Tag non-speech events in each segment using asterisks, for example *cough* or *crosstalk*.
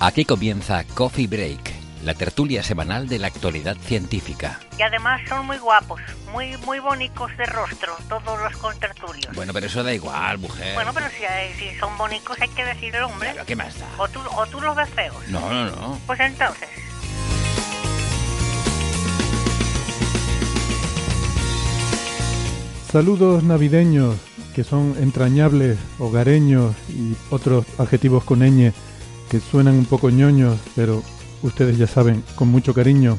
Aquí comienza Coffee Break, la tertulia semanal de la actualidad científica. Y además son muy guapos, muy muy bonitos de rostro, todos los contertulios. Bueno, pero eso da igual, mujer. Bueno, pero si, hay- si son bonitos hay que decir el hombre. Claro, ¿qué más da? O tú, o tú los ves feos. No, no, no. Pues entonces, Saludos navideños, que son entrañables, hogareños y otros adjetivos con ñ que suenan un poco ñoños, pero ustedes ya saben, con mucho cariño.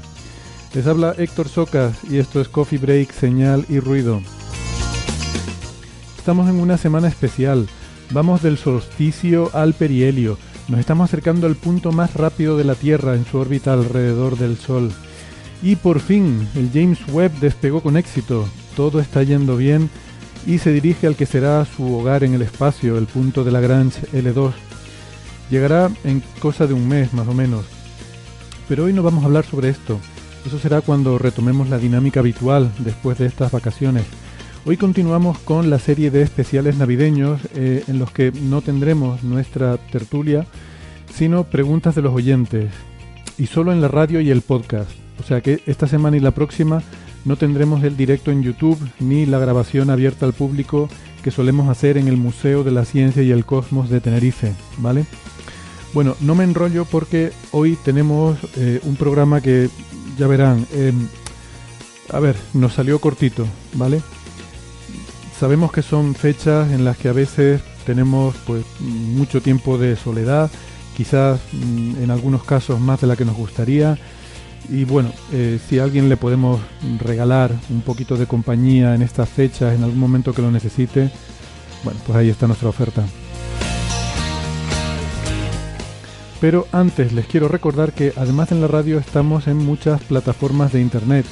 Les habla Héctor Socas y esto es Coffee Break, Señal y Ruido. Estamos en una semana especial. Vamos del solsticio al perihelio. Nos estamos acercando al punto más rápido de la Tierra en su órbita alrededor del Sol. Y por fin, el James Webb despegó con éxito. Todo está yendo bien y se dirige al que será su hogar en el espacio, el punto de Lagrange L2. Llegará en cosa de un mes más o menos. Pero hoy no vamos a hablar sobre esto. Eso será cuando retomemos la dinámica habitual después de estas vacaciones. Hoy continuamos con la serie de especiales navideños eh, en los que no tendremos nuestra tertulia, sino preguntas de los oyentes. Y solo en la radio y el podcast. O sea que esta semana y la próxima no tendremos el directo en YouTube ni la grabación abierta al público que solemos hacer en el Museo de la Ciencia y el Cosmos de Tenerife, ¿vale? Bueno, no me enrollo porque hoy tenemos eh, un programa que ya verán. eh, a ver, nos salió cortito, ¿vale? Sabemos que son fechas en las que a veces tenemos pues mucho tiempo de soledad, quizás mm, en algunos casos más de la que nos gustaría. Y bueno, eh, si a alguien le podemos regalar un poquito de compañía en estas fechas, en algún momento que lo necesite, bueno, pues ahí está nuestra oferta. Pero antes les quiero recordar que además en la radio estamos en muchas plataformas de internet.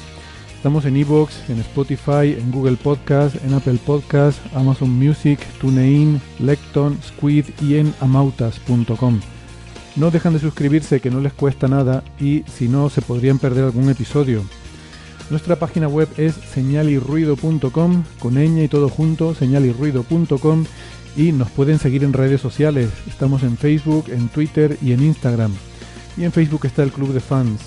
Estamos en Evox, en Spotify, en Google Podcast, en Apple Podcast, Amazon Music, TuneIn, Lecton, Squid y en amautas.com. No dejan de suscribirse que no les cuesta nada y si no se podrían perder algún episodio. Nuestra página web es señalirruido.com con ñ y todo junto, señalirruido.com y nos pueden seguir en redes sociales. Estamos en Facebook, en Twitter y en Instagram. Y en Facebook está el Club de Fans.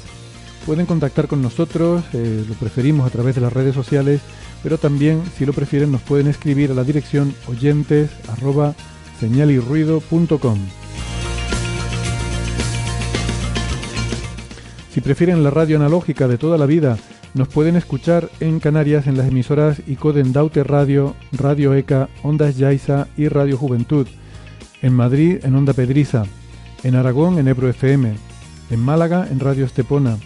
Pueden contactar con nosotros, eh, lo preferimos a través de las redes sociales, pero también, si lo prefieren, nos pueden escribir a la dirección oyentes. Si prefieren la radio analógica de toda la vida, nos pueden escuchar en Canarias en las emisoras Icoden Daute Radio, Radio ECA, Ondas Yaiza y Radio Juventud. En Madrid en Onda Pedriza. En Aragón en Ebro FM. En Málaga en Radio Estepona.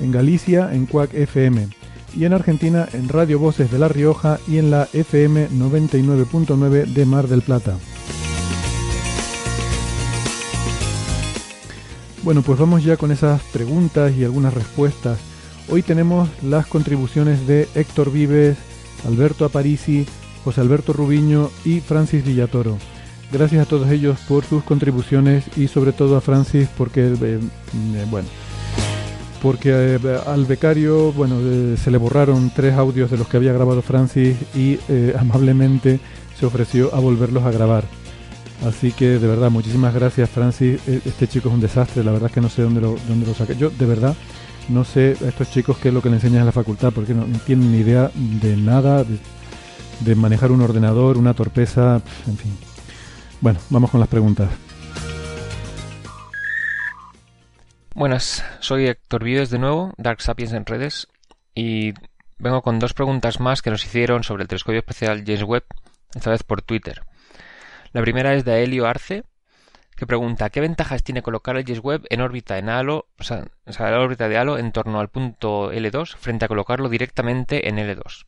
En Galicia en Cuac FM. Y en Argentina en Radio Voces de La Rioja y en la FM 99.9 de Mar del Plata. Bueno, pues vamos ya con esas preguntas y algunas respuestas. Hoy tenemos las contribuciones de Héctor Vives, Alberto Aparici, José Alberto Rubiño y Francis Villatoro. Gracias a todos ellos por sus contribuciones y sobre todo a Francis porque, eh, eh, bueno, porque eh, al becario, bueno, se le borraron tres audios de los que había grabado Francis y amablemente se ofreció a volverlos a grabar. Así que de verdad, muchísimas gracias Francis. E- Este chico es un desastre, la verdad es que no sé dónde lo, dónde lo saqué. Yo de verdad no sé a estos chicos qué es lo que le enseñan en la facultad, porque no, tienen ni idea de nada, de, manejar un ordenador, una torpeza, en fin. Bueno, vamos con las preguntas. Buenas, soy Héctor Vives de nuevo, Dark Sapiens en redes, y vengo con dos preguntas más que nos hicieron sobre el telescopio especial James Webb, esta vez por Twitter. La primera es de Helio Arce, que pregunta ¿qué ventajas tiene colocar el Web en órbita en Halo, o sea, órbita de Halo en torno al punto L2 frente a colocarlo directamente en L2?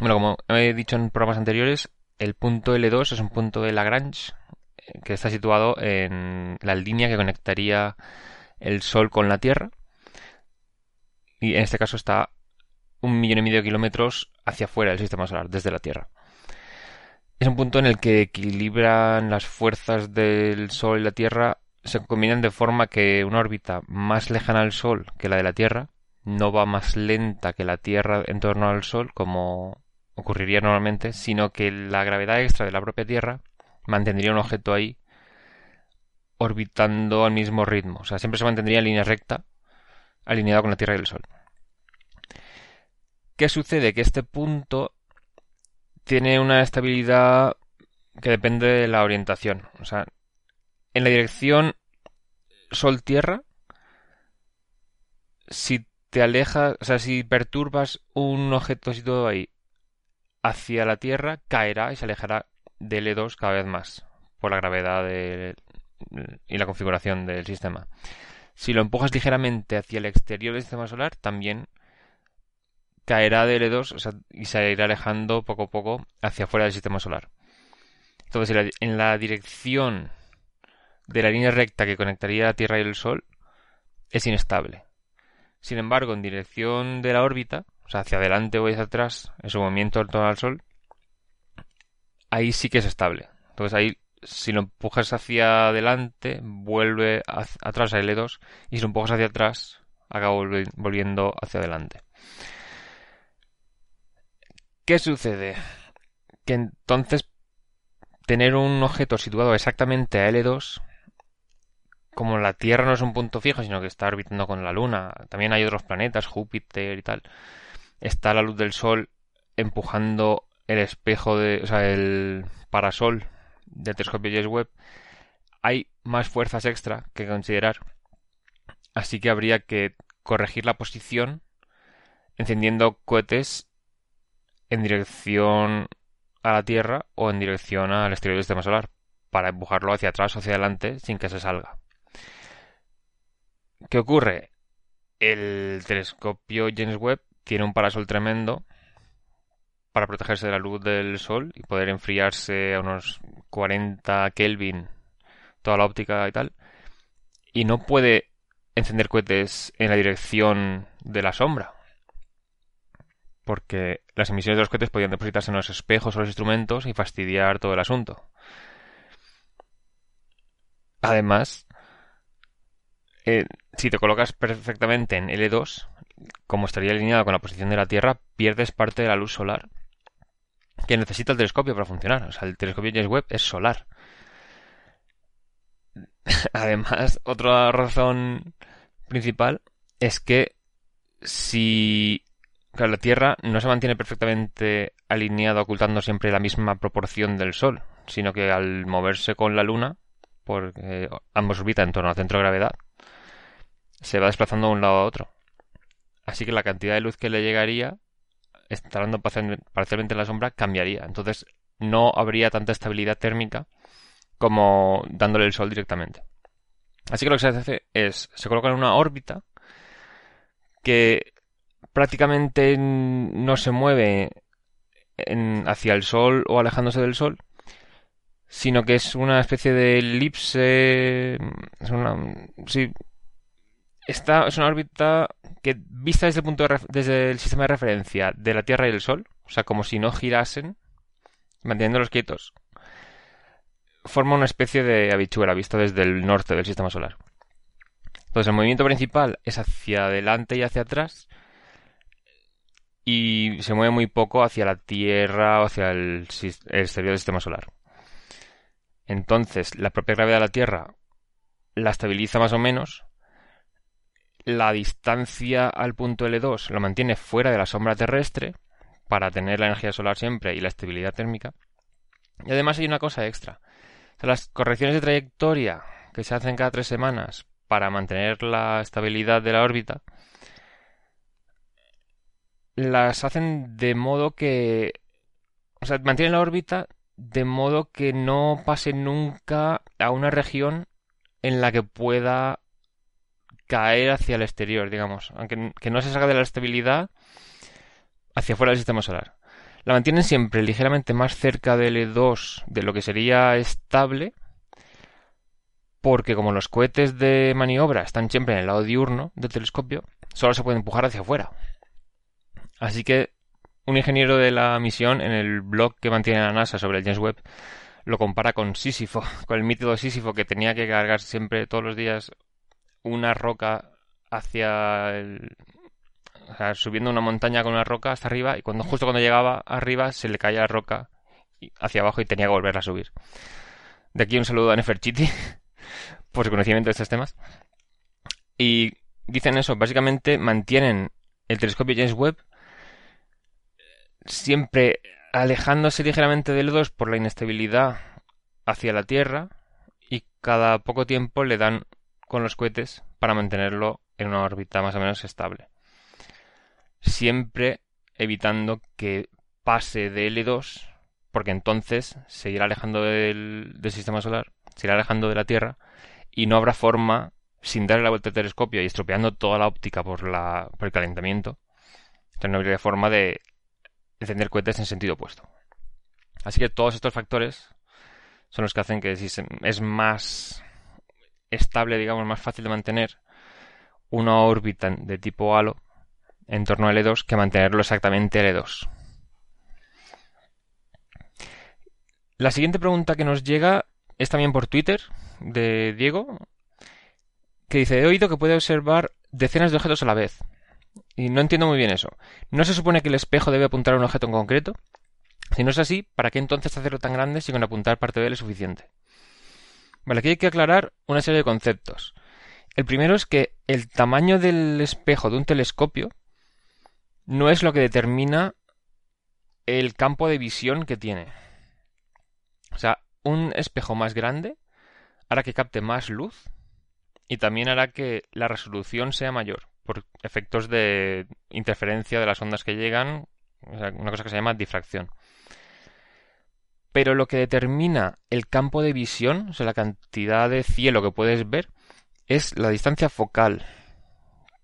Bueno, como he dicho en programas anteriores, el punto L2 es un punto de Lagrange eh, que está situado en la línea que conectaría el Sol con la Tierra. Y en este caso está un millón y medio de kilómetros hacia afuera del sistema solar, desde la Tierra. Es un punto en el que equilibran las fuerzas del Sol y la Tierra, se combinan de forma que una órbita más lejana al Sol que la de la Tierra no va más lenta que la Tierra en torno al Sol, como ocurriría normalmente, sino que la gravedad extra de la propia Tierra mantendría un objeto ahí orbitando al mismo ritmo. O sea, siempre se mantendría en línea recta, alineado con la Tierra y el Sol. ¿Qué sucede? Que este punto tiene una estabilidad que depende de la orientación. O sea, en la dirección Sol-Tierra, si te alejas, o sea, si perturbas un objeto situado ahí hacia la Tierra, caerá y se alejará del E2 cada vez más por la gravedad y la configuración del sistema. Si lo empujas ligeramente hacia el exterior del sistema solar, también caerá de L2 y se irá alejando poco a poco hacia afuera del sistema solar. Entonces, en la dirección de la línea recta que conectaría la Tierra y el Sol es inestable. Sin embargo, en dirección de la órbita, o sea, hacia adelante o hacia atrás, en su movimiento en al Sol, ahí sí que es estable. Entonces ahí, si lo empujas hacia adelante, vuelve atrás a L2, y si lo empujas hacia atrás, acaba volviendo hacia adelante. ¿Qué sucede? Que entonces tener un objeto situado exactamente a L2, como la Tierra no es un punto fijo, sino que está orbitando con la Luna, también hay otros planetas, Júpiter y tal, está la luz del Sol empujando el espejo de, o sea, el parasol del telescopio James Webb, hay más fuerzas extra que considerar. Así que habría que corregir la posición encendiendo cohetes en dirección a la Tierra o en dirección al exterior del sistema solar para empujarlo hacia atrás o hacia adelante sin que se salga. ¿Qué ocurre? El telescopio James Webb tiene un parasol tremendo para protegerse de la luz del sol y poder enfriarse a unos 40 Kelvin toda la óptica y tal. Y no puede encender cohetes en la dirección de la sombra porque las emisiones de los cohetes podían depositarse en los espejos o los instrumentos y fastidiar todo el asunto. Además, eh, si te colocas perfectamente en L2, como estaría alineado con la posición de la Tierra, pierdes parte de la luz solar que necesita el telescopio para funcionar. O sea, el telescopio James Webb es solar. *laughs* Además, otra razón principal es que si Claro, la Tierra no se mantiene perfectamente alineada ocultando siempre la misma proporción del Sol, sino que al moverse con la Luna, porque ambos orbitan en torno al centro de gravedad, se va desplazando de un lado a otro. Así que la cantidad de luz que le llegaría, estando parcialmente en la sombra, cambiaría. Entonces no habría tanta estabilidad térmica como dándole el Sol directamente. Así que lo que se hace es, se coloca en una órbita que prácticamente no se mueve hacia el Sol o alejándose del Sol, sino que es una especie de elipse. Es una, sí, esta es una órbita que, vista desde el, punto desde el sistema de referencia de la Tierra y el Sol, o sea, como si no girasen, manteniéndolos quietos, forma una especie de habichuela vista desde el norte del sistema solar. Entonces, el movimiento principal es hacia adelante y hacia atrás, y se mueve muy poco hacia la Tierra o hacia el, exterior del sistema solar. Entonces, la propia gravedad de la Tierra la estabiliza más o menos. La distancia al punto L2 lo mantiene fuera de la sombra terrestre para tener la energía solar siempre y la estabilidad térmica. Y además hay una cosa extra. las correcciones de trayectoria que se hacen cada tres semanas para mantener la estabilidad de la órbita las hacen de modo que... O sea, mantienen la órbita de modo que no pase nunca a una región en la que pueda caer hacia el exterior, digamos, aunque que no se salga de la estabilidad hacia fuera del sistema solar. La mantienen siempre ligeramente más cerca del E2 de lo que sería estable, porque como los cohetes de maniobra están siempre en el lado diurno del telescopio, solo se puede empujar hacia afuera. Así que un ingeniero de la misión en el blog que mantiene la NASA sobre el James Webb lo compara con Sísifo, *laughs* con el mítico Sísifo que tenía que cargar siempre todos los días una roca hacia el, o sea, subiendo una montaña con una roca hasta arriba y cuando justo cuando llegaba arriba se le caía la roca hacia abajo y tenía que volverla a subir. De aquí un saludo a Neferchiti *laughs* por su conocimiento de estos temas. Y dicen eso, básicamente mantienen el telescopio James Webb siempre alejándose ligeramente del 2 por la inestabilidad hacia la Tierra y cada poco tiempo le dan con los cohetes para mantenerlo en una órbita más o menos estable. Siempre evitando que pase de L2 porque entonces se irá alejando del, del sistema solar, se irá alejando de la Tierra y no habrá forma, sin darle la vuelta al telescopio y estropeando toda la óptica por, la, por el calentamiento, no habría forma de encender cohetes en sentido opuesto. Así que todos estos factores son los que hacen que si es más estable, digamos, más fácil de mantener una órbita de tipo halo en torno a L2 que mantenerlo exactamente L2. La siguiente pregunta que nos llega es también por Twitter de Diego, que dice, he oído que puede observar decenas de objetos a la vez. Y no entiendo muy bien eso. ¿No se supone que el espejo debe apuntar a un objeto en concreto? Si no es así, ¿para qué entonces hacerlo tan grande si con apuntar parte de él es suficiente? Vale, aquí hay que aclarar una serie de conceptos. El primero es que el tamaño del espejo de un telescopio no es lo que determina el campo de visión que tiene. O sea, un espejo más grande hará que capte más luz y también hará que la resolución sea mayor por efectos de interferencia de las ondas que llegan, una cosa que se llama difracción. Pero lo que determina el campo de visión, o sea, la cantidad de cielo que puedes ver, es la distancia focal.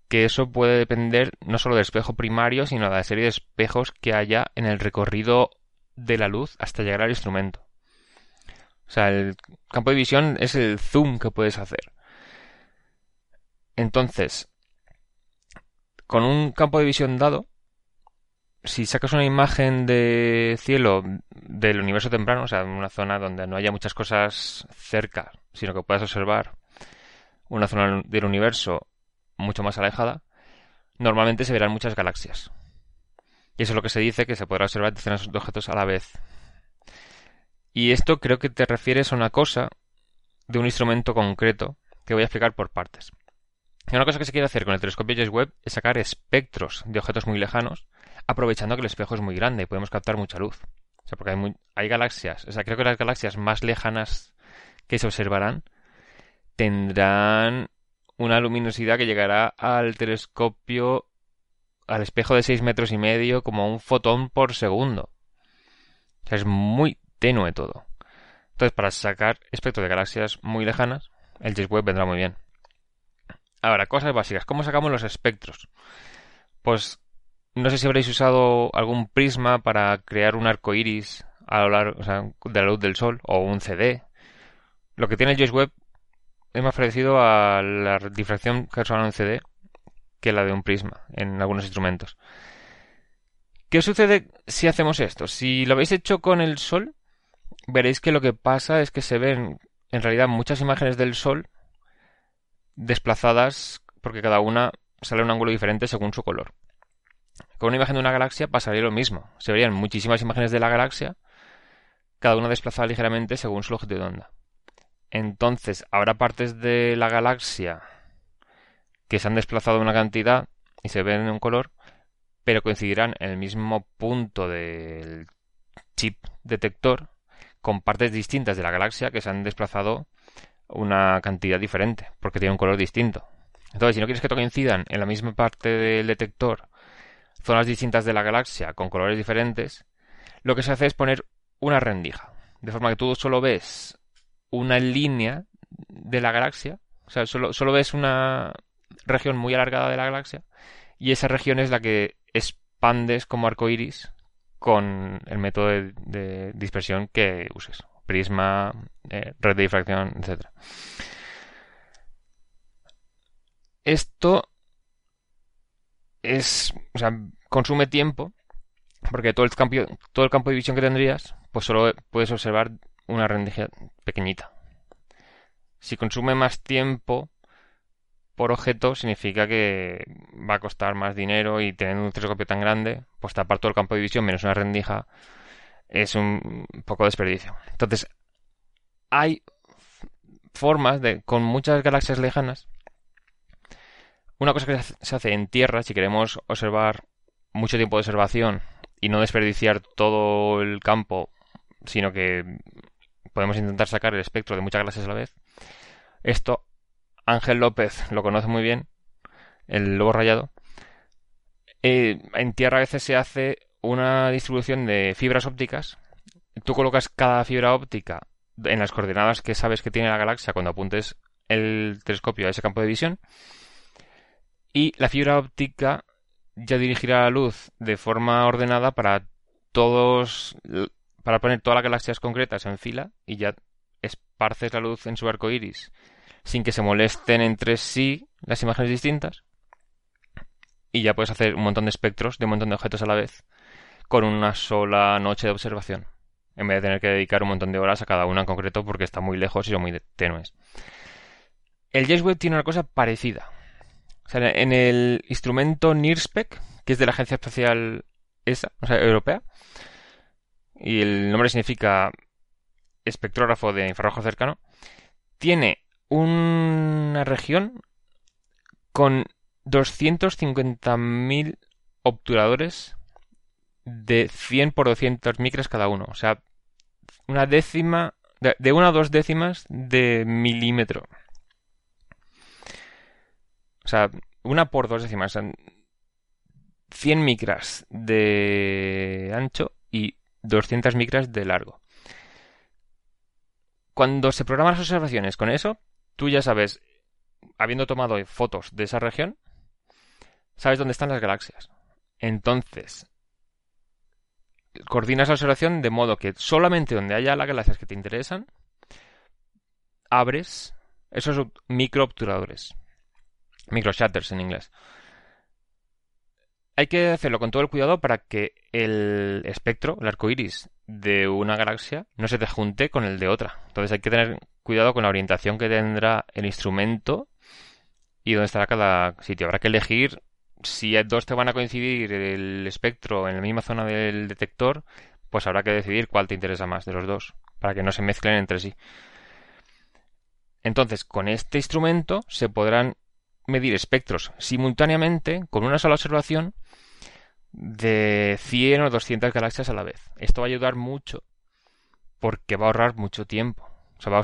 Que eso puede depender no solo del espejo primario, sino de la serie de espejos que haya en el recorrido de la luz hasta llegar al instrumento. O sea, el campo de visión es el zoom que puedes hacer. Entonces, con un campo de visión dado, si sacas una imagen de cielo del universo temprano, o sea, una zona donde no haya muchas cosas cerca, sino que puedas observar una zona del universo mucho más alejada, normalmente se verán muchas galaxias. Y eso es lo que se dice que se podrá observar decenas de objetos a la vez. Y esto creo que te refieres a una cosa de un instrumento concreto que voy a explicar por partes. Una cosa que se quiere hacer con el telescopio James Webb es sacar espectros de objetos muy lejanos, aprovechando que el espejo es muy grande y podemos captar mucha luz. O sea, porque hay, hay galaxias, o sea, creo que las galaxias más lejanas que se observarán tendrán una luminosidad que llegará al telescopio, al espejo de 6 metros y medio, como un fotón por segundo. O sea, es muy tenue todo. Entonces, para sacar espectros de galaxias muy lejanas, el James Webb vendrá muy bien. Ahora, cosas básicas. ¿Cómo sacamos los espectros? Pues no sé si habréis usado algún prisma para crear un arco iris a lo largo de la luz del sol o un CD. Lo que tiene el Webb es más parecido a la difracción causada en un CD que la de un prisma en algunos instrumentos. ¿Qué sucede si hacemos esto? Si lo habéis hecho con el sol, veréis que lo que pasa es que se ven en realidad muchas imágenes del Sol desplazadas porque cada una sale a un ángulo diferente según su color. Con una imagen de una galaxia pasaría lo mismo. Se verían muchísimas imágenes de la galaxia, cada una desplazada ligeramente según su longitud de onda. Entonces, habrá partes de la galaxia que se han desplazado una cantidad y se ven en un color, pero coincidirán en el mismo punto del chip detector con partes distintas de la galaxia que se han desplazado una cantidad diferente, porque tiene un color distinto. Entonces, si no quieres que coincidan en la misma parte del detector zonas distintas de la galaxia con colores diferentes, lo que se hace es poner una rendija, de forma que tú solo ves una línea de la galaxia. O sea, solo, solo ves una región muy alargada de la galaxia y esa región es la que expandes como arco iris con el método de, dispersión que uses. Prisma, eh, red de difracción, etc. Esto es, o sea, consume tiempo porque todo el campo, todo el campo de visión que tendrías, pues solo puedes observar una rendija pequeñita. Si consume más tiempo por objeto, significa que va a costar más dinero y teniendo un telescopio tan grande, pues tapar todo el campo de visión menos una rendija es un poco desperdicio. Entonces, hay formas de, con muchas galaxias lejanas, una cosa que se hace en tierra, si queremos observar mucho tiempo de observación y no desperdiciar todo el campo, sino que podemos intentar sacar el espectro de muchas galaxias a la vez. Esto Ángel López lo conoce muy bien, el lobo rayado. Eh, en tierra a veces se hace una distribución de fibras ópticas. Tú colocas cada fibra óptica en las coordenadas que sabes que tiene la galaxia cuando apuntes el telescopio a ese campo de visión. Y la fibra óptica ya dirigirá la luz de forma ordenada para todos, para poner todas las galaxias concretas en fila y ya esparces la luz en su arco iris sin que se molesten entre sí las imágenes distintas. Y ya puedes hacer un montón de espectros de un montón de objetos a la vez con una sola noche de observación, en vez de tener que dedicar un montón de horas a cada una en concreto porque está muy lejos y son muy tenues. El James Webb tiene una cosa parecida. O sea, en el instrumento NIRSPEC, que es de la Agencia Espacial ESA, o sea, europea, y el nombre significa espectrógrafo de infrarrojo cercano, tiene una región con 250.000 obturadores de 100 por 200 micras cada uno. O sea, una décima, de, una a dos décimas de milímetro. O sea, una por dos décimas. 100 micras de ancho y 200 micras de largo. Cuando se programan las observaciones con eso, tú ya sabes, habiendo tomado fotos de esa región, sabes dónde están las galaxias. Entonces, coordinas la observación de modo que solamente donde haya las galaxias que te interesan, abres esos microobturadores. Microshatters en inglés. Hay que hacerlo con todo el cuidado para que el espectro, el arco iris de una galaxia, no se te junte con el de otra. Entonces hay que tener cuidado con la orientación que tendrá el instrumento y dónde estará cada sitio. Habrá que elegir si dos te van a coincidir el espectro en la misma zona del detector, pues habrá que decidir cuál te interesa más de los dos, para que no se mezclen entre sí. Entonces, con este instrumento se podrán medir espectros simultáneamente con una sola observación de 100 o 200 galaxias a la vez. Esto va a ayudar mucho porque va a ahorrar mucho tiempo. O sea,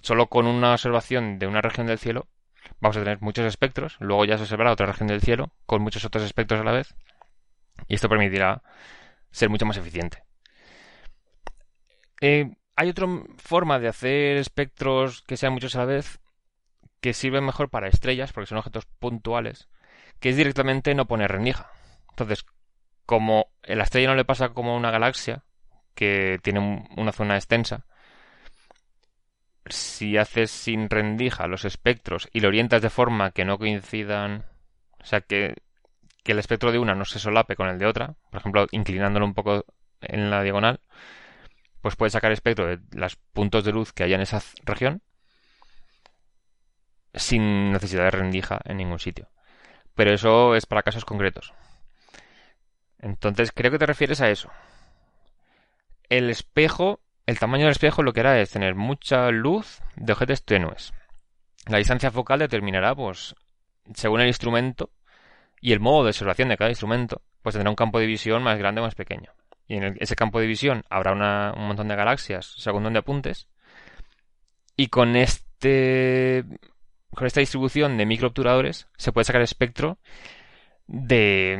solo con una observación de una región del cielo vamos a tener muchos espectros, luego ya se observará otra región del cielo con muchos otros espectros a la vez y esto permitirá ser mucho más eficiente. Eh, hay otra forma de hacer espectros que sean muchos a la vez que sirven mejor para estrellas, porque son objetos puntuales, que es directamente no poner rendija. Entonces, como la estrella no le pasa como una galaxia, que tiene una zona extensa, si haces sin rendija los espectros y lo orientas de forma que no coincidan, o sea, que, el espectro de una no se solape con el de otra, por ejemplo, inclinándolo un poco en la diagonal, pues puedes sacar espectro de los puntos de luz que haya en esa región sin necesidad de rendija en ningún sitio. Pero eso es para casos concretos. Entonces creo que te refieres a eso. El espejo, el tamaño del espejo lo que hará es tener mucha luz de objetos tenues. La distancia focal determinará, pues, según el instrumento y el modo de observación de cada instrumento, pues tendrá un campo de visión más grande o más pequeño. Y en ese campo de visión habrá un montón de galaxias según donde apuntes. Y con este con esta distribución de microobturadores se puede sacar espectro de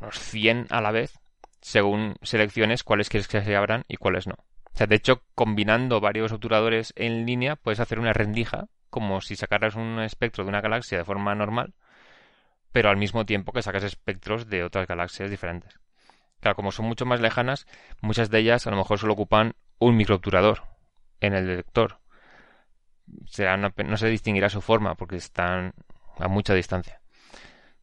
unos 100 a la vez, según selecciones cuáles quieres que se abran y cuáles no. O sea, de hecho, combinando varios obturadores en línea, puedes hacer una rendija, como si sacaras un espectro de una galaxia de forma normal, pero al mismo tiempo que sacas espectros de otras galaxias diferentes. Claro, como son mucho más lejanas, muchas de ellas a lo mejor solo ocupan un microobturador en el detector. Será no se distinguirá su forma porque están a mucha distancia.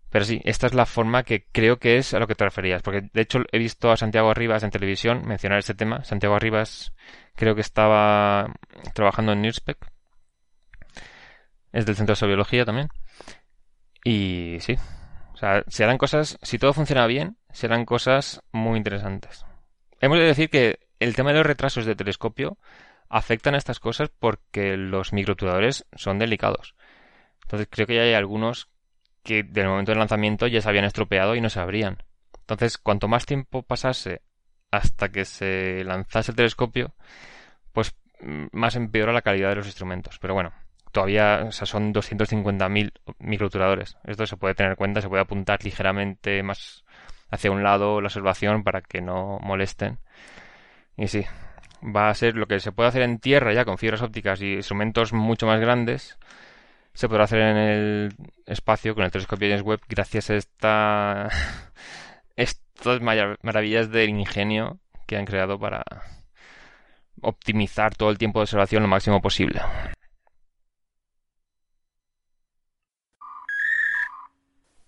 Pero sí, esta es la forma que creo que es a lo que te referías. Porque de hecho he visto a Santiago Arribas en televisión mencionar este tema. Santiago Arribas creo que estaba trabajando en NIRSPEC. Es del Centro de Biología también. Y sí. O sea, serán cosas, si todo funciona bien, serán cosas muy interesantes. Hemos de decir que el tema de los retrasos de telescopio afectan a estas cosas porque los microobturadores son delicados. Entonces creo que ya hay algunos que del momento del lanzamiento ya se habían estropeado y no se abrían. Entonces, cuanto más tiempo pasase hasta que se lanzase el telescopio, pues mm, más empeora la calidad de los instrumentos. Pero bueno, todavía o sea, son 250.000 microturadores. Esto se puede tener en cuenta, se puede apuntar ligeramente más hacia un lado la observación para que no molesten. Y sí, va a ser lo que se puede hacer en tierra ya con fibras ópticas y instrumentos mucho más grandes se podrá hacer en el espacio con el telescopio James Webb gracias a esta *laughs* estas maravillas del ingenio que han creado para optimizar todo el tiempo de observación lo máximo posible.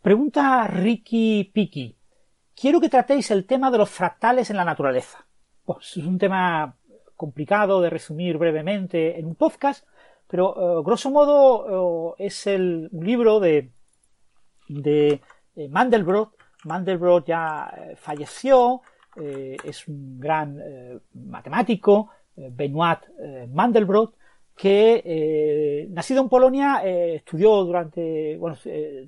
Pregunta Ricky Piki. Quiero que tratéis el tema de los fractales en la naturaleza. Pues es un tema complicado de resumir brevemente en un podcast, pero, eh, grosso modo, eh, es el, libro de, eh, Mandelbrot. Mandelbrot ya falleció, es un gran matemático, Benoit Mandelbrot, que nacido en Polonia estudió durante, bueno,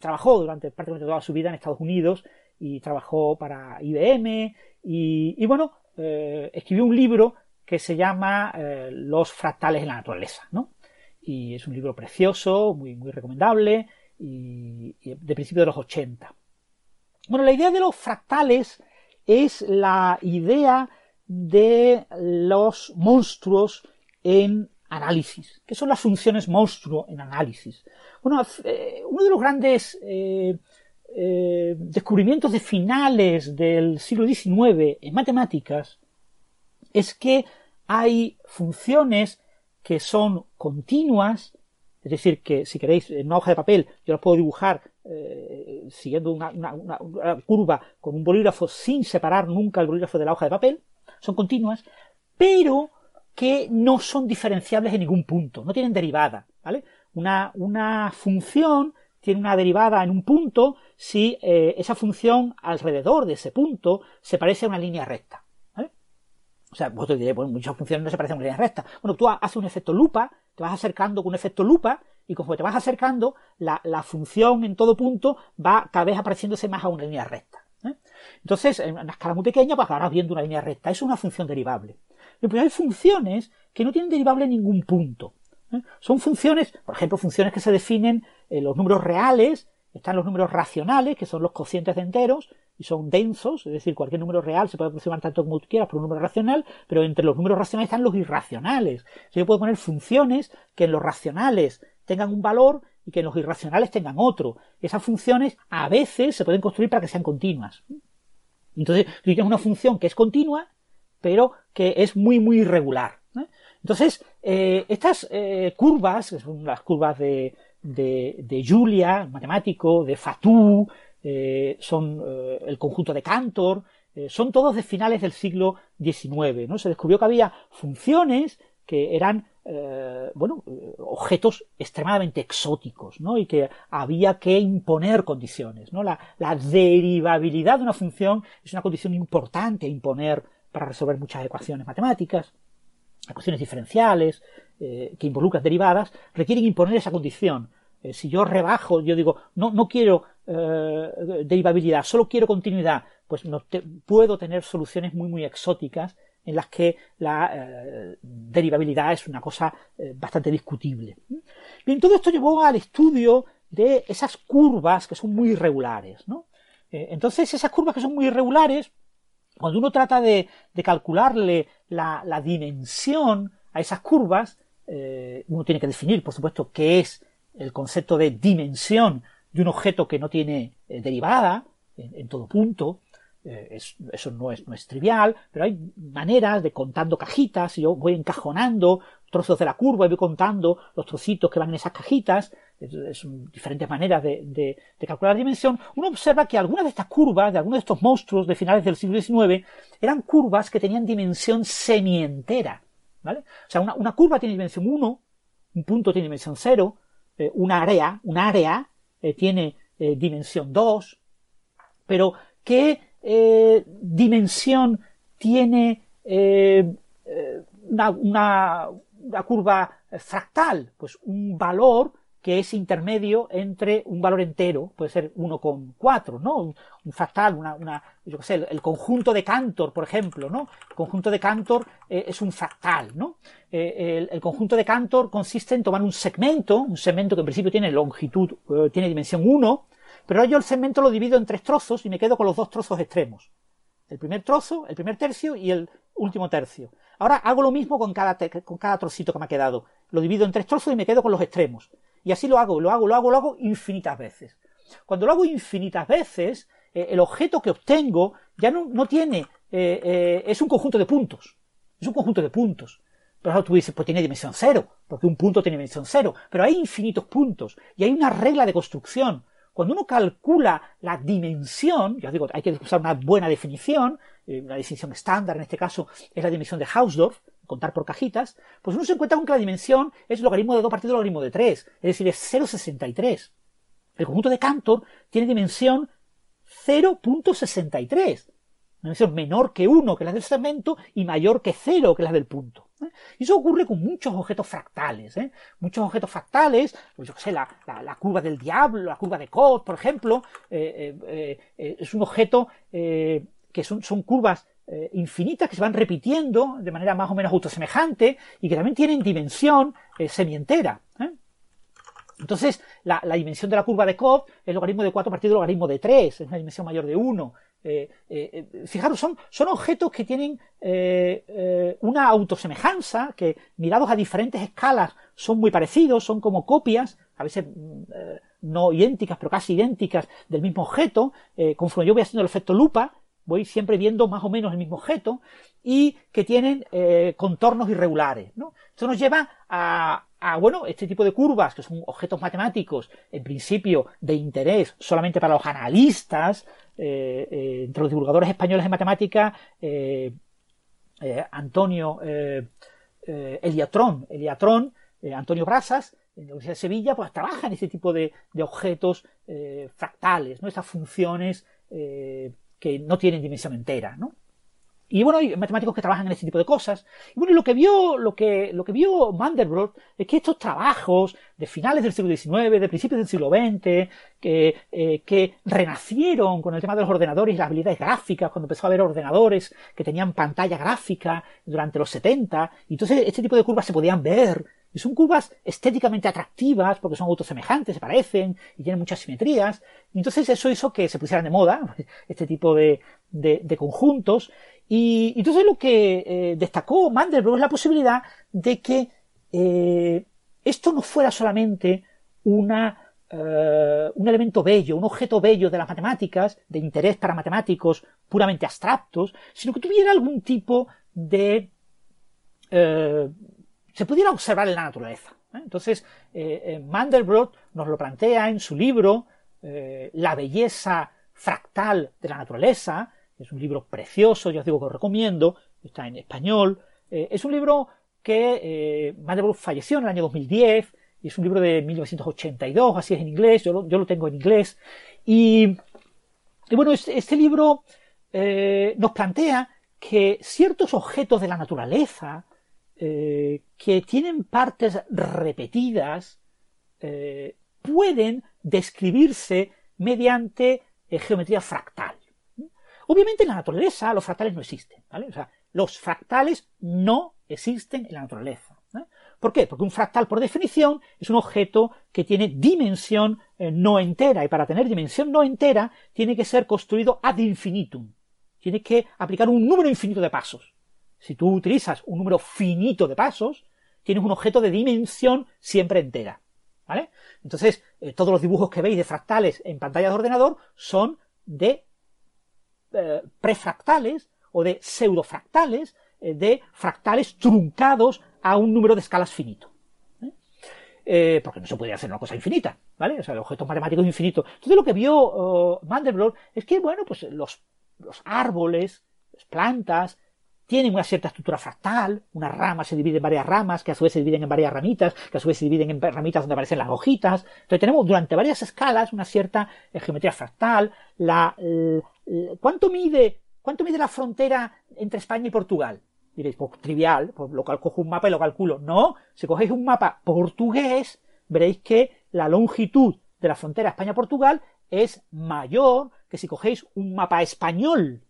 trabajó durante prácticamente toda su vida en Estados Unidos y trabajó para IBM y, y bueno, escribió un libro que se llama Los fractales en la naturaleza, ¿no? Y es un libro precioso, muy, muy recomendable y, de principio de los 80. Bueno, la idea de los fractales es la idea de los monstruos en análisis. ¿Qué son las funciones monstruo en análisis? Bueno, eh, uno de los grandes eh, eh, descubrimientos de finales del siglo XIX en matemáticas es que hay funciones que son continuas, es decir, que si queréis en una hoja de papel yo las puedo dibujar eh, siguiendo una, curva con un bolígrafo sin separar nunca el bolígrafo de la hoja de papel, son continuas, pero que no son diferenciables en ningún punto, no tienen derivada, ¿vale? Una, una función tiene una derivada en un punto si eh, esa función alrededor de ese punto se parece a una línea recta. O sea, vosotros diréis, bueno, muchas funciones no se parecen a una línea recta. Bueno, tú haces un efecto lupa, te vas acercando con un efecto lupa, y como te vas acercando, la, función en todo punto va cada vez apareciéndose más a una línea recta. ¿eh? Entonces, en una escala muy pequeña, pues acabarás viendo una línea recta. Es una función derivable. Pero hay funciones que no tienen derivable en ningún punto. ¿eh? Son funciones, por ejemplo, funciones que se definen en los números reales, están los números racionales, que son los cocientes de enteros, son densos, es decir, cualquier número real se puede aproximar tanto como tú quieras por un número racional, pero entre los números racionales están los irracionales. Yo puedo poner funciones que en los racionales tengan un valor y que en los irracionales tengan otro. Esas funciones a veces se pueden construir para que sean continuas. Entonces, tú tienes una función que es continua, pero que es muy, muy irregular. Entonces, eh, estas eh, curvas, que son las curvas de, de, de Julia, matemático, de Fatou, eh, son eh, el conjunto de Cantor, eh, son todos de finales del siglo XIX, ¿no? Se descubrió que había funciones que eran, bueno, objetos extremadamente exóticos, ¿no? Y que había que imponer condiciones, ¿no? La, la derivabilidad de una función es una condición importante a imponer para resolver muchas ecuaciones matemáticas, ecuaciones diferenciales, que involucran derivadas, requieren imponer esa condición. si yo rebajo, yo digo, no, no quiero eh, derivabilidad, solo quiero continuidad, pues no puedo tener soluciones muy muy exóticas en las que la eh, derivabilidad es una cosa eh, bastante discutible. Bien, todo esto llevó al estudio de esas curvas que son muy irregulares, ¿no? entonces, esas curvas que son muy irregulares, cuando uno trata de, calcularle la, dimensión a esas curvas, uno tiene que definir, por supuesto, qué es el concepto de dimensión de un objeto que no tiene eh, derivada en, todo punto. Eh, eso no es, no es trivial, pero hay maneras de contando cajitas, yo voy encajonando trozos de la curva y voy contando los trocitos que van en esas cajitas, es, diferentes maneras de, calcular la dimensión, uno observa que algunas de estas curvas, de algunos de estos monstruos de finales del siglo XIX, eran curvas que tenían dimensión semientera. ¿vale? O sea, una, curva tiene dimensión 1, un punto tiene dimensión 0, eh, una área, un área eh, tiene eh, dimensión 2, pero ¿qué dimensión tiene una, una curva fractal? Pues un valor que es intermedio entre un valor entero, puede ser 1,4, ¿no? Un, fractal, una, una, yo qué sé, el, conjunto de Cantor, por ejemplo, ¿no? El conjunto de Cantor eh, es un fractal, ¿no? Eh, el, conjunto de Cantor consiste en tomar un segmento, un segmento que en principio tiene longitud, eh, tiene dimensión 1, pero yo el segmento lo divido en tres trozos y me quedo con los dos trozos extremos. El primer trozo, el primer tercio y el último tercio. Ahora hago lo mismo con cada, con cada trocito que me ha quedado. Lo divido en tres trozos y me quedo con los extremos. Y así lo hago, lo hago, lo hago, lo hago infinitas veces. Cuando lo hago infinitas veces, eh, el objeto que obtengo ya no, tiene, eh, eh, es un conjunto de puntos. Es un conjunto de puntos. Pero ahora tú dices, pues tiene dimensión cero, porque un punto tiene dimensión cero. Pero hay infinitos puntos y hay una regla de construcción. Cuando uno calcula la dimensión, ya digo, hay que usar una buena definición, una definición estándar en este caso es la dimensión de Hausdorff, contar por cajitas, pues uno se encuentra con que la dimensión es logaritmo de 2 partido logaritmo de 3, es decir, es 0,63. El conjunto de Cantor tiene dimensión 0.63, una dimensión menor que 1, que la del segmento, y mayor que 0, que la del punto. ¿eh? Y eso ocurre con muchos objetos fractales. ¿eh? Muchos objetos fractales, pues yo qué sé, la, curva del diablo, la curva de Koch, por ejemplo, eh, es un objeto que son, son curvas eh, infinitas que se van repitiendo de manera más o menos autosemejante y que también tienen dimensión eh, semientera. ¿eh? Entonces, la, dimensión de la curva de Koch es logaritmo de 4 partido logaritmo de 3, es una dimensión mayor de 1. fijaros, son, son, objetos que tienen una autosemejanza, que mirados a diferentes escalas son muy parecidos, son como copias, a veces mm, no idénticas, pero casi idénticas del mismo objeto. conforme yo voy haciendo el efecto lupa, voy siempre viendo más o menos el mismo objeto y que tienen eh, contornos irregulares. ¿no? Esto nos lleva a, bueno, este tipo de curvas, que son objetos matemáticos, en principio de interés solamente para los analistas, eh, eh, entre los divulgadores españoles de matemática, Antonio Eliatrón, Eliatrón Antonio Brasas, en la Universidad de Sevilla, pues trabaja en este tipo de, de objetos fractales, ¿no? Estas funciones que no tienen dimensión entera, ¿no? Y bueno, hay matemáticos que trabajan en este tipo de cosas. Y bueno, lo que vio, lo que, lo que vio Mandelbrot es que estos trabajos de finales del siglo XIX, de principios del siglo XX, que, eh, que renacieron con el tema de los ordenadores y las habilidades gráficas, cuando empezó a haber ordenadores que tenían pantalla gráfica durante los 70, y entonces este tipo de curvas se podían ver y son curvas estéticamente atractivas porque son autosemejantes, se parecen y tienen muchas simetrías. Entonces eso hizo que se pusieran de moda *laughs* este tipo de, de, conjuntos. Y, entonces lo que eh, destacó Mandelbrot es la posibilidad de que eh, esto no fuera solamente una, eh, un elemento bello, un objeto bello de las matemáticas, de interés para matemáticos puramente abstractos, sino que tuviera algún tipo de se pudiera observar en la naturaleza. ¿eh? Entonces, eh, eh, Mandelbrot nos lo plantea en su libro La belleza fractal de la naturaleza. Es un libro precioso, yo os digo que os recomiendo, está en español. es un libro que Mandelbrot falleció en el año 2010 y es un libro de 1982, así es en inglés, yo lo, tengo en inglés. Y, bueno, este, este libro nos plantea que ciertos objetos de la naturaleza, eh, que tienen partes repetidas eh, pueden describirse mediante eh, geometría fractal. Obviamente en la naturaleza los fractales no existen, ¿vale? O sea, los fractales no existen en la naturaleza. ¿Por qué? Porque un fractal, por definición, es un objeto que tiene dimensión no entera, y para tener dimensión no entera tiene que ser construido ad infinitum. Tiene que aplicar un número infinito de pasos. Si tú utilizas un número finito de pasos, tienes un objeto de dimensión siempre entera. ¿Vale? Entonces, eh, todos los dibujos que veis de fractales en pantalla de ordenador son de eh, prefractales o de pseudofractales, eh, de fractales truncados a un número de escalas finito. porque no se puede hacer una cosa infinita, ¿vale? O sea, el objeto matemático es infinito. Entonces lo que vio oh, Mandelbrot es que, bueno, pues los, los árboles, las plantas, tienen una cierta estructura fractal, una rama se divide en varias ramas, que a su vez se dividen en varias ramitas, que a su vez se dividen en ramitas donde aparecen las hojitas. Entonces tenemos durante varias escalas una cierta eh, geometría fractal. La, ¿cuánto, mide, ¿Cuánto mide la frontera entre España y Portugal? Diréis, pues trivial, pues lo cojo un mapa y lo calculo. No, si cogéis un mapa portugués, veréis que la longitud de la frontera España-Portugal es mayor que si cogéis un mapa español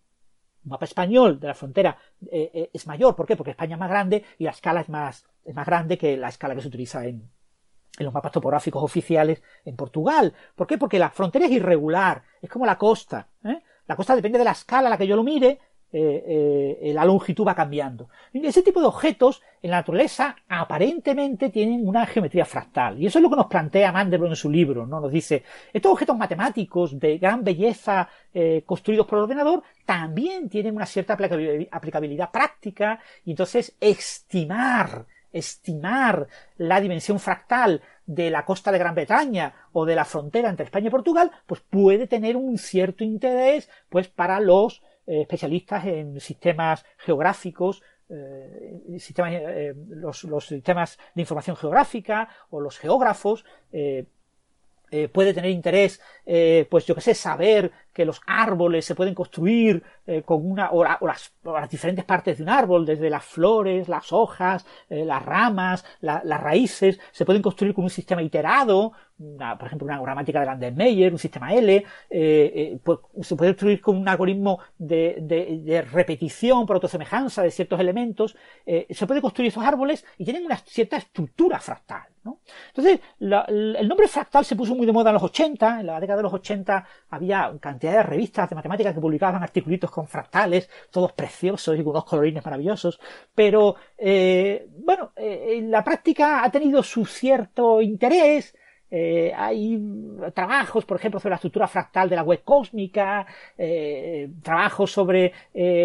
mapa español de la frontera eh, eh, es mayor. ¿Por qué? Porque España es más grande y la escala es más, es más grande que la escala que se utiliza en, los mapas topográficos oficiales en Portugal. ¿Por qué? Porque la frontera es irregular, es como la costa. ¿eh? La costa depende de la escala a la que yo lo mire, eh, eh, la longitud va cambiando. ese tipo de objetos en la naturaleza aparentemente tienen una geometría fractal. Y eso es lo que nos plantea Mandelbrot en su libro. ¿no? Nos dice, estos objetos matemáticos de gran belleza eh, construidos por el ordenador también tienen una cierta aplicabilidad práctica y entonces estimar estimar la dimensión fractal de la costa de Gran Bretaña o de la frontera entre España y Portugal, pues puede tener un cierto interés pues para los eh, especialistas en sistemas geográficos, eh, sistemas, eh, los, los, sistemas de información geográfica o los geógrafos, puede tener interés, pues yo que sé, saber que los árboles se pueden construir eh, con una o, las, diferentes partes de un árbol, desde las flores, las hojas, eh, las ramas, las raíces, se pueden construir con un sistema iterado, por ejemplo, una gramática de Landesmeyer, un sistema L, eh, pues, se puede construir con un algoritmo de, repetición por autosemejanza de ciertos elementos, se puede construir esos árboles y tienen una cierta estructura fractal. ¿no? Entonces, el nombre fractal se puso muy de moda en los 80, en la década de los 80 había cantidad de revistas de matemáticas que publicaban articulitos con fractales, todos preciosos y con unos colorines maravillosos, pero eh, bueno, eh, en la práctica ha tenido su cierto interés, eh, hay trabajos, por ejemplo, sobre la estructura fractal de la web cósmica, trabajos sobre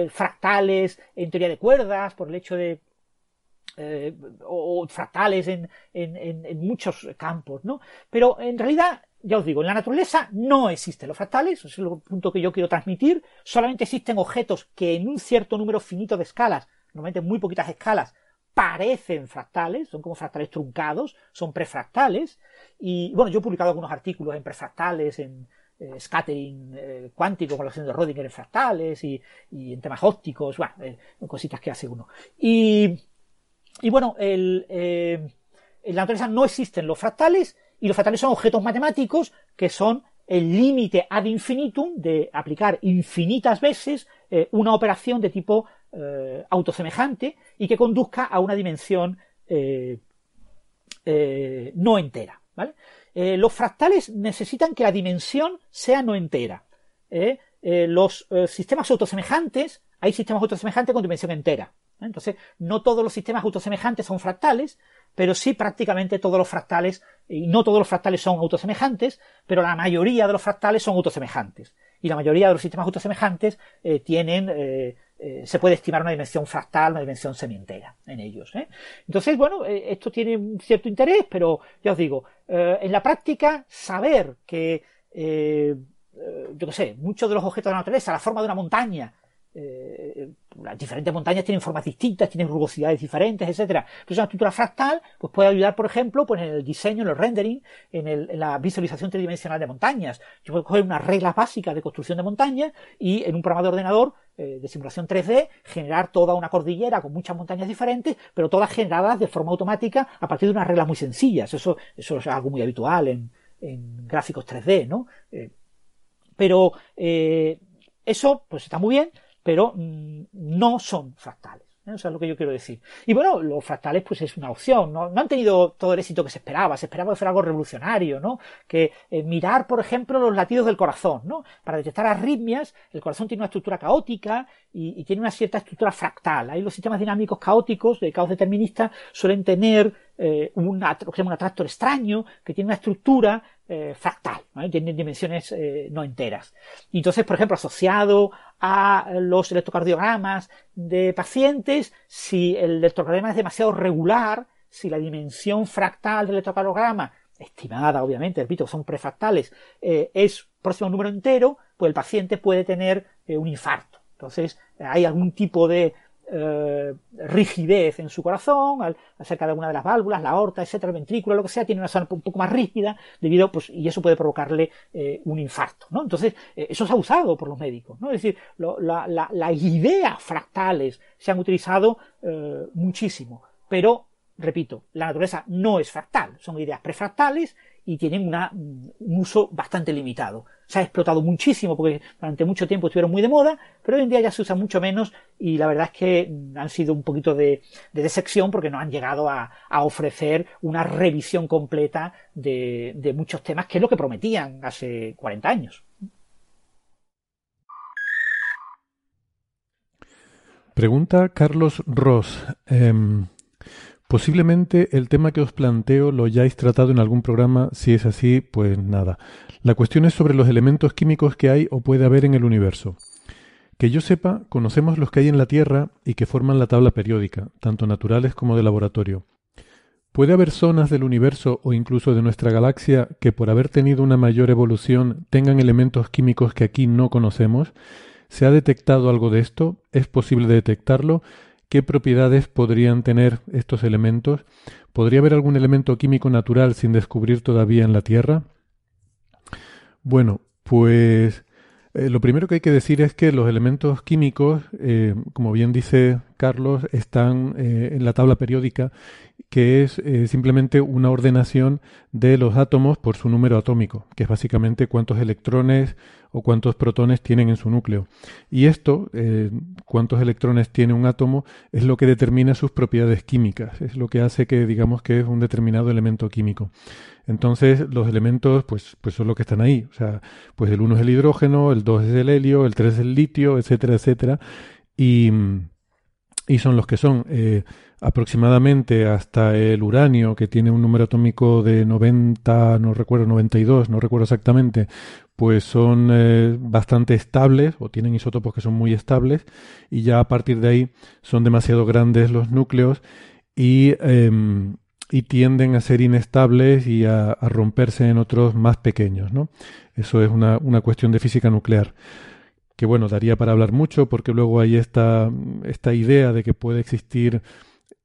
fractales en teoría de cuerdas, por el hecho de o, fractales en, en, muchos campos, ¿no? Pero en realidad ya os digo, en la naturaleza no existen los fractales, ese es el punto que yo quiero transmitir, solamente existen objetos que en un cierto número finito de escalas, normalmente muy poquitas escalas, parecen fractales, son como fractales truncados, son prefractales, y bueno, yo he publicado algunos artículos en prefractales, en eh, scattering eh, cuántico con la acción de Rodinger en fractales, y, en temas ópticos, bueno, eh, cositas que hace uno. Y, y bueno, el, en la naturaleza no existen los fractales, y los fractales son objetos matemáticos que son el límite ad infinitum de aplicar infinitas veces eh, una operación de tipo eh, autosemejante y que conduzca a una dimensión eh, no entera. los fractales necesitan que la dimensión sea no entera. los sistemas autosemejantes, hay sistemas autosemejantes con dimensión entera. Entonces, no todos los sistemas autosemejantes son fractales, pero sí prácticamente todos los fractales, y no todos los fractales son autosemejantes, pero la mayoría de los fractales son autosemejantes. Y la mayoría de los sistemas autosemejantes eh, tienen, eh, eh, se puede estimar una dimensión fractal, una dimensión semientera en ellos. Entonces, bueno, esto tiene un cierto interés, pero ya os digo, en la práctica, saber que, yo qué sé, muchos de los objetos de la naturaleza, la forma de una montaña, eh, las diferentes montañas tienen formas distintas, tienen rugosidades diferentes, etcétera. Entonces una estructura fractal pues puede ayudar, por ejemplo, pues en el diseño, en el rendering, en, la visualización tridimensional de montañas. Yo puedo coger unas reglas básicas de construcción de montañas y en un programa de ordenador eh, de simulación 3D generar toda una cordillera con muchas montañas diferentes, pero todas generadas de forma automática a partir de unas reglas muy sencillas. Eso, eso es algo muy habitual en, gráficos 3D, ¿no? Eh, pero eso pues está muy bien, pero mm, no son fractales. ¿eh? Eso es lo que yo quiero decir. Y bueno, los fractales pues es una opción, ¿no? Han tenido todo el éxito que se esperaba, se esperaba que fuera algo revolucionario, ¿no? Que eh, mirar, por ejemplo, los latidos del corazón, ¿no? Para detectar arritmias, el corazón tiene una estructura caótica y, tiene una cierta estructura fractal. Ahí los sistemas dinámicos caóticos, de caos determinista, suelen tener eh, un, un atractor extraño, que tiene una estructura eh, fractal, tiene dimensiones eh, no enteras. Entonces, por ejemplo, asociado a los electrocardiogramas de pacientes, si el electrocardiograma es demasiado regular, si la dimensión fractal del electrocardiograma, estimada obviamente, repito, son prefractales, eh, es próximo a un número entero, pues el paciente puede tener un infarto. Entonces, hay algún tipo de eh, rigidez en su corazón, al, acerca de alguna de las válvulas, la aorta, etcétera, el ventrículo, lo que sea, tiene una zona un poco más rígida debido, pues, y eso puede provocarle eh, un infarto, ¿no? Entonces, eh, eso se ha usado por los médicos, ¿no? Es decir, las ideas fractales se han utilizado muchísimo, pero, repito, la naturaleza no es fractal, son ideas prefractales y tienen un uso bastante limitado. Se ha explotado muchísimo porque durante mucho tiempo estuvieron muy de moda, pero hoy en día ya se usa mucho menos y la verdad es que han sido un poquito de, de desección porque no han llegado a, ofrecer una revisión completa de, de muchos temas que es lo que prometían hace 40 años. Pregunta Carlos Ross. Em, Posiblemente el tema que os planteo lo hayáis tratado en algún programa, si es así, pues nada. La cuestión es sobre los elementos químicos que hay o puede haber en el universo. Que yo sepa, conocemos los que hay en la Tierra y que forman la tabla periódica, tanto naturales como de laboratorio. ¿Puede haber zonas del universo o incluso de nuestra galaxia que por haber tenido una mayor evolución tengan elementos químicos que aquí no conocemos? ¿Se ha detectado algo de esto? ¿Es posible detectarlo? ¿Qué propiedades podrían tener estos elementos? ¿Podría haber algún elemento químico natural sin descubrir todavía en la Tierra? Bueno, pues eh, lo primero que hay que decir es que los elementos químicos, eh, como bien dice Carlos, están eh, en la tabla periódica, que es simplemente una ordenación de los átomos por su número atómico, que es básicamente cuántos electrones o cuántos protones tienen en su núcleo. Y esto, eh, cuántos electrones tiene un átomo, es lo que determina sus propiedades químicas, es lo que hace que digamos que es un determinado elemento químico. Entonces, los elementos, pues, pues son los que están ahí. O sea, pues el 1 es el hidrógeno, el 2 es el helio, el 3 es el litio, etcétera, etcétera. Y, y son los que son. Eh, aproximadamente hasta el uranio, que tiene un número atómico de 90, no recuerdo, 92, no recuerdo exactamente, pues son eh, bastante estables o tienen isótopos que son muy estables y ya a partir de ahí son demasiado grandes los núcleos y, em, y tienden a ser inestables y a, romperse en otros más pequeños. ¿no? Eso es una, una cuestión de física nuclear que bueno, daría para hablar mucho porque luego hay esta, esta idea de que puede existir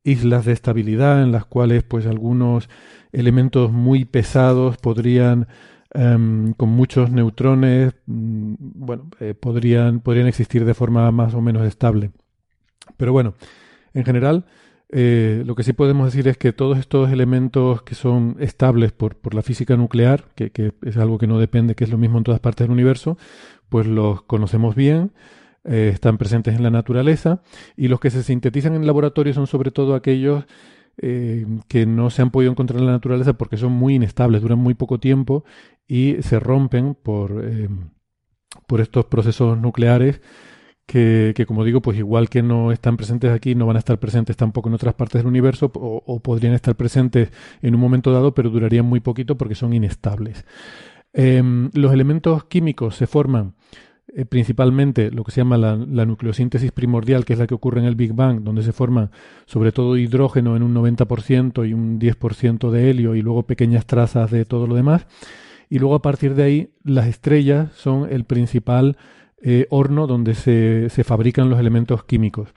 islas de estabilidad en las cuales pues algunos elementos muy pesados podrían Em, con muchos neutrones, mm, bueno, eh, podrían, podrían existir de forma más o menos estable. Pero bueno, en general, eh, lo que sí podemos decir es que todos estos elementos que son estables por, por la física nuclear, que, que, es algo que no depende, que es lo mismo en todas partes del universo, pues los conocemos bien, eh, están presentes en la naturaleza, y los que se sintetizan en laboratorio son sobre todo aquellos eh, que no se han podido encontrar en la naturaleza porque son muy inestables, duran muy poco tiempo y se rompen por, eh, por estos procesos nucleares que, que, como digo, pues igual que no están presentes aquí, no van a estar presentes tampoco en otras partes del universo o, podrían estar presentes en un momento dado, pero durarían muy poquito porque son inestables. Em, los elementos químicos se forman eh, principalmente lo que se llama la, nucleosíntesis primordial, que es la que ocurre en el Big Bang, donde se forma sobre todo hidrógeno en un 90% y un 10% de helio y luego pequeñas trazas de todo lo demás. Y luego a partir de ahí las estrellas son el principal eh, horno donde se, se, fabrican los elementos químicos.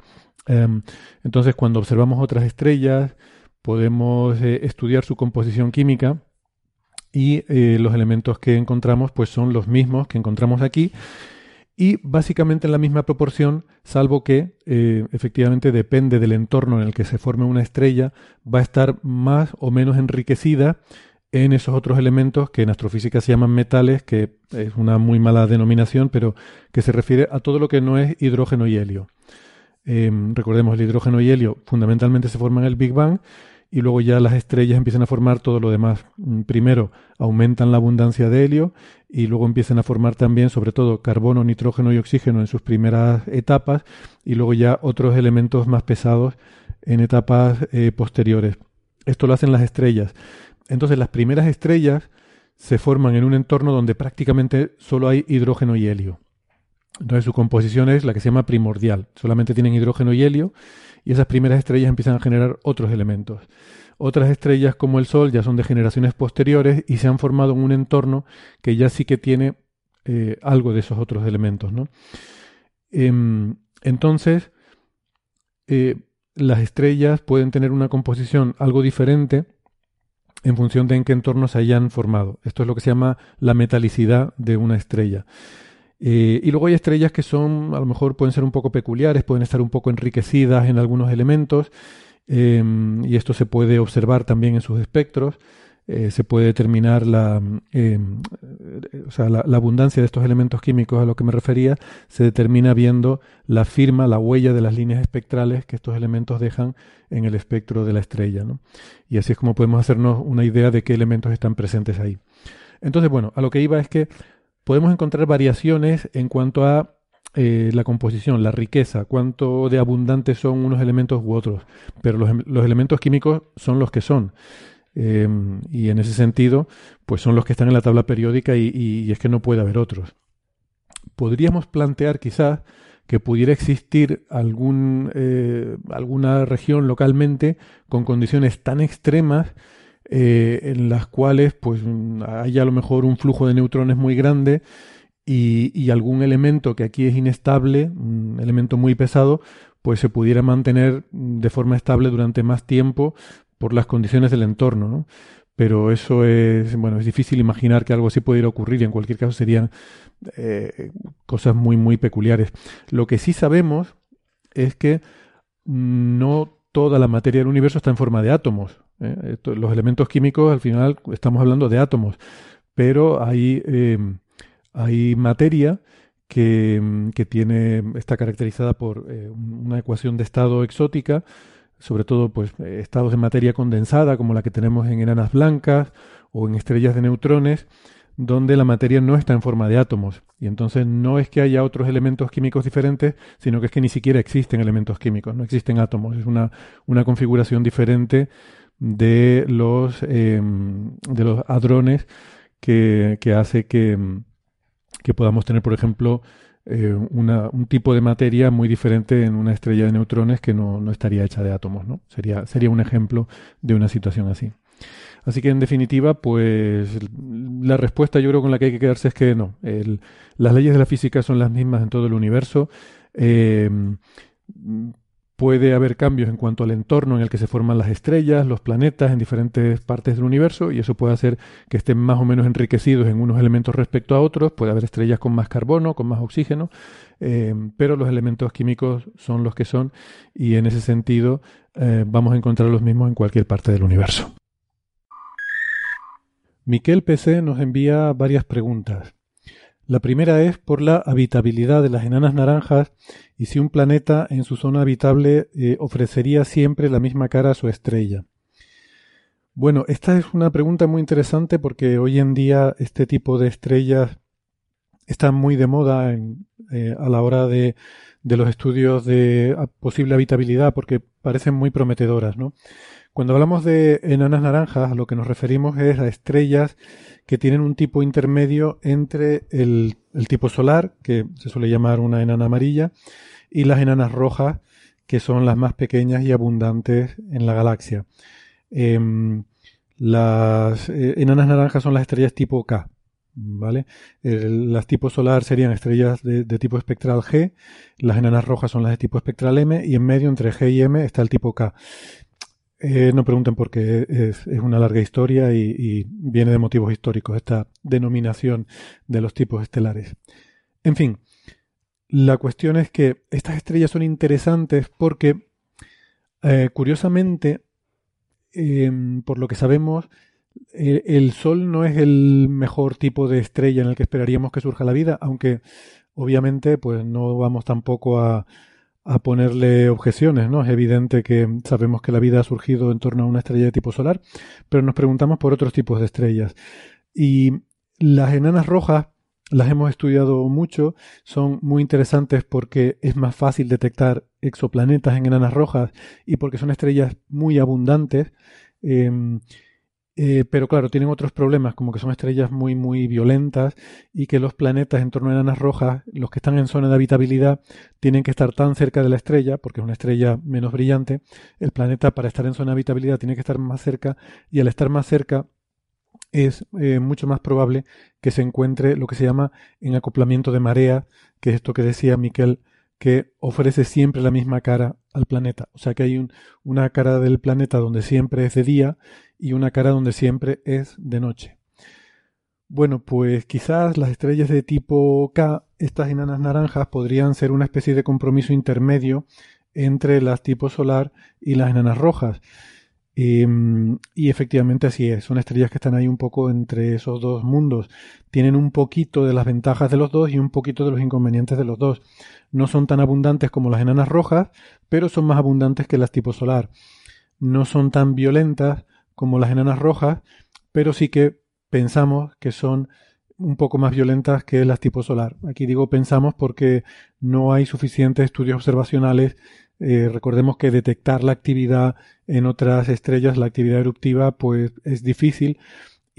Em, entonces cuando observamos otras estrellas podemos eh, estudiar su composición química y los elementos que encontramos pues son los mismos que encontramos aquí y básicamente en la misma proporción, salvo que eh, efectivamente depende del entorno en el que se forme una estrella, va a estar más o menos enriquecida en esos otros elementos que en astrofísica se llaman metales, que es una muy mala denominación, pero que se refiere a todo lo que no es hidrógeno y helio. Em, recordemos, el hidrógeno y helio fundamentalmente se forman en el Big Bang y luego ya las estrellas empiezan a formar todo lo demás. Mm, primero aumentan la abundancia de helio y luego empiezan a formar también, sobre todo, carbono, nitrógeno y oxígeno en sus primeras etapas y luego ya otros elementos más pesados en etapas eh, posteriores. Esto lo hacen las estrellas. Entonces las primeras estrellas se forman en un entorno donde prácticamente solo hay hidrógeno y helio. Entonces su composición es la que se llama primordial. Solamente tienen hidrógeno y helio y esas primeras estrellas empiezan a generar otros elementos. Otras estrellas como el Sol ya son de generaciones posteriores y se han formado en un entorno que ya sí que tiene eh, algo de esos otros elementos. Em, entonces, eh, las estrellas pueden tener una composición algo diferente en función de en qué entorno se hayan formado. Esto es lo que se llama la metalicidad de una estrella. Eh, y luego hay estrellas que son, a lo mejor pueden ser un poco peculiares, pueden estar un poco enriquecidas en algunos elementos, em, y esto se puede observar también en sus espectros. Eh, se puede determinar la, em, o sea, la, abundancia de estos elementos químicos a lo que me refería, se determina viendo la firma, la huella de las líneas espectrales que estos elementos dejan en el espectro de la estrella. ¿no? Y así es como podemos hacernos una idea de qué elementos están presentes ahí. Entonces, bueno, a lo que iba es que podemos encontrar variaciones en cuanto a eh, la composición, la riqueza, cuánto de abundantes son unos elementos u otros, pero los, los elementos químicos son los que son. Em, y en ese sentido, pues son los que están en la tabla periódica y, es que no puede haber otros. Podríamos plantear quizás que pudiera existir algún, eh, alguna región localmente con condiciones tan extremas eh, en las cuales pues haya a lo mejor un flujo de neutrones muy grande y, y, algún elemento que aquí es inestable, un elemento muy pesado, pues se pudiera mantener de forma estable durante más tiempo por las condiciones del entorno, ¿no? Pero eso es, bueno, es difícil imaginar que algo así pudiera ocurrir y en cualquier caso serían eh, cosas muy, muy peculiares. Lo que sí sabemos es que no toda la materia del universo está en forma de átomos. ¿Eh? los elementos químicos, al final, estamos hablando de átomos, pero hay, em, hay materia que, que, tiene, está caracterizada por eh, una ecuación de estado exótica, sobre todo pues eh, estados de materia condensada como la que tenemos en enanas blancas o en estrellas de neutrones donde la materia no está en forma de átomos y entonces no es que haya otros elementos químicos diferentes sino que es que ni siquiera existen elementos químicos no existen átomos es una, una configuración diferente de los em, de los hadrones que, que hace que, que podamos tener por ejemplo eh, un tipo de materia muy diferente en una estrella de neutrones que no, estaría hecha de átomos, ¿no? Sería, sería un ejemplo de una situación así. Así que en definitiva, pues la respuesta yo creo con la que hay que quedarse es que no. las leyes de la física son las mismas en todo el universo. Eh, Puede haber cambios en cuanto al entorno en el que se forman las estrellas, los planetas en diferentes partes del universo y eso puede hacer que estén más o menos enriquecidos en unos elementos respecto a otros. Puede haber estrellas con más carbono, con más oxígeno, eh, pero los elementos químicos son los que son y en ese sentido eh, vamos a encontrar los mismos en cualquier parte del universo. Miquel PC nos envía varias preguntas. La primera es por la habitabilidad de las enanas naranjas y si un planeta en su zona habitable eh, ofrecería siempre la misma cara a su estrella. Bueno, esta es una pregunta muy interesante porque hoy en día este tipo de estrellas están muy de moda eh, a la hora de, de los estudios de posible habitabilidad porque parecen muy prometedoras, ¿no? Cuando hablamos de enanas naranjas, a lo que nos referimos es a estrellas que tienen un tipo intermedio entre el, tipo solar, que se suele llamar una enana amarilla, y las enanas rojas, que son las más pequeñas y abundantes en la galaxia. Em, las eh, enanas naranjas son las estrellas tipo K, ¿vale? las tipo solar serían estrellas de, de, tipo espectral G, las enanas rojas son las de tipo espectral M y en medio entre G y M está el tipo K. Eh, no pregunten porque es, es una larga historia y, viene de motivos históricos esta denominación de los tipos estelares. En fin, la cuestión es que estas estrellas son interesantes porque, eh, curiosamente, eh, por lo que sabemos, el, el, Sol no es el mejor tipo de estrella en el que esperaríamos que surja la vida, aunque obviamente pues no vamos tampoco a a ponerle objeciones, ¿no? Es evidente que sabemos que la vida ha surgido en torno a una estrella de tipo solar, pero nos preguntamos por otros tipos de estrellas. Y las enanas rojas las hemos estudiado mucho, son muy interesantes porque es más fácil detectar exoplanetas en enanas rojas y porque son estrellas muy abundantes. Em, eh, pero claro, tienen otros problemas, como que son estrellas muy, muy violentas y que los planetas en torno a enanas rojas, los que están en zona de habitabilidad, tienen que estar tan cerca de la estrella, porque es una estrella menos brillante. El planeta, para estar en zona de habitabilidad, tiene que estar más cerca y al estar más cerca es eh, mucho más probable que se encuentre lo que se llama en acoplamiento de marea, que es esto que decía Miquel que ofrece siempre la misma cara al planeta. O sea que hay una cara del planeta donde siempre es de día y una cara donde siempre es de noche. Bueno, pues quizás las estrellas de tipo K, estas enanas naranjas, podrían ser una especie de compromiso intermedio entre las tipo solar y las enanas rojas. Em, y efectivamente así es, son estrellas que están ahí un poco entre esos dos mundos. Tienen un poquito de las ventajas de los dos y un poquito de los inconvenientes de los dos. No son tan abundantes como las enanas rojas, pero son más abundantes que las tipo solar. No son tan violentas como las enanas rojas, pero sí que pensamos que son un poco más violentas que las tipo solar. Aquí digo pensamos porque no hay suficientes estudios observacionales eh, recordemos que detectar la actividad en otras estrellas, la actividad eruptiva, pues es difícil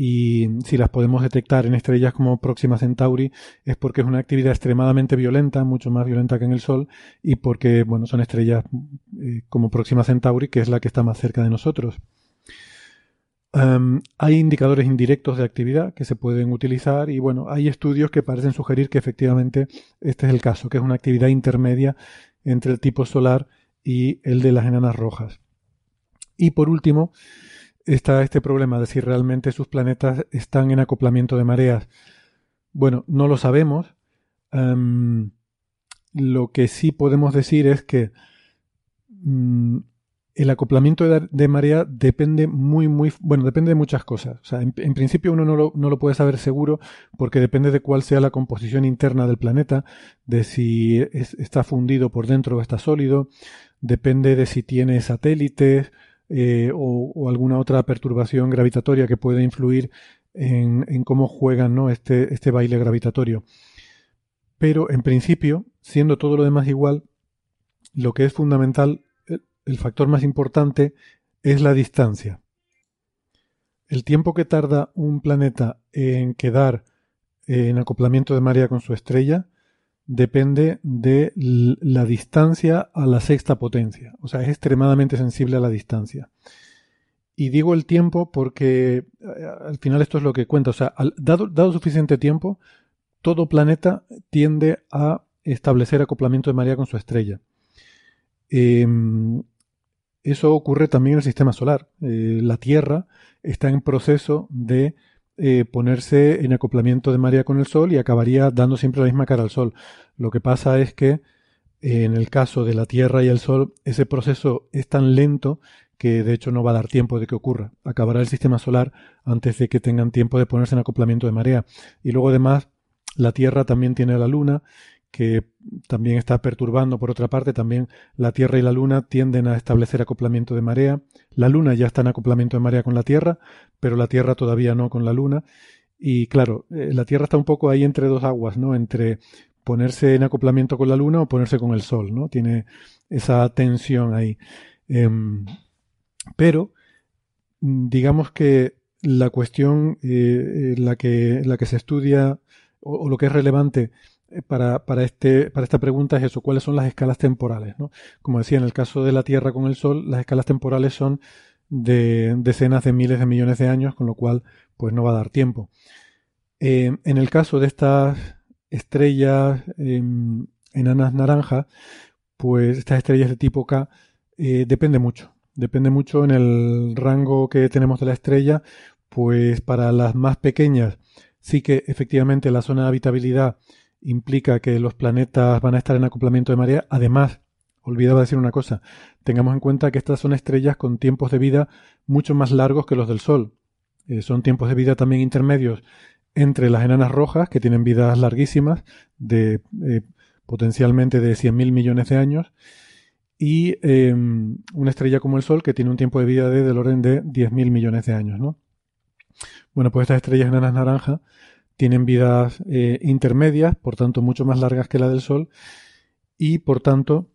y si las podemos detectar en estrellas como Próxima Centauri es porque es una actividad extremadamente violenta, mucho más violenta que en el Sol y porque, bueno, son estrellas eh, como Próxima Centauri, que es la que está más cerca de nosotros. hay indicadores indirectos de actividad que se pueden utilizar y bueno, hay estudios que parecen sugerir que efectivamente este es el caso, que es una actividad intermedia entre el tipo solar y el de las enanas rojas. Y por último, está este problema de si realmente sus planetas están en acoplamiento de mareas. Bueno, no lo sabemos. Em, lo que sí podemos decir es que mm, el acoplamiento de, marea depende muy, muy, bueno, depende de muchas cosas. En, principio uno no lo, no lo, puede saber seguro porque depende de cuál sea la composición interna del planeta, de si está fundido por dentro o está sólido, depende de si tiene satélites eh, o, alguna otra perturbación gravitatoria que puede influir en, en cómo juegan ¿no? este, este baile gravitatorio. Pero en principio, siendo todo lo demás igual, lo que es fundamental el factor más importante es la distancia. El tiempo que tarda un planeta en quedar en acoplamiento de marea con su estrella depende de la distancia a la sexta potencia. O sea, es extremadamente sensible a la distancia. Y digo el tiempo porque eh, al final esto es lo que cuenta. O sea, dado, dado suficiente tiempo, todo planeta tiende a establecer acoplamiento de marea con su estrella. Em, eso ocurre también en el sistema solar. Eh, la Tierra está en proceso de eh, ponerse en acoplamiento de marea con el Sol y acabaría dando siempre la misma cara al Sol. Lo que pasa es que en el caso de la Tierra y el Sol, ese proceso es tan lento que de hecho no va a dar tiempo de que ocurra. Acabará el sistema solar antes de que tengan tiempo de ponerse en acoplamiento de marea. Y luego además, la Tierra también tiene la Luna que también está perturbando. Por otra parte, también la Tierra y la Luna tienden a establecer acoplamiento de marea. La Luna ya está en acoplamiento de marea con la Tierra, pero la Tierra todavía no con la Luna. Y claro, eh, la Tierra está un poco ahí entre dos aguas, ¿no? Entre ponerse en acoplamiento con la Luna o ponerse con el Sol, ¿no? Tiene esa tensión ahí. Em, pero, digamos que la cuestión, eh, la, que, la que se estudia o lo que es relevante eh, para, para, este, para esta pregunta es eso, ¿cuáles son las escalas temporales? ¿no? Como decía, en el caso de la Tierra con el Sol, las escalas temporales son de decenas de miles de millones de años, con lo cual pues no va a dar tiempo. Eh, en el caso de estas estrellas em, enanas naranjas, pues estas estrellas de tipo K eh, depende mucho. Depende mucho en el rango que tenemos de la estrella, pues para las más pequeñas sí que efectivamente la zona de habitabilidad implica que los planetas van a estar en acoplamiento de marea. Además, olvidaba decir una cosa, tengamos en cuenta que estas son estrellas con tiempos de vida mucho más largos que los del Sol. Eh, son tiempos de vida también intermedios entre las enanas rojas, que tienen vidas larguísimas, de eh, potencialmente de 100.000 millones de años, y em, una estrella como el Sol que tiene un tiempo de vida de, del orden de 10.000 millones de años. ¿no? Bueno, pues estas estrellas enanas naranja tienen vidas eh, intermedias, por tanto mucho más largas que la del Sol, y por tanto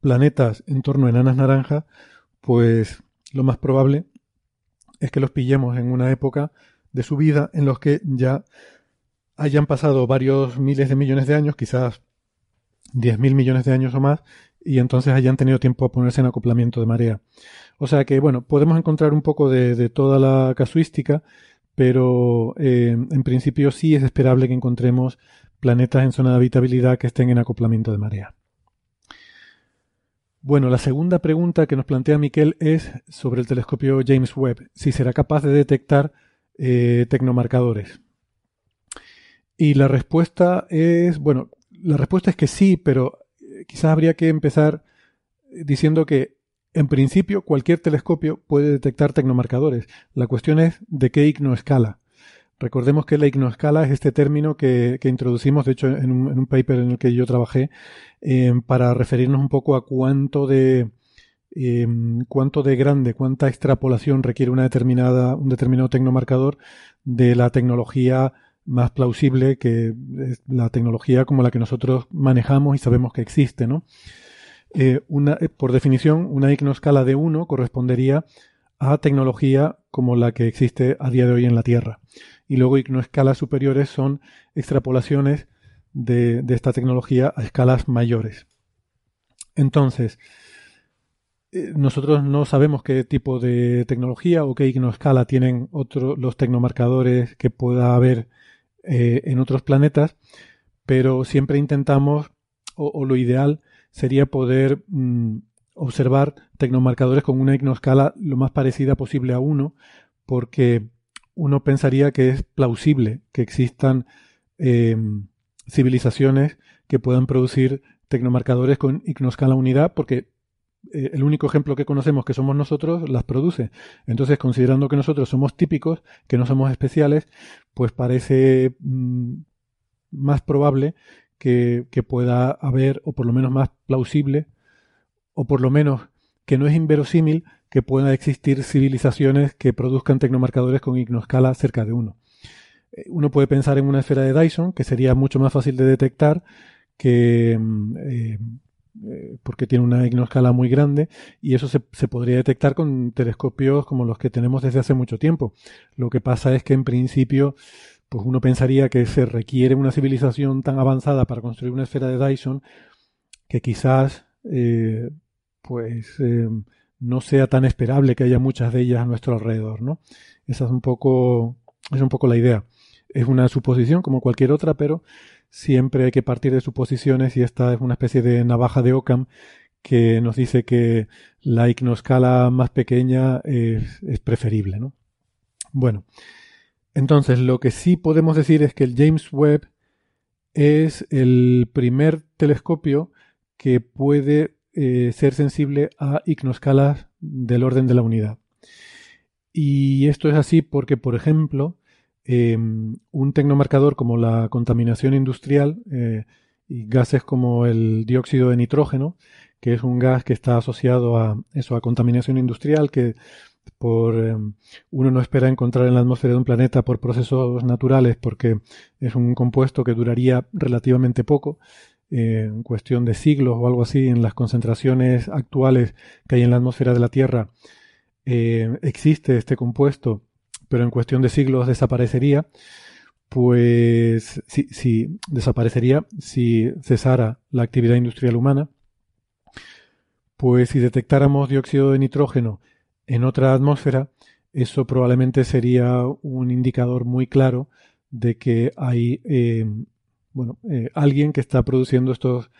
planetas en torno a enanas naranja, pues lo más probable es que los pillemos en una época de su vida en los que ya hayan pasado varios miles de millones de años, quizás 10.000 millones de años o más, y entonces hayan tenido tiempo a ponerse en acoplamiento de marea. O sea que, bueno, podemos encontrar un poco de, toda la casuística, pero eh, en principio sí es esperable que encontremos planetas en zona de habitabilidad que estén en acoplamiento de marea. Bueno, la segunda pregunta que nos plantea Miquel es sobre el telescopio James Webb, si será capaz de detectar eh, tecnomarcadores. Y la respuesta es, bueno, la respuesta es que sí, pero eh, quizás habría que empezar diciendo que en principio cualquier telescopio puede detectar tecnomarcadores. La cuestión es de qué ignoescala. Recordemos que la ignoescala es este término que, introducimos, de hecho, en un, paper en el que yo trabajé, eh, para referirnos un poco a cuánto de eh, cuánto de grande, cuánta extrapolación requiere una determinada, un determinado tecnomarcador de la tecnología más plausible que es la tecnología como la que nosotros manejamos y sabemos que existe, ¿no? Eh, una, por definición, una ignoscala de 1 correspondería a tecnología como la que existe a día de hoy en la Tierra y luego escalas superiores son extrapolaciones de, esta tecnología a escalas mayores. Entonces, eh, nosotros no sabemos qué tipo de tecnología o qué ignoescala tienen otros los tecnomarcadores que pueda haber eh, en otros planetas, pero siempre intentamos, o, lo ideal sería poder mm, observar tecnomarcadores con una ignoescala lo más parecida posible a uno, porque uno pensaría que es plausible que existan em, civilizaciones que puedan producir tecnomarcadores con ignoscala unidad, porque eh, el único ejemplo que conocemos que somos nosotros las produce. Entonces, considerando que nosotros somos típicos, que no somos especiales, pues parece mm, más probable que, pueda haber, o por lo menos más plausible, o por lo menos que no es inverosímil que puedan existir civilizaciones que produzcan tecnomarcadores con ignoscala cerca de uno. Eh, uno puede pensar en una esfera de Dyson, que sería mucho más fácil de detectar que mm, eh, eh, porque tiene una ignoscala muy grande y eso se, se, podría detectar con telescopios como los que tenemos desde hace mucho tiempo. Lo que pasa es que en principio pues uno pensaría que se requiere una civilización tan avanzada para construir una esfera de Dyson que quizás pues no sea tan esperable que haya muchas de ellas a nuestro alrededor, ¿no? Esa es un poco, es un poco la idea. Es una suposición como cualquier otra, pero siempre hay que partir de suposiciones y esta es una especie de navaja de Ockham que nos dice que la ignoscala más pequeña es, es preferible, ¿no? Bueno, entonces lo que sí podemos decir es que el James Webb es el primer telescopio que puede eh, ser sensible a ignoscalas del orden de la unidad. Y esto es así porque, por ejemplo, em, un tecnomarcador como la contaminación industrial eh, y gases como el dióxido de nitrógeno, que es un gas que está asociado a eso, a contaminación industrial, que por em, uno no espera encontrar en la atmósfera de un planeta por procesos naturales, porque es un compuesto que duraría relativamente poco en cuestión de siglos o algo así, en las concentraciones actuales que hay en la atmósfera de la Tierra, eh, existe este compuesto, pero en cuestión de siglos desaparecería, pues si, desaparecería si cesara la actividad industrial humana, pues si detectáramos dióxido de nitrógeno en otra atmósfera, eso probablemente sería un indicador muy claro de que hay eh, bueno, eh, alguien que está produciendo estos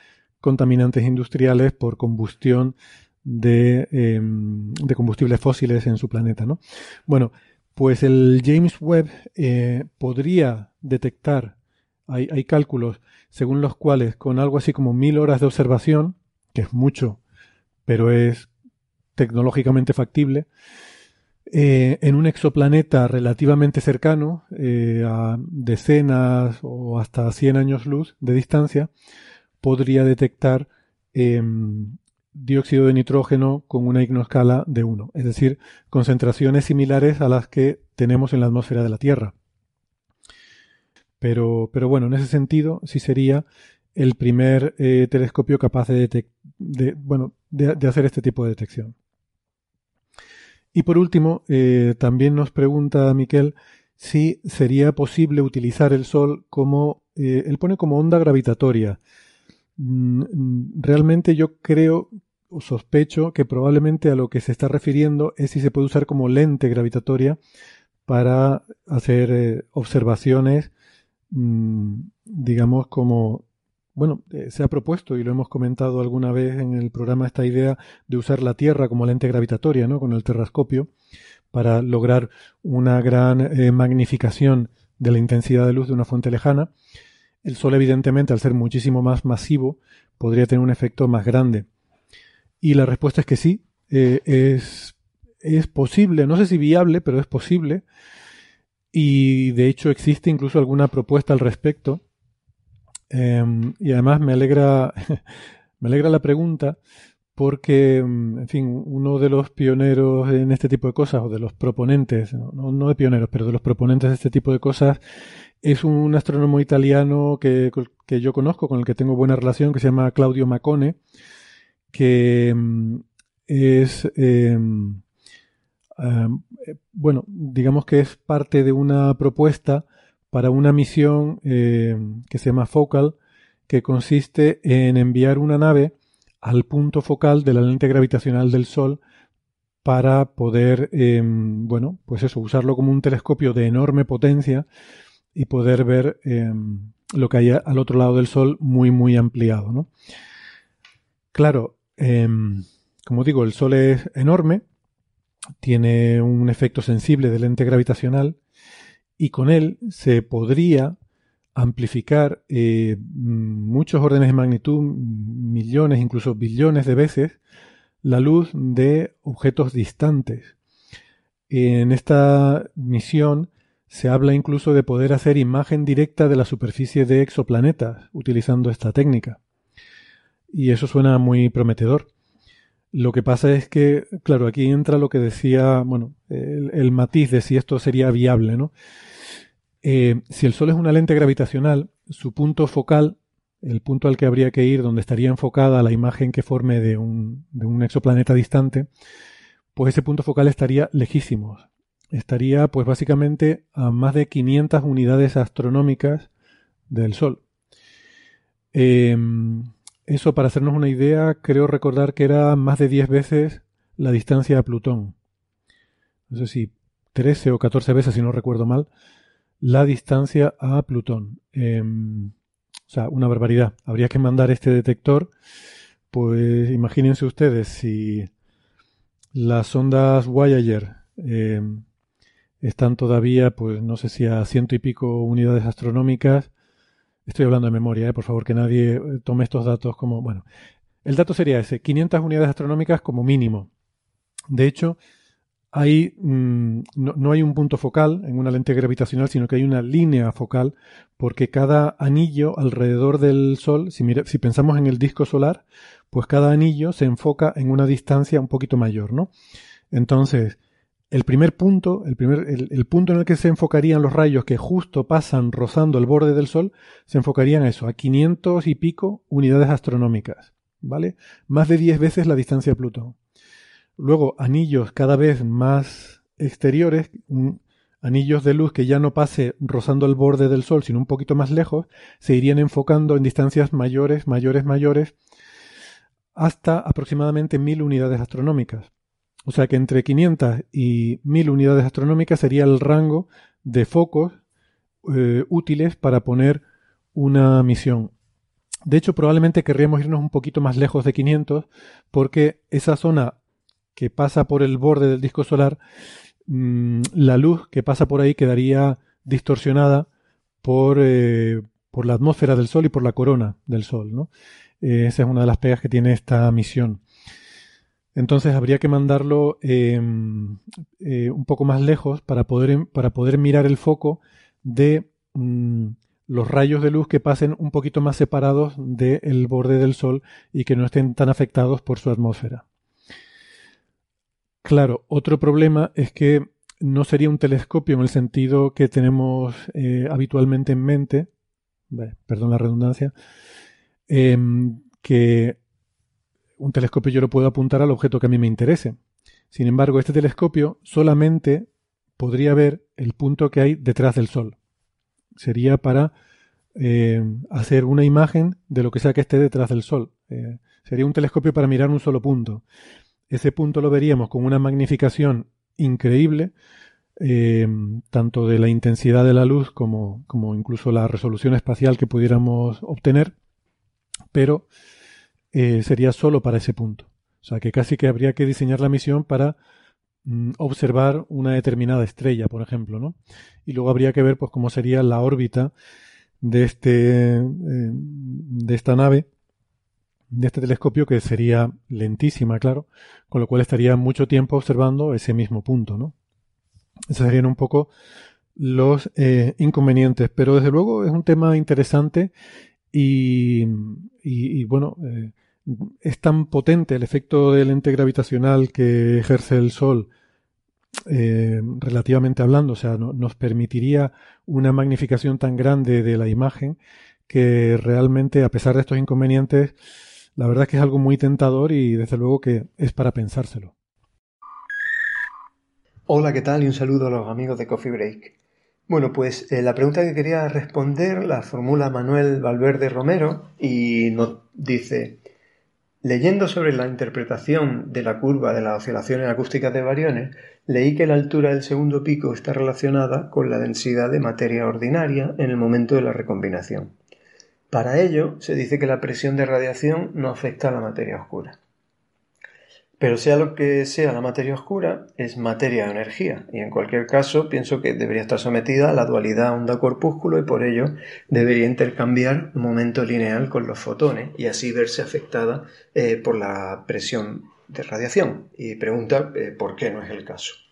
contaminantes industriales por combustión de, em, de, combustibles fósiles en su planeta, ¿no? Bueno, pues el James Webb eh, podría detectar, hay, hay, cálculos según los cuales con algo así como mil horas de observación, que es mucho, pero es tecnológicamente factible, eh, en un exoplaneta relativamente cercano, eh, a decenas o hasta 100 años luz de distancia, podría detectar em, dióxido de nitrógeno con una ignoscala de 1, es decir, concentraciones similares a las que tenemos en la atmósfera de la Tierra. Pero, pero bueno, en ese sentido sí sería el primer eh, telescopio capaz de, bueno, de, hacer este tipo de detección. Y por último, eh, también nos pregunta Miquel si sería posible utilizar el Sol como, eh, él pone como onda gravitatoria. Mm, mm, realmente yo creo o sospecho que probablemente a lo que se está refiriendo es si se puede usar como lente gravitatoria para hacer observaciones, mm, digamos, como bueno, eh, se ha propuesto y lo hemos comentado alguna vez en el programa esta idea de usar la Tierra como lente gravitatoria, ¿no? Con el terrascopio para lograr una gran eh, magnificación de la intensidad de luz de una fuente lejana. El Sol, evidentemente, al ser muchísimo más masivo, podría tener un efecto más grande. Y la respuesta es que sí, eh, es, es posible, no sé si viable, pero es posible. Y de hecho existe incluso alguna propuesta al respecto Em, y además me alegra, *laughs* me alegra la pregunta porque, em, en fin, uno de los pioneros en este tipo de cosas, o de los proponentes, no, de pioneros, pero de los proponentes de este tipo de cosas, es un astrónomo italiano que, que yo conozco, con el que tengo buena relación, que se llama Claudio Macone, que em, es, bueno, digamos que es parte de una propuesta para una misión eh, que se llama Focal, que consiste en enviar una nave al punto focal de la lente gravitacional del Sol para poder, em, bueno, pues eso, usarlo como un telescopio de enorme potencia y poder ver em, lo que hay al otro lado del Sol muy, muy ampliado, ¿no? Claro, em, como digo, el Sol es enorme, tiene un efecto sensible de lente gravitacional y con él se podría amplificar eh, muchos órdenes de magnitud, millones, incluso billones de veces, la luz de objetos distantes. En esta misión se habla incluso de poder hacer imagen directa de la superficie de exoplanetas utilizando esta técnica. Y eso suena muy prometedor. Lo que pasa es que, claro, aquí entra lo que decía, bueno, el, matiz de si esto sería viable, ¿no? Eh, si el Sol es una lente gravitacional, su punto focal, el punto al que habría que ir, donde estaría enfocada la imagen que forme de un, exoplaneta distante, pues ese punto focal estaría lejísimo. Estaría, pues básicamente, a más de 500 unidades astronómicas del Sol. Em, eso, para hacernos una idea, creo recordar que era más de 10 veces la distancia a Plutón. No sé si 13 o 14 veces, si no recuerdo mal, la distancia a Plutón. Em, o sea, una barbaridad. Habría que mandar este detector. Pues imagínense ustedes si las ondas Voyager em, están todavía, pues no sé si a ciento y pico unidades astronómicas. Estoy hablando de memoria, eh, por favor, que nadie eh, tome estos datos como. Bueno, el dato sería ese: 500 unidades astronómicas como mínimo. De hecho, hay, mm, no, hay un punto focal en una lente gravitacional, sino que hay una línea focal, porque cada anillo alrededor del Sol, si, si pensamos en el disco solar, pues cada anillo se enfoca en una distancia un poquito mayor, ¿no? Entonces, el primer punto, el, primer, el, punto en el que se enfocarían los rayos que justo pasan rozando el borde del Sol, se enfocarían a eso, a 500 y pico unidades astronómicas, ¿vale? Más de 10 veces la distancia de Plutón. Luego, anillos cada vez más exteriores, anillos de luz que ya no pase rozando el borde del Sol, sino un poquito más lejos, se irían enfocando en distancias mayores, mayores, mayores, hasta aproximadamente mil unidades astronómicas. O sea que entre 500 y 1000 unidades astronómicas sería el rango de focos eh, útiles para poner una misión. De hecho, probablemente querríamos irnos un poquito más lejos de 500 porque esa zona que pasa por el borde del disco solar, mm, la luz que pasa por ahí quedaría distorsionada por, eh, por la atmósfera del Sol y por la corona del Sol. ¿no? Eh, esa es una de las pegas que tiene esta misión. Entonces habría que mandarlo em, eh, un poco más lejos para poder, para poder mirar el foco de, mm, los rayos de luz que pasen un poquito más separados del borde del Sol y que no estén tan afectados por su atmósfera. Claro, otro problema es que no sería un telescopio en el sentido que tenemos eh, habitualmente en mente, perdón la redundancia, em, que un telescopio yo lo puedo apuntar al objeto que a mí me interese. Sin embargo, este telescopio solamente podría ver el punto que hay detrás del Sol. Sería para eh, hacer una imagen de lo que sea que esté detrás del Sol. Eh, sería un telescopio para mirar un solo punto. Ese punto lo veríamos con una magnificación increíble, eh, tanto de la intensidad de la luz como, como, incluso la resolución espacial que pudiéramos obtener, pero sería solo para ese punto. O sea que casi que habría que diseñar la misión para mm, observar una determinada estrella, por ejemplo, ¿no? Y luego habría que ver pues cómo sería la órbita de este eh, de esta nave de este telescopio que sería lentísima, claro, con lo cual estaría mucho tiempo observando ese mismo punto, ¿no? Esos serían un poco los eh, inconvenientes, pero desde luego es un tema interesante y, y, bueno, eh, es tan potente el efecto del ente gravitacional que ejerce el Sol, eh, relativamente hablando, o sea, nos permitiría una magnificación tan grande de la imagen que realmente, a pesar de estos inconvenientes, la verdad es que es algo muy tentador y desde luego que es para pensárselo. Hola, ¿qué tal? Y un saludo a los amigos de Coffee Break. Bueno, pues eh, la pregunta que quería responder la formula Manuel Valverde Romero y nos dice, Leyendo sobre la interpretación de la curva de las oscilaciones acústicas de variones, leí que la altura del segundo pico está relacionada con la densidad de materia ordinaria en el momento de la recombinación. Para ello, se dice que la presión de radiación no afecta a la materia oscura. Pero sea lo que sea la materia oscura, es materia o energía, y en cualquier caso pienso que debería estar sometida a la dualidad onda-corpúsculo y por ello debería intercambiar momento lineal con los fotones y así verse afectada eh, por la presión de radiación. Y pregunta eh, por qué no es el caso.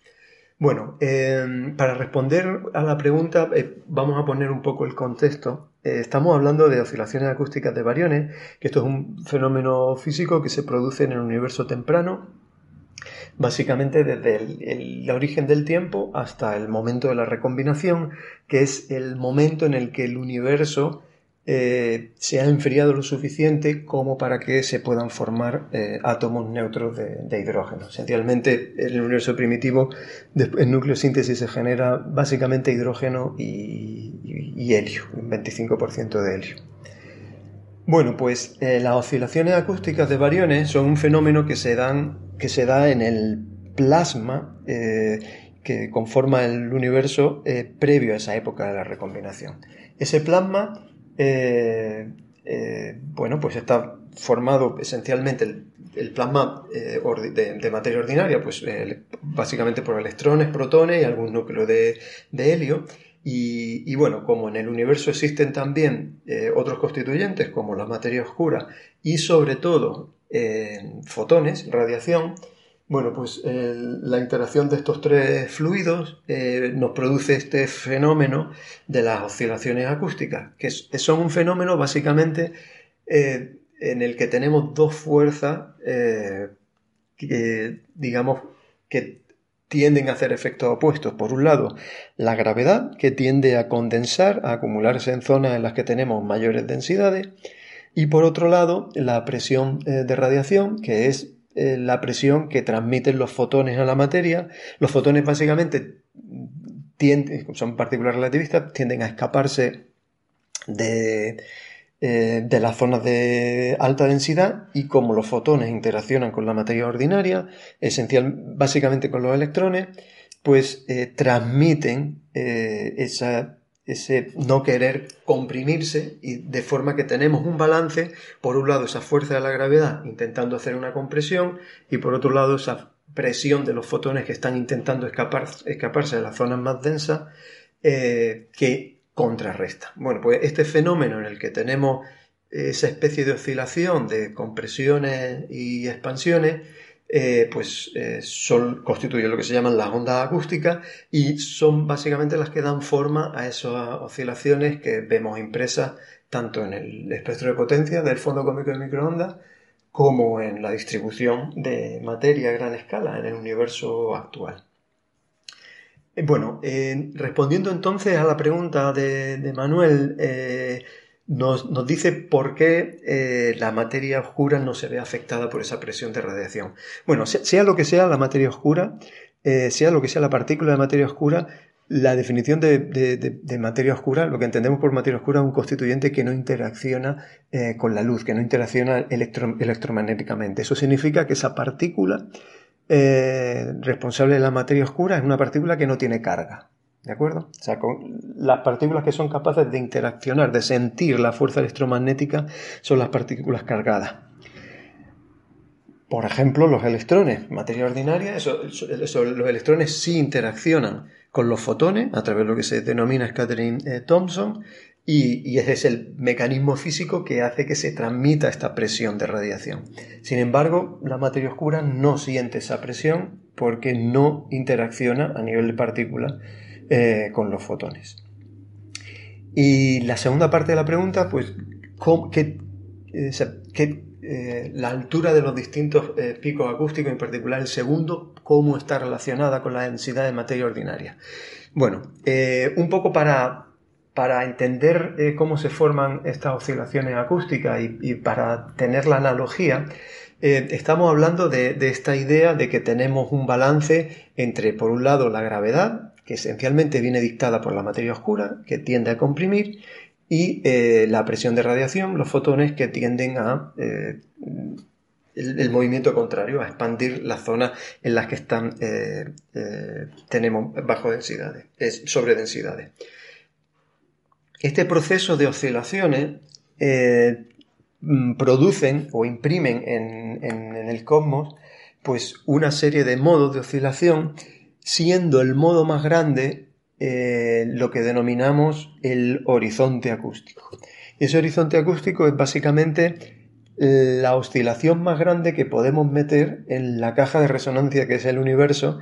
Bueno, em, para responder a la pregunta eh, vamos a poner un poco el contexto. Eh, estamos hablando de oscilaciones acústicas de variones, que esto es un fenómeno físico que se produce en el universo temprano, básicamente desde el, origen del tiempo hasta el momento de la recombinación, que es el momento en el que el universo eh, se ha enfriado lo suficiente como para que se puedan formar eh, átomos neutros de, hidrógeno. Esencialmente, en el universo primitivo, en nucleosíntesis se genera básicamente hidrógeno y, helio, un 25% de helio. Bueno, pues eh, las oscilaciones acústicas de variones son un fenómeno que se, dan, que se da en el plasma que conforma el universo previo a esa época de la recombinación. Ese plasma eh, eh, bueno, pues está formado esencialmente el, plasma eh, de, materia ordinaria, pues básicamente por electrones, protones y algún núcleo de, helio. Y, bueno, como en el universo existen también otros constituyentes como la materia oscura y sobre todo fotones, radiación, bueno, pues la interacción de estos tres fluidos eh, nos produce este fenómeno de las oscilaciones acústicas, que, son un fenómeno básicamente eh, en el que tenemos dos fuerzas eh, que, digamos, que tienden a hacer efectos opuestos. Por un lado, la gravedad, que tiende a condensar, a acumularse en zonas en las que tenemos mayores densidades, y por otro lado, la presión de radiación, que es eh, la presión que transmiten los fotones a la materia. Los fotones básicamente tienden, son partículas relativistas, tienden a escaparse de, eh, de las zonas de alta densidad y como los fotones interaccionan con la materia ordinaria, esencial, básicamente con los electrones, pues eh, transmiten esa ese no querer comprimirse y de forma que tenemos un balance, por un lado esa fuerza de la gravedad intentando hacer una compresión y por otro lado esa presión de los fotones que están intentando escapar, escaparse de las zonas más densas eh, que contrarresta. Bueno, pues este fenómeno en el que tenemos esa especie de oscilación de compresiones y expansiones eh, pues eh, son, constituyen lo que se llaman las ondas acústicas y son básicamente las que dan forma a esas oscilaciones que vemos impresas tanto en el espectro de potencia del fondo cósmico de microondas como en la distribución de materia a gran escala en el universo actual. Eh, bueno, respondiendo entonces a la pregunta de, Manuel, nos, dice por qué eh, la materia oscura no se ve afectada por esa presión de radiación. Bueno, sea, lo que sea la materia oscura, eh, sea lo que sea la partícula de materia oscura, la definición de, materia oscura, lo que entendemos por materia oscura, es un constituyente que no interacciona eh, con la luz, que no interacciona electromagnéticamente. Eso significa que esa partícula responsable de la materia oscura es una partícula que no tiene carga. ¿De acuerdo? O sea, las partículas que son capaces de interaccionar, de sentir la fuerza electromagnética, son las partículas cargadas. Por ejemplo, los electrones, materia ordinaria, los electrones sí interaccionan con los fotones a través de lo que se denomina scattering eh, Thomson y, y, ese es el mecanismo físico que hace que se transmita esta presión de radiación. Sin embargo, la materia oscura no siente esa presión porque no interacciona a nivel de partícula eh, con los fotones. Y la segunda parte de la pregunta, pues, ¿qué, eh, eh, la altura de los distintos picos acústicos, en particular el segundo, cómo está relacionada con la densidad de materia ordinaria. Bueno, un poco para, para entender cómo se forman estas oscilaciones acústicas y, para tener la analogía, estamos hablando de, esta idea de que tenemos un balance entre, por un lado, la gravedad, que esencialmente viene dictada por la materia oscura, que tiende a comprimir, y eh, la presión de radiación, los fotones que tienden a eh, el, movimiento contrario, a expandir las zonas en las que están eh, tenemos bajo densidades, sobre densidades. Este proceso de oscilaciones mm, producen o imprimen en, en el cosmos pues una serie de modos de oscilación siendo el modo más grande eh, lo que denominamos el horizonte acústico. Ese horizonte acústico es básicamente la oscilación más grande que podemos meter en la caja de resonancia que es el universo,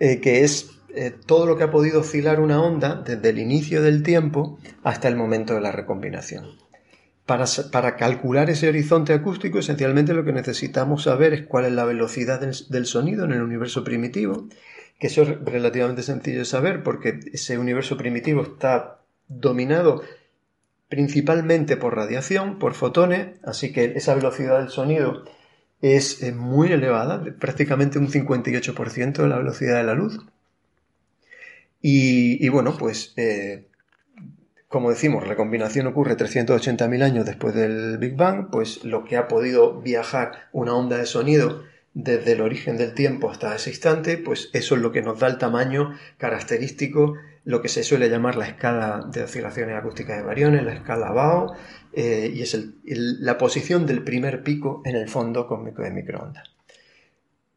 eh, que es eh, todo lo que ha podido oscilar una onda desde el inicio del tiempo hasta el momento de la recombinación. Para, calcular ese horizonte acústico, esencialmente lo que necesitamos saber es cuál es la velocidad del sonido en el universo primitivo que eso es relativamente sencillo de saber porque ese universo primitivo está dominado principalmente por radiación, por fotones, así que esa velocidad del sonido es eh, muy elevada, prácticamente un 58% de la velocidad de la luz. Y, bueno, pues eh, como decimos, la recombinación ocurre 380.000 años después del Big Bang, pues lo que ha podido viajar una onda de sonido desde el origen del tiempo hasta ese instante, pues eso es lo que nos da el tamaño característico, lo que se suele llamar la escala de oscilaciones acústicas de variones, la escala BAO, eh, y es la posición del primer pico en el fondo cósmico de microondas.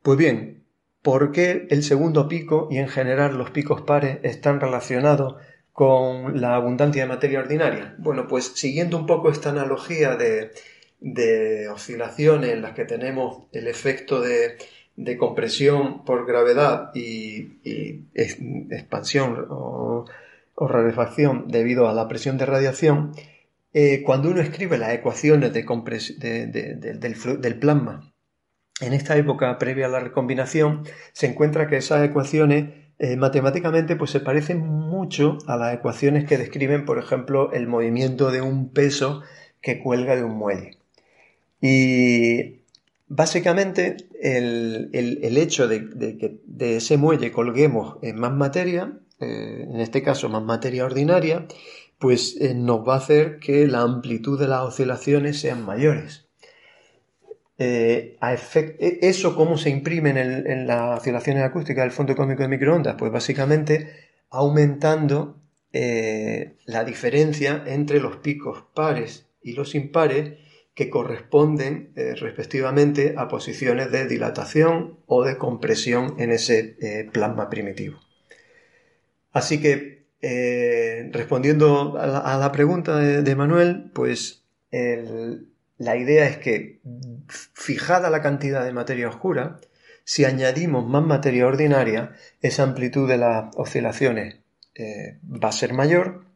Pues bien, ¿por qué el segundo pico y en general los picos pares están relacionados con la abundancia de materia ordinaria? Bueno, pues siguiendo un poco esta analogía de, de oscilaciones en las que tenemos el efecto de, compresión por gravedad y, expansión o, rarefacción debido a la presión de radiación, eh, cuando uno escribe las ecuaciones de del, plasma en esta época previa a la recombinación, se encuentra que esas ecuaciones eh, matemáticamente pues se parecen mucho a las ecuaciones que describen, por ejemplo, el movimiento de un peso que cuelga de un muelle. Y básicamente el, hecho de, que de ese muelle colguemos en más materia, eh, en este caso más materia ordinaria, pues eh, nos va a hacer que la amplitud de las oscilaciones sean mayores. Eh, e, ¿Eso cómo se imprime en, las oscilaciones acústicas del fondo cósmico de microondas? Pues básicamente aumentando la diferencia entre los picos pares y los impares que corresponden eh, respectivamente a posiciones de dilatación o de compresión en ese eh, plasma primitivo. Así que, eh, respondiendo a la, pregunta de, Manuel, pues la idea es que, fijada la cantidad de materia oscura, Si añadimos más materia ordinaria, esa amplitud de las oscilaciones va a ser mayor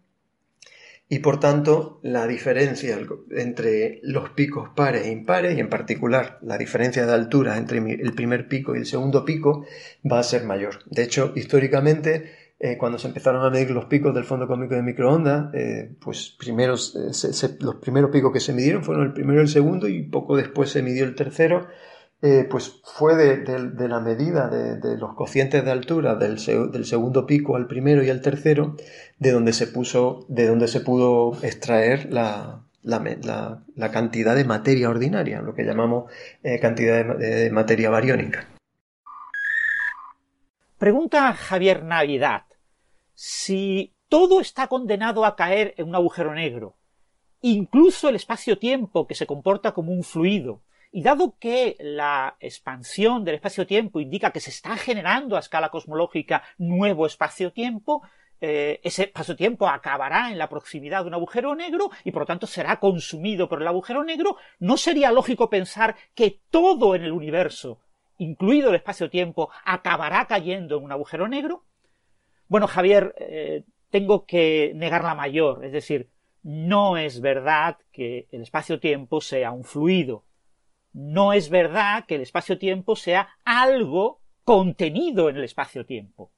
y por tanto la diferencia entre los picos pares e impares y en particular la diferencia de altura entre el primer pico y el segundo pico va a ser mayor. De hecho, históricamente eh, cuando se empezaron a medir los picos del fondo cósmico de microondas, eh, pues primeros, eh, los primeros picos que se midieron fueron el primero y el segundo y poco después se midió el tercero, pues fue de, la medida de, los cocientes de altura del, segundo pico al primero y al tercero, de donde se puso, de donde se pudo extraer la, cantidad de materia ordinaria, lo que llamamos cantidad de materia bariónica. Pregunta Javier Navidad si todo está condenado a caer en un agujero negro, incluso el espacio-tiempo que se comporta como un fluido, y dado que la expansión del espacio-tiempo indica que se está generando a escala cosmológica nuevo espacio-tiempo, eh, ese espacio-tiempo acabará en la proximidad de un agujero negro y por lo tanto será consumido por el agujero negro, ¿no sería lógico pensar que todo en el universo, incluido el espacio-tiempo, acabará cayendo en un agujero negro? Bueno, Javier, eh, tengo que negar la mayor, es decir, no es verdad que el espacio-tiempo sea un fluido. No es verdad que el espacio-tiempo sea algo contenido en el espacio-tiempo.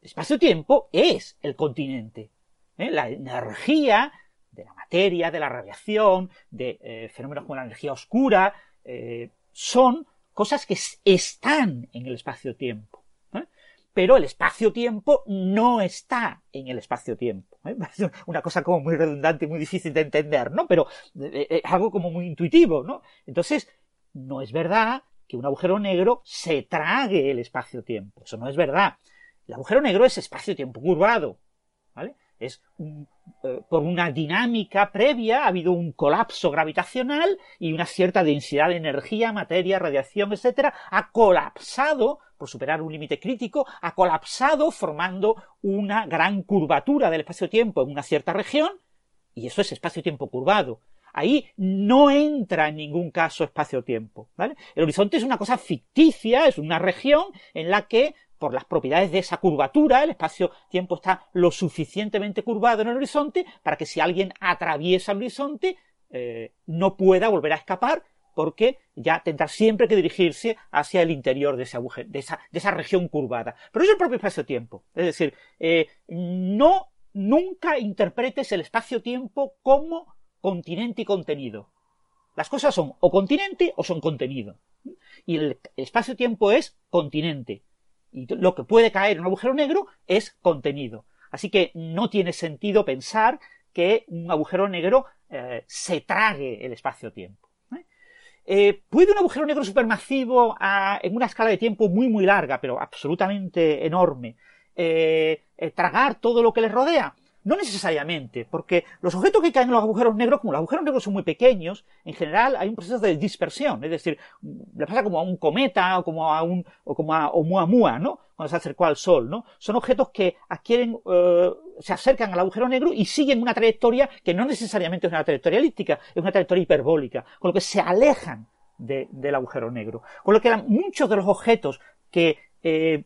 El espacio-tiempo es el continente. ¿eh? La energía de la materia, de la radiación, de eh, fenómenos como la energía oscura, son cosas que están en el espacio-tiempo pero el espacio-tiempo no está en el espacio-tiempo. ¿eh? *laughs* Una cosa como muy redundante muy difícil de entender, ¿no? Pero eh, eh, algo como muy intuitivo, ¿no? Entonces, no es verdad que un agujero negro se trague el espacio-tiempo. Eso no es verdad. El agujero negro es espacio-tiempo curvado, ¿vale? Es por una dinámica previa ha habido un colapso gravitacional y una cierta densidad de energía, materia, radiación, etcétera, ha colapsado por superar un límite crítico, ha colapsado formando una gran curvatura del espacio-tiempo en una cierta región, y eso es espacio-tiempo curvado. Ahí no entra en ningún caso espacio-tiempo. El horizonte es una cosa ficticia, es una región en la que, por las propiedades de esa curvatura, el espacio-tiempo está lo suficientemente curvado en el horizonte para que si alguien atraviesa el horizonte, eh, no pueda volver a escapar porque ya tendrá siempre que dirigirse hacia el interior de ese agujero, de esa, de esa región curvada. Pero es el propio espacio-tiempo. Es decir, eh, no nunca interpretes el espacio-tiempo como continente y contenido. Las cosas son o continente o son contenido. Y el espacio-tiempo es continente. Y lo que puede caer en un agujero negro es contenido. Así que no tiene sentido pensar que un agujero negro eh, se trague el espacio-tiempo. Eh, ¿Puede un agujero negro supermasivo en una escala de tiempo muy muy larga, pero absolutamente enorme, eh, eh, tragar todo lo que le rodea? No necesariamente, porque los objetos que caen en los agujeros negros, como los agujeros negros son muy pequeños, en general hay un proceso de dispersión, es decir, le pasa como a un cometa o como a un o como a Oumuamua, ¿no? Cuando se acercó al Sol, ¿no? Son objetos que adquieren, eh, se acercan al agujero negro y siguen una trayectoria que no necesariamente es una trayectoria elíptica, es una trayectoria hiperbólica, con lo que se alejan del agujero negro. Con lo que muchos de los objetos que eh,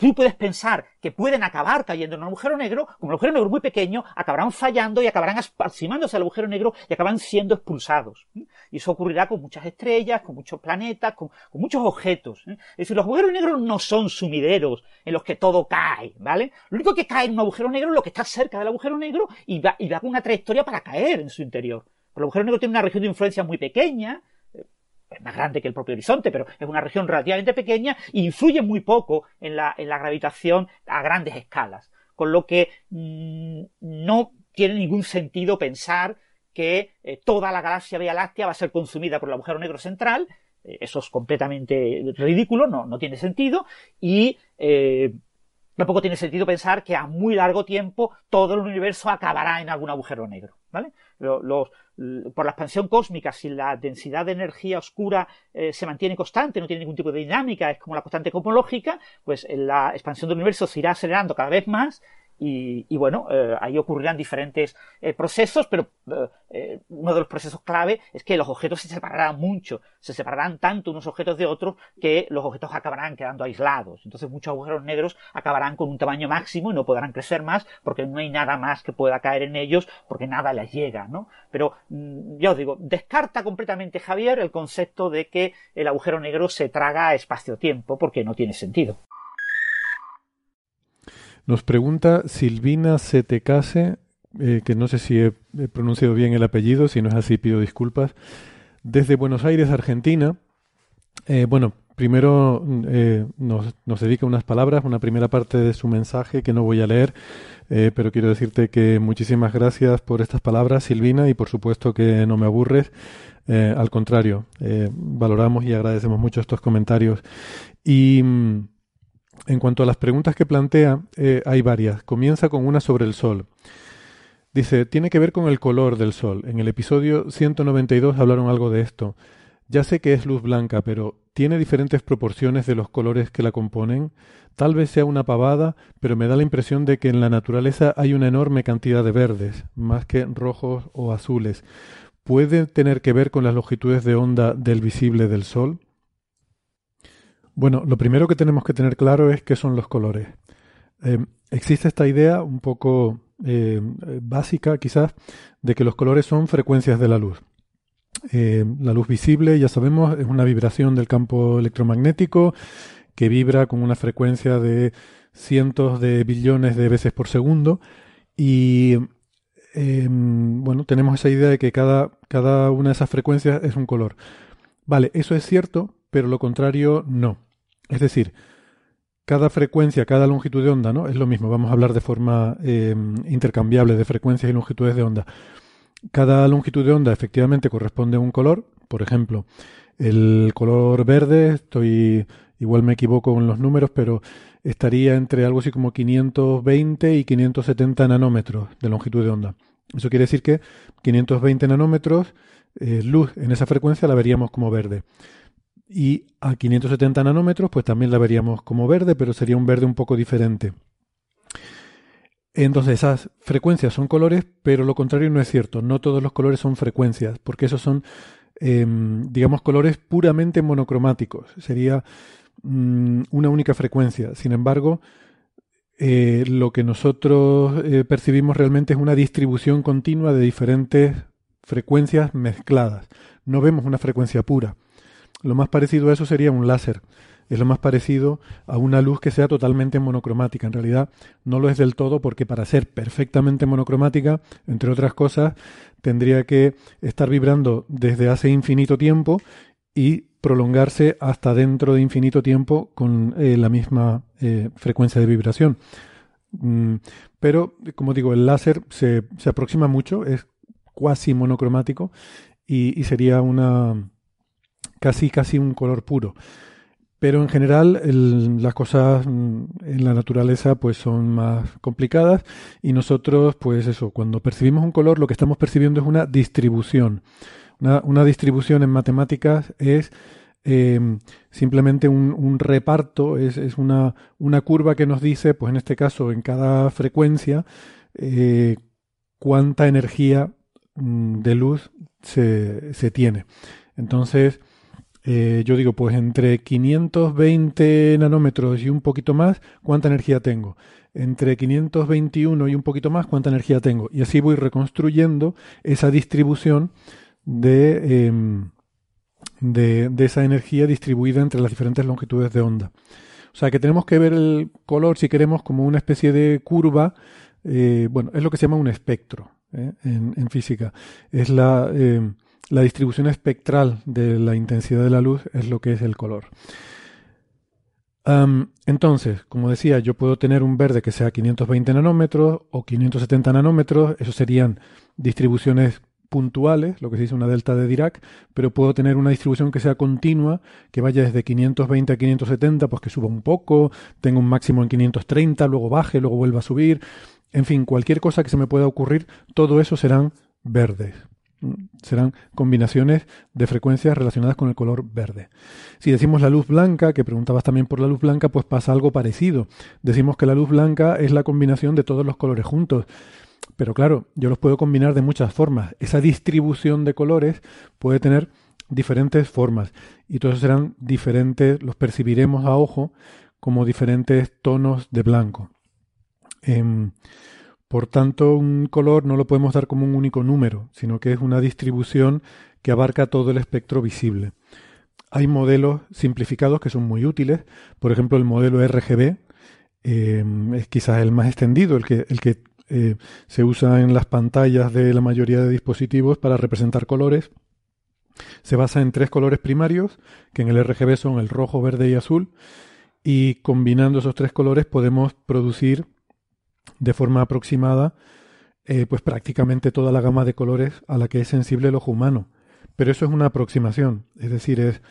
Tú puedes pensar que pueden acabar cayendo en un agujero negro, como el agujero negro muy pequeño, acabarán fallando y acabarán aproximándose al agujero negro y acabarán siendo expulsados. Y eso ocurrirá con muchas estrellas, con muchos planetas, con, muchos objetos. Es decir, los agujeros negros no son sumideros en los que todo cae, ¿vale? Lo único que cae en un agujero negro es lo que está cerca del agujero negro y va, va con una trayectoria para caer en su interior. el agujero negro tiene una región de influencia muy pequeña, es más grande que el propio horizonte, pero es una región relativamente pequeña e influye muy poco en la, en la gravitación a grandes escalas. Con lo que mm, no tiene ningún sentido pensar que eh, toda la galaxia Vía Láctea va a ser consumida por el agujero negro central. Eh, eso es completamente ridículo, no, no tiene sentido. Y eh, tampoco tiene sentido pensar que a muy largo tiempo todo el universo acabará en algún agujero negro. ¿vale? Los, por la expansión cósmica, si la densidad de energía oscura eh, se mantiene constante, no tiene ningún tipo de dinámica, es como la constante cosmológica, pues la expansión del universo se irá acelerando cada vez más Y, bueno, eh, ahí ocurrirán diferentes eh, procesos, pero eh, uno de los procesos clave es que los objetos se separarán mucho, se separarán tanto unos objetos de otros que los objetos acabarán quedando aislados. Entonces muchos agujeros negros acabarán con un tamaño máximo y no podrán crecer más porque no hay nada más que pueda caer en ellos porque nada les llega, ¿no? Pero mm, ya os digo, descarta completamente Javier el concepto de que el agujero negro se traga espacio-tiempo porque no tiene sentido. Nos pregunta Silvina Setecase, eh, que no sé si he, pronunciado bien el apellido, si no es así pido disculpas, desde Buenos Aires, Argentina. Eh, bueno, primero eh, nos, dedica unas palabras, una primera parte de su mensaje que no voy a leer, pero quiero decirte que muchísimas gracias por estas palabras, Silvina, y por supuesto que no me aburres. al contrario, valoramos y agradecemos mucho estos comentarios. Y mm, en cuanto a las preguntas que plantea, eh, hay varias. Comienza con una sobre el Sol. Dice, tiene que ver con el color del Sol. En el episodio 192 hablaron algo de esto. Ya sé que es luz blanca, pero ¿tiene diferentes proporciones de los colores que la componen? Tal vez sea una pavada, pero me da la impresión de que en la naturaleza hay una enorme cantidad de verdes, más que rojos o azules. ¿Puede tener que ver con las longitudes de onda del visible del Sol? Bueno, lo primero que tenemos que tener claro es qué son los colores. Eh, existe esta idea un poco eh, básica quizás de que los colores son frecuencias de la luz. Eh, la luz visible, ya sabemos, es una vibración del campo electromagnético que vibra con una frecuencia de cientos de billones de veces por segundo y bueno, tenemos esa idea de que cada, cada una de esas frecuencias es un color. Vale, eso es cierto, pero lo contrario no. Es decir, cada frecuencia, cada longitud de onda, ¿no? Es lo mismo, vamos a hablar de forma eh, intercambiable de frecuencias y longitudes de onda. Cada longitud de onda efectivamente corresponde a un color, por ejemplo, el color verde, estoy igual me equivoco con los números, pero estaría entre algo así como 520 y 570 nanómetros de longitud de onda. Eso quiere decir que 520 nanómetros, eh, luz en esa frecuencia la veríamos como verde. Y a 570 nanómetros, pues también la veríamos como verde, pero sería un verde un poco diferente. Entonces esas frecuencias son colores, pero lo contrario no es cierto. No todos los colores son frecuencias, porque esos son, em, digamos, colores puramente monocromáticos. Sería mm, una única frecuencia. Sin embargo, eh, lo que nosotros eh, percibimos realmente es una distribución continua de diferentes frecuencias mezcladas. No vemos una frecuencia pura. Lo más parecido a eso sería un láser. Es lo más parecido a una luz que sea totalmente monocromática. En realidad no lo es del todo porque para ser perfectamente monocromática, entre otras cosas, tendría que estar vibrando desde hace infinito tiempo y prolongarse hasta dentro de infinito tiempo con eh, la misma eh, frecuencia de vibración. Mm, pero, como digo, el láser se, aproxima mucho, es cuasi monocromático y sería una, casi, casi un color puro. Pero en general las cosas mm, en la naturaleza pues son más complicadas y nosotros pues eso, cuando percibimos un color lo que estamos percibiendo es una distribución. Una, distribución en matemáticas es em, simplemente un, reparto, es, una, una, curva que nos dice, pues en este caso, en cada frecuencia, eh, cuánta energía mm, de luz se, se tiene. Entonces, eh, yo digo, pues entre 520 nanómetros y un poquito más, ¿cuánta energía tengo? Entre 521 y un poquito más, ¿cuánta energía tengo? Y así voy reconstruyendo esa distribución de, em, de, esa energía distribuida entre las diferentes longitudes de onda. O sea que tenemos que ver el color, si queremos, como una especie de curva. Eh, bueno, es lo que se llama un espectro ¿eh? en, en, física. Es la em, la distribución espectral de la intensidad de la luz es lo que es el color. entonces, como decía, yo puedo tener un verde que sea 520 nanómetros o 570 nanómetros, eso serían distribuciones puntuales, lo que se dice una delta de Dirac, pero puedo tener una distribución que sea continua, que vaya desde 520 a 570, pues que suba un poco, tenga un máximo en 530, luego baje, luego vuelva a subir, en fin, cualquier cosa que se me pueda ocurrir, todo eso serán verdes. Serán combinaciones de frecuencias relacionadas con el color verde. Si decimos la luz blanca, que preguntabas también por la luz blanca, pues pasa algo parecido. Decimos que la luz blanca es la combinación de todos los colores juntos. Pero claro, yo los puedo combinar de muchas formas. Esa distribución de colores puede tener diferentes formas y todos serán diferentes, los percibiremos a ojo como diferentes tonos de blanco. Em, por tanto, un color no lo podemos dar como un único número, sino que es una distribución que abarca todo el espectro visible. Hay modelos simplificados que son muy útiles, por ejemplo el modelo RGB em, es quizás el más extendido, el que, el que eh, se usa en las pantallas de la mayoría de dispositivos para representar colores. Se basa en tres colores primarios, que en el RGB son el rojo, verde y azul, y combinando esos tres colores podemos producir de forma aproximada eh, pues prácticamente toda la gama de colores a la que es sensible el ojo humano. Pero eso es una aproximación, es decir, es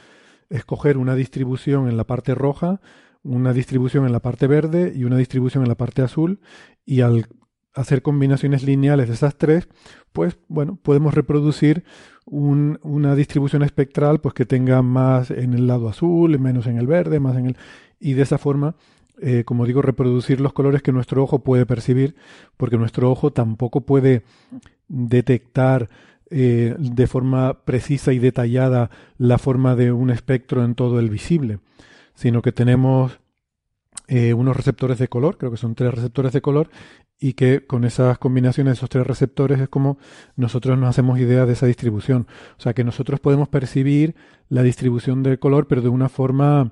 escoger una distribución en la parte roja, una distribución en la parte verde y una distribución en la parte azul y al hacer combinaciones lineales de esas tres, pues bueno, podemos reproducir una distribución espectral pues que tenga más en el lado azul, menos en el verde, más en el y de esa forma eh, como digo, reproducir los colores que nuestro ojo puede percibir, porque nuestro ojo tampoco puede detectar eh, de forma precisa y detallada la forma de un espectro en todo el visible, sino que tenemos eh, unos receptores de color, creo que son tres receptores de color, y que con esas combinaciones de esos tres receptores es como nosotros nos hacemos idea de esa distribución. O sea que nosotros podemos percibir la distribución del color, pero de una forma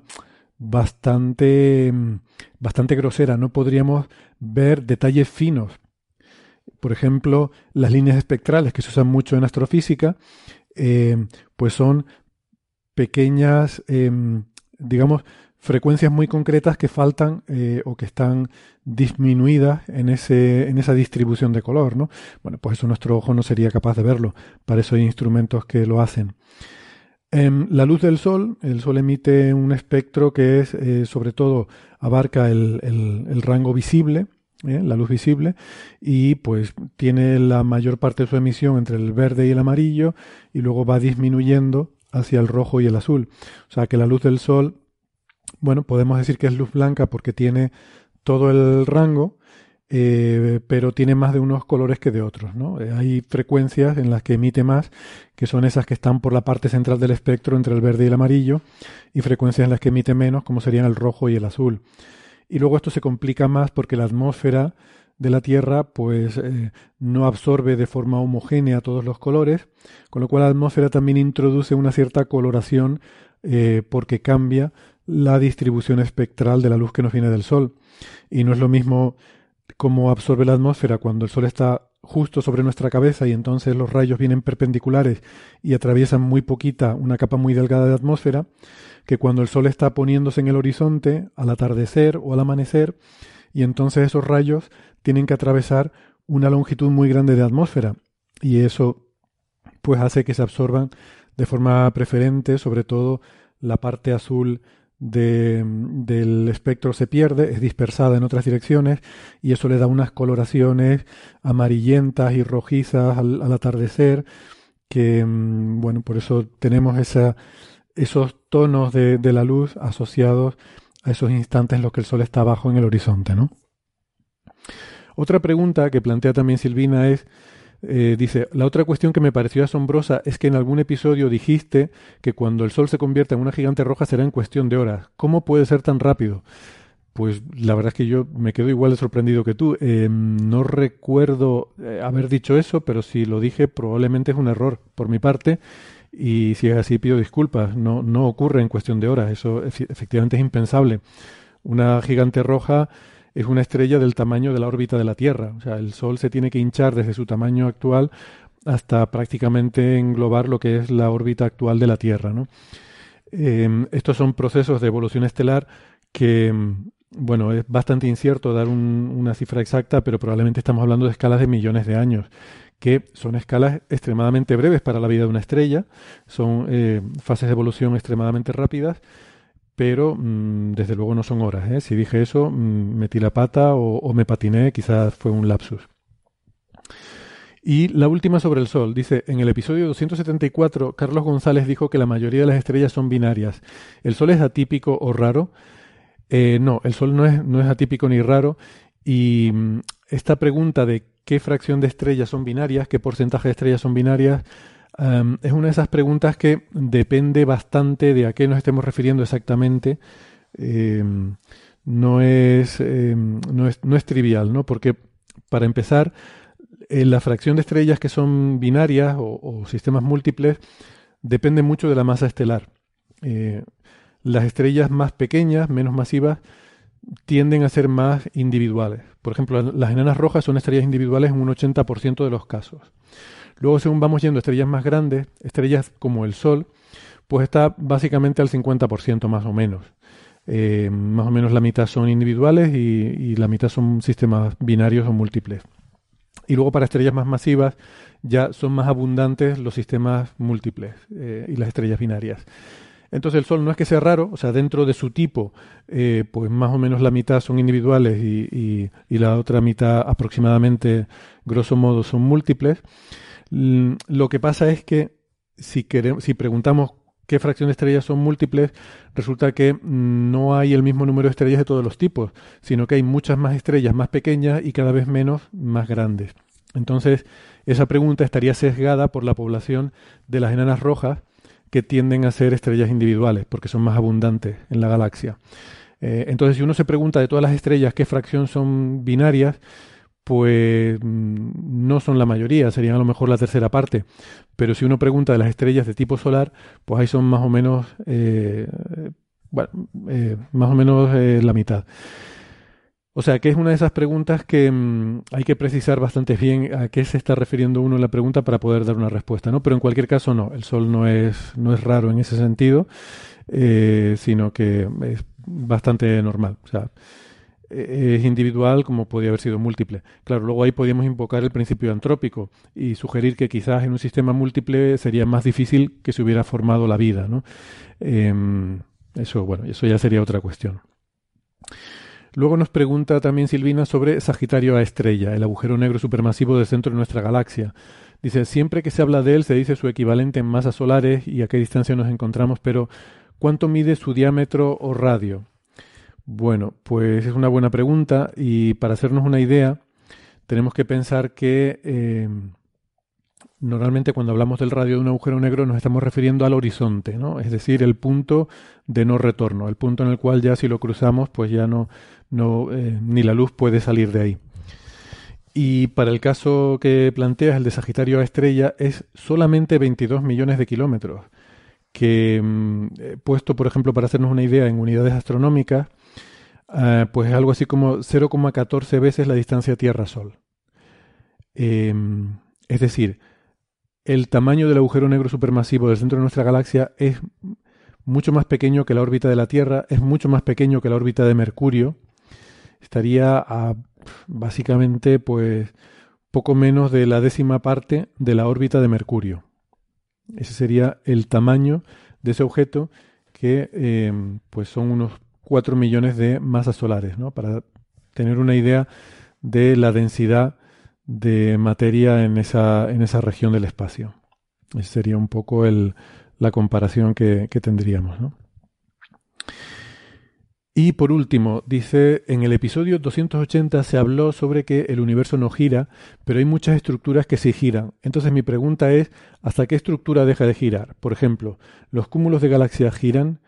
bastante, mm, bastante grosera. No podríamos ver detalles finos. Por ejemplo, las líneas espectrales que se usan mucho en astrofísica, eh, pues son pequeñas, em, digamos, frecuencias muy concretas que faltan eh, o que están disminuidas en, ese, en esa distribución de color, ¿no? Bueno, pues eso nuestro ojo no sería capaz de verlo. Para eso hay instrumentos que lo hacen. Em, la luz del Sol, el Sol emite un espectro que es, eh, sobre todo, abarca el, rango visible, ¿eh? la luz visible, y pues tiene la mayor parte de su emisión entre el verde y el amarillo, y luego va disminuyendo hacia el rojo y el azul. O sea que la luz del Sol, bueno, podemos decir que es luz blanca porque tiene todo el rango, eh, pero tiene más de unos colores que de otros. ¿no? Eh, hay frecuencias en las que emite más, que son esas que están por la parte central del espectro entre el verde y el amarillo, y frecuencias en las que emite menos, como serían el rojo y el azul. Y luego esto se complica más porque la atmósfera de la Tierra pues eh, no absorbe de forma homogénea todos los colores, con lo cual la atmósfera también introduce una cierta coloración porque cambia la distribución espectral de la luz que nos viene del Sol. Y no es lo mismo cómo absorbe la atmósfera cuando el Sol está justo sobre nuestra cabeza y entonces los rayos vienen perpendiculares y atraviesan muy poquita, una capa muy delgada de atmósfera, que cuando el Sol está poniéndose en el horizonte al atardecer o al amanecer, y entonces esos rayos tienen que atravesar una longitud muy grande de atmósfera. Y eso pues hace que se absorban de forma preferente, sobre todo la parte azul del espectro se pierde, es dispersada en otras direcciones y eso le da unas coloraciones amarillentas y rojizas al, atardecer que, mm, bueno, por eso tenemos esa, esos tonos de, de, la luz asociados a esos instantes en los que el sol está abajo en el horizonte, ¿no? Otra pregunta que plantea también Silvina es eh, dice, la otra cuestión que me pareció asombrosa es que en algún episodio dijiste que cuando el Sol se convierta en una gigante roja será en cuestión de horas. ¿Cómo puede ser tan rápido? Pues la verdad es que yo me quedo igual de sorprendido que tú. Em, no recuerdo eh, haber dicho eso, pero si lo dije probablemente es un error por mi parte. Y si es así pido disculpas. No, no ocurre en cuestión de horas. Eso efectivamente es impensable. Una gigante roja es una estrella del tamaño de la órbita de la Tierra. O sea, el Sol se tiene que hinchar desde su tamaño actual hasta prácticamente englobar lo que es la órbita actual de la Tierra. ¿no? Em, estos son procesos de evolución estelar que, em, bueno, es bastante incierto dar una cifra exacta, pero probablemente estamos hablando de escalas de millones de años, que son escalas extremadamente breves para la vida de una estrella, son eh, fases de evolución extremadamente rápidas pero mm, desde luego no son horas. ¿eh? Si dije eso, mm, metí la pata o, me patiné, quizás fue un lapsus. Y la última sobre el Sol. Dice, en el episodio 274, Carlos González dijo que la mayoría de las estrellas son binarias. ¿El Sol es atípico o raro? Eh, no, el Sol no es, no es atípico ni raro. Y mm, esta pregunta de qué fracción de estrellas son binarias, qué porcentaje de estrellas son binarias, em, es una de esas preguntas que depende bastante de a qué nos estemos refiriendo exactamente. Em, no, es, em, no, es, no es trivial, ¿no? Porque, para empezar, eh, la fracción de estrellas que son binarias o, sistemas múltiples depende mucho de la masa estelar. Eh, las estrellas más pequeñas, menos masivas, tienden a ser más individuales. Por ejemplo, las enanas rojas son estrellas individuales en un 80% de los casos. Luego, según vamos yendo estrellas más grandes, estrellas como el Sol, pues está básicamente al 50% más o menos. Eh, más o menos la mitad son individuales y, y, la mitad son sistemas binarios o múltiples. Y luego para estrellas más masivas ya son más abundantes los sistemas múltiples eh, y las estrellas binarias. Entonces el Sol no es que sea raro, o sea, dentro de su tipo, eh, pues más o menos la mitad son individuales y, la otra mitad aproximadamente, grosso modo, son múltiples. Lo que pasa es que si, queremos, si preguntamos qué fracción de estrellas son múltiples, resulta que no hay el mismo número de estrellas de todos los tipos, sino que hay muchas más estrellas más pequeñas y cada vez menos más grandes. Entonces, esa pregunta estaría sesgada por la población de las enanas rojas, que tienden a ser estrellas individuales, porque son más abundantes en la galaxia. Eh, entonces, si uno se pregunta de todas las estrellas qué fracción son binarias, pues mm, no son la mayoría, serían a lo mejor la tercera parte. Pero si uno pregunta de las estrellas de tipo solar, pues ahí son más o menos, eh, bueno, eh, más o menos la mitad. O sea, que es una de esas preguntas que mm, hay que precisar bastante bien a qué se está refiriendo uno en la pregunta para poder dar una respuesta, ¿no? Pero en cualquier caso, no, el Sol no es, no es raro en ese sentido, eh, sino que es bastante normal. O sea, es individual como podría haber sido múltiple. Claro, luego ahí podríamos invocar el principio antrópico y sugerir que quizás en un sistema múltiple sería más difícil que se hubiera formado la vida, ¿no? Em, eso, bueno, eso ya sería otra cuestión. Luego nos pregunta también Silvina sobre Sagitario A estrella, el agujero negro supermasivo del centro de nuestra galaxia. Dice, siempre que se habla de él se dice su equivalente en masas solares y a qué distancia nos encontramos, pero ¿cuánto mide su diámetro o radio? Bueno, pues es una buena pregunta y para hacernos una idea tenemos que pensar que eh, Normalmente cuando hablamos del radio de un agujero negro nos estamos refiriendo al horizonte, ¿no? Es decir, el punto de no retorno, el punto en el cual ya si lo cruzamos pues ya no, no eh, ni la luz puede salir de ahí. Y para el caso que planteas, el de Sagitario a estrella, es solamente 22 millones de kilómetros, que mm, eh, puesto, por ejemplo, para hacernos una idea en unidades astronómicas, eh, pues es algo así como 0,14 veces la distancia Tierra-Sol. Em, es decir, el tamaño del agujero negro supermasivo del centro de nuestra galaxia es mucho más pequeño que la órbita de la Tierra, es mucho más pequeño que la órbita de Mercurio. Estaría a básicamente pues poco menos de la décima parte de la órbita de Mercurio. Ese sería el tamaño de ese objeto que eh, pues son unos 4 millones de masas solares, ¿no? Para tener una idea de la densidad de materia en esa, en esa región del espacio. Esa sería un poco el, la comparación que, que tendríamos. ¿no? Y por último, dice, en el episodio 280 se habló sobre que el universo no gira, pero hay muchas estructuras que sí giran. Entonces mi pregunta es, ¿hasta qué estructura deja de girar? Por ejemplo, los cúmulos de galaxias giran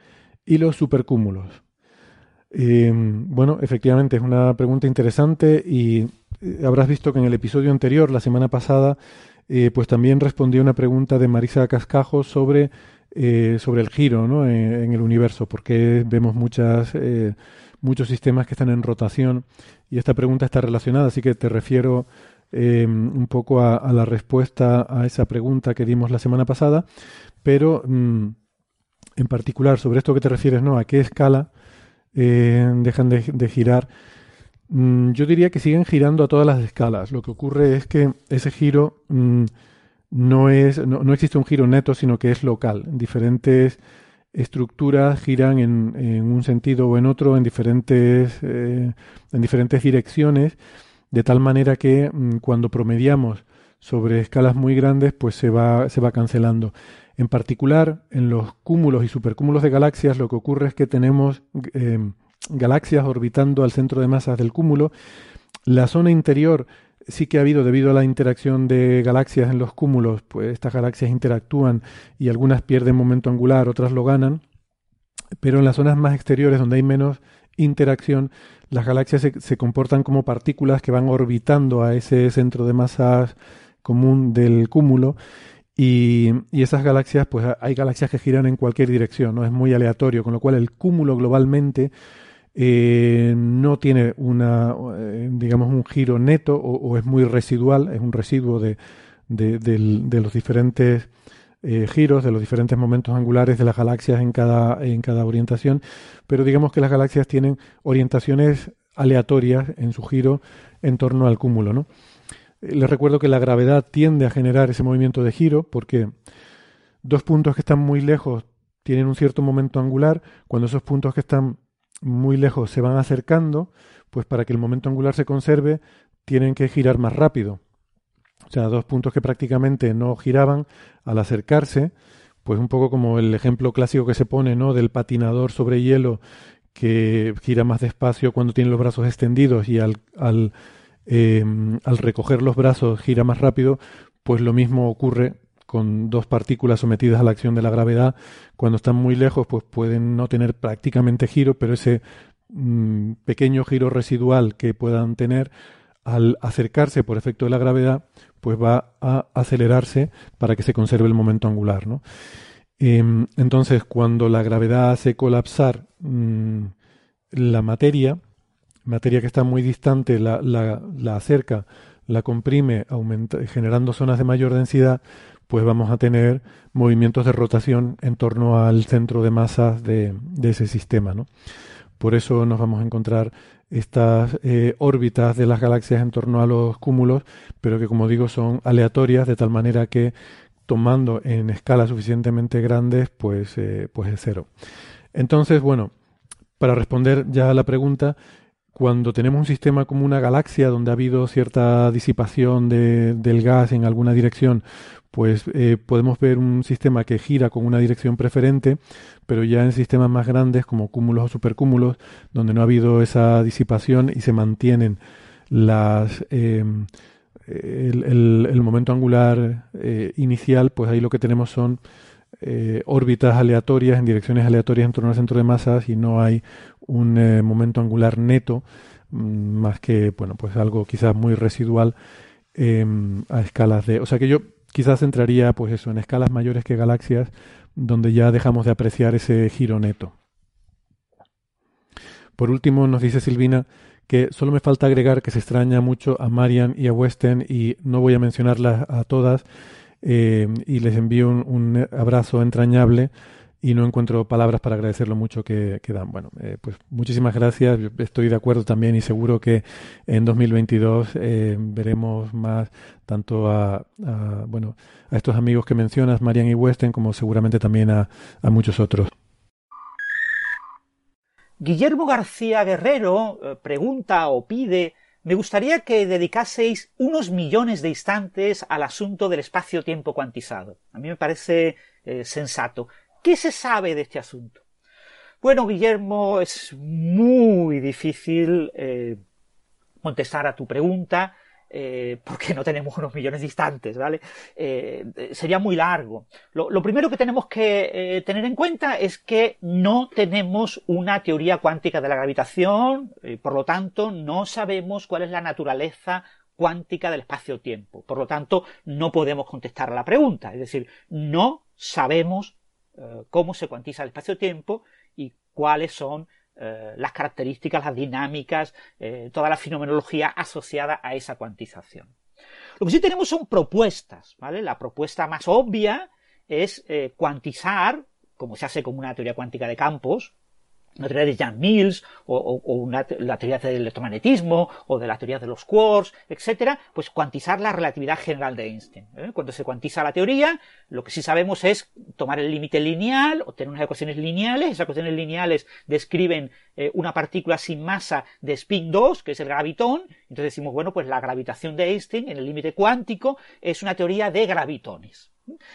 y los supercúmulos. Eh, bueno, efectivamente es una pregunta interesante y eh, habrás visto que en el episodio anterior, la semana pasada, eh, pues también respondí a una pregunta de Marisa Cascajo sobre, eh, sobre el giro ¿no? en, el universo, porque vemos muchas, muchos sistemas que están en rotación y esta pregunta está relacionada, así que te refiero un poco a, la respuesta a esa pregunta que dimos la semana pasada, pero mm, en particular sobre esto que te refieres, ¿no? ¿A qué escala dejan de girar? Mm, yo diría que siguen girando a todas las escalas. Lo que ocurre es que ese giro mm, no, es, no, existe un giro neto, sino que es local. Diferentes estructuras giran en, un sentido o en otro, en diferentes, eh, en diferentes direcciones, de tal manera que mm, cuando promediamos sobre escalas muy grandes, pues se va, se va cancelando. En particular, en los cúmulos y supercúmulos de galaxias, lo que ocurre es que tenemos eh, galaxias orbitando al centro de masas del cúmulo. La zona interior sí que ha habido, debido a la interacción de galaxias en los cúmulos, pues estas galaxias interactúan y algunas pierden momento angular, otras lo ganan. Pero en las zonas más exteriores, donde hay menos interacción, las galaxias se, comportan como partículas que van orbitando a ese centro de masas común del cúmulo y, esas galaxias, pues hay galaxias que giran en cualquier dirección, no es muy aleatorio, con lo cual el cúmulo globalmente eh, no tiene una, eh, digamos, un giro neto o, es muy residual, es un residuo de, de los diferentes eh, giros de los diferentes momentos angulares de las galaxias en cada, en cada orientación, pero digamos que las galaxias tienen orientaciones aleatorias en su giro en torno al cúmulo. ¿no? Les recuerdo que la gravedad tiende a generar ese movimiento de giro porque dos puntos que están muy lejos tienen un cierto momento angular, cuando esos puntos que están muy lejos se van acercando, pues para que el momento angular se conserve, tienen que girar más rápido. O sea, dos puntos que prácticamente no giraban al acercarse, pues un poco como el ejemplo clásico que se pone, ¿no? Del patinador sobre hielo que gira más despacio cuando tiene los brazos extendidos y al, al, em, al recoger los brazos gira más rápido, pues lo mismo ocurre con dos partículas sometidas a la acción de la gravedad. Cuando están muy lejos, pues pueden no tener prácticamente giro, pero ese mm, pequeño giro residual que puedan tener al acercarse por efecto de la gravedad, pues va a acelerarse para que se conserve el momento angular. ¿no? Em, entonces, cuando la gravedad hace colapsar mm, la materia, materia que está muy distante, la, la, acerca, la comprime, aumenta, generando zonas de mayor densidad, pues vamos a tener movimientos de rotación en torno al centro de masas de, de ese sistema. ¿no? Por eso nos vamos a encontrar estas eh, órbitas de las galaxias en torno a los cúmulos, pero que como digo son aleatorias de tal manera que tomando en escalas suficientemente grandes, pues, eh, pues es cero. Entonces, bueno, para responder ya a la pregunta, cuando tenemos un sistema como una galaxia donde ha habido cierta disipación de, del gas en alguna dirección, pues eh, podemos ver un sistema que gira con una dirección preferente, pero ya en sistemas más grandes como cúmulos o supercúmulos, donde no ha habido esa disipación y se mantienen las em, el, momento angular eh, inicial, pues ahí lo que tenemos son eh, órbitas aleatorias en direcciones aleatorias en torno al centro de masas y no hay un momento angular neto, mm, más que bueno, pues algo quizás muy residual em, a escalas de, o sea que yo quizás entraría, pues eso, en escalas mayores que galaxias, donde ya dejamos de apreciar ese giro neto. Por último, nos dice Silvina que solo me falta agregar que se extraña mucho a Marian y a Westen y no voy a mencionarlas a todas eh, y les envío un abrazo entrañable y no encuentro palabras para agradecer lo mucho que, dan. Bueno, eh, pues muchísimas gracias. Estoy de acuerdo también y seguro que en 2022 eh, veremos más tanto a, bueno a estos amigos que mencionas, Marian y Westen, como seguramente también a, muchos otros. Guillermo García Guerrero eh, pregunta o pide me gustaría que dedicaseis unos millones de instantes al asunto del espacio-tiempo cuantizado. A mí me parece sensato. ¿Qué se sabe de este asunto? Bueno, Guillermo, es muy difícil eh, contestar a tu pregunta. Eh, porque no tenemos unos millones de instantes, ¿vale? Eh, sería muy largo. Lo, primero que tenemos que tener en cuenta es que no tenemos una teoría cuántica de la gravitación, por lo tanto, no sabemos cuál es la naturaleza cuántica del espacio-tiempo. Por lo tanto, no podemos contestar a la pregunta. Es decir, no sabemos eh, cómo se cuantiza el espacio-tiempo y cuáles son eh, las características, las dinámicas, eh, toda la fenomenología asociada a esa cuantización. Lo que sí tenemos son propuestas, ¿vale? La propuesta más obvia es cuantizar, como se hace con una teoría cuántica de campos, la teoría de Jan Mills o, la teoría del electromagnetismo o de la teoría de los quarks, etcétera, pues cuantizar la relatividad general de Einstein. ¿eh? Cuando se cuantiza la teoría, lo que sí sabemos es tomar el límite lineal, obtener unas ecuaciones lineales. Esas ecuaciones lineales describen eh, una partícula sin masa de spin 2, que es el gravitón. Entonces decimos, bueno, pues la gravitación de Einstein en el límite cuántico es una teoría de gravitones.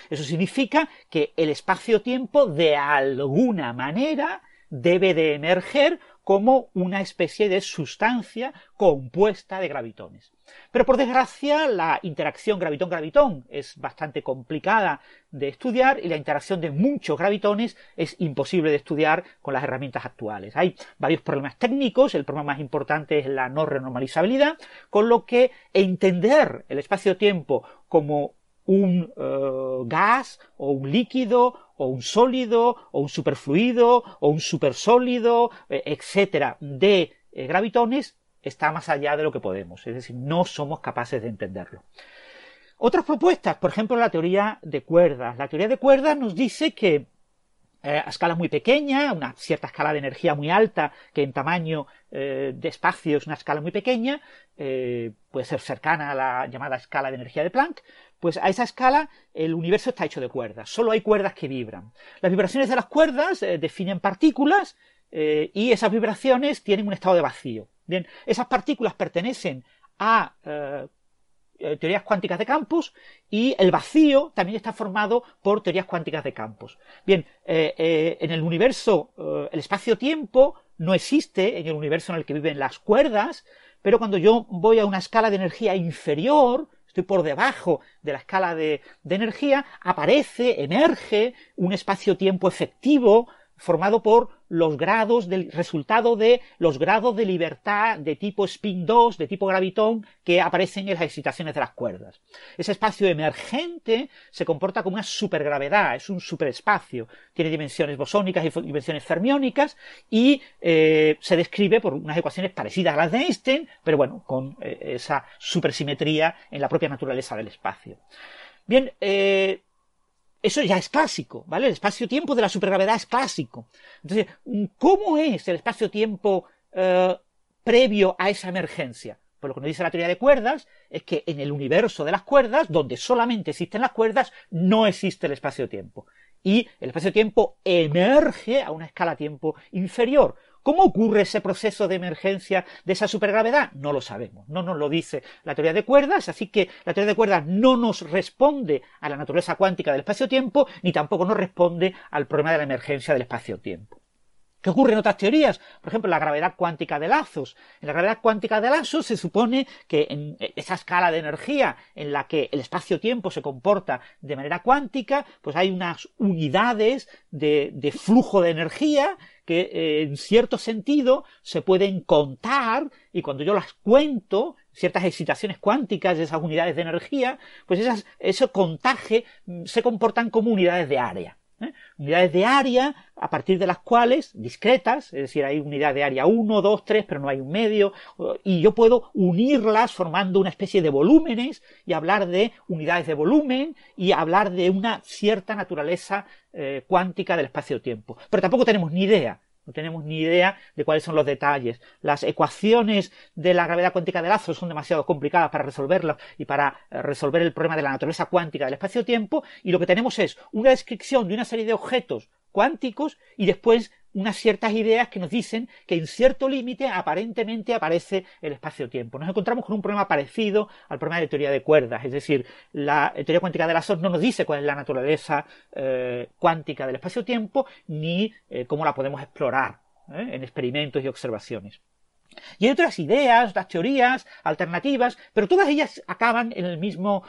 Eso significa que el espacio-tiempo de alguna manera debe de emerger como una especie de sustancia compuesta de gravitones. Pero por desgracia la interacción gravitón-gravitón es bastante complicada de estudiar y la interacción de muchos gravitones es imposible de estudiar con las herramientas actuales. Hay varios problemas técnicos, el problema más importante es la no renormalizabilidad, con lo que entender el espacio-tiempo como un eh, gas o un líquido o un sólido o un superfluido o un supersólido, eh, etcétera, de eh, gravitones está más allá de lo que podemos, es decir, no somos capaces de entenderlo. Otras propuestas, por ejemplo, la teoría de cuerdas. La teoría de cuerdas nos dice que a escala muy pequeña, una cierta escala de energía muy alta, que en tamaño de espacio es una escala muy pequeña, puede ser cercana a la llamada escala de energía de Planck, pues a esa escala el universo está hecho de cuerdas, solo hay cuerdas que vibran. Las vibraciones de las cuerdas eh, definen partículas eh, y esas vibraciones tienen un estado de vacío. Bien, esas partículas pertenecen a eh, teorías cuánticas de campos y el vacío también está formado por teorías cuánticas de campos. Bien, en el universo el espacio-tiempo no existe en el universo en el que viven las cuerdas, pero cuando yo voy a una escala de energía inferior, estoy por debajo de la escala de, energía, aparece, emerge un espacio-tiempo efectivo formado por los grados del resultado de los grados de libertad de tipo spin 2, de tipo gravitón, que aparecen en las excitaciones de las cuerdas. Ese espacio emergente se comporta como una supergravedad, es un superespacio, tiene dimensiones bosónicas y dimensiones fermiónicas y eh, se describe por unas ecuaciones parecidas a las de Einstein, pero bueno, con eh, esa supersimetría en la propia naturaleza del espacio. Bien, eh, eso ya es clásico, ¿vale? El espacio-tiempo de la supergravedad es clásico. Entonces, ¿cómo es el espacio-tiempo eh, previo a esa emergencia? Pues lo que nos dice la teoría de cuerdas es que en el universo de las cuerdas, donde solamente existen las cuerdas, no existe el espacio-tiempo. Y el espacio-tiempo emerge a una escala-tiempo inferior. ¿Cómo ocurre ese proceso de emergencia de esa supergravedad? No lo sabemos, no nos lo dice la teoría de cuerdas, así que la teoría de cuerdas no nos responde a la naturaleza cuántica del espacio-tiempo, ni tampoco nos responde al problema de la emergencia del espacio-tiempo. ¿Qué ocurre en otras teorías? Por ejemplo, la gravedad cuántica de lazos. En la gravedad cuántica de lazos se supone que en esa escala de energía en la que el espacio-tiempo se comporta de manera cuántica, pues hay unas unidades de, flujo de energía que eh, en cierto sentido se pueden contar y cuando yo las cuento, ciertas excitaciones cuánticas de esas unidades de energía, pues ese contaje mm, se comportan como unidades de área. ¿Eh? Unidades de área a partir de las cuales, discretas, es decir, hay unidad de área 1, 2, 3, pero no hay un medio, y yo puedo unirlas formando una especie de volúmenes y hablar de unidades de volumen y hablar de una cierta naturaleza eh, cuántica del espacio-tiempo. Pero tampoco tenemos ni idea no tenemos ni idea de cuáles son los detalles. Las ecuaciones de la gravedad cuántica de lazos son demasiado complicadas para resolverlas y para eh, resolver el problema de la naturaleza cuántica del espacio-tiempo. Y lo que tenemos es una descripción de una serie de objetos cuánticos y después unas ciertas ideas que nos dicen que en cierto límite aparentemente aparece el espacio-tiempo. Nos encontramos con un problema parecido al problema de teoría de cuerdas, es decir, la teoría cuántica de lazos no nos dice cuál es la naturaleza eh, cuántica del espacio-tiempo ni eh, cómo la podemos explorar ¿eh? en experimentos y observaciones. Y hay otras ideas, otras teorías alternativas, pero todas ellas acaban en el mismo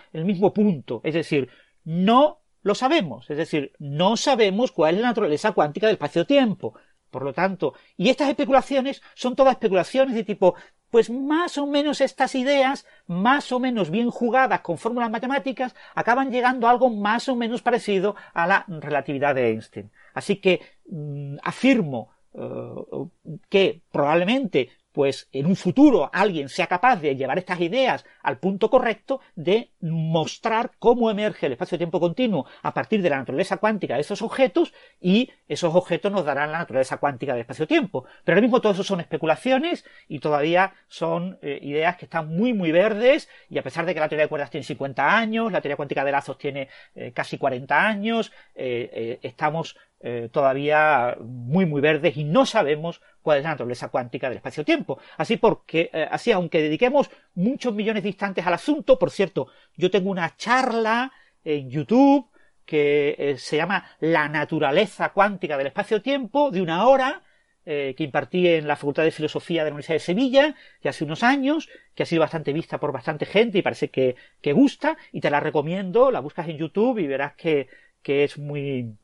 punto, es decir, no lo sabemos, es decir, no sabemos cuál es la naturaleza cuántica del espacio-tiempo. Por lo tanto, y estas especulaciones son todas especulaciones de tipo, pues más o menos estas ideas, más o menos bien jugadas con fórmulas matemáticas, acaban llegando a algo más o menos parecido a la relatividad de Einstein. Así que mm, afirmo eh, que probablemente pues en un futuro alguien sea capaz de llevar estas ideas al punto correcto de mostrar cómo emerge el espacio-tiempo continuo a partir de la naturaleza cuántica de esos objetos y esos objetos nos darán la naturaleza cuántica del espacio-tiempo. Pero ahora mismo todo eso son especulaciones y todavía son eh, ideas que están muy muy verdes y a pesar de que la teoría de cuerdas tiene 50 años, la teoría cuántica de lazos tiene eh, casi 40 años, eh, estamos todavía muy muy verdes y no sabemos cuál es la naturaleza cuántica del espacio-tiempo. Así porque, así aunque dediquemos muchos millones de instantes al asunto, por cierto, yo tengo una charla en YouTube que se llama La naturaleza cuántica del espacio-tiempo de una hora eh, que impartí en la Facultad de Filosofía de la Universidad de Sevilla, ya hace unos años, que ha sido bastante vista por bastante gente y parece que, que gusta, y te la recomiendo, la buscas en YouTube y verás que, que es muy,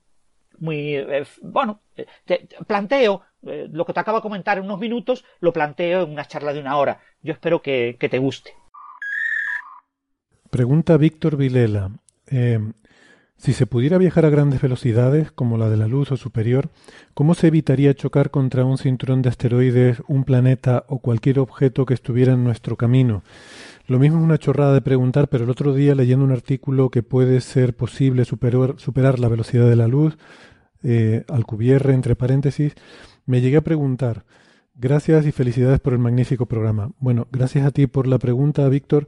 muy, eh, bueno, eh, te, planteo, lo que te acabo de comentar en unos minutos, lo planteo en una charla de una hora. Yo espero que, que te guste. Pregunta Víctor Vilela. Si se pudiera viajar a grandes velocidades, como la de la luz o superior, ¿cómo se evitaría chocar contra un cinturón de asteroides, un planeta o cualquier objeto que estuviera en nuestro camino? Lo mismo es una chorrada de preguntar, pero el otro día leyendo un artículo que puede ser posible superar, la velocidad de la luz, eh, Alcubierre, entre paréntesis, me llegué a preguntar, gracias y felicidades por el magnífico programa. Bueno, gracias a ti por la pregunta, Víctor.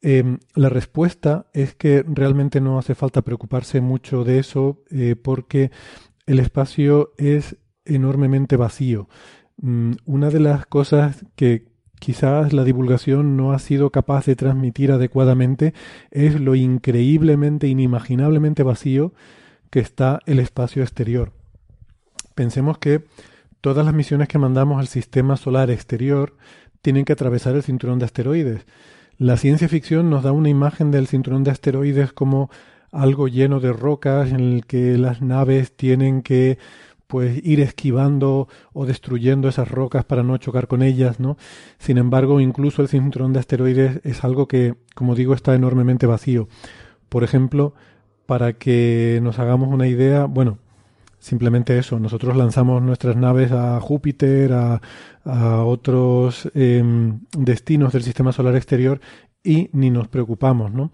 Em, la respuesta es que realmente no hace falta preocuparse mucho de eso eh, porque el espacio es enormemente vacío. Mm, una de las cosas que quizás la divulgación no ha sido capaz de transmitir adecuadamente es lo increíblemente, inimaginablemente vacío que está el espacio exterior. Pensemos que todas las misiones que mandamos al sistema solar exterior tienen que atravesar el cinturón de asteroides. La ciencia ficción nos da una imagen del cinturón de asteroides como algo lleno de rocas en el que las naves tienen que pues ir esquivando o destruyendo esas rocas para no chocar con ellas, ¿no? Sin embargo, incluso el cinturón de asteroides es algo que, como digo, está enormemente vacío. Por ejemplo, para que nos hagamos una idea, bueno, Simplemente eso, nosotros lanzamos nuestras naves a Júpiter, a, otros em, destinos del sistema solar exterior y ni nos preocupamos, ¿no?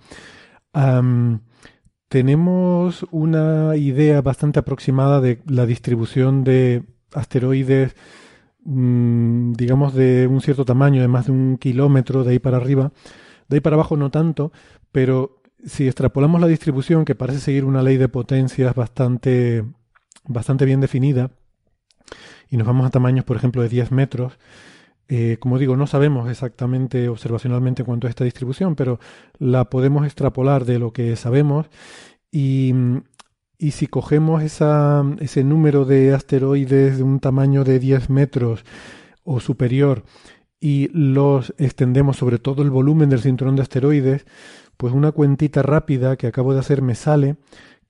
tenemos una idea bastante aproximada de la distribución de asteroides, mm, digamos, de un cierto tamaño, de más de un kilómetro de ahí para arriba. De ahí para abajo no tanto, pero si extrapolamos la distribución, que parece seguir una ley de potencias bastante bastante bien definida y nos vamos a tamaños, por ejemplo, de 10 metros, eh, como digo, no sabemos exactamente observacionalmente cuánto es esta distribución, pero la podemos extrapolar de lo que sabemos y, y si cogemos esa, ese número de asteroides de un tamaño de 10 metros o superior y los extendemos sobre todo el volumen del cinturón de asteroides, pues una cuentita rápida que acabo de hacer me sale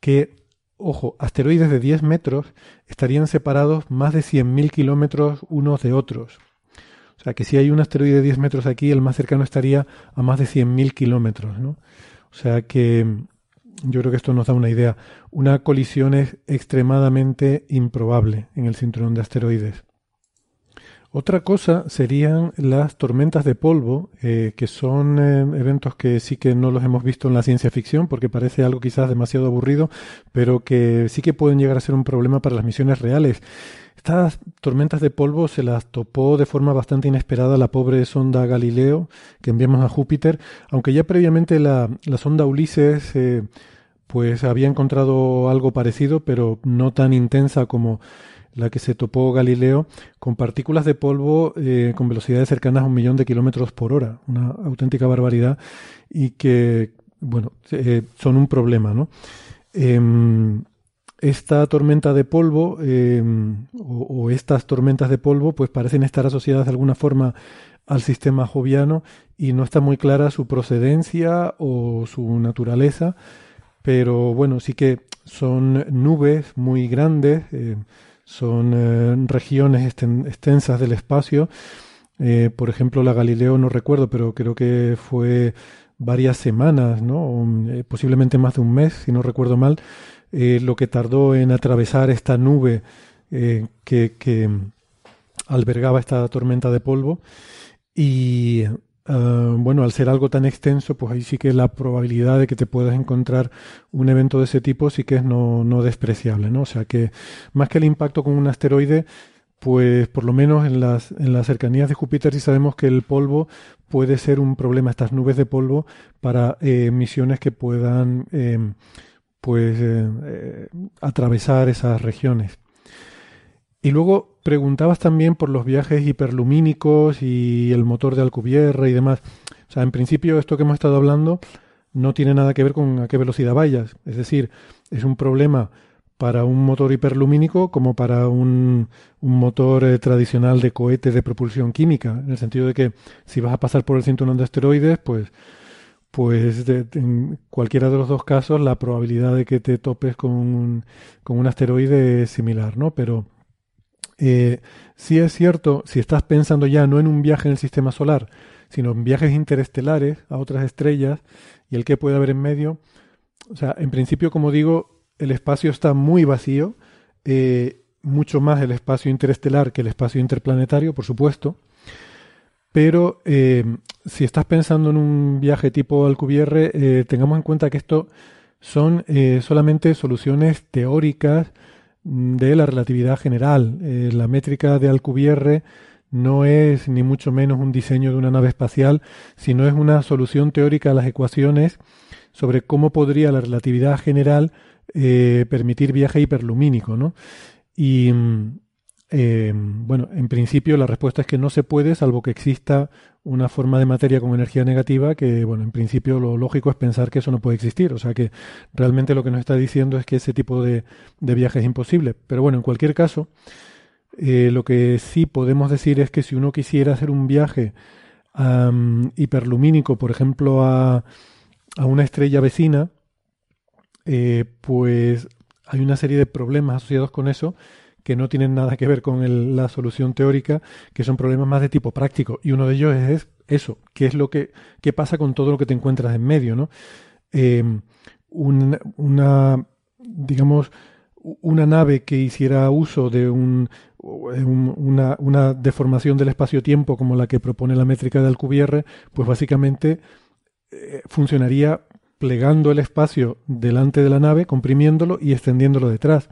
que ojo, asteroides de 10 metros estarían separados más de 100.000 kilómetros unos de otros. O sea que si hay un asteroide de 10 metros aquí, el más cercano estaría a más de 100.000 kilómetros. ¿no? O sea que mm, yo creo que esto nos da una idea. Una colisión es extremadamente improbable en el cinturón de asteroides. Otra cosa serían las tormentas de polvo, eh, que son eh, eventos que sí que no los hemos visto en la ciencia ficción, porque parece algo quizás demasiado aburrido, pero que sí que pueden llegar a ser un problema para las misiones reales. Estas tormentas de polvo se las topó de forma bastante inesperada la pobre sonda Galileo que enviamos a Júpiter, aunque ya previamente la, sonda Ulises eh, pues había encontrado algo parecido, pero no tan intensa como la que se topó Galileo, con partículas de polvo eh, con velocidades cercanas a un millón de kilómetros por hora, una auténtica barbaridad. Y que, bueno, eh, son un problema, ¿no? Em, esta tormenta de polvo em, o, estas tormentas de polvo pues parecen estar asociadas de alguna forma al sistema joviano y no está muy clara su procedencia o su naturaleza, pero bueno, sí que son nubes muy grandes, eh, son eh, regiones extensas del espacio. Eh, por ejemplo, la Galileo no recuerdo, pero creo que fue varias semanas, ¿no? Eh, posiblemente más de un mes, si no recuerdo mal, lo que tardó en atravesar esta nube que, que, albergaba esta tormenta de polvo. Y, Ah, bueno, al ser algo tan extenso, pues ahí sí que la probabilidad de que te puedas encontrar un evento de ese tipo sí que es no, no despreciable, ¿no? O sea que más que el impacto con un asteroide, pues por lo menos en las, en las cercanías de Júpiter sí sabemos que el polvo puede ser un problema, estas nubes de polvo, para eh, misiones que puedan em, pues eh, eh, atravesar esas regiones. Y luego preguntabas también por los viajes hiperlumínicos y el motor de Alcubierre y demás. O sea, en principio esto que hemos estado hablando no tiene nada que ver con a qué velocidad vayas. Es decir, es un problema para un motor hiperlumínico como para un, motor eh, tradicional de cohete de propulsión química, en el sentido de que si vas a pasar por el cinturón de asteroides, pues, pues en cualquiera de los dos casos la probabilidad de que te topes con un, con un asteroide es similar, ¿no? Pero eh, si es cierto, si estás pensando ya no en un viaje en el sistema solar, sino en viajes interestelares a otras estrellas y el que puede haber en medio, o sea, en principio, como digo, el espacio está muy vacío, eh, mucho más el espacio interestelar que el espacio interplanetario, por supuesto, pero eh, si estás pensando en un viaje tipo Alcubierre, tengamos en cuenta que esto son solamente soluciones teóricas de la relatividad general. Eh, la métrica de Alcubierre no es ni mucho menos un diseño de una nave espacial, sino es una solución teórica a las ecuaciones sobre cómo podría la relatividad general eh, permitir viaje hiperlumínico. ¿no? Y mm, eh, bueno, en principio la respuesta es que no se puede, salvo que exista una forma de materia con energía negativa, que bueno, en principio lo lógico es pensar que eso no puede existir. O sea que realmente lo que nos está diciendo es que ese tipo de, viaje es imposible. Pero bueno, en cualquier caso, eh, lo que sí podemos decir es que si uno quisiera hacer un viaje hiperlumínico, por ejemplo, a, a una estrella vecina, eh, pues hay una serie de problemas asociados con eso que no tienen nada que ver con la solución teórica, que son problemas más de tipo práctico. Y uno de ellos es eso, qué es lo que qué pasa con todo lo que te encuentras en medio, ¿no? Em, una, digamos, una nave que hiciera uso de un, una, una, deformación del espacio-tiempo como la que propone la métrica de Alcubierre, pues básicamente eh, funcionaría plegando el espacio delante de la nave, comprimiéndolo y extendiéndolo detrás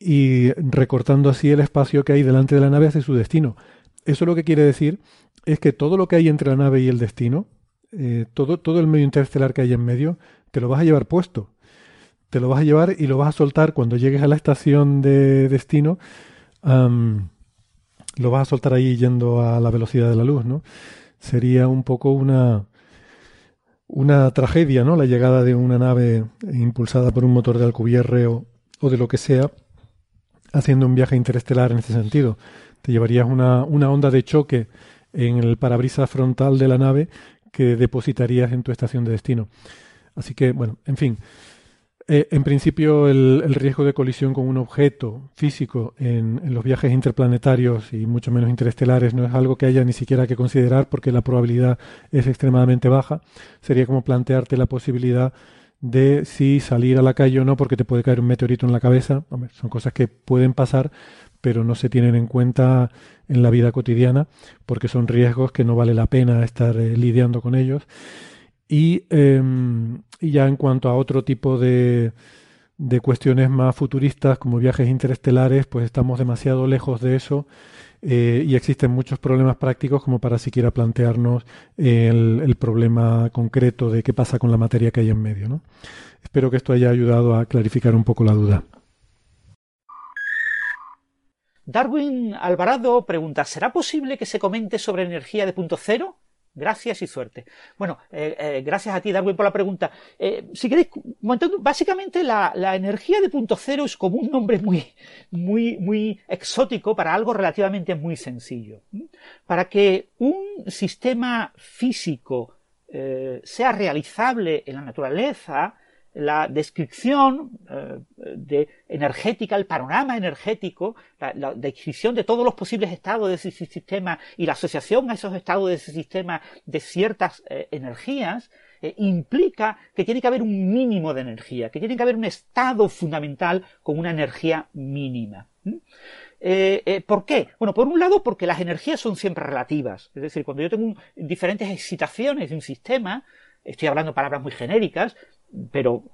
y recortando así el espacio que hay delante de la nave hacia su destino. Eso lo que quiere decir es que todo lo que hay entre la nave y el destino, eh, todo, todo el medio interestelar que hay en medio, te lo vas a llevar puesto. Te lo vas a llevar y lo vas a soltar cuando llegues a la estación de destino. lo vas a soltar ahí yendo a la velocidad de la luz, ¿no? Sería un poco una, una tragedia, ¿no? La llegada de una nave impulsada por un motor de Alcubierre o, o de lo que sea haciendo un viaje interestelar en ese sentido. Te llevarías una, una onda de choque en el parabrisas frontal de la nave que depositarías en tu estación de destino. Así que, bueno, en fin. Eh, en principio, el, riesgo de colisión con un objeto físico en, en, los viajes interplanetarios y mucho menos interestelares no es algo que haya ni siquiera que considerar porque la probabilidad es extremadamente baja. Sería como plantearte la posibilidad de si salir a la calle o no porque te puede caer un meteorito en la cabeza. son cosas que pueden pasar, pero no se tienen en cuenta en la vida cotidiana porque son riesgos que no vale la pena estar eh, lidiando con ellos. Y, em, y, ya en cuanto a otro tipo de, de cuestiones más futuristas como viajes interestelares, pues estamos demasiado lejos de eso eh, y existen muchos problemas prácticos como para siquiera plantearnos el, problema concreto de qué pasa con la materia que hay en medio. ¿no? Espero que esto haya ayudado a clarificar un poco la duda. Darwin Alvarado pregunta, ¿será posible que se comente sobre energía de punto cero? Gracias y suerte. Bueno, eh, eh, gracias a ti, Darwin, por la pregunta. Eh, si queréis, básicamente la, energía de punto cero es como un nombre muy, muy, muy exótico para algo relativamente muy sencillo. Para que un sistema físico sea realizable en la naturaleza, la descripción eh, de energética, el panorama energético, la, descripción de todos los posibles estados de ese sistema y la asociación a esos estados de ese sistema de ciertas eh, energías, eh, implica que tiene que haber un mínimo de energía, que tiene que haber un estado fundamental con una energía mínima. ¿Por qué? Bueno, por un lado porque las energías son siempre relativas. Es decir, cuando yo tengo diferentes excitaciones de un sistema, estoy hablando palabras muy genéricas, pero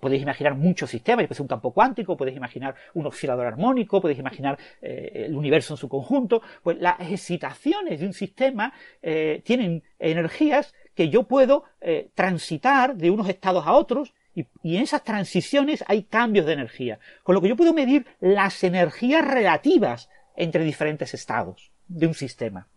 podéis imaginar muchos sistemas, puede ser un campo cuántico, podéis imaginar un oscilador armónico, podéis imaginar eh, el universo en su conjunto, pues las excitaciones de un sistema eh, tienen energías que yo puedo eh, transitar de unos estados a otros y, y, en esas transiciones hay cambios de energía, con lo que yo puedo medir las energías relativas entre diferentes estados de un sistema.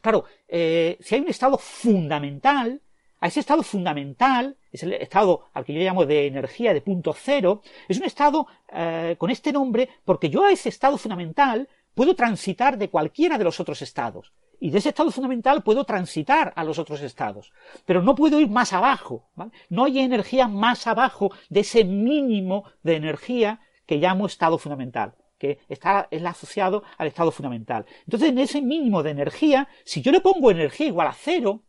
Claro, si hay un estado fundamental, a ese estado fundamental, es el estado al que yo llamo de energía de punto cero, es un estado eh, con este nombre porque yo a ese estado fundamental puedo transitar de cualquiera de los otros estados. Y de ese estado fundamental puedo transitar a los otros estados. Pero no puedo ir más abajo. No hay energía más abajo de ese mínimo de energía que llamo estado fundamental que está es asociado al estado fundamental. Entonces, en ese mínimo de energía, si yo le pongo energía igual a cero,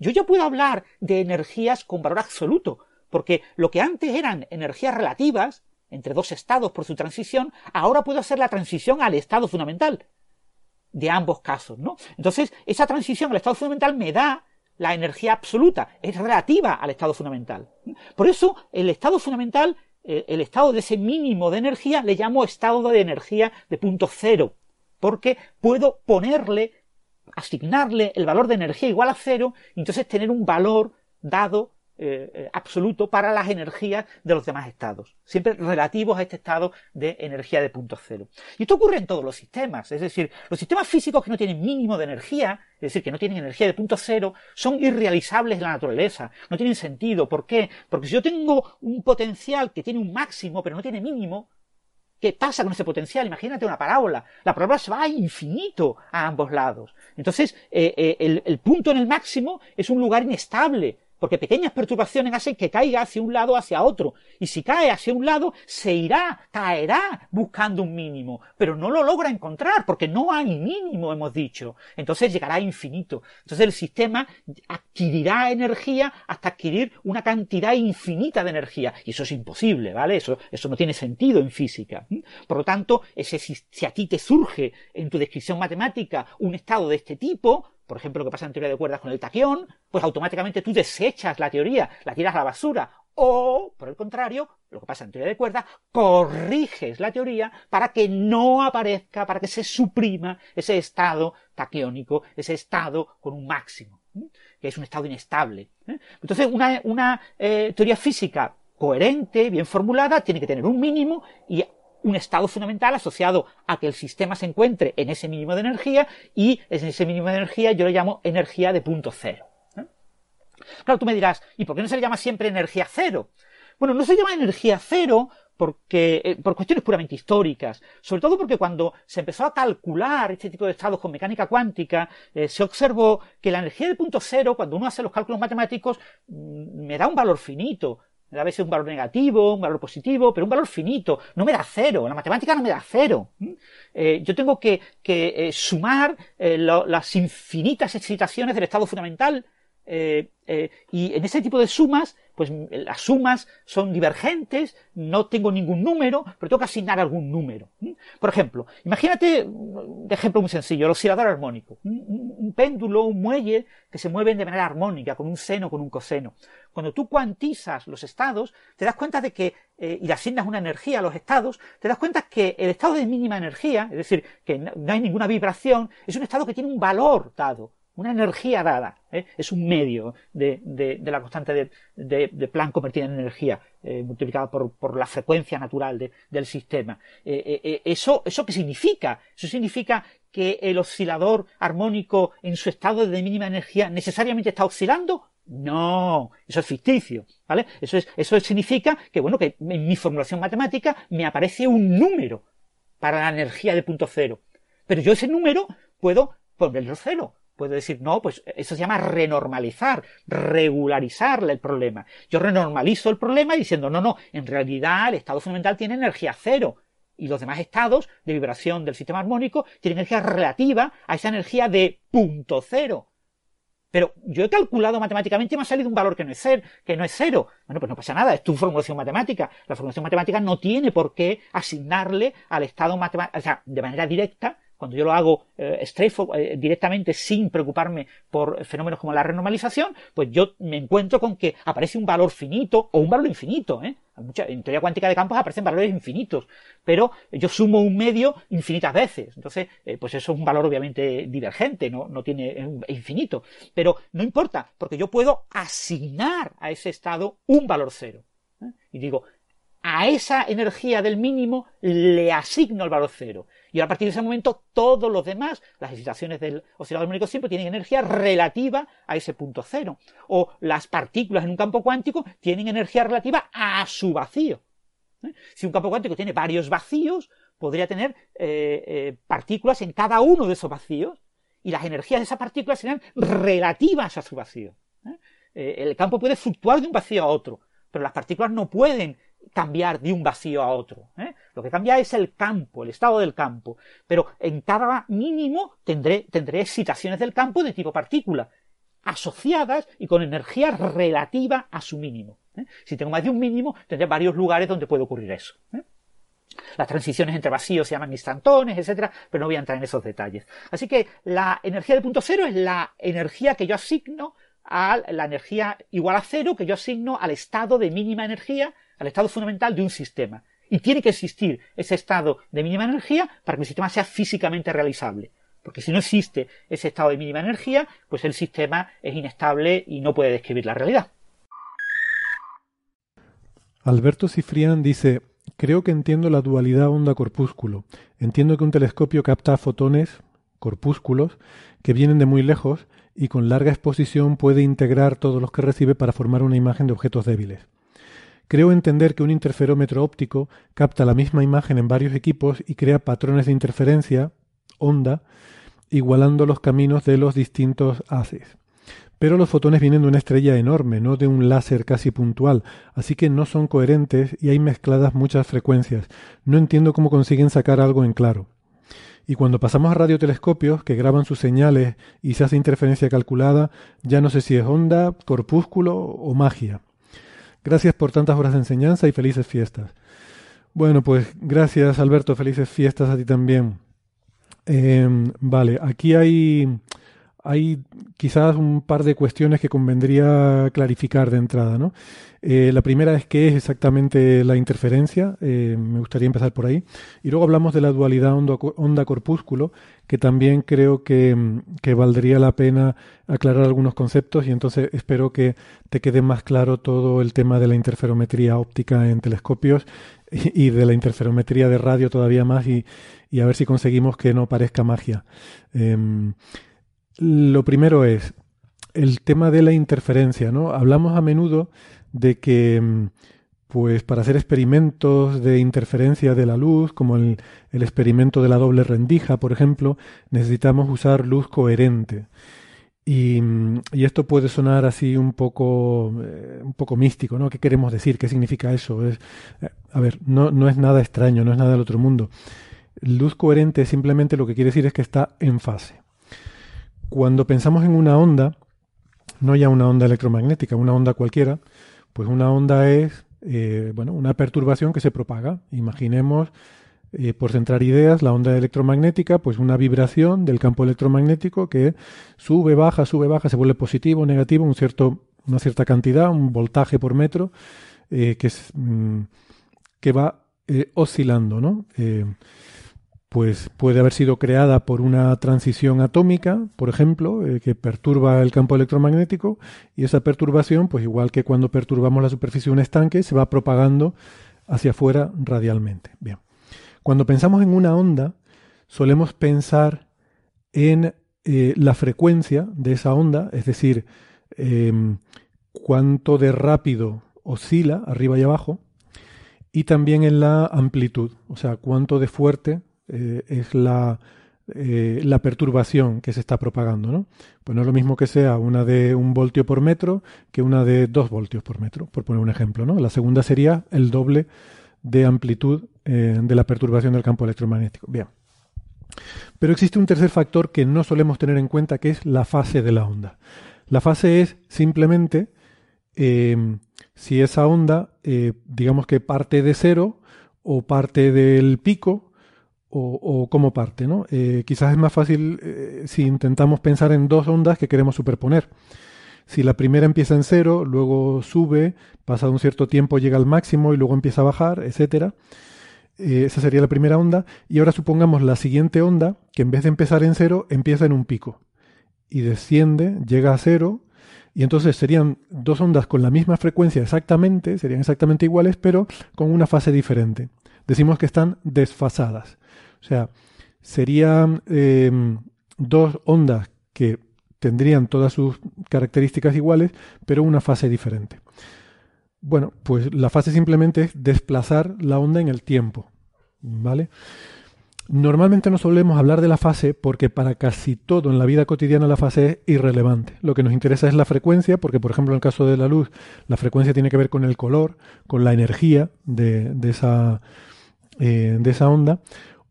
yo ya puedo hablar de energías con valor absoluto, porque lo que antes eran energías relativas, entre dos estados por su transición, ahora puedo hacer la transición al estado fundamental de ambos casos, ¿no? Entonces, esa transición al estado fundamental me da la energía absoluta, es relativa al estado fundamental. Por eso, el estado fundamental, eh, el estado de ese mínimo de energía, le llamo estado de energía de punto cero, porque puedo ponerle asignarle el valor de energía igual a cero y entonces tener un valor dado eh, eh, absoluto para las energías de los demás estados, siempre relativos a este estado de energía de punto cero. Y esto ocurre en todos los sistemas, es decir, los sistemas físicos que no tienen mínimo de energía, es decir, que no tienen energía de punto cero, son irrealizables en la naturaleza, no tienen sentido. ¿Por qué? Porque si yo tengo un potencial que tiene un máximo pero no tiene mínimo, ¿Qué pasa con ese potencial? Imagínate una parábola. La parábola se va a infinito a ambos lados. Entonces, eh, eh, el, el punto en el máximo es un lugar inestable porque pequeñas perturbaciones hacen que caiga hacia un lado hacia otro. Y si cae hacia un lado, se irá, caerá buscando un mínimo, pero no lo logra encontrar, porque no hay mínimo, hemos dicho. Entonces llegará a infinito. Entonces el sistema adquirirá energía hasta adquirir una cantidad infinita de energía. Y eso es imposible, ¿vale? Eso, eso no tiene sentido en física. Por lo tanto, ese, si a ti te surge en tu descripción matemática un estado de este tipo, por ejemplo, lo que pasa en teoría de cuerdas con el taquión, pues automáticamente tú desechas la teoría, la tiras a la basura. O, por el contrario, lo que pasa en teoría de cuerdas, corriges la teoría para que no aparezca, para que se suprima ese estado taquiónico, ese estado con un máximo, que es un estado inestable. ¿eh? Entonces, una, eh, teoría física coherente, bien formulada, tiene que tener un mínimo y un estado fundamental asociado a que el sistema se encuentre en ese mínimo de energía y en ese mínimo de energía yo le llamo energía de punto cero. Claro, tú me dirás, ¿y por qué no se le llama siempre energía cero? Bueno, no se llama energía cero porque, eh, por cuestiones puramente históricas, sobre todo porque cuando se empezó a calcular este tipo de estados con mecánica cuántica, eh, se observó que la energía de punto cero, cuando uno hace los cálculos matemáticos, mm, me da un valor finito, a veces un valor negativo, un valor positivo, pero un valor finito. No me da cero. La matemática no me da cero. Eh, yo tengo que, eh, sumar eh, las infinitas excitaciones del estado fundamental. Y en ese tipo de sumas pues las sumas son divergentes, no tengo ningún número, pero tengo que asignar algún número. Por ejemplo, imagínate, un ejemplo muy sencillo, el oscilador armónico, un, péndulo, un muelle que se mueven de manera armónica, con un seno, con un coseno. Cuando tú cuantizas los estados, te das cuenta de que, eh, y le asignas una energía a los estados, te das cuenta que el estado de mínima energía, es decir, que no hay ninguna vibración, es un estado que tiene un valor dado una energía dada, ¿eh? es un medio de, la constante de, de, Planck convertida en energía, eh, multiplicada por, la frecuencia natural del sistema. Eh, ¿eso, ¿Eso qué significa? Eso significa que el oscilador armónico en su estado de mínima energía necesariamente está oscilando? No, eso es ficticio, ¿vale? Eso, es, eso significa que, bueno, que en mi formulación matemática me aparece un número para la energía de punto cero. Pero yo ese número puedo ponerlo cero, Puedo decir, no, pues eso se llama renormalizar, regularizar el problema. Yo renormalizo el problema diciendo, no, no, en realidad el estado fundamental tiene energía cero y los demás estados de vibración del sistema armónico tienen energía relativa a esa energía de punto cero. Pero yo he calculado matemáticamente y me ha salido un valor que no es cero, que no es cero. Bueno, pues no pasa nada, es tu formulación matemática. La formulación matemática no tiene por qué asignarle al estado matemático, o sea, de manera directa, cuando yo lo hago eh, eh, directamente sin preocuparme por fenómenos como la renormalización, pues yo me encuentro con que aparece un valor finito o un valor infinito. ¿eh? en teoría cuántica de campos aparecen valores infinitos, pero yo sumo un medio infinitas veces. Entonces, eh, pues eso es un valor obviamente divergente, no, tiene, es infinito. Pero no importa, porque yo puedo asignar a ese estado un valor cero. Y digo, a esa energía del mínimo le asigno el valor cero. Y a partir de ese momento, todos los demás, las excitaciones del oscilador armónico siempre tienen energía relativa a ese punto cero. O las partículas en un campo cuántico tienen energía relativa a su vacío. ¿Eh? Si un campo cuántico tiene varios vacíos, podría tener eh, eh, partículas en cada uno de esos vacíos y las energías de esas partículas serán relativas a su vacío. el campo puede fluctuar de un vacío a otro, pero las partículas no pueden cambiar de un vacío a otro. ¿eh? Lo que cambia es el campo, el estado del campo. Pero en cada mínimo tendré, tendré excitaciones del campo de tipo partícula, asociadas y con energía relativa a su mínimo. ¿eh? Si tengo más de un mínimo, tendré varios lugares donde puede ocurrir eso. ¿eh? Las transiciones entre vacíos se llaman instantones, etcétera, pero no voy a entrar en esos detalles. Así que la energía del punto cero es la energía que yo asigno a la energía igual a cero que yo asigno al estado de mínima energía al estado fundamental de un sistema. Y tiene que existir ese estado de mínima energía para que el sistema sea físicamente realizable. Porque si no existe ese estado de mínima energía, pues el sistema es inestable y no puede describir la realidad. Alberto Cifrián dice, creo que entiendo la dualidad onda-corpúsculo. Entiendo que un telescopio capta fotones, corpúsculos, que vienen de muy lejos y con larga exposición puede integrar todos los que recibe para formar una imagen de objetos débiles. Creo entender que un interferómetro óptico capta la misma imagen en varios equipos y crea patrones de interferencia, onda, igualando los caminos de los distintos haces. Pero los fotones vienen de una estrella enorme, no de un láser casi puntual, así que no son coherentes y hay mezcladas muchas frecuencias. No entiendo cómo consiguen sacar algo en claro. Y cuando pasamos a radiotelescopios que graban sus señales y se hace interferencia calculada, ya no sé si es onda, corpúsculo o magia. Gracias por tantas horas de enseñanza y felices fiestas. Bueno, pues gracias Alberto, felices fiestas a ti también. Em, vale, aquí hay, hay quizás un par de cuestiones que convendría clarificar de entrada. ¿no? Eh, la primera es qué es exactamente la interferencia, eh, me gustaría empezar por ahí. Y luego hablamos de la dualidad onda-corpúsculo, que también creo que, que, valdría la pena aclarar algunos conceptos y entonces espero que te quede más claro todo el tema de la interferometría óptica en telescopios *laughs* y, de la interferometría de radio todavía más y, y, a ver si conseguimos que no parezca magia. Em, lo primero es el tema de la interferencia, ¿no? Hablamos a menudo de que mm, pues para hacer experimentos de interferencia de la luz, como el, experimento de la doble rendija, por ejemplo, necesitamos usar luz coherente. Y, esto puede sonar así un poco, eh, un poco místico, ¿no? ¿Qué queremos decir? ¿Qué significa eso? Es, eh, a ver, no, no es nada extraño, no es nada del otro mundo. Luz coherente simplemente lo que quiere decir es que está en fase. Cuando pensamos en una onda, no ya una onda electromagnética, una onda cualquiera, pues una onda es eh, bueno, una perturbación que se propaga. Imaginemos, eh, por centrar ideas, la onda electromagnética, pues una vibración del campo electromagnético que sube, baja, sube, baja, se vuelve positivo, negativo, un cierto, una cierta cantidad, un voltaje por metro, eh, que, es, mm, que va oscilando, ¿no? Pues puede haber sido creada por una transición atómica, por ejemplo, eh, que perturba el campo electromagnético, y esa perturbación, pues igual que cuando perturbamos la superficie de un estanque, se va propagando hacia afuera radialmente. Bien. Cuando pensamos en una onda, solemos pensar en eh, la frecuencia de esa onda, es decir, em, cuánto de rápido oscila arriba y abajo, y también en la amplitud, o sea, cuánto de fuerte eh, es la, eh, la perturbación que se está propagando. ¿no? Pues no es lo mismo que sea una de un voltio por metro que una de dos voltios por metro, por poner un ejemplo. ¿no? La segunda sería el doble de amplitud eh, de la perturbación del campo electromagnético. Bien. Pero existe un tercer factor que no solemos tener en cuenta, que es la fase de la onda. La fase es simplemente si esa onda, digamos que parte de cero o parte del pico o, o cómo parte, ¿no? Eh, quizás es más fácil si intentamos pensar en dos ondas que queremos superponer. Si la primera empieza en cero, luego sube, pasado un cierto tiempo llega al máximo y luego empieza a bajar, etcétera. esa sería la primera onda. Y ahora supongamos la siguiente onda, que en vez de empezar en cero, empieza en un pico. Y desciende, llega a cero, y entonces serían dos ondas con la misma frecuencia exactamente, serían exactamente iguales, pero con una fase diferente. Decimos que están desfasadas. O sea, serían em, dos ondas que tendrían todas sus características iguales, pero una fase diferente. Bueno, pues la fase simplemente es desplazar la onda en el tiempo. ¿Vale? Normalmente no solemos hablar de la fase porque para casi todo en la vida cotidiana la fase es irrelevante. Lo que nos interesa es la frecuencia, porque por ejemplo en el caso de la luz, la frecuencia tiene que ver con el color, con la energía de, esa, eh, de esa onda,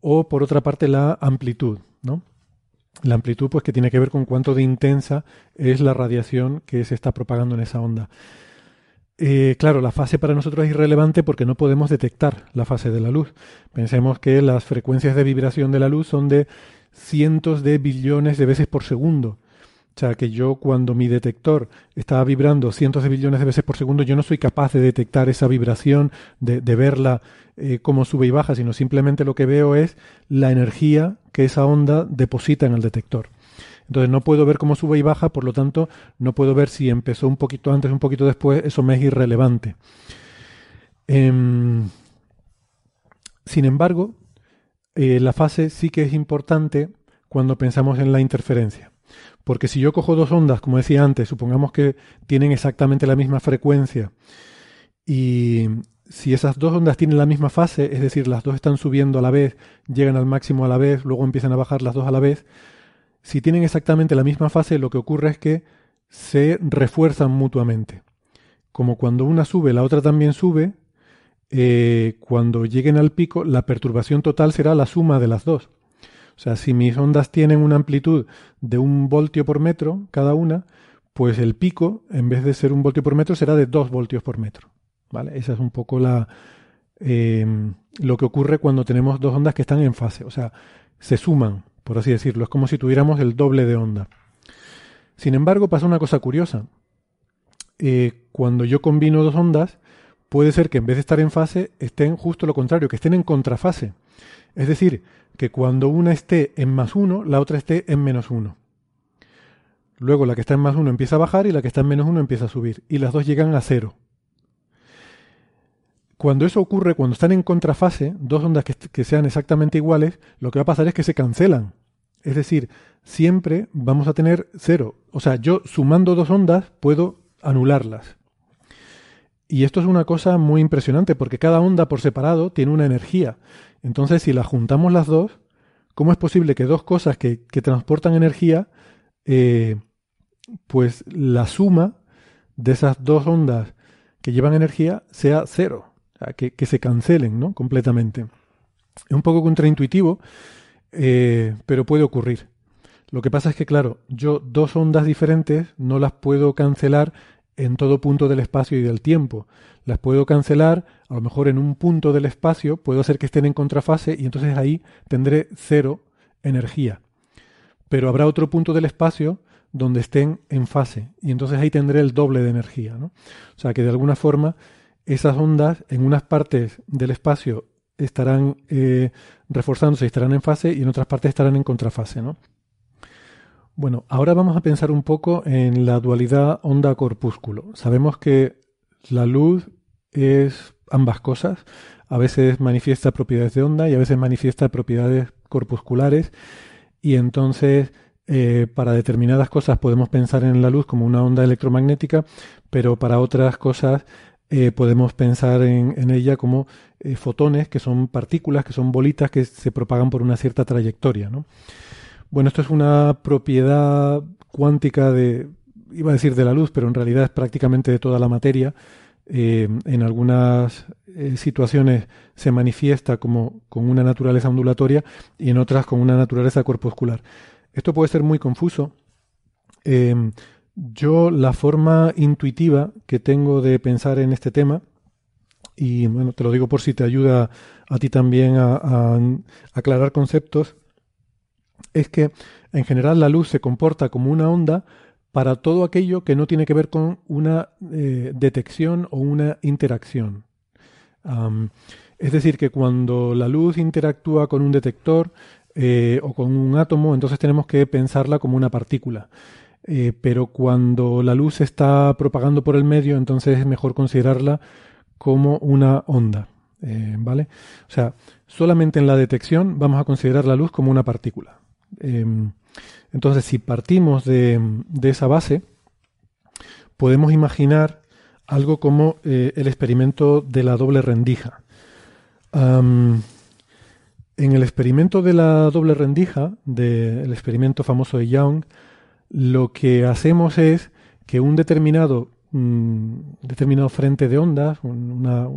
o por otra parte la amplitud, ¿no? La amplitud pues que tiene que ver con cuánto de intensa es la radiación que se está propagando en esa onda. Eh, claro, la fase para nosotros es irrelevante porque no podemos detectar la fase de la luz. Pensemos que las frecuencias de vibración de la luz son de cientos de billones de veces por segundo. O sea, que yo cuando mi detector está vibrando cientos de billones de veces por segundo, yo no soy capaz de detectar esa vibración, de, verla eh, como sube y baja, sino simplemente lo que veo es la energía que esa onda deposita en el detector. Entonces no puedo ver cómo sube y baja, por lo tanto no puedo ver si empezó un poquito antes, un poquito después, eso me es irrelevante. Em, sin embargo, eh, la fase sí que es importante cuando pensamos en la interferencia. Porque si yo cojo dos ondas, como decía antes, supongamos que tienen exactamente la misma frecuencia y si esas dos ondas tienen la misma fase, es decir, las dos están subiendo a la vez, llegan al máximo a la vez, luego empiezan a bajar las dos a la vez, si tienen exactamente la misma fase, lo que ocurre es que se refuerzan mutuamente. Como cuando una sube, la otra también sube, eh, cuando lleguen al pico, la perturbación total será la suma de las dos. O sea, si mis ondas tienen una amplitud de un voltio por metro cada una, pues el pico, en vez de ser un voltio por metro, será de dos voltios por metro. ¿Vale? Esa es un poco la, eh, lo que ocurre cuando tenemos dos ondas que están en fase. O sea, se suman por así decirlo. Es como si tuviéramos el doble de onda. Sin embargo, pasa una cosa curiosa. Eh, cuando yo combino dos ondas, puede ser que en vez de estar en fase, estén justo lo contrario, que estén en contrafase. Es decir, que cuando una esté en más uno, la otra esté en menos uno. Luego la que está en más uno empieza a bajar y la que está en menos uno empieza a subir. Y las dos llegan a cero. Cuando eso ocurre, cuando están en contrafase, dos ondas que, sean exactamente iguales, lo que va a pasar es que se cancelan. Es decir, siempre vamos a tener cero. O sea, yo sumando dos ondas puedo anularlas. Y esto es una cosa muy impresionante porque cada onda por separado tiene una energía. Entonces, si las juntamos las dos, ¿cómo es posible que dos cosas que, transportan energía, eh, pues la suma de esas dos ondas que llevan energía sea cero? que, se cancelen ¿no? completamente. Es un poco contraintuitivo, eh, pero puede ocurrir. Lo que pasa es que, claro, yo dos ondas diferentes no las puedo cancelar en todo punto del espacio y del tiempo. Las puedo cancelar, a lo mejor en un punto del espacio, puedo hacer que estén en contrafase y entonces ahí tendré cero energía. Pero habrá otro punto del espacio donde estén en fase y entonces ahí tendré el doble de energía. ¿no? O sea que de alguna forma esas ondas en unas partes del espacio estarán eh, reforzándose y estarán en fase y en otras partes estarán en contrafase. ¿no? Bueno, ahora vamos a pensar un poco en la dualidad onda-corpúsculo. Sabemos que la luz es ambas cosas. A veces manifiesta propiedades de onda y a veces manifiesta propiedades corpusculares. Y entonces, eh, para determinadas cosas podemos pensar en la luz como una onda electromagnética, pero para otras cosas eh, podemos pensar en, ella como eh, fotones, que son partículas, que son bolitas que se propagan por una cierta trayectoria. ¿no? Bueno, esto es una propiedad cuántica de, iba a decir de la luz, pero en realidad es prácticamente de toda la materia. Eh, en algunas situaciones se manifiesta como con una naturaleza ondulatoria y en otras con una naturaleza corpuscular. Esto puede ser muy confuso Yo la forma intuitiva que tengo de pensar en este tema, y bueno, te lo digo por si te ayuda a ti también a, aclarar conceptos, es que en general la luz se comporta como una onda para todo aquello que no tiene que ver con una eh, detección o una interacción. es decir, que cuando la luz interactúa con un detector eh, o con un átomo, entonces tenemos que pensarla como una partícula. Eh, pero cuando la luz se está propagando por el medio, entonces es mejor considerarla como una onda. ¿Vale? O sea, solamente en la detección vamos a considerar la luz como una partícula. Em, entonces, si partimos de, esa base, podemos imaginar algo como eh, el experimento de la doble rendija. en el experimento de la doble rendija, del experimento famoso de Young, lo que hacemos es que un determinado, mm, determinado frente de ondas, una,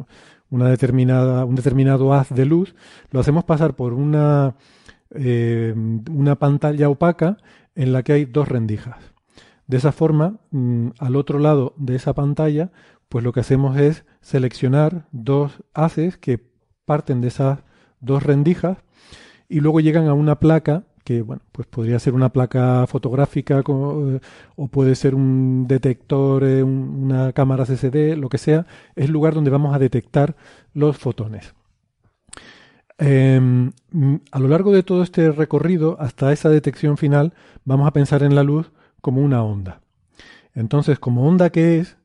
una, determinada, un determinado haz de luz, lo hacemos pasar por una eh, una pantalla opaca en la que hay dos rendijas. De esa forma, mm, al otro lado de esa pantalla, pues lo que hacemos es seleccionar dos haces que parten de esas dos rendijas y luego llegan a una placa que bueno, pues podría ser una placa fotográfica eh, o puede ser un detector, eh, una cámara CCD, lo que sea, es el lugar donde vamos a detectar los fotones. Em, a lo largo de todo este recorrido, hasta esa detección final, vamos a pensar en la luz como una onda. Entonces, como onda que es,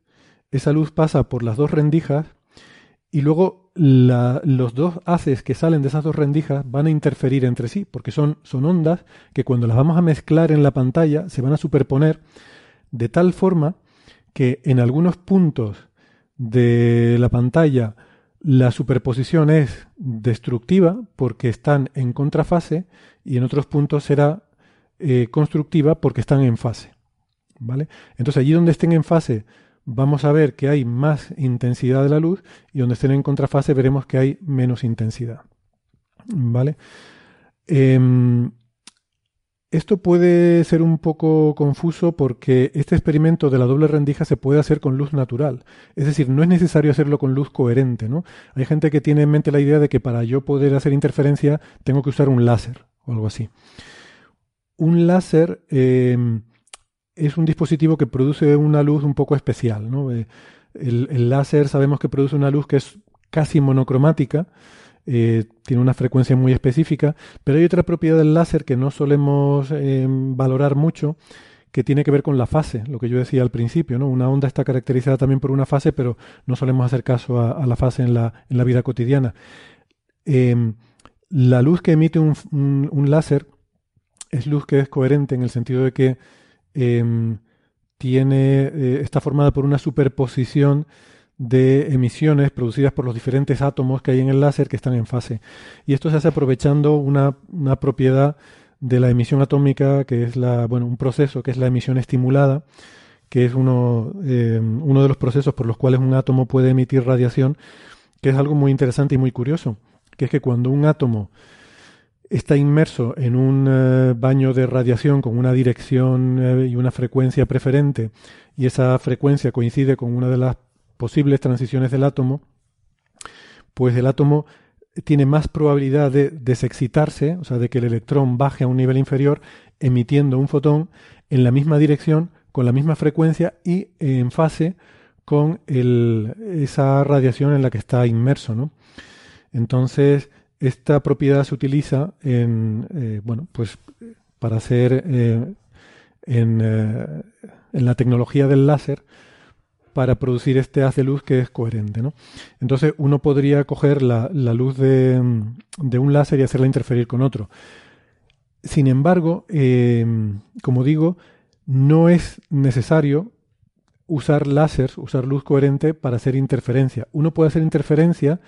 esa luz pasa por las dos rendijas y luego los dos haces que salen de esas dos rendijas van a interferir entre sí, porque son, son ondas que cuando las vamos a mezclar en la pantalla se van a superponer de tal forma que en algunos puntos de la pantalla la superposición es destructiva porque están en contrafase y en otros puntos será eh, constructiva porque están en fase. ¿Vale? Entonces allí donde estén en fase vamos a ver que hay más intensidad de la luz y donde estén en contrafase veremos que hay menos intensidad. ¿Vale? Em, esto puede ser un poco confuso porque este experimento de la doble rendija se puede hacer con luz natural. Es decir, no es necesario hacerlo con luz coherente. ¿no? Hay gente que tiene en mente la idea de que para yo poder hacer interferencia tengo que usar un láser o algo así. Un láser em, es un dispositivo que produce una luz un poco especial. Eh, el láser sabemos que produce una luz que es casi monocromática eh, tiene una frecuencia muy específica, pero hay otra propiedad del láser que no solemos eh, valorar mucho, que tiene que ver con la fase, lo que yo decía al principio, ¿no? Una onda está caracterizada también por una fase, pero no solemos hacer caso a, la fase en la, vida cotidiana. Em, la luz que emite un, láser es luz que es coherente en el sentido de que em, tiene, eh, está formada por una superposición de emisiones producidas por los diferentes átomos que hay en el láser que están en fase. Y esto se hace aprovechando una, propiedad de la emisión atómica, que es la, bueno, un proceso que es la emisión estimulada, que es uno, eh, uno de los procesos por los cuales un átomo puede emitir radiación, que es algo muy interesante y muy curioso, que es que cuando un átomo está inmerso en un eh, baño de radiación con una dirección eh, y una frecuencia preferente, y esa frecuencia coincide con una de las posibles transiciones del átomo, pues el átomo tiene más probabilidad de desexcitarse, o sea, de que el electrón baje a un nivel inferior emitiendo un fotón en la misma dirección, con la misma frecuencia y en fase con esa radiación en la que está inmerso. ¿no? Entonces, esta propiedad se utiliza en, eh, bueno, pues para hacer eh, eh, en la tecnología del láser, para producir este haz de luz que es coherente. ¿no? Entonces uno podría coger la, luz de, un láser y hacerla interferir con otro. Sin embargo, em, como digo, no es necesario usar láser, usar luz coherente para hacer interferencia. Uno puede hacer interferencia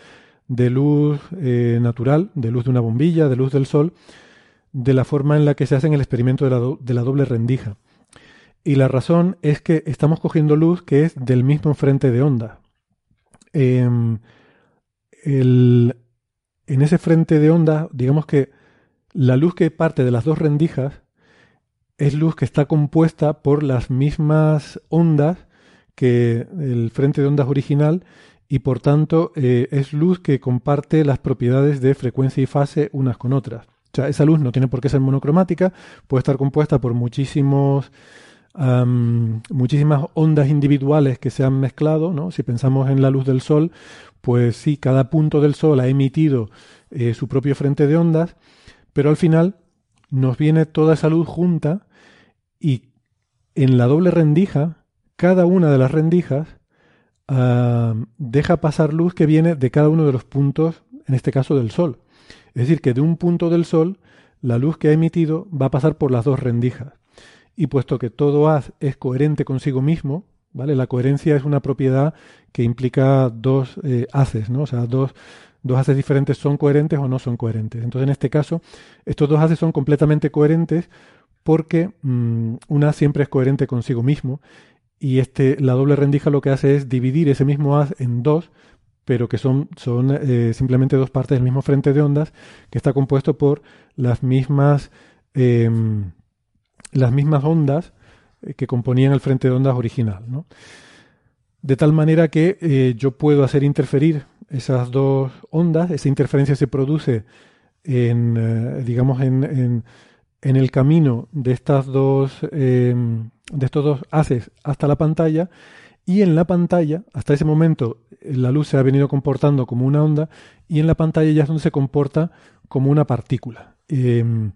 de luz eh, natural, de luz de una bombilla, de luz del sol, de la forma en la que se hace en el experimento de la doble rendija. Y la razón es que estamos cogiendo luz que es del mismo frente de onda. Em, en ese frente de onda, digamos que la luz que parte de las dos rendijas es luz que está compuesta por las mismas ondas que el frente de ondas original y por tanto eh, es luz que comparte las propiedades de frecuencia y fase unas con otras. O sea, esa luz no tiene por qué ser monocromática, puede estar compuesta por muchísimos, muchísimas ondas individuales que se han mezclado. ¿no? Si pensamos en la luz del Sol, pues sí, cada punto del Sol ha emitido eh, su propio frente de ondas, pero al final nos viene toda esa luz junta y en la doble rendija, cada una de las rendijas deja pasar luz que viene de cada uno de los puntos, en este caso del Sol. Es decir, que de un punto del Sol, la luz que ha emitido va a pasar por las dos rendijas. Y puesto que todo haz es coherente consigo mismo, ¿vale? La coherencia es una propiedad que implica dos eh, haces, ¿no? O sea, dos, dos haces diferentes son coherentes o no son coherentes. Entonces, en este caso, estos dos haces son completamente coherentes porque mm, una siempre es coherente consigo mismo y este, la doble rendija lo que hace es dividir ese mismo haz en dos, pero que son, son eh, simplemente dos partes del mismo frente de ondas que está compuesto por las mismas, em, las mismas ondas eh, que componían el frente de ondas original. De tal manera que eh, yo puedo hacer interferir esas dos ondas, esa interferencia se produce en, digamos, en en el camino de estas dos em, de estos dos haces hasta la pantalla. Y en la pantalla hasta ese momento la luz se ha venido comportando como una onda y en la pantalla ya es donde se comporta como una partícula. Em,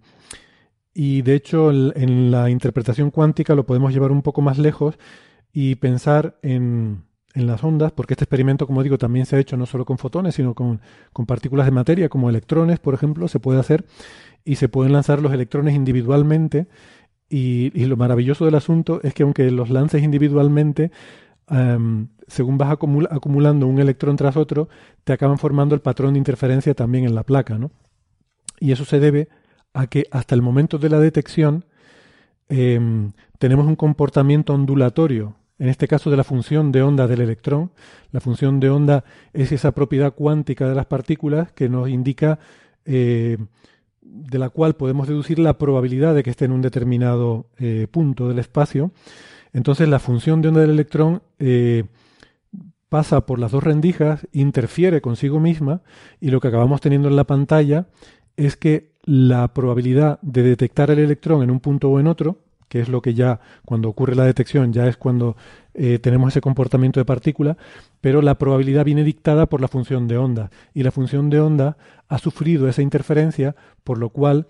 y de hecho en la interpretación cuántica lo podemos llevar un poco más lejos y pensar en, en las ondas, porque este experimento, como digo, también se ha hecho no solo con fotones, sino con, con partículas de materia, como electrones, por ejemplo, se puede hacer y se pueden lanzar los electrones individualmente. Y, lo maravilloso del asunto es que aunque los lances individualmente, em, según vas acumulando un electrón tras otro, te acaban formando el patrón de interferencia también en la placa. ¿no? Y eso se debe a que hasta el momento de la detección em, tenemos un comportamiento ondulatorio, en este caso de la función de onda del electrón. La función de onda es esa propiedad cuántica de las partículas que nos indica eh, de la cual podemos deducir la probabilidad de que esté en un determinado eh, punto del espacio. Entonces la función de onda del electrón eh, pasa por las dos rendijas, interfiere consigo misma y lo que acabamos teniendo en la pantalla es que la probabilidad de detectar el electrón en un punto o en otro, que es lo que ya cuando ocurre la detección ya es cuando eh, tenemos ese comportamiento de partícula, pero la probabilidad viene dictada por la función de onda y la función de onda ha sufrido esa interferencia, por lo cual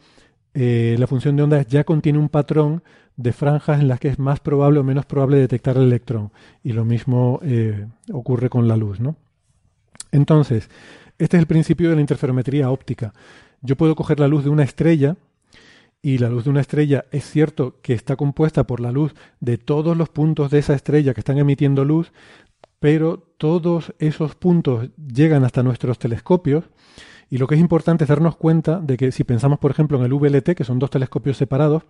eh, la función de onda ya contiene un patrón de franjas en las que es más probable o menos probable detectar el electrón y lo mismo eh, ocurre con la luz, ¿no? Entonces, este es el principio de la interferometría óptica. Yo puedo coger la luz de una estrella, y la luz de una estrella es cierto que está compuesta por la luz de todos los puntos de esa estrella que están emitiendo luz, pero todos esos puntos llegan hasta nuestros telescopios y lo que es importante es darnos cuenta de que si pensamos por ejemplo en el VLT, que son dos telescopios separados,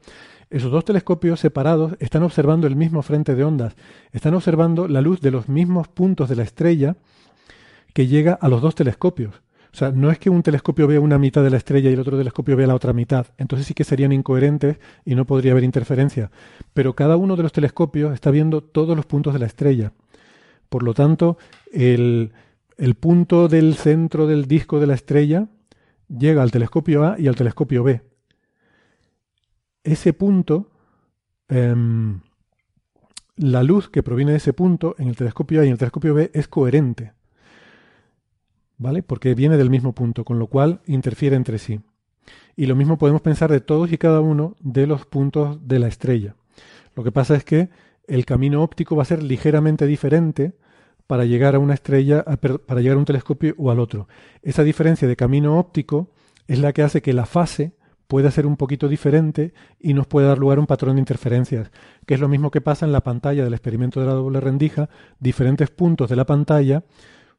esos dos telescopios separados están observando el mismo frente de ondas, están observando la luz de los mismos puntos de la estrella que llega a los dos telescopios. O sea, no es que un telescopio vea una mitad de la estrella y el otro telescopio vea la otra mitad. Entonces sí que serían incoherentes y no podría haber interferencia. Pero cada uno de los telescopios está viendo todos los puntos de la estrella. Por lo tanto, el, punto del centro del disco de la estrella llega al telescopio A y al telescopio B. Ese punto, em, la luz que proviene de ese punto en el telescopio A y en el telescopio B es coherente. ¿Vale? Porque viene del mismo punto, con lo cual interfiere entre sí. Y lo mismo podemos pensar de todos y cada uno de los puntos de la estrella. Lo que pasa es que el camino óptico va a ser ligeramente diferente para llegar a una estrella, para llegar a un telescopio o al otro. Esa diferencia de camino óptico es la que hace que la fase pueda ser un poquito diferente y nos pueda dar lugar a un patrón de interferencias, que es lo mismo que pasa en la pantalla del experimento de la doble rendija, diferentes puntos de la pantalla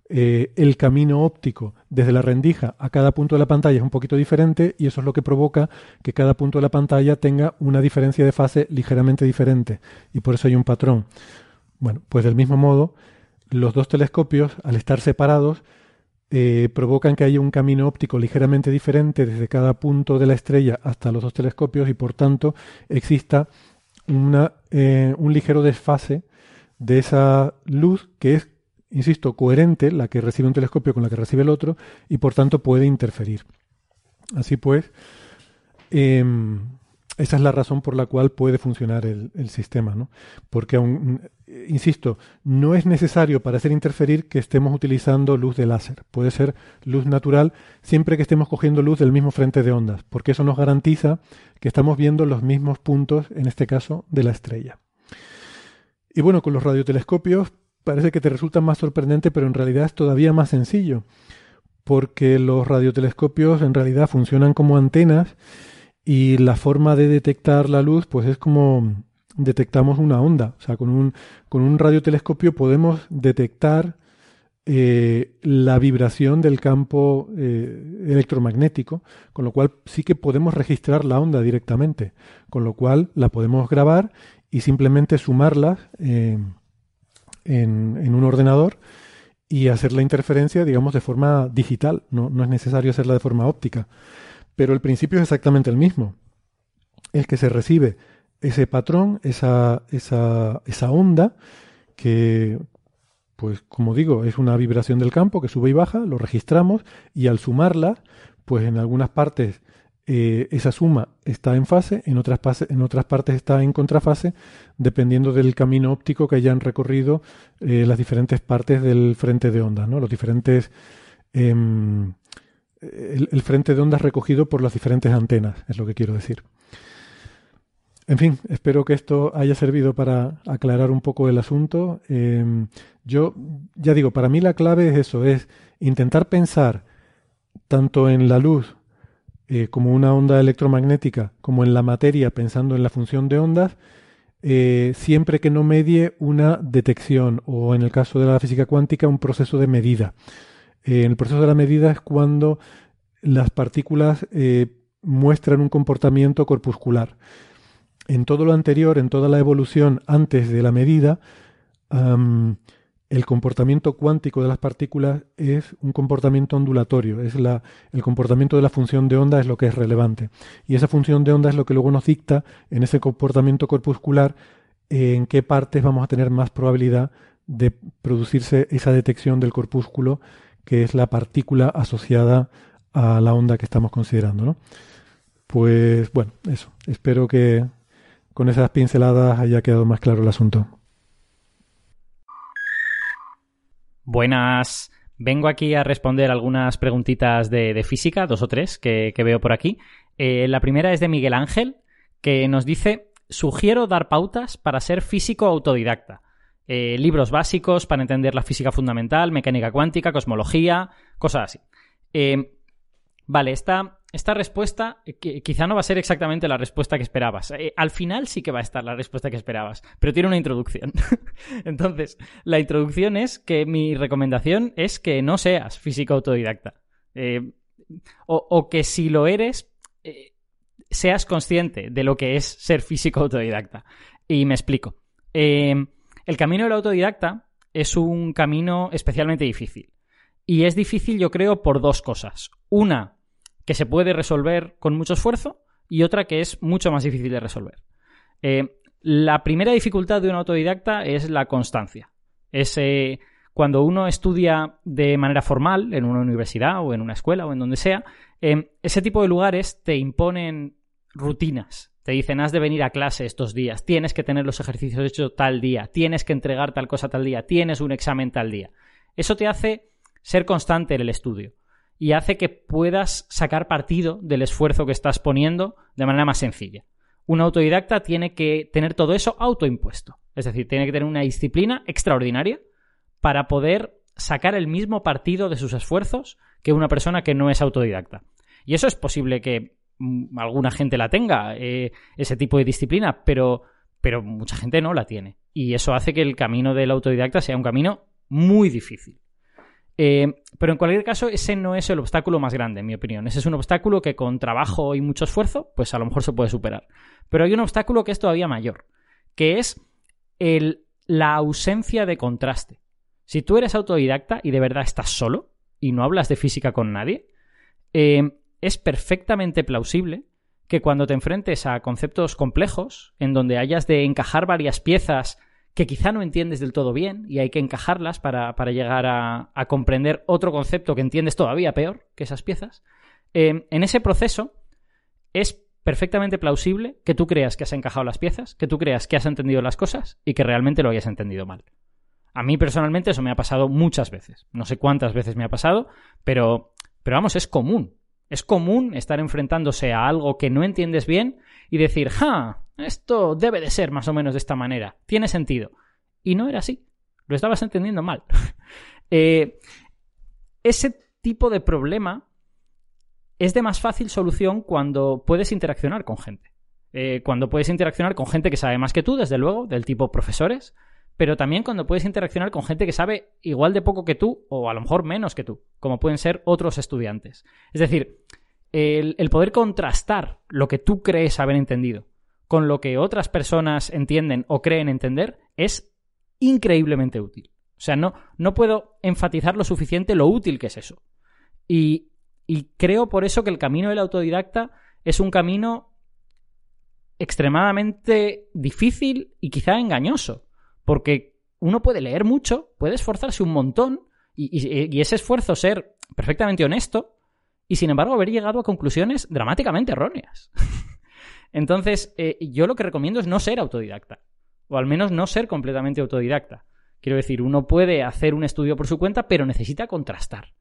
eh, el camino óptico desde la rendija a cada punto de la pantalla es un poquito diferente y eso es lo que provoca que cada punto de la pantalla tenga una diferencia de fase ligeramente diferente y por eso hay un patrón. Bueno, pues del mismo modo, los dos telescopios, al estar separados, eh, provocan que haya un camino óptico ligeramente diferente desde cada punto de la estrella hasta los dos telescopios y por tanto exista una, eh, un ligero desfase de esa luz que es, insisto, coherente, la que recibe un telescopio con la que recibe el otro y por tanto puede interferir. Así pues, em, esa es la razón por la cual puede funcionar el, sistema, ¿no? Porque, aún, insisto, no es necesario para hacer interferir que estemos utilizando luz de láser. Puede ser luz natural siempre que estemos cogiendo luz del mismo frente de ondas, porque eso nos garantiza que estamos viendo los mismos puntos, en este caso, de la estrella. Y bueno, con los radiotelescopios parece que te resulta más sorprendente, pero en realidad es todavía más sencillo, porque los radiotelescopios en realidad funcionan como antenas y la forma de detectar la luz, pues es como detectamos una onda. O sea, con un, con un radiotelescopio podemos detectar eh, la vibración del campo eh, electromagnético, con lo cual sí que podemos registrar la onda directamente, con lo cual la podemos grabar y simplemente sumarlas eh, en, un ordenador y hacer la interferencia, digamos, de forma digital. No, no es necesario hacerla de forma óptica. Pero el principio es exactamente el mismo. Es que se recibe ese patrón, esa, esa, esa onda, que, pues como digo, es una vibración del campo que sube y baja, lo registramos y al sumarla, pues en algunas partes eh, esa suma está en fase, en otras, partes está en contrafase, dependiendo del camino óptico que hayan recorrido eh, las diferentes partes del frente de onda, ¿no? los diferentes em, el, frente de ondas recogido por las diferentes antenas, es lo que quiero decir. En fin, espero que esto haya servido para aclarar un poco el asunto. Em, yo, ya digo, para mí la clave es eso, es intentar pensar tanto en la luz eh, como una onda electromagnética, como en la materia, pensando en la función de ondas, eh, siempre que no medie una detección o, en el caso de la física cuántica, un proceso de medida. Eh, el proceso de la medida es cuando las partículas muestran un comportamiento corpuscular. En todo lo anterior, en toda la evolución antes de la medida, el comportamiento cuántico de las partículas es un comportamiento ondulatorio, es la, el comportamiento de la función de onda es lo que es relevante. Y esa función de onda es lo que luego nos dicta en ese comportamiento corpuscular en qué partes vamos a tener más probabilidad de producirse esa detección del corpúsculo que es la partícula asociada a la onda que estamos considerando, ¿no? Pues bueno, eso. Espero que con esas pinceladas haya quedado más claro el asunto. Buenas. Vengo aquí a responder algunas preguntitas de, física, dos o tres, que, veo por aquí. Eh, la primera es de Miguel Ángel, que nos dice, sugiero dar pautas para ser físico autodidacta. Eh, libros básicos para entender la física fundamental, mecánica cuántica, cosmología, cosas así. Eh, vale, esta, esta respuesta quizá no va a ser exactamente la respuesta que esperabas. Eh, al final sí que va a estar la respuesta que esperabas, pero tiene una introducción. *laughs* Entonces, la introducción es que mi recomendación es que no seas físico autodidacta. O, o, que si lo eres, seas consciente de lo que es ser físico autodidacta. Y me explico. Eh, el camino del autodidacta es un camino especialmente difícil. Y es difícil, yo creo, por dos cosas. Una, que se puede resolver con mucho esfuerzo, y otra que es mucho más difícil de resolver. Eh, la primera dificultad de un autodidacta es la constancia. Es cuando uno estudia de manera formal, en una universidad o en una escuela o en donde sea, eh, ese tipo de lugares te imponen rutinas, te dicen, has de venir a clase estos días, tienes que tener los ejercicios hechos tal día, tienes que entregar tal cosa tal día, tienes un examen tal día. Eso te hace ser constante en el estudio y hace que puedas sacar partido del esfuerzo que estás poniendo de manera más sencilla. Un autodidacta tiene que tener todo eso autoimpuesto, es decir, tiene que tener una disciplina extraordinaria para poder sacar el mismo partido de sus esfuerzos que una persona que no es autodidacta. Y eso es posible que Mm, alguna gente la tenga, eh, ese tipo de disciplina, pero, pero mucha gente no la tiene. Y eso hace que el camino del autodidacta sea un camino muy difícil. Eh, pero en cualquier caso, ese no es el obstáculo más grande, en mi opinión. Ese es un obstáculo que con trabajo y mucho esfuerzo, pues a lo mejor se puede superar. Pero hay un obstáculo que es todavía mayor, que es la ausencia de contraste. Si tú eres autodidacta y de verdad estás solo, y no hablas de física con nadie, eh, es perfectamente plausible que cuando te enfrentes a conceptos complejos, en donde hayas de encajar varias piezas que quizá no entiendes del todo bien y hay que encajarlas para, llegar a, comprender otro concepto que entiendes todavía peor que esas piezas, eh, en ese proceso es perfectamente plausible que tú creas que has encajado las piezas, que tú creas que has entendido las cosas y que realmente lo hayas entendido mal. A mí personalmente eso me ha pasado muchas veces. No sé cuántas veces me ha pasado, pero, pero vamos, es común. Es común estar enfrentándose a algo que no entiendes bien y decir, ja, esto debe de ser más o menos de esta manera. Tiene sentido. Y no era así. Lo estabas entendiendo mal. *laughs* Eh, ese tipo de problema es de más fácil solución cuando puedes interaccionar con gente. Eh, cuando puedes interaccionar con gente que sabe más que tú, desde luego, del tipo profesores, pero también cuando puedes interaccionar con gente que sabe igual de poco que tú o a lo mejor menos que tú, como pueden ser otros estudiantes. Es decir, el, poder contrastar lo que tú crees haber entendido con lo que otras personas entienden o creen entender es increíblemente útil. O sea, no, no puedo enfatizar lo suficiente lo útil que es eso. Y, y creo por eso que el camino del autodidacta es un camino extremadamente difícil y quizá engañoso. Porque uno puede leer mucho, puede esforzarse un montón y, ese esfuerzo ser perfectamente honesto y sin embargo haber llegado a conclusiones dramáticamente erróneas. *laughs* Entonces, eh, yo lo que recomiendo es no ser autodidacta, o al menos no ser completamente autodidacta. Quiero decir, uno puede hacer un estudio por su cuenta, pero necesita contrastar.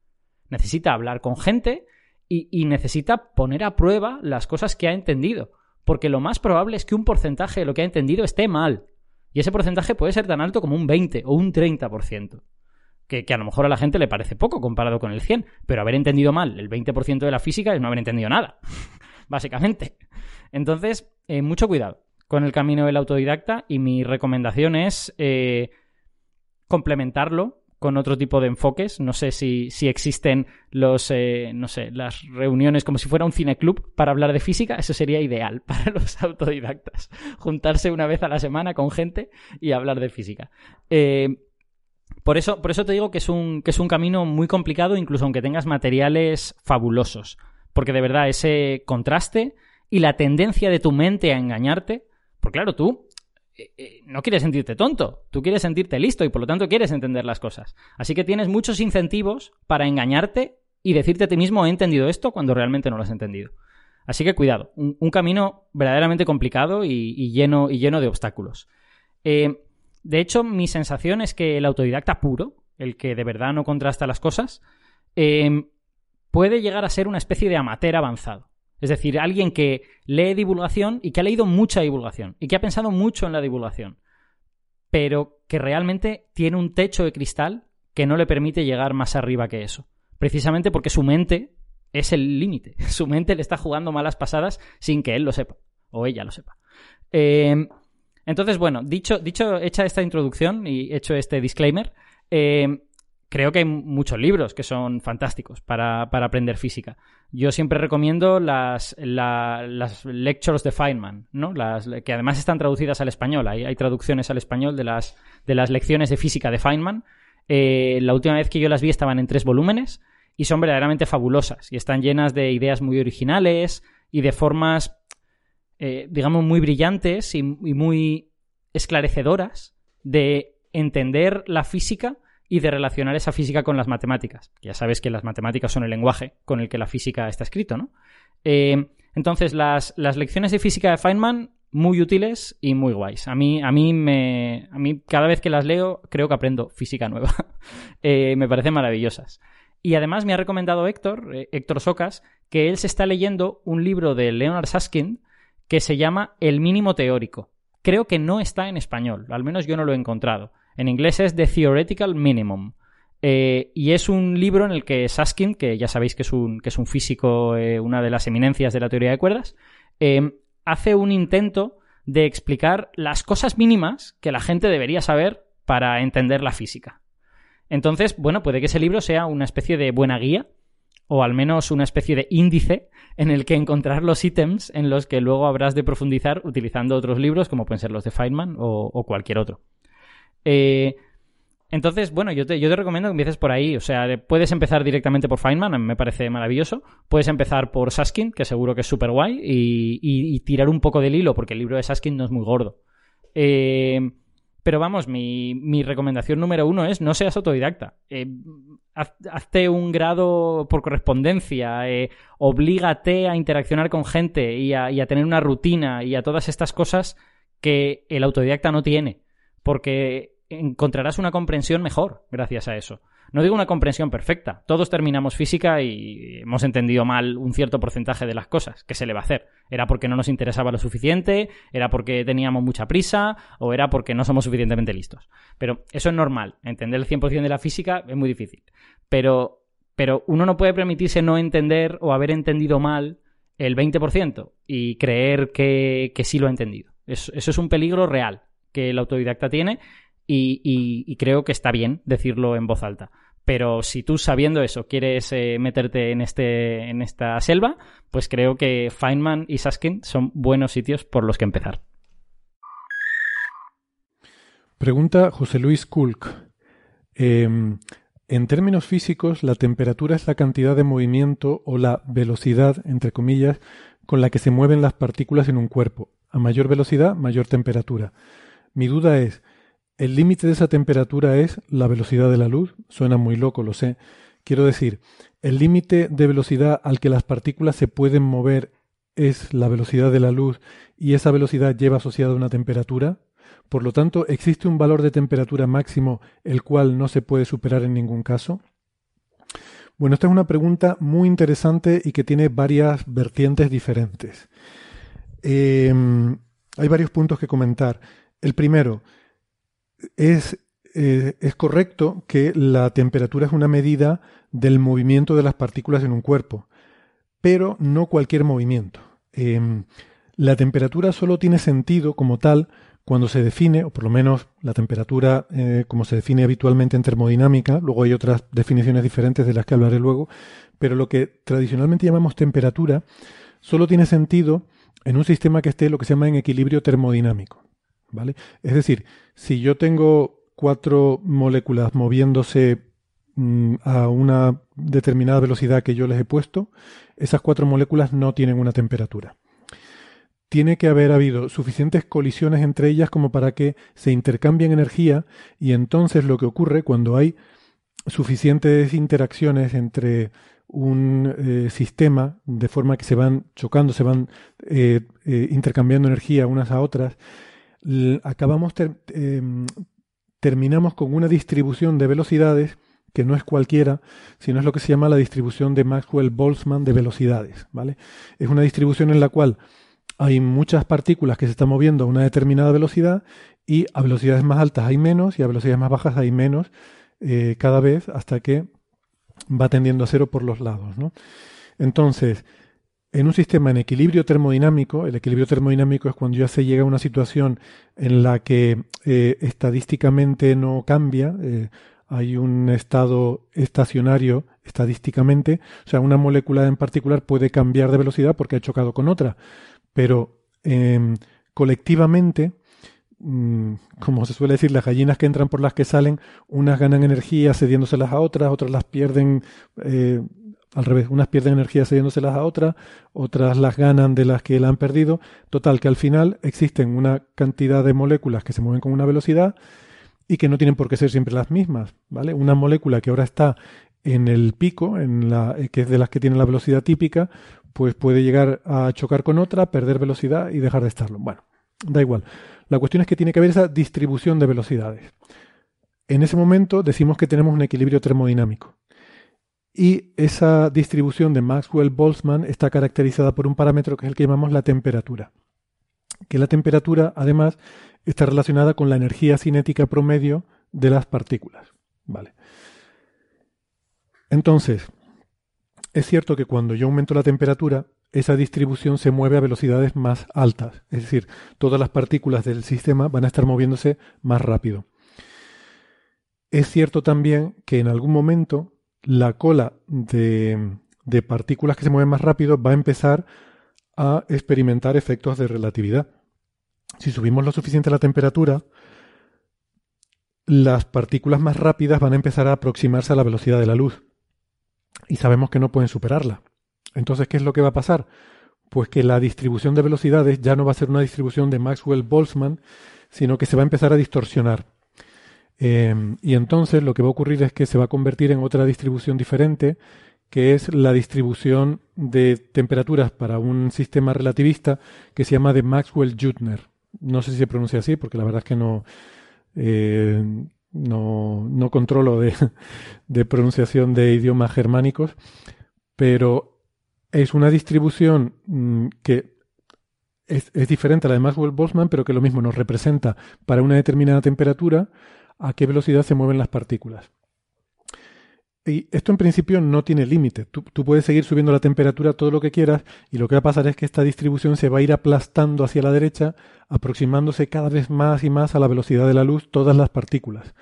Necesita hablar con gente y necesita poner a prueba las cosas que ha entendido, porque lo más probable es que un porcentaje de lo que ha entendido esté mal. Y ese porcentaje puede ser tan alto como un 20 o un 30%. Que, que a lo mejor a la gente le parece poco comparado con el 100, pero haber entendido mal el 20% de la física es no haber entendido nada, *laughs* básicamente. Entonces, eh, mucho cuidado con el camino del autodidacta y mi recomendación es eh, complementarlo con otro tipo de enfoques. No sé si, existen los, eh, no sé, las reuniones como si fuera un cineclub para hablar de física. Eso sería ideal *laughs* para los autodidactas. Juntarse una vez a la semana con gente y hablar de física. Por eso, por eso te digo que es, un, que es un camino muy complicado, incluso aunque tengas materiales fabulosos. Porque de verdad, ese contraste y la tendencia de tu mente a engañarte. Porque claro, tú eh, eh, no quieres sentirte tonto, tú quieres sentirte listo y por lo tanto quieres entender las cosas. Así que tienes muchos incentivos para engañarte y decirte a ti mismo he entendido esto cuando realmente no lo has entendido. Así que cuidado, un, camino verdaderamente complicado y, lleno, y lleno de obstáculos. Eh, de hecho, mi sensación es que el autodidacta puro, el que de verdad no contrasta las cosas, puede llegar a ser una especie de amateur avanzado. Es decir, alguien que lee divulgación y que ha leído mucha divulgación y que ha pensado mucho en la divulgación, pero que realmente tiene un techo de cristal que no le permite llegar más arriba que eso. Precisamente porque su mente es el límite. *laughs* Su mente le está jugando malas pasadas sin que él lo sepa o ella lo sepa. Em, entonces, bueno, dicho, dicho, hecha esta introducción y hecho este disclaimer, em, creo que hay muchos libros que son fantásticos para, aprender física. Yo siempre recomiendo las, las lectures de Feynman, ¿no? Las, que además están traducidas al español. Hay, hay traducciones al español de las, de las lecciones de física de Feynman. Eh, la última vez que yo las vi estaban en tres volúmenes y son verdaderamente fabulosas y están llenas de ideas muy originales y de formas, eh, digamos, muy brillantes y muy esclarecedoras de entender la física y de relacionar esa física con las matemáticas. Ya sabes que las matemáticas son el lenguaje con el que la física está escrito, ¿no? Eh, entonces, las, lecciones de física de Feynman, muy útiles y muy guays. A mí, a mí me. A mí, cada vez que las leo, creo que aprendo física nueva. *laughs* Eh, me parecen maravillosas. Y además me ha recomendado Héctor, eh, Héctor Socas, que él se está leyendo un libro de Leonard Susskind que se llama El mínimo teórico. Creo que no está en español, al menos yo no lo he encontrado. En inglés es The Theoretical Minimum. Eh, y es un libro en el que Saskin, que ya sabéis que es un, que es un físico, eh, una de las eminencias de la teoría de cuerdas, eh, hace un intento de explicar las cosas mínimas que la gente debería saber para entender la física. Entonces, bueno, puede que ese libro sea una especie de buena guía, o al menos una especie de índice en el que encontrar los ítems en los que luego habrás de profundizar utilizando otros libros, como pueden ser los de Feynman o cualquier otro. Eh, Entonces, bueno, yo te, recomiendo que empieces por ahí. O sea, puedes empezar directamente por Feynman, me parece maravilloso. Puedes empezar por Saskin, que seguro que es súper guay, y, tirar un poco del hilo, porque el libro de Saskin no es muy gordo. Eh, pero vamos, mi, recomendación número uno es no seas autodidacta. Eh, hazte un grado por correspondencia, eh, oblígate a interaccionar con gente a, y a tener una rutina y a todas estas cosas que el autodidacta no tiene. Porque encontrarás una comprensión mejor gracias a eso. No digo una comprensión perfecta. Todos terminamos física y hemos entendido mal un cierto porcentaje de las cosas. ¿Qué se le va a hacer? ¿Era porque no nos interesaba lo suficiente? ¿Era porque teníamos mucha prisa? ¿O era porque no somos suficientemente listos? Pero eso es normal. Entender el 100% de la física es muy difícil. Pero, pero uno no puede permitirse no entender o haber entendido mal el 20% y creer que, que sí lo ha entendido. eso es un peligro real que el autodidacta tiene y, creo que está bien decirlo en voz alta. Pero si tú sabiendo eso quieres eh, meterte en, este, en esta selva, pues creo que Feynman y Saskin son buenos sitios por los que empezar. Pregunta José Luis Kulk. Em, en términos físicos, la temperatura es la cantidad de movimiento o la velocidad, entre comillas, con la que se mueven las partículas en un cuerpo. A mayor velocidad, mayor temperatura. Mi duda es, el límite de esa temperatura es la velocidad de la luz. Suena muy loco, lo sé. Quiero decir, el límite de velocidad al que las partículas se pueden mover es la velocidad de la luz y esa velocidad lleva asociada una temperatura. Por lo tanto, existe un valor de temperatura máximo el cual no se puede superar en ningún caso. Bueno, esta es una pregunta muy interesante y que tiene varias vertientes diferentes. Em, hay varios puntos que comentar. El primero, es, eh, es correcto que la temperatura es una medida del movimiento de las partículas en un cuerpo, pero no cualquier movimiento. Em, la temperatura solo tiene sentido como tal cuando se define, o por lo menos la temperatura eh, como se define habitualmente en termodinámica, luego hay otras definiciones diferentes de las que hablaré luego, pero lo que tradicionalmente llamamos temperatura solo tiene sentido en un sistema que esté lo que se llama en equilibrio termodinámico. ¿Vale? Es decir, si yo tengo cuatro moléculas moviéndose mm, a una determinada velocidad que yo les he puesto, esas cuatro moléculas no tienen una temperatura. Tiene que haber habido suficientes colisiones entre ellas como para que se intercambien energía y entonces lo que ocurre cuando hay suficientes interacciones entre un eh, sistema de forma que se van chocando, se van eh, eh, intercambiando energía unas a otras, acabamos em, terminamos con una distribución de velocidades que no es cualquiera, sino es lo que se llama la distribución de Maxwell-Boltzmann de velocidades, ¿vale? Es una distribución en la cual hay muchas partículas que se están moviendo a una determinada velocidad y a velocidades más altas hay menos y a velocidades más bajas hay menos eh, cada vez hasta que va tendiendo a cero por los lados, ¿no? Entonces, en un sistema en equilibrio termodinámico, el equilibrio termodinámico es cuando ya se llega a una situación en la que eh, estadísticamente no cambia, eh, hay un estado estacionario estadísticamente, o sea, una molécula en particular puede cambiar de velocidad porque ha chocado con otra, pero em, colectivamente, mm, como se suele decir, las gallinas que entran por las que salen, unas ganan energía cediéndoselas a otras, otras las pierden eh, al revés, unas pierden energía cediéndoselas a otras, otras las ganan de las que la han perdido. Total, que al final existen una cantidad de moléculas que se mueven con una velocidad y que no tienen por qué ser siempre las mismas, ¿vale? Una molécula que ahora está en el pico, en la, que es de las que tiene la velocidad típica, pues puede llegar a chocar con otra, perder velocidad y dejar de estarlo. Bueno, da igual. La cuestión es que tiene que haber esa distribución de velocidades. En ese momento decimos que tenemos un equilibrio termodinámico. Y esa distribución de Maxwell-Boltzmann está caracterizada por un parámetro que es el que llamamos la temperatura. Que la temperatura, además, está relacionada con la energía cinética promedio de las partículas. Vale. Entonces, es cierto que cuando yo aumento la temperatura, esa distribución se mueve a velocidades más altas. Es decir, todas las partículas del sistema van a estar moviéndose más rápido. Es cierto también que en algún momento la cola de, partículas que se mueven más rápido va a empezar a experimentar efectos de relatividad. Si subimos lo suficiente la temperatura, las partículas más rápidas van a empezar a aproximarse a la velocidad de la luz. Y sabemos que no pueden superarla. Entonces, ¿qué es lo que va a pasar? Pues que la distribución de velocidades ya no va a ser una distribución de Maxwell-Boltzmann, sino que se va a empezar a distorsionar. Em, y entonces lo que va a ocurrir es que se va a convertir en otra distribución diferente, que es la distribución de temperaturas para un sistema relativista que se llama de Maxwell-Jutner. No sé si se pronuncia así, porque la verdad es que no, eh, no, no, controlo de, *laughs* de, pronunciación de idiomas germánicos, pero es una distribución mm, que es, es, diferente a la de Maxwell-Boltzmann, pero que lo mismo nos representa para una determinada temperatura a qué velocidad se mueven las partículas. Y esto en principio no tiene límite. Tú, puedes seguir subiendo la temperatura todo lo que quieras y lo que va a pasar es que esta distribución se va a ir aplastando hacia la derecha, aproximándose cada vez más y más a la velocidad de la luz todas las partículas.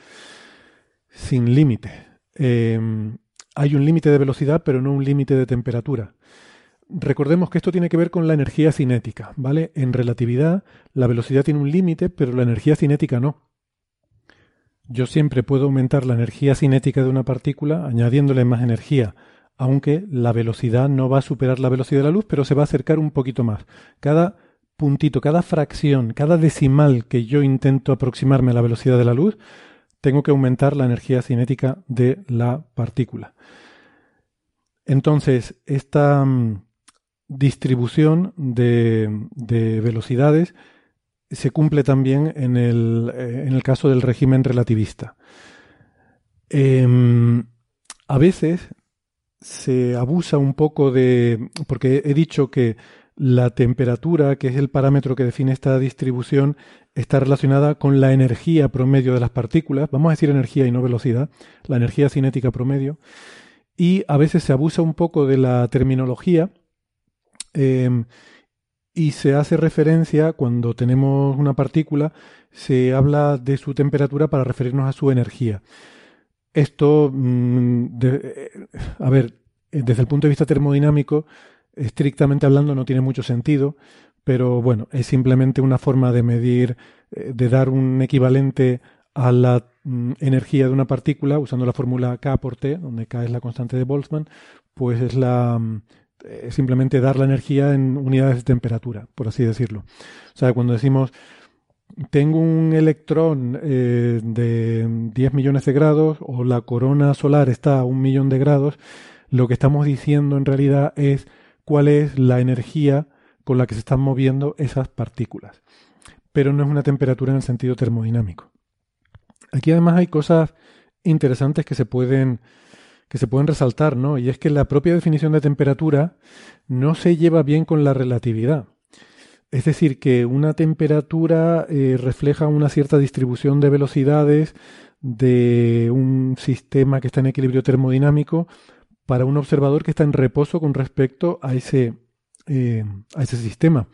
Sin límite. Em, hay un límite de velocidad, pero no un límite de temperatura. Recordemos que esto tiene que ver con la energía cinética, ¿vale? En relatividad, la velocidad tiene un límite, pero la energía cinética no yo siempre puedo aumentar la energía cinética de una partícula añadiéndole más energía, aunque la velocidad no va a superar la velocidad de la luz, pero se va a acercar un poquito más. Cada puntito, cada fracción, cada decimal que yo intento aproximarme a la velocidad de la luz, tengo que aumentar la energía cinética de la partícula. Entonces, esta mm, distribución de, de velocidades se cumple también en el, eh, en el caso del régimen relativista. Em, a veces se abusa un poco de... porque he dicho que la temperatura, que es el parámetro que define esta distribución, está relacionada con la energía promedio de las partículas, vamos a decir energía y no velocidad, la energía cinética promedio, y a veces se abusa un poco de la terminología em, y se hace referencia cuando tenemos una partícula, se habla de su temperatura para referirnos a su energía. Esto, mm, a ver, desde el punto de vista termodinámico, estrictamente hablando no tiene mucho sentido, pero bueno, es simplemente una forma de medir, eh, de dar un equivalente a la mm, energía de una partícula usando la fórmula K por T, donde K es la constante de Boltzmann, pues es la mm, eh, simplemente dar la energía en unidades de temperatura, por así decirlo. O sea, cuando decimos tengo un electrón eh, de 10 millones de grados o la corona solar está a un millón de grados, lo que estamos diciendo en realidad es cuál es la energía con la que se están moviendo esas partículas. Pero no es una temperatura en el sentido termodinámico. Aquí además hay cosas interesantes que se pueden que se pueden resaltar, ¿no? Y es que la propia definición de temperatura no se lleva bien con la relatividad. Es decir, que una temperatura eh, refleja una cierta distribución de velocidades de un sistema que está en equilibrio termodinámico para un observador que está en reposo con respecto a ese, eh, a ese sistema.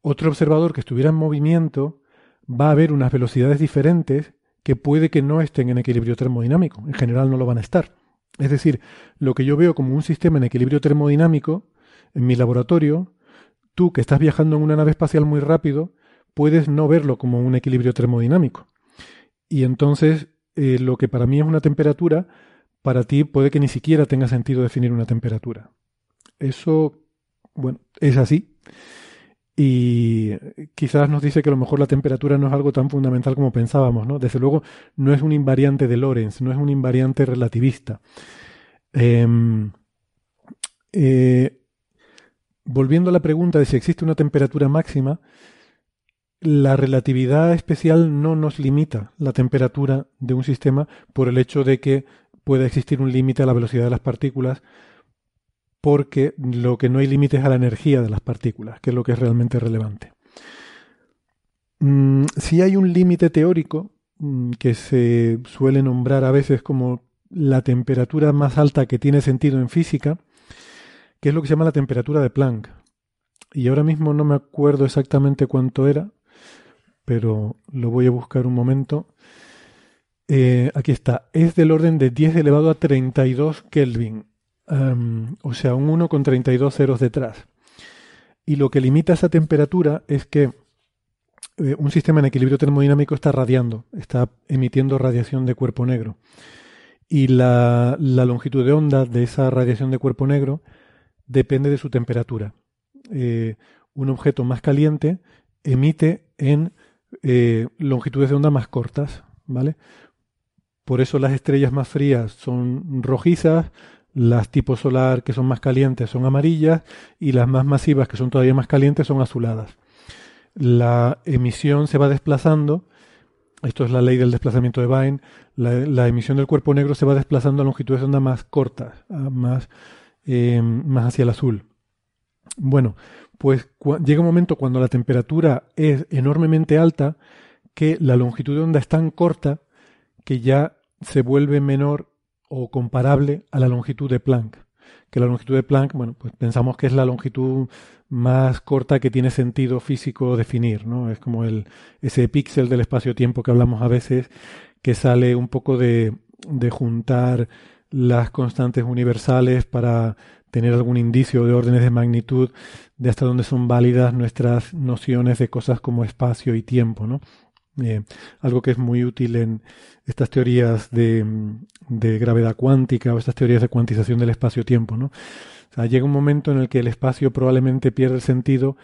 Otro observador que estuviera en movimiento va a ver unas velocidades diferentes que puede que no estén en equilibrio termodinámico. En general no lo van a estar. Es decir, lo que yo veo como un sistema en equilibrio termodinámico en mi laboratorio, tú que estás viajando en una nave espacial muy rápido, puedes no verlo como un equilibrio termodinámico. Y entonces, eh, lo que para mí es una temperatura, para ti puede que ni siquiera tenga sentido definir una temperatura. Eso, bueno, es así. Y quizás nos dice que a lo mejor la temperatura no es algo tan fundamental como pensábamos, ¿no? Desde luego no es un invariante de Lorentz, no es un invariante relativista. Em, eh, volviendo a la pregunta de si existe una temperatura máxima, la relatividad especial no nos limita la temperatura de un sistema por el hecho de que pueda existir un límite a la velocidad de las partículas porque lo que no hay límite es a la energía de las partículas, que es lo que es realmente relevante. Mm, si hay un límite teórico mm, que se suele nombrar a veces como la temperatura más alta que tiene sentido en física, que es lo que se llama la temperatura de Planck. Y ahora mismo no me acuerdo exactamente cuánto era, pero lo voy a buscar un momento. Eh, aquí está, es del orden de 10 elevado a 32 Kelvin o sea, un 1 con 32 ceros detrás. Y lo que limita esa temperatura es que eh, un sistema en equilibrio termodinámico está radiando, está emitiendo radiación de cuerpo negro. Y la, longitud de onda de esa radiación de cuerpo negro depende de su temperatura. Eh, un objeto más caliente emite en eh, longitudes de onda más cortas, ¿vale? Por eso las estrellas más frías son rojizas, las tipo solar que son más calientes son amarillas y las más masivas que son todavía más calientes son azuladas la emisión se va desplazando, esto es la ley del desplazamiento de Bain, la, emisión del cuerpo negro se va desplazando a longitudes de onda más cortas, más, eh, más hacia el azul. Bueno, pues llega un momento cuando la temperatura es enormemente alta que la longitud de onda es tan corta que ya se vuelve menor o comparable a la longitud de Planck. Que la longitud de Planck, bueno, pues pensamos que es la longitud más corta que tiene sentido físico definir, ¿no? Es como el, ese píxel del espacio-tiempo que hablamos a veces, que sale un poco de, de juntar las constantes universales para tener algún indicio de órdenes de magnitud de hasta dónde son válidas nuestras nociones de cosas como espacio y tiempo, ¿no? Eh, algo que es muy útil en estas teorías de, de, gravedad cuántica o estas teorías de cuantización del espacio-tiempo, ¿no? llega un momento en el que el espacio probablemente pierde el sentido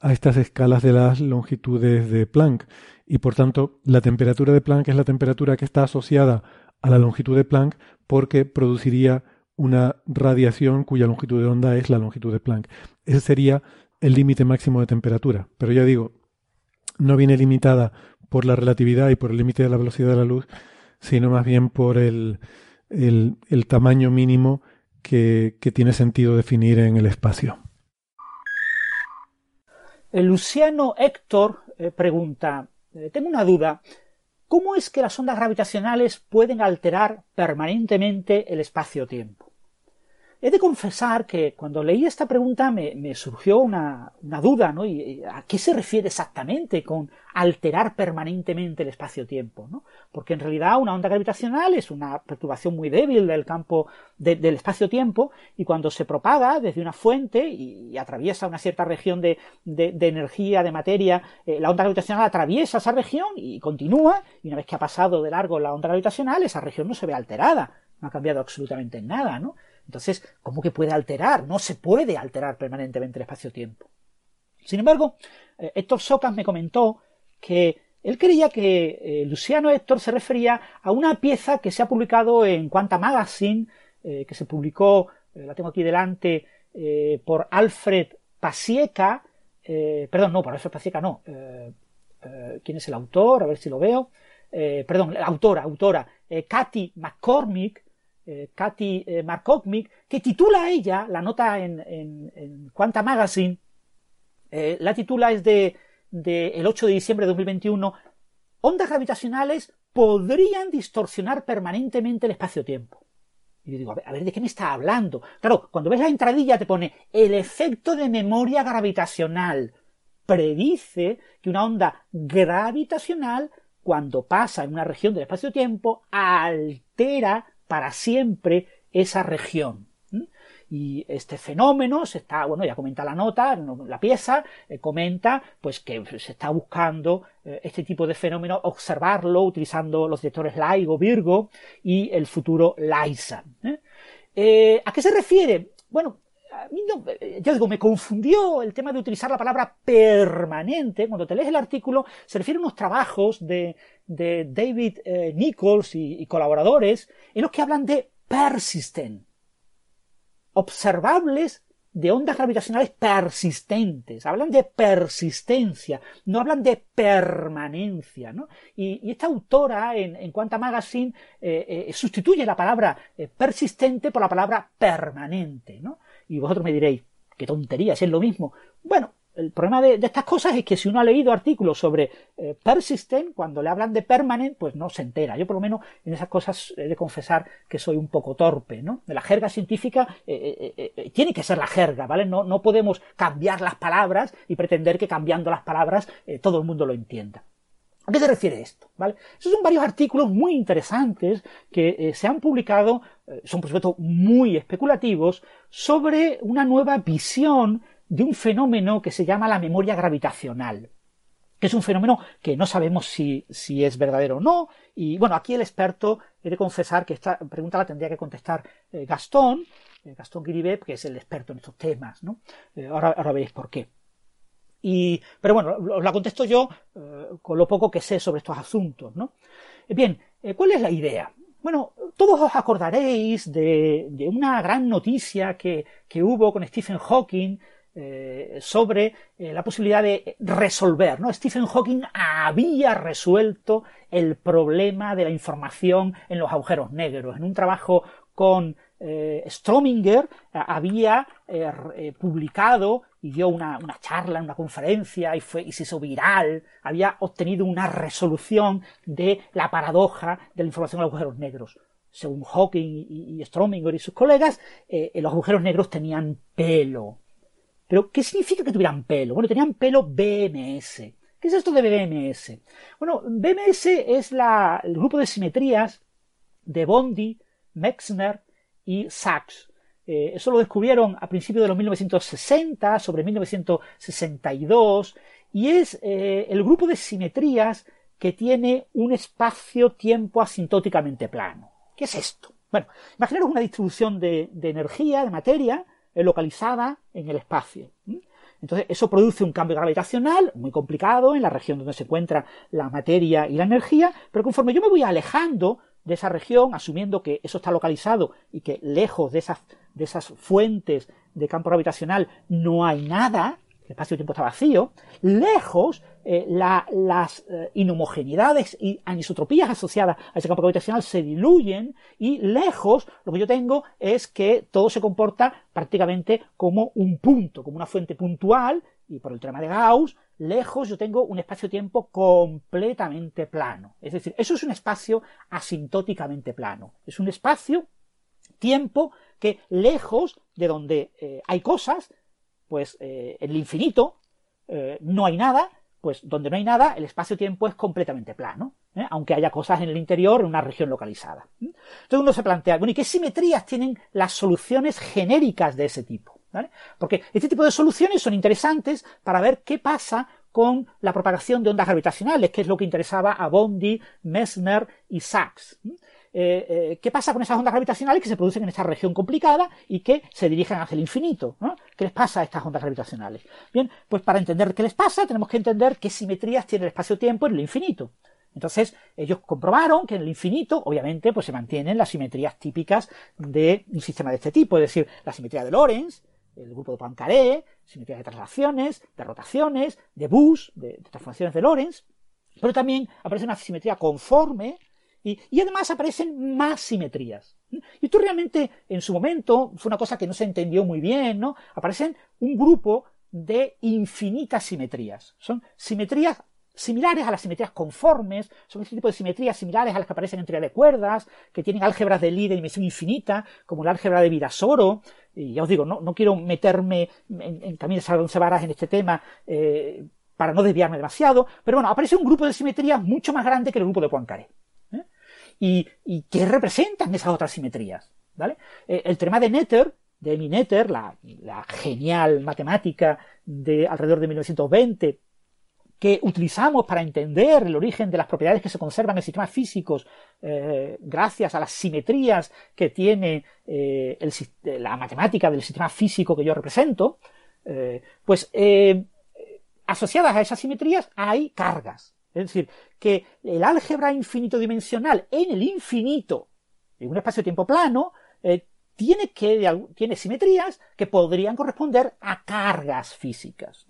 a estas escalas de las longitudes de Planck y por tanto la temperatura de Planck es la temperatura que está asociada a la longitud de Planck porque produciría una radiación cuya longitud de onda es la longitud de Planck. Ese sería el límite máximo de temperatura. Pero ya digo, no viene limitada por la relatividad y por el límite de la velocidad de la luz, sino más bien por el, el, tamaño mínimo que, tiene sentido definir en el espacio. Luciano Héctor eh, pregunta, eh, tengo una duda, ¿cómo es que las ondas gravitacionales pueden alterar permanentemente el espacio-tiempo? He de confesar que cuando leí esta pregunta me, surgió una, duda, ¿no? ¿Y, ¿A qué se refiere exactamente con alterar permanentemente el espacio-tiempo? ¿no? Porque en realidad una onda gravitacional es una perturbación muy débil del campo del espacio-tiempo y cuando se propaga desde una fuente y, atraviesa una cierta región de, energía, de materia, eh, la onda gravitacional atraviesa esa región y continúa y una vez que ha pasado de largo la onda gravitacional, esa región no se ve alterada, no ha cambiado absolutamente nada, ¿no? Entonces, ¿cómo que puede alterar? No se puede alterar permanentemente el espacio-tiempo. Sin embargo, eh, Héctor Socas me comentó que él creía que eh, Luciano Héctor se refería a una pieza que se ha publicado en Quanta Magazine, eh, que se publicó, la tengo aquí delante, por Alfred Pasieca, perdón, no, por Alfred Pasieca no, ¿quién es el autor? A ver si lo veo. perdón, la autora, autora, Katy McCormick, eh, Katy eh, que titula ella, la nota en, en, Quanta Magazine, eh, la titula es de, el 8 de diciembre de 2021, ondas gravitacionales podrían distorsionar permanentemente el espacio-tiempo. Y yo digo, a ver, a ver, ¿de qué me está hablando? Claro, cuando ves la entradilla te pone el efecto de memoria gravitacional. Predice que una onda gravitacional, cuando pasa en una región del espacio-tiempo, altera para siempre esa región. Y este fenómeno se está, bueno, ya comenta la nota, la pieza, eh, comenta pues que se está buscando eh, este tipo de fenómeno, observarlo utilizando los detectores LIGO, Virgo y el futuro LISA. ¿eh? ¿A qué se refiere? Bueno, a mí no, ya digo, me confundió el tema de utilizar la palabra permanente. Cuando te lees el artículo, se refiere a unos trabajos de, David Nichols y, colaboradores en los que hablan de persisten, observables de ondas gravitacionales persistentes, hablan de persistencia, no hablan de permanencia, ¿no? Y, esta autora en, en Quanta Magazine eh, eh, sustituye la palabra eh, persistente por la palabra permanente, ¿no? Y vosotros me diréis, qué tontería, si es lo mismo. Bueno, el problema de, estas cosas es que si uno ha leído artículos sobre eh, persistent, cuando le hablan de permanent, pues no se entera. Yo por lo menos en esas cosas he de confesar que soy un poco torpe, ¿no? De la jerga científica eh, eh, tiene que ser la jerga, ¿vale? No, no podemos cambiar las palabras y pretender que cambiando las palabras todo el mundo lo entienda. ¿A qué se refiere esto? ¿Vale? Esos son varios artículos muy interesantes que se han publicado, son por supuesto muy especulativos, sobre una nueva visión de un fenómeno que se llama la memoria gravitacional. que es un fenómeno que no sabemos si, si es verdadero o no. Y bueno, aquí el experto, he de confesar que esta pregunta la tendría que contestar eh, Gastón, eh, Gastón Guiribet, que es el experto en estos temas. ¿no? Eh, ahora, ahora veréis por qué. Y, pero bueno, os la contesto yo con lo poco que sé sobre estos asuntos. ¿no? Bien, ¿cuál es la idea? Bueno, todos os acordaréis de, una gran noticia que, que hubo con Stephen Hawking eh, sobre eh, la posibilidad de resolver. ¿no? Stephen Hawking había resuelto el problema de la información en los agujeros negros. En un trabajo con eh, Strominger había publicado y dio una, una, charla, una conferencia y, fue, y se hizo viral, había obtenido una resolución de la paradoja de la información en los agujeros negros. Según Hawking y, Strominger y sus colegas, los agujeros negros tenían pelo. Pero, ¿qué significa que tuvieran pelo? Bueno, tenían pelo BMS. ¿Qué es esto de BMS? Bueno, BMS es la, el grupo de simetrías de Bondi, Mexner y Sachs. Eh, eso lo descubrieron a principios de los 1960, sobre 1962, y es eh, el grupo de simetrías que tiene un espacio-tiempo asintóticamente plano. ¿Qué es esto? Bueno, imaginaros una distribución de, energía, de materia, localizada en el espacio. Entonces, eso produce un cambio gravitacional muy complicado en la región donde se encuentra la materia y la energía, pero conforme yo me voy alejando de esa región, asumiendo que eso está localizado y que lejos de esas, de esas fuentes de campo gravitacional no hay nada, el espacio-tiempo está vacío, lejos eh, las eh, inhomogeneidades y anisotropías asociadas a ese campo gravitacional se diluyen y lejos lo que yo tengo es que todo se comporta prácticamente como un punto, como una fuente puntual y por el teorema de Gauss, lejos yo tengo un espacio-tiempo completamente plano. Es decir, eso es un espacio asintóticamente plano. Es un espacio-tiempo que lejos de donde eh, hay cosas, pues en el infinito no hay nada, pues donde no hay nada, el espacio-tiempo es completamente plano, ¿eh? aunque haya cosas en el interior, en una región localizada. Entonces uno se plantea, bueno, ¿y qué simetrías tienen las soluciones genéricas de ese tipo? Porque este tipo de soluciones son interesantes para ver qué pasa con la propagación de ondas gravitacionales, que es lo que interesaba a Bondi, Messner y Sachs. Eh, eh, qué pasa con esas ondas gravitacionales que se producen en esta región complicada y que se dirigen hacia el infinito. ¿Qué les pasa a estas ondas gravitacionales? Bien, pues para entender qué les pasa tenemos que entender qué simetrías tiene el espacio-tiempo en el infinito. Entonces, ellos comprobaron que en el infinito, obviamente, pues se mantienen las simetrías típicas de un sistema de este tipo, es decir, la simetría de Lorentz, el grupo de Poincaré, simetría de traslaciones, de rotaciones, de Bush, de, de transformaciones de Lorentz, pero también aparece una simetría conforme, y, además aparecen más simetrías. Y esto realmente en su momento fue una cosa que no se entendió muy bien, ¿no? Aparecen un grupo de infinitas simetrías. Son simetrías similares a las simetrías conformes, son ese tipo de simetrías similares a las que aparecen en teoría de cuerdas, que tienen álgebras de Lie de dimensión infinita, como la álgebra de Virasoro, y ya os digo, no, quiero meterme en, caminos a varas en este tema, eh, para no desviarme demasiado, pero bueno, aparece un grupo de simetrías mucho más grande que el grupo de Poincaré y, qué representan esas otras simetrías. ¿vale? Eh, el tema de Netter, de Emi Netter, la, genial matemática de alrededor de 1920, que utilizamos para entender el origen de las propiedades que se conservan en sistemas físicos eh, gracias a las simetrías que tiene eh, la matemática del sistema físico que yo represento, pues asociadas a esas simetrías hay cargas. Es decir, que el álgebra infinito-dimensional en el infinito, en un espacio-tiempo plano, eh, tiene, que, tiene simetrías que podrían corresponder a cargas físicas.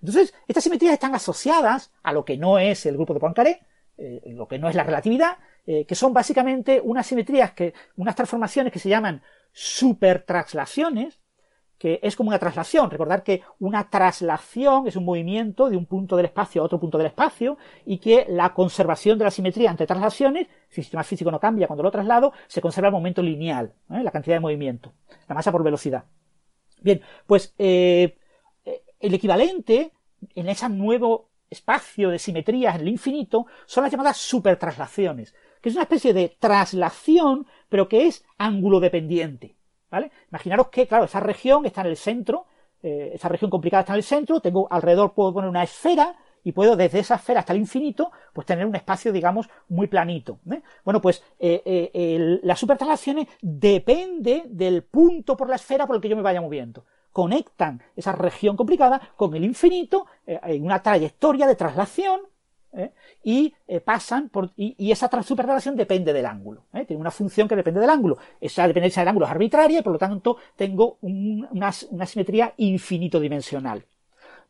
Entonces, estas simetrías están asociadas a lo que no es el grupo de Poincaré, eh, lo que no es la relatividad, eh, que son básicamente unas simetrías, que, unas transformaciones que se llaman supertraslaciones, que es como una traslación. Recordar que una traslación es un movimiento de un punto del espacio a otro punto del espacio y que la conservación de la simetría entre traslaciones, si el sistema físico no cambia cuando lo traslado, se conserva el momento lineal, ¿eh? la cantidad de movimiento, la masa por velocidad. Bien, pues eh, el equivalente en ese nuevo espacio de simetrías en el infinito son las llamadas supertraslaciones, que es una especie de traslación, pero que es ángulo dependiente. ¿Vale? Imaginaros que, claro, esa región está en el centro, eh, esa región complicada está en el centro, tengo alrededor, puedo poner una esfera, y puedo desde esa esfera hasta el infinito, pues tener un espacio, digamos, muy planito. ¿eh? Bueno, pues eh, las supertraslaciones depende del punto por la esfera por el que yo me vaya moviendo. Conectan esa región complicada con el infinito en una trayectoria de traslación y pasan por y, esa supertralación depende del ángulo tiene una función que depende del ángulo esa dependencia del ángulo es arbitraria y por lo tanto tengo una, simetría infinito dimensional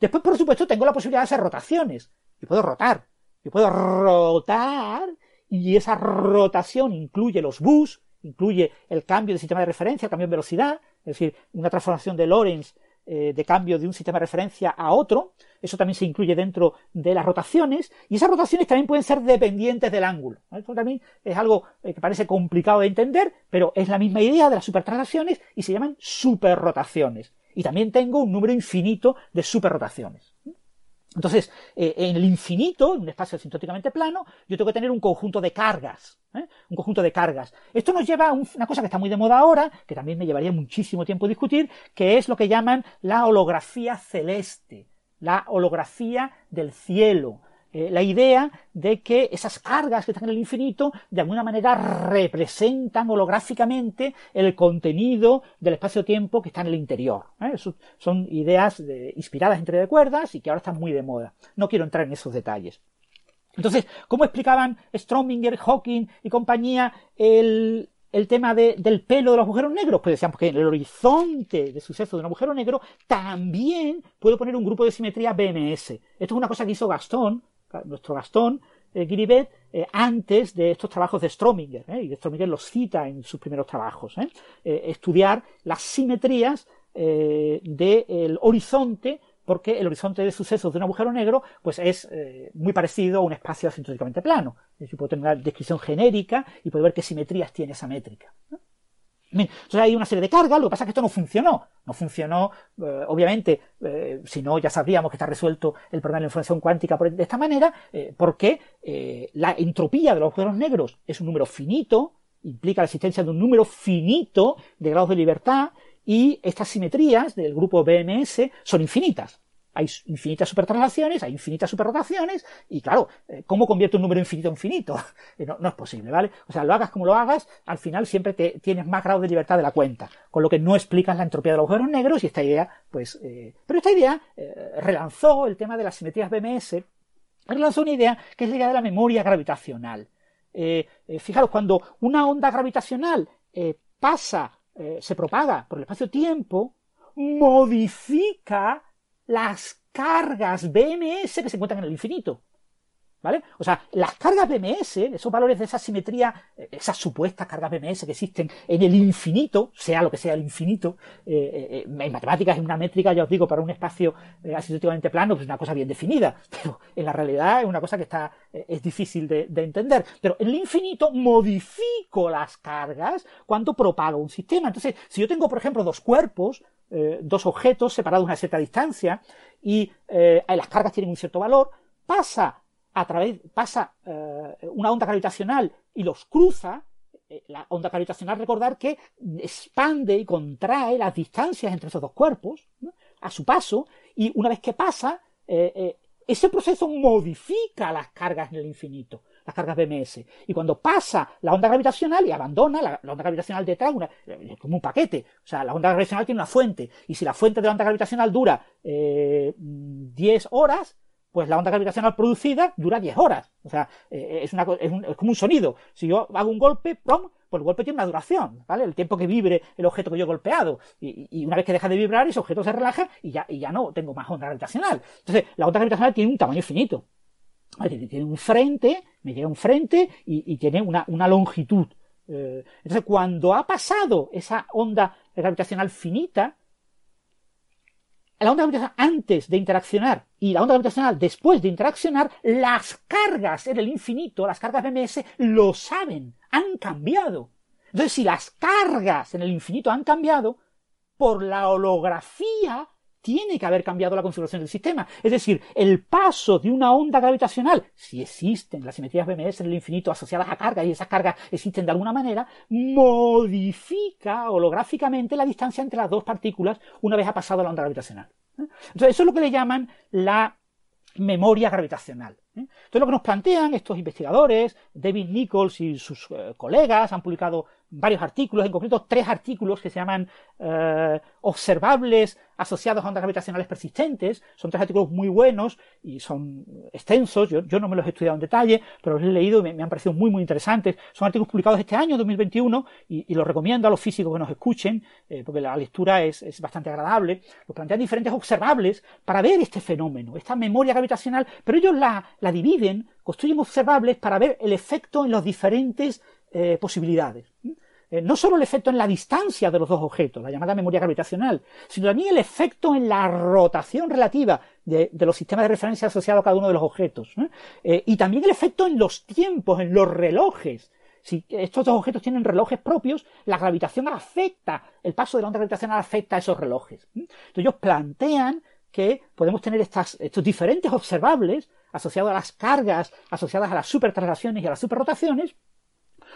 Después, por supuesto, tengo la posibilidad de hacer rotaciones. Yo puedo rotar. Yo puedo rotar y esa rotación incluye los bus, incluye el cambio de sistema de referencia, el cambio de velocidad, es decir, una transformación de Lorentz eh, de cambio de un sistema de referencia a otro. Eso también se incluye dentro de las rotaciones y esas rotaciones también pueden ser dependientes del ángulo. Eso también es algo eh, que parece complicado de entender, pero es la misma idea de las supertraslaciones y se llaman superrotaciones y también tengo un número infinito de superrotaciones. Entonces, eh, en el infinito, en un espacio asintóticamente plano, yo tengo que tener un conjunto de cargas. ¿eh? Un conjunto de cargas. Esto nos lleva a una cosa que está muy de moda ahora, que también me llevaría muchísimo tiempo discutir, que es lo que llaman la holografía celeste, la holografía del cielo. Eh, la idea de que esas cargas que están en el infinito de alguna manera representan holográficamente el contenido del espacio-tiempo que está en el interior. ¿eh? son ideas inspiradas entre de cuerdas y que ahora están muy de moda. No quiero entrar en esos detalles. Entonces, ¿cómo explicaban Strominger, Hawking y compañía el, tema del pelo de los agujeros negros? Pues decíamos que en el horizonte de suceso de un agujero negro también puedo poner un grupo de simetría BMS. Esto es una cosa que hizo Gastón nuestro Gastón eh, eh, antes de estos trabajos de Strominger, eh, y Strominger los cita en sus primeros trabajos, eh, estudiar las simetrías del horizonte porque el horizonte de sucesos de un agujero negro pues es muy parecido a un espacio asintóticamente plano. Es decir, puedo tener una descripción genérica y puedo ver qué simetrías tiene esa métrica. Entonces hay una serie de cargas, lo que pasa es que esto no funcionó. No funcionó, eh, obviamente, eh, si no ya sabríamos que está resuelto el problema de la información cuántica de esta manera, eh, porque la entropía de los agujeros negros es un número finito, implica la existencia de un número finito de grados de libertad, y estas simetrías del grupo BMS son infinitas hay infinitas supertraslaciones, hay infinitas superrotaciones, y claro, eh, ¿cómo convierto un número infinito en infinito? Eh, *laughs* no, es posible, ¿vale? O sea, lo hagas como lo hagas, al final siempre te, tienes más grado de libertad de la cuenta, con lo que no explicas la entropía de los agujeros negros y esta idea, pues, eh, pero esta idea relanzó el tema de las simetrías BMS, relanzó una idea que es la idea de la memoria gravitacional. fijaros, cuando una onda gravitacional pasa, se propaga por el espacio-tiempo, modifica las cargas BMS que se encuentran en el infinito. ¿Vale? O sea, las cargas BMS, esos valores de esa simetría, eh, esas supuestas cargas BMS que existen en el infinito, sea lo que sea el infinito, eh, eh, en matemáticas es una métrica, ya os digo, para un espacio asintóticamente plano, pues es una cosa bien definida, *laughs* pero en la realidad es una cosa que está, es difícil de, de, entender. Pero en el infinito modifico las cargas cuando propago un sistema. Entonces, si yo tengo, por ejemplo, dos cuerpos, dos objetos separados a una cierta distancia, y las cargas tienen un cierto valor, pasa a través, pasa eh, una onda gravitacional y los cruza, eh, la onda gravitacional, recordar que expande y contrae las distancias entre esos dos cuerpos a su paso, y una vez que pasa, eh, ese proceso modifica las cargas en el infinito, las cargas BMS. Y cuando pasa la onda gravitacional y abandona la, onda gravitacional detrás, una, como un paquete, o sea, la onda gravitacional tiene una fuente, y si la fuente de la onda gravitacional dura 10 horas, pues la onda gravitacional producida dura 10 horas. O sea, eh, es, una, es, es, como un sonido. Si yo hago un golpe, ¡pum! pues el golpe tiene una duración, ¿vale? El tiempo que vibre el objeto que yo he golpeado. Y, una vez que deja de vibrar, ese objeto se relaja y ya, y ya no tengo más onda gravitacional. Entonces, la onda gravitacional tiene un tamaño finito. Tiene un frente, me llega un frente y, tiene una, una longitud. Eh, entonces, cuando ha pasado esa onda gravitacional finita, la onda gravitacional antes de interaccionar y la onda gravitacional después de interaccionar, las cargas en el infinito, las cargas BMS, lo saben, han cambiado. Entonces, si las cargas en el infinito han cambiado, por la holografía tiene que haber cambiado la configuración del sistema. Es decir, el paso de una onda gravitacional, si existen las simetrías BMS en el infinito asociadas a cargas y esas cargas existen de alguna manera, modifica holográficamente la distancia entre las dos partículas una vez ha pasado la onda gravitacional. Entonces, eso es lo que le llaman la memoria gravitacional. ¿eh? Entonces lo que nos plantean estos investigadores, David Nichols y sus eh, colegas, han publicado varios artículos, en concreto tres artículos que se llaman eh, observables asociados a ondas gravitacionales persistentes. Son tres artículos muy buenos y son extensos. Yo, no me los he estudiado en detalle, pero los he leído y me, han parecido muy, muy interesantes. Son artículos publicados este año, 2021, y, y los recomiendo a los físicos que nos escuchen, eh, porque la lectura es, bastante agradable. Los plantean diferentes observables para ver este fenómeno, esta memoria gravitacional, pero ellos la, la dividen, construyen observables para ver el efecto en las diferentes eh, posibilidades. Eh, no solo el efecto en la distancia de los dos objetos, la llamada memoria gravitacional, sino también el efecto en la rotación relativa de, los sistemas de referencia asociados a cada uno de los objetos, eh, y también el efecto en los tiempos, en los relojes. Si estos dos objetos tienen relojes propios, la gravitación afecta, el paso de la onda gravitacional afecta a esos relojes. Entonces ellos plantean que podemos tener estos diferentes observables asociados a las cargas, asociadas a las supertraslaciones y a las superrotaciones,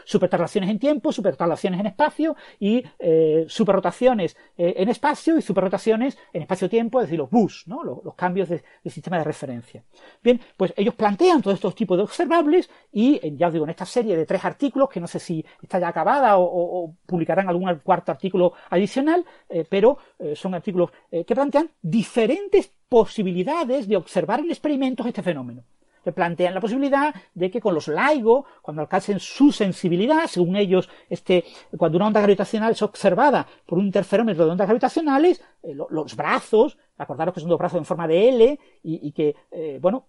supertraslaciones en tiempo, supertraslaciones en espacio y eh, superrotaciones eh, en espacio y superrotaciones en espacio-tiempo, es decir, los bus, ¿no? los, cambios de, sistema de referencia. Bien, pues ellos plantean todos estos tipos de observables y ya os digo, en esta serie de tres artículos, que no sé si está ya acabada o, publicarán algún cuarto artículo adicional, eh, pero son artículos que plantean diferentes posibilidades de observar en experimentos este fenómeno que plantean la posibilidad de que con los LIGO, cuando alcancen su sensibilidad, según ellos, este, cuando una onda gravitacional es observada por un interferómetro de ondas gravitacionales, eh, los brazos, acordaros que son dos brazos en forma de L y, que, eh, bueno,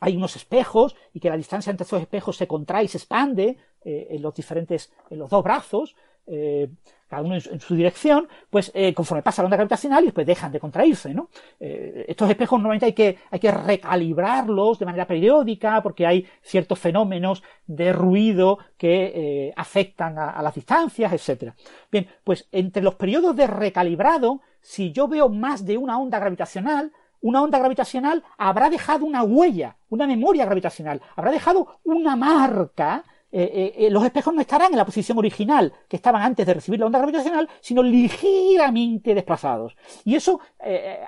hay unos espejos y que la distancia entre esos espejos se contrae y se expande eh, en los diferentes, en los dos brazos, cada uno en su, dirección, pues eh, conforme pasa la onda gravitacional y después dejan de contraerse, ¿no? Eh, estos espejos normalmente hay que, hay que recalibrarlos de manera periódica porque hay ciertos fenómenos de ruido que eh, afectan a, las distancias, etc. Bien, pues entre los periodos de recalibrado, si yo veo más de una onda gravitacional, una onda gravitacional habrá dejado una huella, una memoria gravitacional, habrá dejado una marca eh, eh, eh, los espejos no estarán en la posición original que estaban antes de recibir la onda gravitacional, sino ligeramente desplazados. Y eso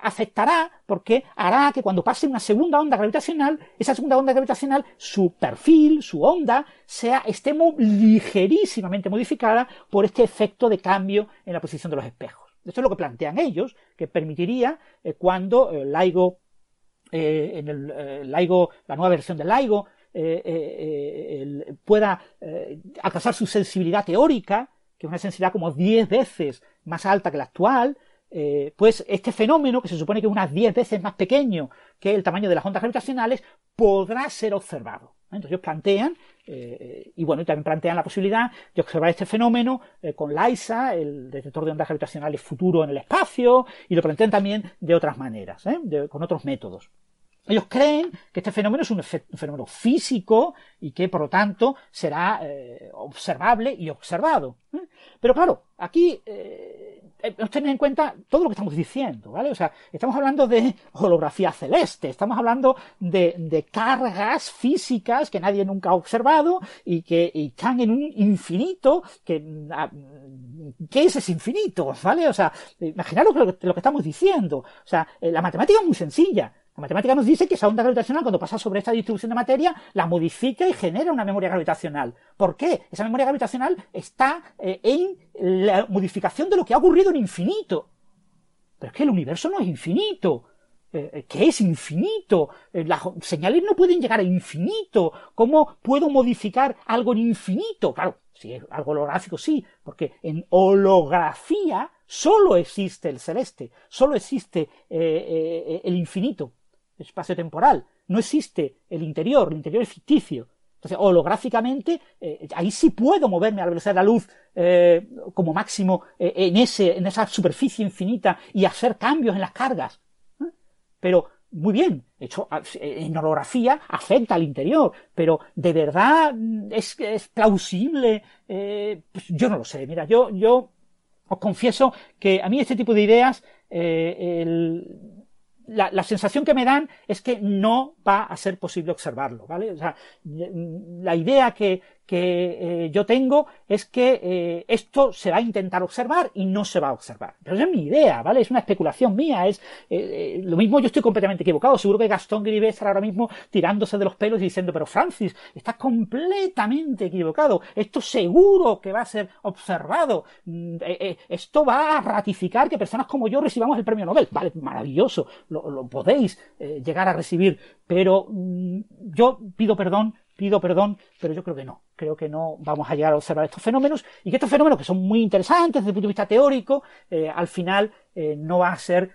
afectará porque hará que cuando pase una segunda onda gravitacional, esa segunda onda gravitacional, su perfil, su onda, sea, esté ligerísimamente modificada por este efecto de cambio en la posición de los espejos. Esto es lo que plantean ellos, que permitiría cuando LIGO en el LIGO, la nueva versión del LIGO eh, eh, pueda eh, alcanzar su sensibilidad teórica, que es una sensibilidad como 10 veces más alta que la actual, pues este fenómeno, que se supone que es unas 10 veces más pequeño que el tamaño de las ondas gravitacionales, podrá ser observado. Entonces ellos plantean, y bueno, también plantean la posibilidad de observar este fenómeno con LISA, el detector de ondas gravitacionales futuro en el espacio, y lo plantean también de otras maneras, con otros métodos. Ellos creen que este fenómeno es un, fenómeno físico y que, por lo tanto, será eh, observable y observado. ¿eh? Pero claro, aquí eh, tener en cuenta todo lo que estamos diciendo, ¿vale? O sea, estamos hablando de holografía celeste, estamos hablando de, cargas físicas que nadie nunca ha observado y que están en un infinito que... Ah, ¿Qué es ese infinito? ¿Vale? O sea, imaginaros que, lo que estamos diciendo. O sea, la matemática es muy sencilla. La matemática nos dice que esa onda gravitacional, cuando pasa sobre esta distribución de materia, la modifica y genera una memoria gravitacional. ¿Por qué? Esa memoria gravitacional está eh, en la modificación de lo que ha ocurrido en infinito. Pero es que el universo no es infinito. Eh, eh, ¿Qué es infinito? las señales no pueden llegar a infinito. ¿Cómo puedo modificar algo en infinito? Claro, si es algo holográfico, sí, porque en holografía solo existe el celeste, solo existe el infinito espacio temporal. No existe el interior, el interior es ficticio. Entonces, holográficamente, eh, ahí sí puedo moverme a la velocidad de la luz eh, como máximo eh, en, ese, en esa superficie infinita y hacer cambios en las cargas. Pero, muy bien, hecho, en holografía afecta al interior, pero ¿de verdad es, es plausible? Pues yo no lo sé. Mira, yo, yo os confieso que a mí este tipo de ideas, la, sensación que me dan es que no va a ser posible observarlo, ¿vale? O sea, la idea que, que eh, yo tengo es que eh, esto se va a intentar observar y no se va a observar. Pero esa es mi idea, ¿vale? Es una especulación mía, es eh, lo mismo yo estoy completamente equivocado. Seguro que Gastón Grivet estará ahora mismo tirándose de los pelos y diciendo, pero Francis, estás completamente equivocado. Esto seguro que va a ser observado. Mm, esto va a ratificar que personas como yo recibamos el premio Nobel. Vale, maravilloso, lo, podéis llegar a recibir, pero mm, yo pido perdón pido perdón, pero yo creo que no. Creo que no vamos a llegar a observar estos fenómenos y que estos fenómenos, que son muy interesantes desde el punto de vista teórico, eh, al final eh, no va a ser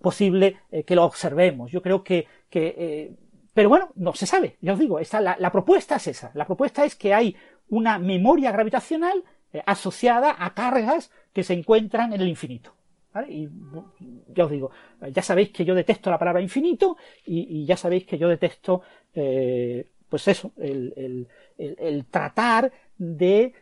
posible eh, que lo observemos. Yo creo que, pero bueno, no se sabe, ya os digo, la, la, propuesta es esa. La propuesta es que hay una memoria gravitacional asociada a cargas que se encuentran en el infinito. Y ya os digo, ya sabéis que yo detesto la palabra infinito y, ya sabéis que yo detesto pues eso, el, el tratar de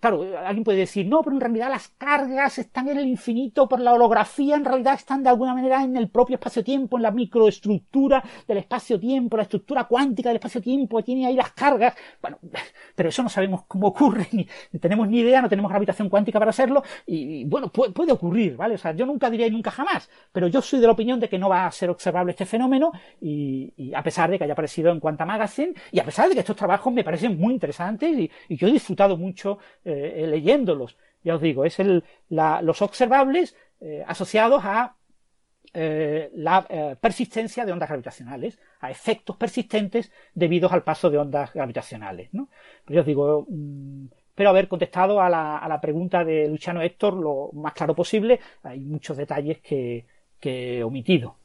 claro, alguien puede decir, no, pero en realidad las cargas están en el infinito por la holografía, en realidad están de alguna manera en el propio espacio-tiempo, en la microestructura del espacio-tiempo, la estructura cuántica del espacio-tiempo, tiene ahí las cargas. Bueno, *laughs* pero eso no sabemos cómo ocurre, ni, tenemos ni idea, no tenemos gravitación cuántica para hacerlo, y, bueno, puede, ocurrir, ¿vale? O sea, yo nunca diría nunca jamás, pero yo soy de la opinión de que no va a ser observable este fenómeno, y, a pesar de que haya aparecido en Quanta Magazine, y a pesar de que estos trabajos me parecen muy interesantes, y, y yo he disfrutado mucho mucho eh, leyéndolos. Ya os digo, es los observables eh, asociados a eh, la persistencia de ondas gravitacionales, a efectos persistentes debidos al paso de ondas gravitacionales. Pero ya os digo, mm, espero haber contestado a la, pregunta de Luciano Héctor lo más claro posible. Hay muchos detalles que he omitido.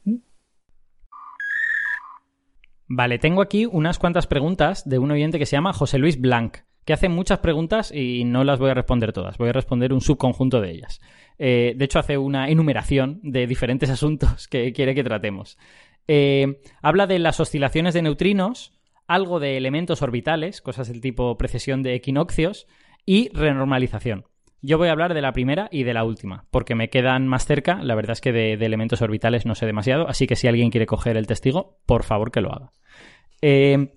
Vale, tengo aquí unas cuantas preguntas de un oyente que se llama José Luis Blanc que hace muchas preguntas y no las voy a responder todas, voy a responder un subconjunto de ellas. Eh, de hecho, hace una enumeración de diferentes *laughs* asuntos que quiere que tratemos. Eh, habla de las oscilaciones de neutrinos, algo de elementos orbitales, cosas del tipo precesión de equinoccios, y renormalización. Yo voy a hablar de la primera y de la última, porque me quedan más cerca. La verdad es que de, elementos orbitales no sé demasiado, así que si alguien quiere coger el testigo, por favor que lo haga. Eh,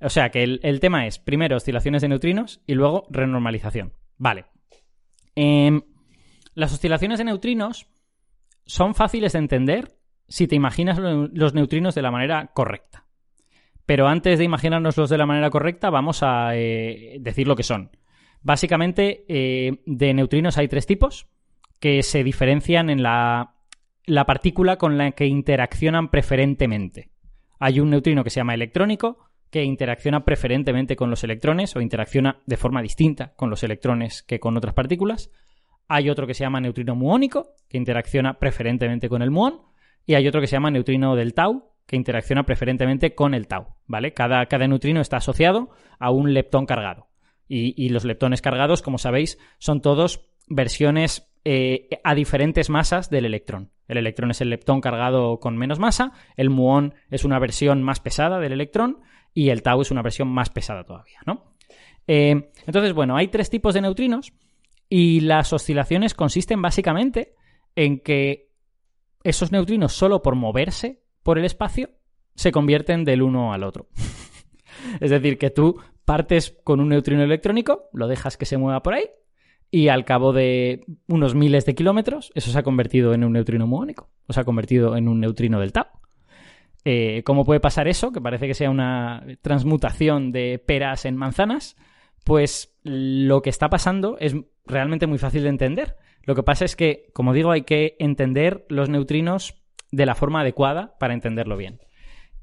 o sea que el, tema es, primero, oscilaciones de neutrinos y luego renormalización. Vale. Em, las oscilaciones de neutrinos son fáciles de entender si te imaginas los neutrinos de la manera correcta. Pero antes de imaginárnoslos de la manera correcta, vamos a eh, decir lo que son. Básicamente, eh, de neutrinos hay tres tipos que se diferencian en la, la partícula con la que interaccionan preferentemente. Hay un neutrino que se llama electrónico, que interacciona preferentemente con los electrones o interacciona de forma distinta con los electrones que con otras partículas. Hay otro que se llama neutrino muónico, que interacciona preferentemente con el muón. Y hay otro que se llama neutrino del tau, que interacciona preferentemente con el tau. ¿vale? Cada, neutrino está asociado a un leptón cargado. Y, los leptones cargados, como sabéis, son todos versiones eh, a diferentes masas del electrón. El electrón es el leptón cargado con menos masa, el muón es una versión más pesada del electrón y el tau es una versión más pesada todavía, ¿no? Eh, entonces, bueno, hay tres tipos de neutrinos y las oscilaciones consisten básicamente en que esos neutrinos solo por moverse por el espacio se convierten del uno al otro. *laughs* es decir, que tú partes con un neutrino electrónico, lo dejas que se mueva por ahí y al cabo de unos miles de kilómetros eso se ha convertido en un neutrino muónico, o se ha convertido en un neutrino del tau. Eh, ¿Cómo puede pasar eso? Que parece que sea una transmutación de peras en manzanas. Pues lo que está pasando es realmente muy fácil de entender. Lo que pasa es que, como digo, hay que entender los neutrinos de la forma adecuada para entenderlo bien.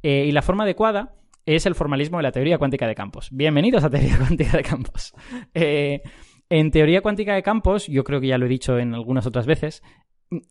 Eh, y la forma adecuada es el formalismo de la teoría cuántica de campos. Bienvenidos a teoría *laughs* cuántica de campos. Eh, en teoría cuántica de campos, yo creo que ya lo he dicho en algunas otras veces,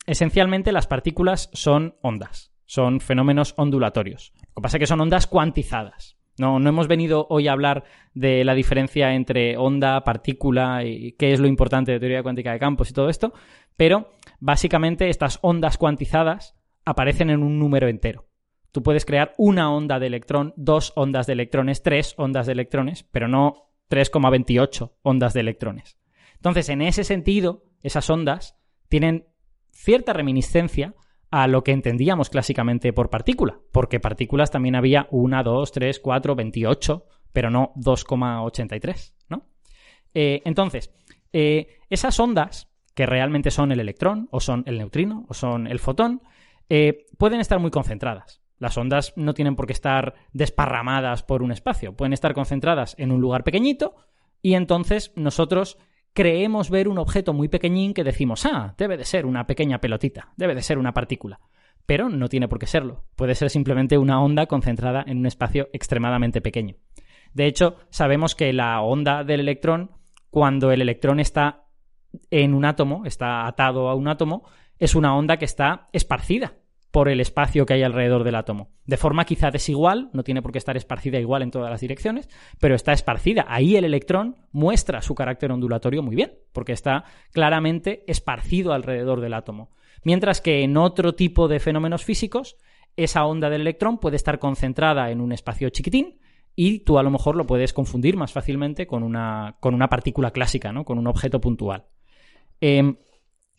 esencialmente las partículas son ondas son fenómenos ondulatorios. Lo que pasa es que son ondas cuantizadas. No, no hemos venido hoy a hablar de la diferencia entre onda, partícula y qué es lo importante de teoría cuántica de campos y todo esto, pero básicamente estas ondas cuantizadas aparecen en un número entero. Tú puedes crear una onda de electrón, dos ondas de electrones, tres ondas de electrones, pero no 3,28 ondas de electrones. Entonces, en ese sentido, esas ondas tienen cierta reminiscencia a lo que entendíamos clásicamente por partícula, porque partículas también había una, dos, tres, cuatro, veintiocho pero no 2,83, ¿no? Eh, entonces, eh, esas ondas, que realmente son el electrón, o son el neutrino, o son el fotón, eh, pueden estar muy concentradas. Las ondas no tienen por qué estar desparramadas por un espacio, pueden estar concentradas en un lugar pequeñito y entonces nosotros creemos ver un objeto muy pequeñín que decimos, ah, debe de ser una pequeña pelotita, debe de ser una partícula. Pero no tiene por qué serlo. Puede ser simplemente una onda concentrada en un espacio extremadamente pequeño. De hecho, sabemos que la onda del electrón, cuando el electrón está en un átomo, está atado a un átomo, es una onda que está esparcida por el espacio que hay alrededor del átomo. De forma quizá desigual, no tiene por qué estar esparcida igual en todas las direcciones, pero está esparcida. Ahí el electrón muestra su carácter ondulatorio muy bien, porque está claramente esparcido alrededor del átomo. Mientras que en otro tipo de fenómenos físicos, esa onda del electrón puede estar concentrada en un espacio chiquitín y tú a lo mejor lo puedes confundir más fácilmente con una, con una partícula clásica, ¿no? con un objeto puntual. Em,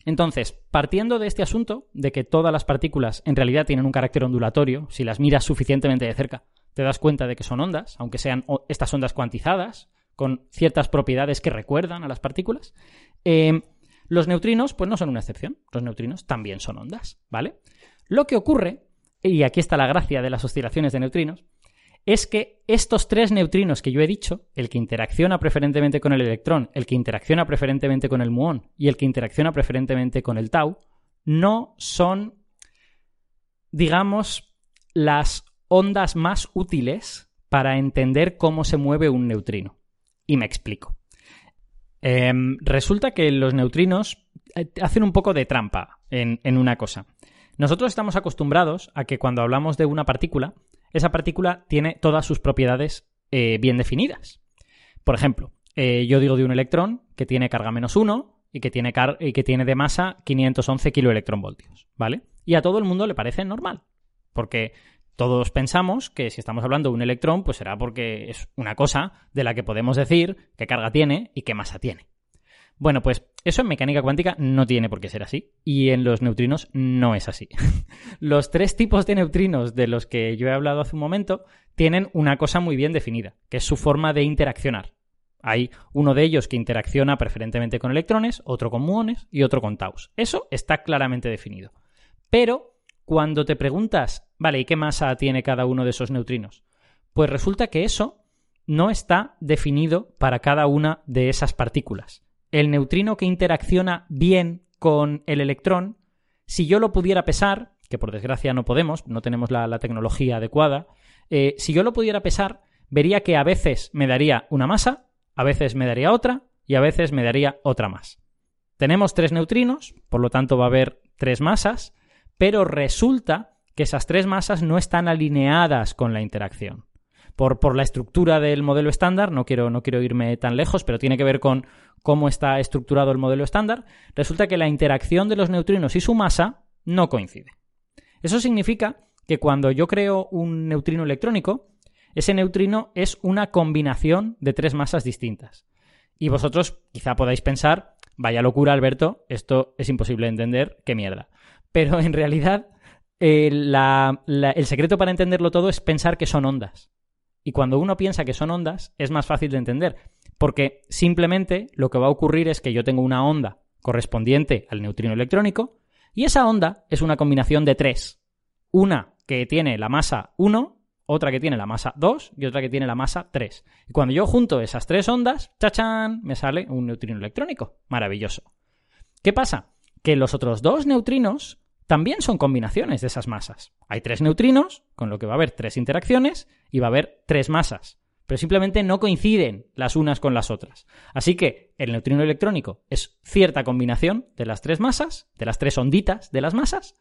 entonces, partiendo de este asunto, de que todas las partículas en realidad tienen un carácter ondulatorio, si las miras suficientemente de cerca, te das cuenta de que son ondas, aunque sean estas ondas cuantizadas, con ciertas propiedades que recuerdan a las partículas. Em, los neutrinos, pues no son una excepción. Los neutrinos también son ondas, ¿vale? Lo que ocurre, y aquí está la gracia de las oscilaciones de neutrinos, es que estos tres neutrinos que yo he dicho, el que interacciona preferentemente con el electrón, el que interacciona preferentemente con el muón y el que interacciona preferentemente con el tau, no son, digamos, las ondas más útiles para entender cómo se mueve un neutrino. Y me explico. Em, resulta que los neutrinos eh, hacen un poco de trampa en, en una cosa. Nosotros estamos acostumbrados a que cuando hablamos de una partícula, esa partícula tiene todas sus propiedades eh, bien definidas. Por ejemplo, eh, yo digo de un electrón que tiene carga menos 1 y que tiene, y que tiene de masa 511 kiloelectronvoltios, ¿vale? Y a todo el mundo le parece normal, porque todos pensamos que si estamos hablando de un electrón, pues será porque es una cosa de la que podemos decir qué carga tiene y qué masa tiene. Bueno, pues eso en mecánica cuántica no tiene por qué ser así. Y en los neutrinos no es así. *laughs* los tres tipos de neutrinos de los que yo he hablado hace un momento tienen una cosa muy bien definida, que es su forma de interaccionar. Hay uno de ellos que interacciona preferentemente con electrones, otro con muones y otro con taus. Eso está claramente definido. Pero cuando te preguntas, vale, ¿y qué masa tiene cada uno de esos neutrinos? Pues resulta que eso no está definido para cada una de esas partículas el neutrino que interacciona bien con el electrón, si yo lo pudiera pesar, que por desgracia no podemos, no tenemos la, tecnología adecuada, eh, si yo lo pudiera pesar, vería que a veces me daría una masa, a veces me daría otra y a veces me daría otra más. Tenemos tres neutrinos, por lo tanto va a haber tres masas, pero resulta que esas tres masas no están alineadas con la interacción por, la estructura del modelo estándar, no quiero, no quiero irme tan lejos, pero tiene que ver con cómo está estructurado el modelo estándar, resulta que la interacción de los neutrinos y su masa no coincide. Eso significa que cuando yo creo un neutrino electrónico, ese neutrino es una combinación de tres masas distintas. Y vosotros quizá podáis pensar, vaya locura Alberto, esto es imposible de entender, qué mierda. Pero en realidad eh, el secreto para entenderlo todo es pensar que son ondas. Y cuando uno piensa que son ondas, es más fácil de entender, porque simplemente lo que va a ocurrir es que yo tengo una onda correspondiente al neutrino electrónico, y esa onda es una combinación de tres. Una que tiene la masa 1, otra que tiene la masa 2 y otra que tiene la masa 3. Y cuando yo junto esas tres ondas, chachán, me sale un neutrino electrónico. Maravilloso. ¿Qué pasa? Que los otros dos neutrinos también son combinaciones de esas masas. Hay tres neutrinos, con lo que va a haber tres interacciones y va a haber tres masas. Pero simplemente no coinciden las unas con las otras. Así que el neutrino electrónico es cierta combinación de las tres masas, de las tres onditas de las masas.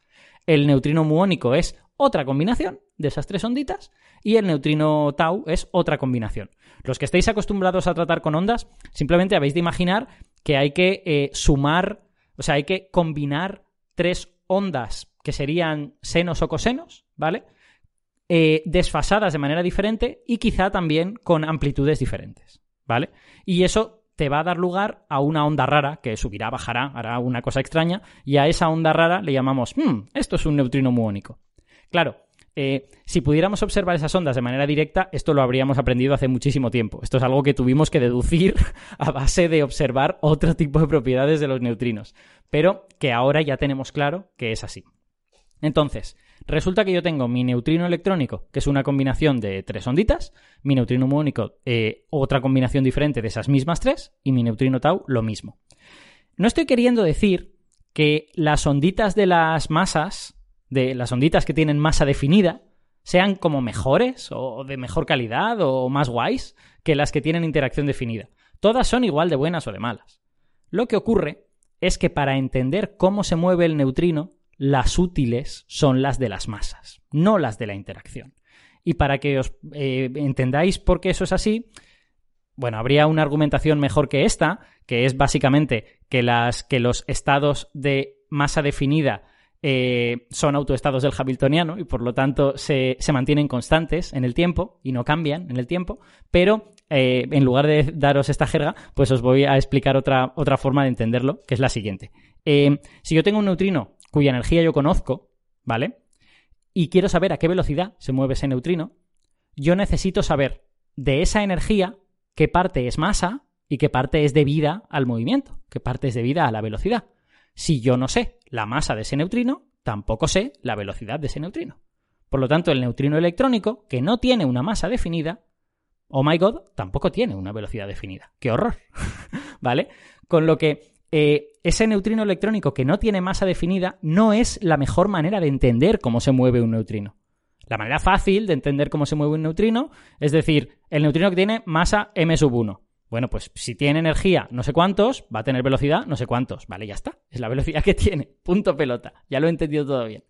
El neutrino muónico es otra combinación de esas tres onditas. Y el neutrino tau es otra combinación. Los que estéis acostumbrados a tratar con ondas, simplemente habéis de imaginar que hay que eh, sumar, o sea, hay que combinar tres ondas que serían senos o cosenos, ¿vale? Eh, desfasadas de manera diferente y quizá también con amplitudes diferentes, ¿vale? Y eso te va a dar lugar a una onda rara que subirá, bajará, hará una cosa extraña y a esa onda rara le llamamos, hmm, esto es un neutrino muónico. Claro, Eh, si pudiéramos observar esas ondas de manera directa, esto lo habríamos aprendido hace muchísimo tiempo. Esto es algo que tuvimos que deducir *laughs* a base de observar otro tipo de propiedades de los neutrinos, pero que ahora ya tenemos claro que es así. Entonces, resulta que yo tengo mi neutrino electrónico, que es una combinación de tres onditas, mi neutrino muónico, eh, otra combinación diferente de esas mismas tres, y mi neutrino tau, lo mismo. No estoy queriendo decir que las onditas de las masas de las onditas que tienen masa definida sean como mejores o de mejor calidad o más guays que las que tienen interacción definida. Todas son igual de buenas o de malas. Lo que ocurre es que para entender cómo se mueve el neutrino, las útiles son las de las masas, no las de la interacción. Y para que os eh, entendáis por qué eso es así, bueno, habría una argumentación mejor que esta, que es básicamente que, las, que los estados de masa definida eh, son autoestados del Hamiltoniano y por lo tanto se, mantienen constantes en el tiempo y no cambian en el tiempo, pero eh, en lugar de daros esta jerga, pues os voy a explicar otra, otra forma de entenderlo, que es la siguiente. Eh, si yo tengo un neutrino cuya energía yo conozco, ¿vale? Y quiero saber a qué velocidad se mueve ese neutrino, yo necesito saber de esa energía qué parte es masa y qué parte es debida al movimiento, qué parte es debida a la velocidad. Si yo no sé la masa de ese neutrino, tampoco sé la velocidad de ese neutrino. Por lo tanto, el neutrino electrónico, que no tiene una masa definida, oh my god, tampoco tiene una velocidad definida. ¡Qué horror! *laughs* ¿Vale? Con lo que eh, ese neutrino electrónico que no tiene masa definida no es la mejor manera de entender cómo se mueve un neutrino. La manera fácil de entender cómo se mueve un neutrino es decir, el neutrino que tiene masa m sub 1. Bueno, pues si tiene energía no sé cuántos, va a tener velocidad no sé cuántos. Vale, ya está. Es la velocidad que *laughs* tiene. Punto pelota. Ya lo he entendido todo bien.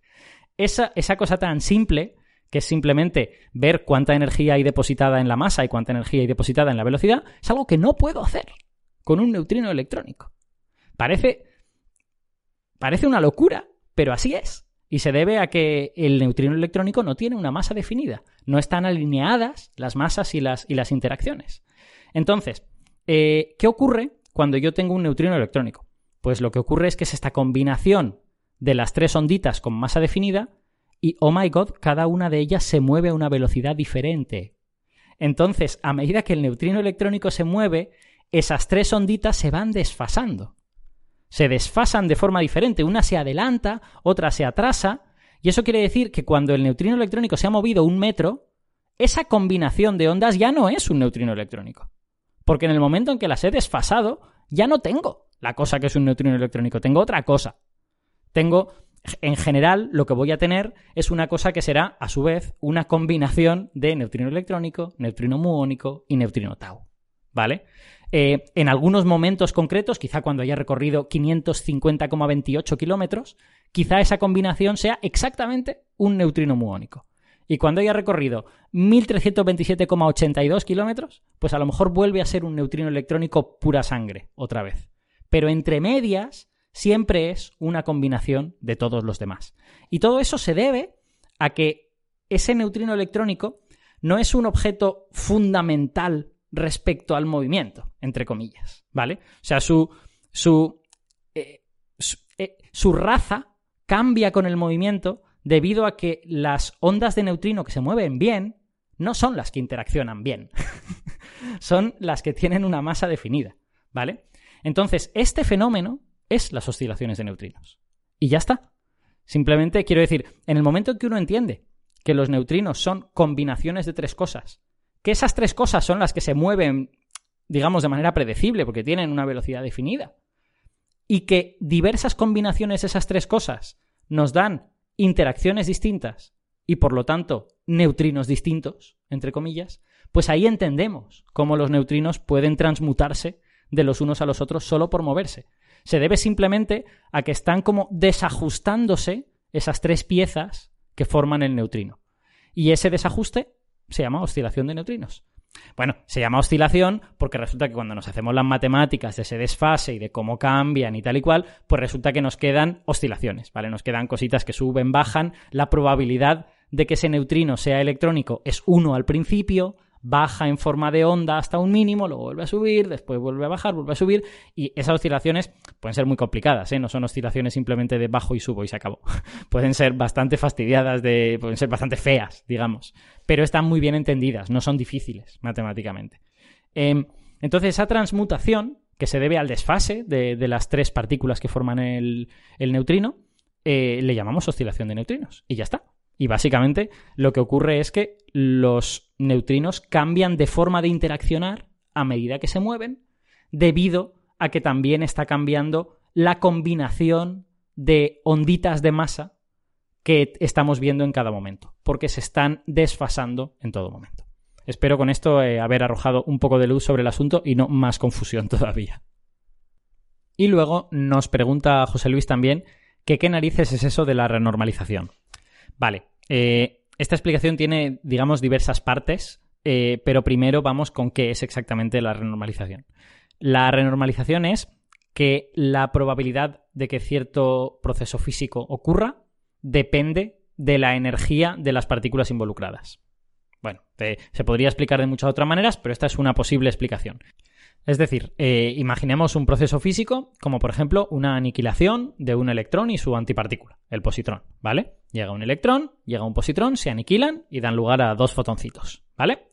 Esa, esa cosa tan simple, que es simplemente ver cuánta energía hay depositada en la masa y cuánta energía hay depositada en la velocidad, es algo que no puedo hacer con un neutrino electrónico. Parece. Parece una locura, pero así es. Y se debe a que el neutrino electrónico no tiene una masa definida. No están alineadas las masas y las, y las interacciones. Entonces, eh, ¿qué ocurre cuando yo tengo un neutrino electrónico? Pues lo que ocurre es que es esta combinación de las tres onditas con masa definida y, oh my god, cada una de ellas se mueve a una velocidad diferente. Entonces, a medida que el neutrino electrónico se mueve, esas tres onditas se van desfasando. Se desfasan de forma diferente. Una se adelanta, otra se atrasa. Y eso quiere decir que cuando el neutrino electrónico se ha movido un metro, esa combinación de ondas ya no es un neutrino electrónico. Porque en el momento en que las he desfasado, ya no tengo la cosa que es un neutrino electrónico, tengo otra cosa. Tengo, en general, lo que voy a tener es una cosa que será, a su vez, una combinación de neutrino electrónico, neutrino muónico y neutrino tau. ¿Vale? Eh, en algunos momentos concretos, quizá cuando haya recorrido 550,28 kilómetros, quizá esa combinación sea exactamente un neutrino muónico. Y cuando haya recorrido 1327,82 kilómetros, pues a lo mejor vuelve a ser un neutrino electrónico pura sangre, otra vez. Pero entre medias siempre es una combinación de todos los demás. Y todo eso se debe a que ese neutrino electrónico no es un objeto fundamental respecto al movimiento, entre comillas, ¿vale? O sea, su, su, eh, eh, su raza cambia con el movimiento debido a que las ondas de neutrino que se mueven bien no son las que interaccionan bien, *laughs* son las que tienen una masa definida, ¿vale? Entonces, este fenómeno es las oscilaciones de neutrinos. Y ya está. Simplemente quiero decir, en el momento en que uno entiende que los neutrinos son combinaciones de tres cosas, que esas tres cosas son las que se mueven, digamos, de manera predecible, porque tienen una velocidad definida, y que diversas combinaciones de esas tres cosas nos dan interacciones distintas y por lo tanto neutrinos distintos, entre comillas, pues ahí entendemos cómo los neutrinos pueden transmutarse de los unos a los otros solo por moverse. Se debe simplemente a que están como desajustándose esas tres piezas que forman el neutrino. Y ese desajuste se llama oscilación de neutrinos. Bueno, se llama oscilación porque resulta que cuando nos hacemos las matemáticas de ese desfase y de cómo cambian y tal y cual, pues resulta que nos quedan oscilaciones, ¿vale? Nos quedan cositas que suben, bajan, la probabilidad de que ese neutrino sea electrónico es 1 al principio, baja en forma de onda hasta un mínimo, luego vuelve a subir, después vuelve a bajar, vuelve a subir, y esas oscilaciones pueden ser muy complicadas, ¿eh? no son oscilaciones simplemente de bajo y subo y se acabó. *laughs* pueden ser bastante fastidiadas, de, pueden ser bastante feas, digamos, pero están muy bien entendidas, no son difíciles matemáticamente. Em, entonces, esa transmutación, que se debe al desfase de, las tres partículas que forman el, neutrino, eh, le llamamos oscilación de neutrinos, y ya está. Y básicamente lo que ocurre es que los neutrinos cambian de forma de interaccionar a medida que se mueven, debido a que también está cambiando la combinación de onditas de masa que estamos viendo en cada momento, porque se están desfasando en todo momento. Espero con esto eh, haber arrojado un poco de luz sobre el asunto y no más confusión *laughs* todavía. Y luego nos pregunta José Luis también qué narices es eso de la renormalización. Vale, eh, esta explicación tiene, digamos, diversas partes, eh, pero primero vamos con qué es exactamente la renormalización. La renormalización es que la probabilidad de que cierto proceso físico ocurra depende de la energía de las partículas involucradas. Bueno, se podría explicar de muchas otras maneras, pero esta es una posible explicación. Es decir, eh, imaginemos un proceso físico como por ejemplo una aniquilación de un electrón y su antipartícula, el positrón, ¿vale? Llega un electrón, llega un positrón, se aniquilan y dan lugar a dos fotoncitos, ¿vale?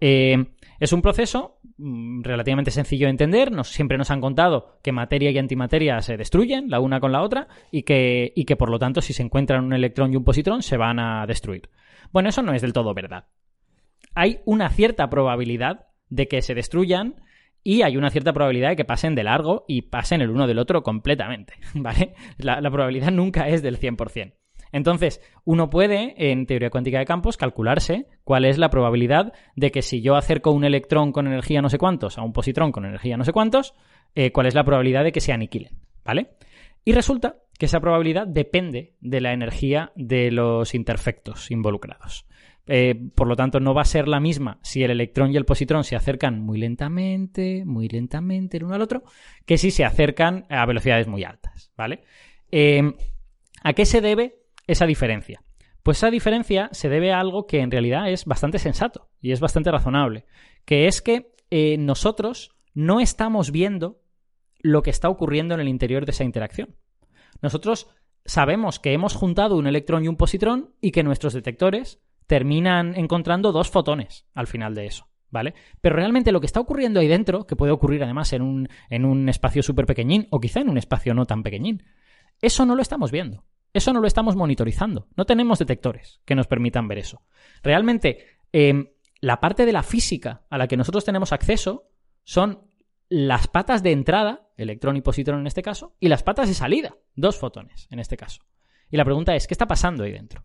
Eh, es un proceso mm, relativamente sencillo de entender. Nos, siempre nos han contado que materia y antimateria se destruyen la una con la otra y que, y que por lo tanto si se encuentran un electrón y un positrón se van a destruir. Bueno, eso no es del todo verdad. Hay una cierta probabilidad de que se destruyan y hay una cierta probabilidad de que pasen de largo y pasen el uno del otro completamente, *laughs* ¿vale? La, probabilidad nunca es del 100%. Entonces, uno puede, en teoría cuántica de campos, calcularse cuál es la probabilidad de que si yo acerco un electrón con energía no sé cuántos a un positrón con energía no sé cuántos, eh, cuál es la probabilidad de que se aniquilen, ¿vale? Y resulta que esa probabilidad depende de la energía de los interfectos involucrados. Eh, por lo tanto, no va a ser la misma si el electrón y el positrón se acercan muy lentamente, muy lentamente el uno al otro, que si se acercan a velocidades muy altas, ¿vale? Eh, ¿A qué se debe esa diferencia? Pues esa diferencia se debe a algo que en realidad es bastante sensato y es bastante razonable, que es que eh, nosotros no estamos viendo lo que está ocurriendo en el interior de esa interacción. Nosotros sabemos que hemos juntado un electrón y un positrón y que nuestros detectores terminan encontrando dos fotones al final de eso. ¿Vale? Pero realmente lo que está ocurriendo ahí dentro, que puede ocurrir además en un, en un espacio súper pequeñín o quizá en un espacio no tan pequeñín, eso no lo estamos viendo. Eso no lo estamos monitorizando. No tenemos detectores que nos permitan ver eso. Realmente, em, la parte de la física a la que nosotros tenemos acceso son las patas de entrada, electrón y positrón en este caso, y las patas de salida, dos fotones en este caso. Y la pregunta es, ¿qué está pasando ahí dentro?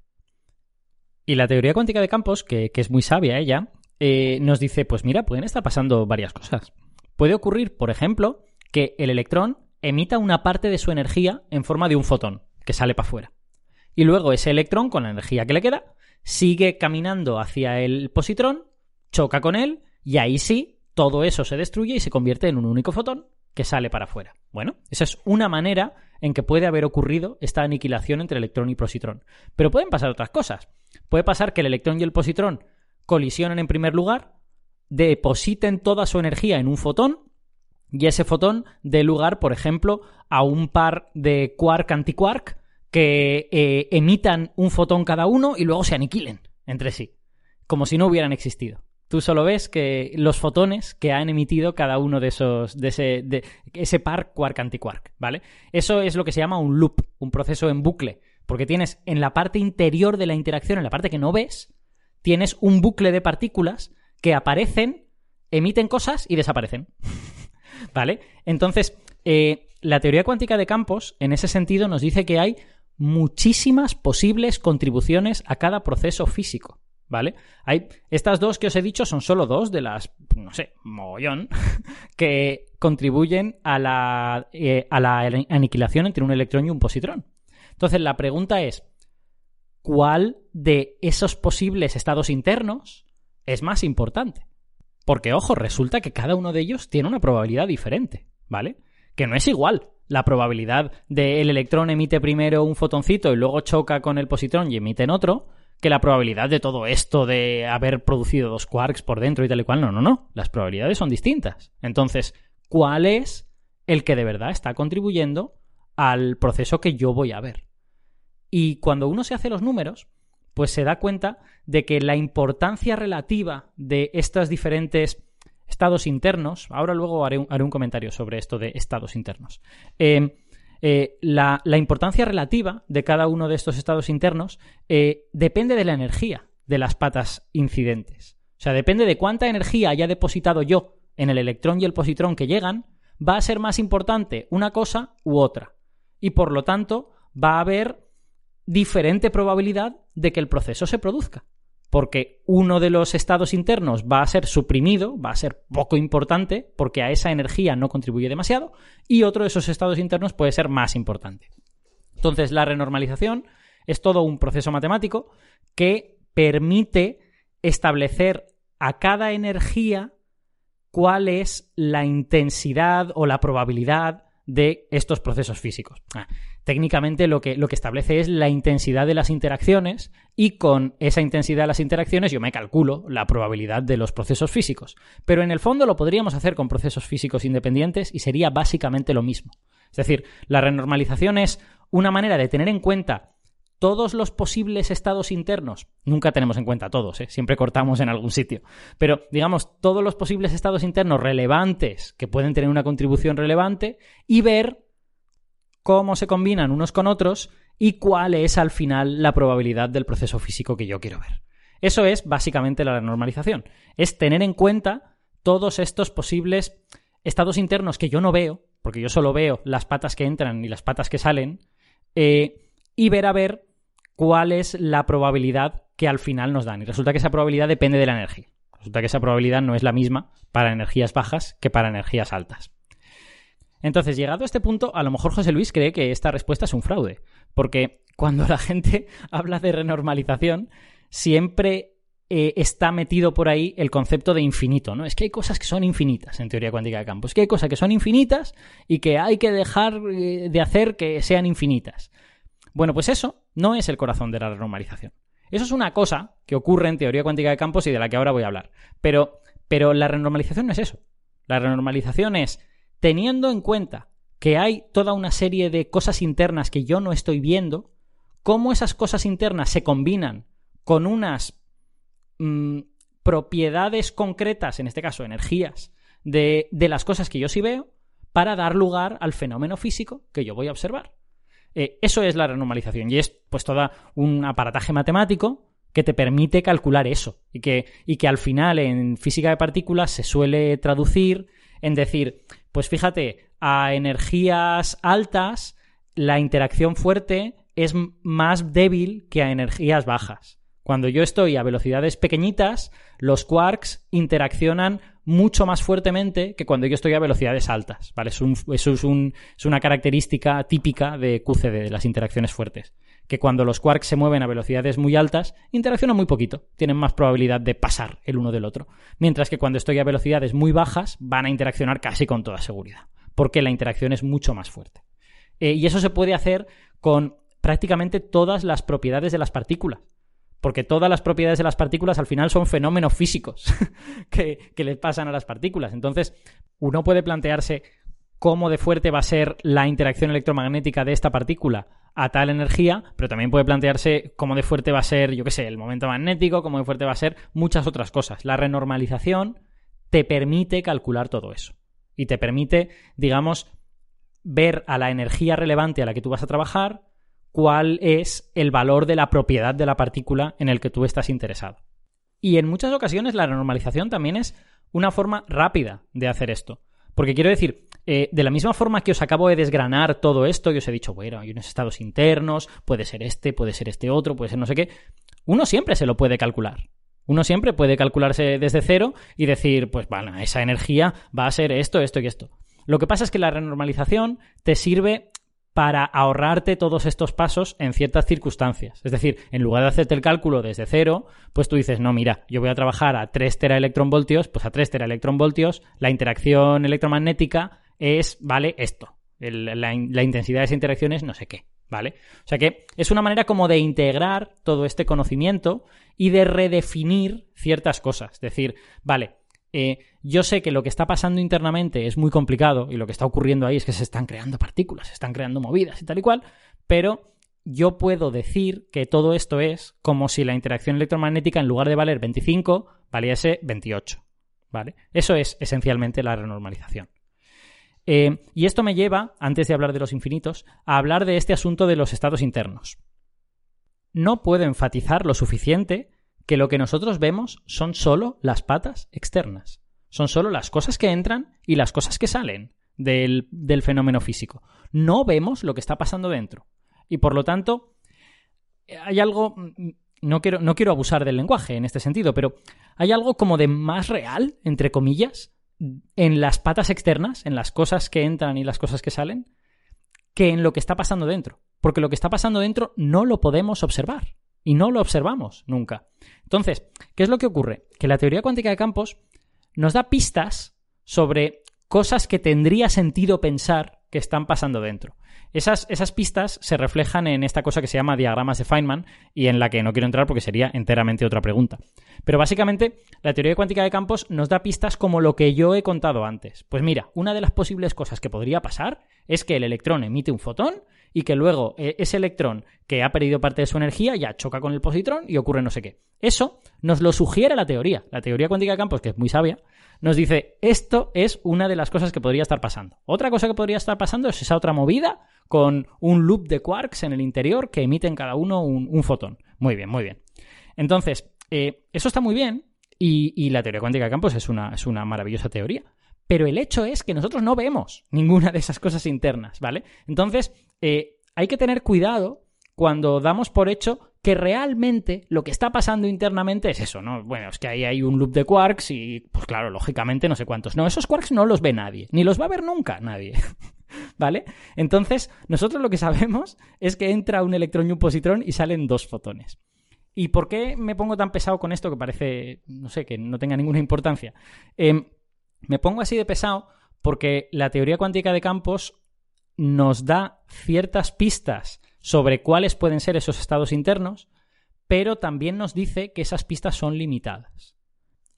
Y la teoría cuántica de campos, que, es muy sabia ella, eh, nos dice, pues mira, pueden estar pasando varias cosas. Puede ocurrir, por ejemplo, que el electrón emita una parte de su energía en forma de un fotón que sale para afuera. Y luego ese electrón, con la energía que le queda, sigue caminando hacia el positrón, choca con él, y ahí sí, todo eso se destruye y se convierte en un único fotón que sale para afuera. Bueno, esa es una manera en que puede haber ocurrido esta aniquilación entre electrón y positrón. Pero pueden pasar otras cosas. Puede pasar que el electrón y el positrón colisionen en primer lugar, depositen toda su energía en un fotón y ese fotón dé lugar, por ejemplo, a un par de quark-antiquark que eh, emitan un fotón cada uno y luego se aniquilen entre sí, como si no hubieran existido. Tú solo ves que los fotones que han emitido cada uno de esos, de ese, ese par quark-antiquark, ¿vale? Eso es lo que se llama un loop, un proceso en bucle, porque tienes en la parte interior de la interacción, en la parte que no ves, tienes un bucle de partículas que aparecen, emiten cosas y desaparecen, *laughs* ¿vale? Entonces, eh, la teoría cuántica de campos, en ese sentido, nos dice que hay muchísimas posibles contribuciones a cada proceso físico. ¿Vale? Hay, estas dos que os he dicho son solo dos de las, no sé, mogollón, *laughs* que contribuyen a la, eh, a la aniquilación entre un electrón y un positrón. Entonces, la pregunta es, ¿cuál de esos posibles estados internos es más importante? Porque, ojo, resulta que cada uno de ellos tiene una probabilidad diferente, ¿vale? Que no es igual la probabilidad de el electrón emite primero un fotoncito y luego choca con el positrón y emite en otro, que la probabilidad de todo esto de haber producido dos quarks por dentro y tal y cual. No, no, no. Las probabilidades son distintas. Entonces, ¿cuál es el que de verdad está contribuyendo al proceso que yo voy a ver? Y cuando uno se hace los números, pues se da cuenta de que la importancia relativa de estos diferentes estados internos, ahora luego haré un, comentario sobre esto de estados internos, eh, eh, la, importancia relativa de cada uno de estos estados internos eh, depende de la energía de las patas incidentes. O sea, depende de cuánta energía haya depositado yo en el electrón y el positrón que llegan, va a ser más importante una cosa u otra. Y por lo tanto, va a haber diferente probabilidad de que el proceso se produzca porque uno de los estados internos va a ser suprimido, va a ser poco importante, porque a esa energía no contribuye demasiado, y otro de esos estados internos puede ser más importante. Entonces, la renormalización es todo un proceso matemático que permite establecer a cada energía cuál es la intensidad o la probabilidad de estos procesos físicos. Ah, técnicamente lo que, lo que establece es la intensidad de las interacciones y con esa intensidad de las interacciones yo me calculo la probabilidad de los procesos físicos. Pero en el fondo lo podríamos hacer con procesos físicos independientes y sería básicamente lo mismo. Es decir, la renormalización es una manera de tener en cuenta todos los posibles estados internos, nunca tenemos en cuenta todos, ¿eh? siempre cortamos en algún sitio, pero digamos todos los posibles estados internos relevantes que pueden tener una contribución relevante y ver cómo se combinan unos con otros y cuál es al final la probabilidad del proceso físico que yo quiero ver. Eso es básicamente la normalización, es tener en cuenta todos estos posibles estados internos que yo no veo, porque yo solo veo las patas que entran y las patas que salen, eh, y ver a ver cuál es la probabilidad que al final nos dan. Y resulta que esa probabilidad depende de la energía. Resulta que esa probabilidad no es la misma para energías bajas que para energías altas. Entonces, llegado a este punto, a lo mejor José Luis cree que esta respuesta es un fraude, porque cuando la gente *laughs* habla de renormalización, siempre eh, está metido por ahí el concepto de infinito, ¿no? Es que hay cosas que son infinitas en teoría cuántica de campo, es que hay cosas que son infinitas y que hay que dejar eh, de hacer que sean infinitas. Bueno, pues eso no es el corazón de la renormalización. Eso es una cosa que ocurre en teoría cuántica de campos y de la que ahora voy a hablar. Pero, pero la renormalización no es eso. La renormalización es teniendo en cuenta que hay toda una serie de cosas internas que yo no estoy viendo, cómo esas cosas internas se combinan con unas mm, propiedades concretas, en este caso energías, de, de las cosas que yo sí veo, para dar lugar al fenómeno físico que yo voy a observar. Eh, eso es la renormalización y es pues toda un aparataje matemático que te permite calcular eso y que, y que al final en física de partículas se suele traducir en decir, pues fíjate, a energías altas la interacción fuerte es más débil que a energías bajas. Cuando yo estoy a velocidades pequeñitas, los quarks interaccionan mucho más fuertemente que cuando yo estoy a velocidades altas. ¿vale? Es eso es, una característica típica de QCD, de las interacciones fuertes. Que cuando los quarks se mueven a velocidades muy altas, interaccionan muy poquito, tienen más probabilidad de pasar el uno del otro. Mientras que cuando estoy a velocidades muy bajas, van a interaccionar casi con toda seguridad, porque la interacción es mucho más fuerte. Eh, y eso se puede hacer con prácticamente todas las propiedades de las partículas porque todas las propiedades de las partículas al final son fenómenos físicos *laughs* que, que les pasan a las partículas. Entonces, uno puede plantearse cómo de fuerte va a ser la interacción electromagnética de esta partícula a tal energía, pero también puede plantearse cómo de fuerte va a ser, yo qué sé, el momento magnético, cómo de fuerte va a ser muchas otras cosas. La renormalización te permite calcular todo eso y te permite, digamos, ver a la energía relevante a la que tú vas a trabajar, cuál es el valor de la propiedad de la partícula en el que tú estás interesado. Y en muchas ocasiones la renormalización también es una forma rápida de hacer esto. Porque quiero decir, eh, de la misma forma que os acabo de desgranar todo esto, y os he dicho, bueno, hay unos estados internos, puede ser este, puede ser este otro, puede ser no sé qué, uno siempre se lo puede calcular. Uno siempre puede calcularse desde cero y decir, pues bueno, esa energía va a ser esto, esto y esto. Lo que pasa es que la renormalización te sirve para ahorrarte todos estos pasos en ciertas circunstancias. Es decir, en lugar de hacerte el cálculo desde cero, pues tú dices, no, mira, yo voy a trabajar a 3 teraelectronvoltios, pues a 3 teraelectronvoltios la interacción electromagnética es, vale, esto. la, intensidad de esa interacción es no sé qué. ¿vale? O sea que es una manera como de integrar todo este conocimiento y de redefinir ciertas cosas. Es decir, vale, eh, yo sé que lo que está pasando internamente es muy complicado y lo que está ocurriendo ahí es que se están creando partículas, se están creando movidas y tal y cual, pero yo puedo decir que todo esto es como si la interacción electromagnética en lugar de valer 25 valiese 28. ¿Vale? Eso es esencialmente la renormalización. Eh, y esto me lleva, antes de hablar de los infinitos, a hablar de este asunto de los estados internos. No puedo enfatizar lo suficiente que lo que nosotros vemos son solo las patas externas. Son solo las cosas que entran y las cosas que salen del, del fenómeno físico. No vemos lo que está pasando dentro. Y por lo tanto, hay algo no quiero, no quiero, abusar del lenguaje en este sentido, pero hay algo como de más real, entre comillas, en las patas externas, en las cosas que entran y las cosas que salen, que en lo que está pasando dentro. Porque lo que está pasando dentro no lo podemos observar. Y no lo observamos nunca. Entonces, ¿qué es lo que ocurre? Que la teoría cuántica de campos nos da pistas sobre cosas que tendría sentido pensar que están pasando dentro. Esas, esas, pistas se reflejan en esta cosa que se llama diagramas de Feynman y en la que no quiero entrar porque sería enteramente otra pregunta. Pero básicamente, la teoría cuántica de campos nos da pistas como lo que yo he contado antes. Pues mira, una de las posibles cosas que podría pasar es que el electrón emite un fotón y que luego eh, ese electrón que ha perdido parte de su energía ya choca con el positrón y ocurre no sé qué. Eso nos lo sugiere la teoría. La teoría cuántica de campos, que es muy sabia, nos dice esto es una de las cosas que podría estar pasando. Otra cosa que podría estar pasando es esa otra movida con un loop de quarks en el interior que emiten cada uno un, fotón. Muy bien, muy bien. Entonces, eh, eso está muy bien y, la teoría cuántica de campos es una, es una maravillosa teoría. Pero el hecho es que nosotros no vemos ninguna de esas cosas internas, ¿vale? Entonces, eh, hay que tener cuidado cuando damos por hecho que realmente lo que está pasando internamente es eso, ¿no? Bueno, es que ahí hay un loop de quarks y, pues claro, lógicamente no sé cuántos. No, esos quarks no los ve nadie, ni los va a ver nunca nadie. *laughs* ¿Vale? Entonces, nosotros lo que sabemos es que entra un electrón y un positrón y salen dos fotones. ¿Y por qué me pongo tan pesado con esto que parece, no sé, que no tenga ninguna importancia? Em, me pongo así de pesado porque la teoría cuántica de campos nos da ciertas pistas sobre cuáles pueden ser esos estados internos, pero también nos dice que esas pistas son limitadas.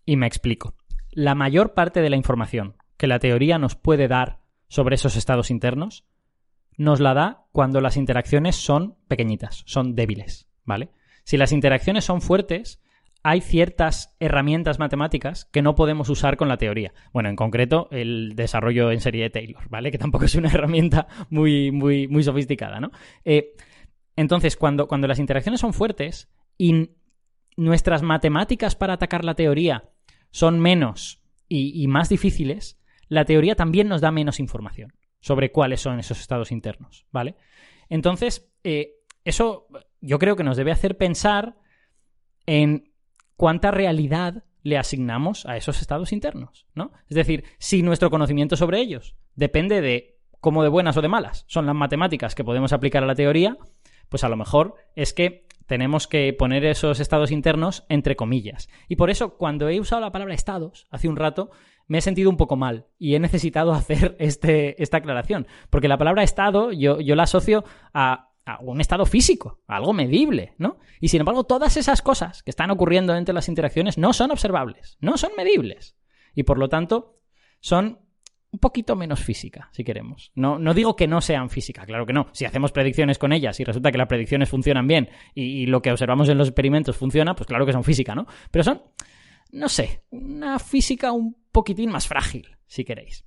Y me explico. La mayor parte de la información que la teoría nos puede dar sobre esos estados internos nos la da cuando las interacciones son pequeñitas, son débiles, ¿vale? Si las interacciones son fuertes, hay ciertas herramientas matemáticas que no podemos usar con la teoría. Bueno, en concreto, el desarrollo en serie de Taylor, ¿vale? Que tampoco es una *laughs* herramienta muy, muy, muy sofisticada, ¿no? Eh, entonces, cuando, cuando las interacciones son fuertes y nuestras matemáticas para atacar la teoría son menos y, más difíciles, la teoría también nos da menos información sobre cuáles son esos estados internos, ¿vale? Entonces, eh, eso yo creo que nos debe hacer pensar en cuánta realidad le asignamos a esos estados internos, ¿no? Es decir, si nuestro conocimiento sobre ellos depende de cómo de buenas o de malas son las matemáticas que podemos aplicar a la teoría, pues a lo mejor es que tenemos que poner esos estados internos entre comillas. Y por eso, cuando he usado la palabra estados hace un rato, me he sentido un poco mal y he necesitado *laughs* hacer este, esta aclaración. Porque la palabra estado yo, yo la asocio a un estado físico, algo medible, ¿no? Y sin embargo, todas esas cosas que están ocurriendo entre las interacciones no son observables, no son medibles. Y por lo tanto, son un poquito menos física, si queremos. No, no digo que no sean física, claro que no. Si hacemos predicciones con ellas y resulta que las predicciones funcionan bien y, y lo que observamos en los experimentos funciona, pues claro que son física, ¿no? Pero son, no sé, una física un poquitín más frágil, si queréis.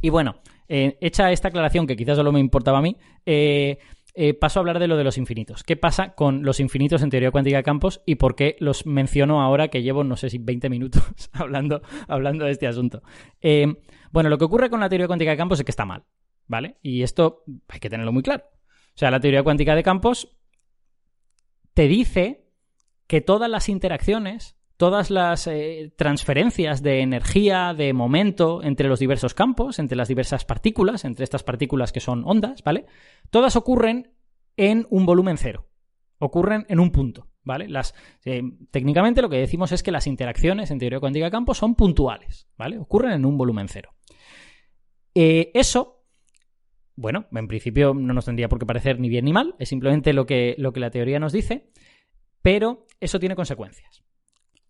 Y bueno, eh, hecha esta aclaración que quizás solo me importaba a mí, eh, eh, paso a hablar de lo de los infinitos. ¿Qué pasa con los infinitos en teoría cuántica de campos y por qué los menciono ahora que llevo, no sé si 20 minutos *laughs* hablando, hablando de este asunto? Eh, bueno, lo que ocurre con la teoría cuántica de campos es que está mal, ¿vale? Y esto hay que tenerlo muy claro. O sea, la teoría cuántica de campos te dice que todas las interacciones, todas las eh, transferencias de energía, de momento entre los diversos campos, entre las diversas partículas, entre estas partículas que son ondas, ¿vale? Todas ocurren en un volumen cero. Ocurren en un punto, ¿vale? Las, eh, técnicamente lo que decimos es que las interacciones en teoría cuántica de campo son puntuales, ¿vale? Ocurren en un volumen cero. Eh, eso bueno, en principio no nos tendría por qué parecer ni bien ni mal, es simplemente lo que, lo que la teoría nos dice, pero eso tiene consecuencias.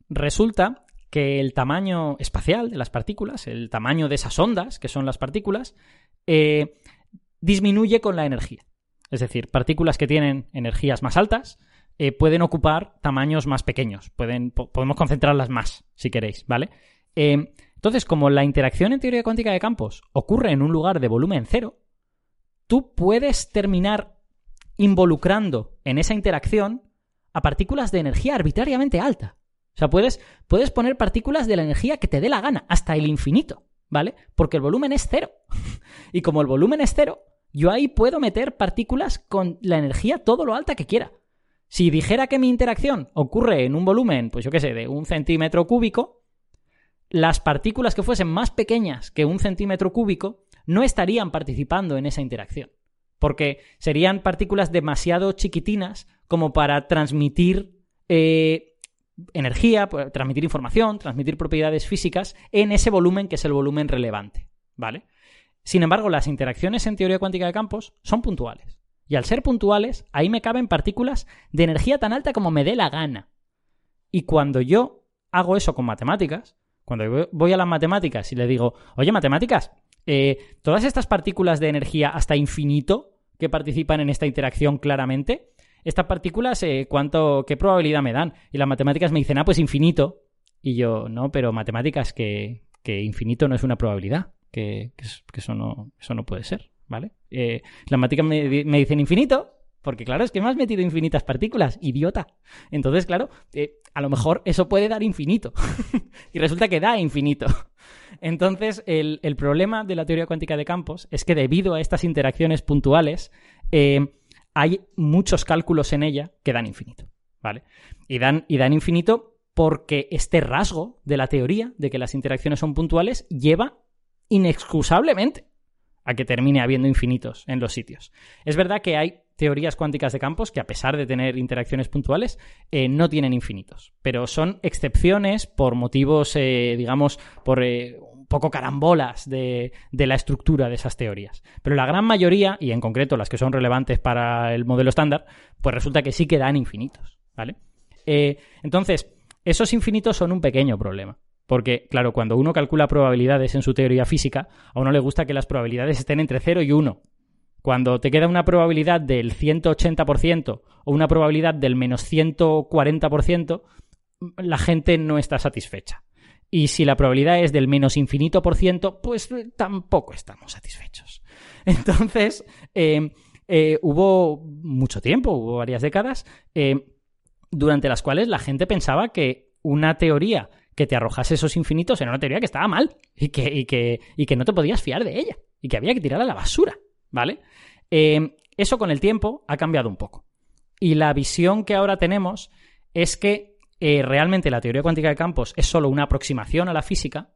Resulta que el tamaño espacial de las partículas, el tamaño de esas ondas, que son las partículas, eh, disminuye con la energía. Es decir, partículas que tienen energías más altas eh, pueden ocupar tamaños más pequeños. Podemos concentrarlas más, si queréis, ¿vale? Eh, entonces, como la interacción en teoría cuántica de campos ocurre en un lugar de volumen cero, tú puedes terminar involucrando en esa interacción a partículas de energía arbitrariamente alta. O sea, puedes, puedes poner partículas de la energía que te dé la gana, hasta el infinito, ¿vale? Porque el volumen es cero. *laughs* y como el volumen es cero, yo ahí puedo meter partículas con la energía todo lo alta que quiera. Si dijera que mi interacción ocurre en un volumen, pues yo qué sé, de un centímetro cúbico, las partículas que fuesen más pequeñas que un centímetro cúbico no estarían participando en esa interacción. Porque serían partículas demasiado chiquitinas como para transmitir eh, energía, transmitir información, transmitir propiedades físicas en ese volumen que es el volumen relevante. ¿Vale? Sin embargo, las interacciones en teoría cuántica de campos son puntuales. Y al ser puntuales, ahí me caben partículas de energía tan alta como me dé la gana. Y cuando yo hago eso con matemáticas, cuando voy a las matemáticas y le digo, oye, matemáticas, eh, todas estas partículas de energía hasta infinito que participan en esta interacción claramente, estas partículas, eh, ¿cuánto, ¿qué probabilidad me dan? Y las matemáticas me dicen, ah, pues infinito. Y yo, no, pero matemáticas que, que infinito no es una probabilidad, que, que, eso, no, eso no puede ser, ¿vale? Eh, las matemáticas me, dicen infinito, porque claro, es que me has metido infinitas partículas, idiota. Entonces, claro, eh, a lo mejor eso puede dar infinito. *laughs* y resulta que da infinito. Entonces, el, problema de la teoría cuántica de campos es que debido a estas interacciones puntuales, hay muchos cálculos en ella que dan infinito, ¿vale? Y dan, y dan infinito porque este rasgo de la teoría de que las interacciones son puntuales lleva inexcusablemente a que termine habiendo infinitos en los sitios. Es verdad que hay teorías cuánticas de campos que a pesar de tener interacciones puntuales eh, no tienen infinitos, pero son excepciones por motivos, eh, digamos, por eh, poco carambolas de, la estructura de esas teorías. Pero la gran mayoría, y en concreto las que son relevantes para el modelo estándar, pues resulta que sí que dan infinitos, ¿vale? Eh, entonces, esos infinitos son un pequeño problema. Porque, claro, cuando uno calcula probabilidades en su teoría física, a uno le gusta que las probabilidades estén entre 0 y 1. Cuando te queda una probabilidad del 180% o una probabilidad del menos 140%, la gente no está satisfecha. Y si la probabilidad es del menos infinito por ciento, pues eh, tampoco estamos satisfechos. *laughs* Entonces, eh, eh, hubo mucho tiempo, hubo varias décadas, durante las cuales la gente pensaba que una teoría que te arrojase esos infinitos era una teoría que estaba mal y que, y que, y que no te podías fiar de ella y que había que tirarla a la basura, ¿vale? eso con el tiempo ha cambiado un poco. Y la visión que ahora tenemos es que eh, realmente la teoría cuántica de campos es solo una aproximación a la física,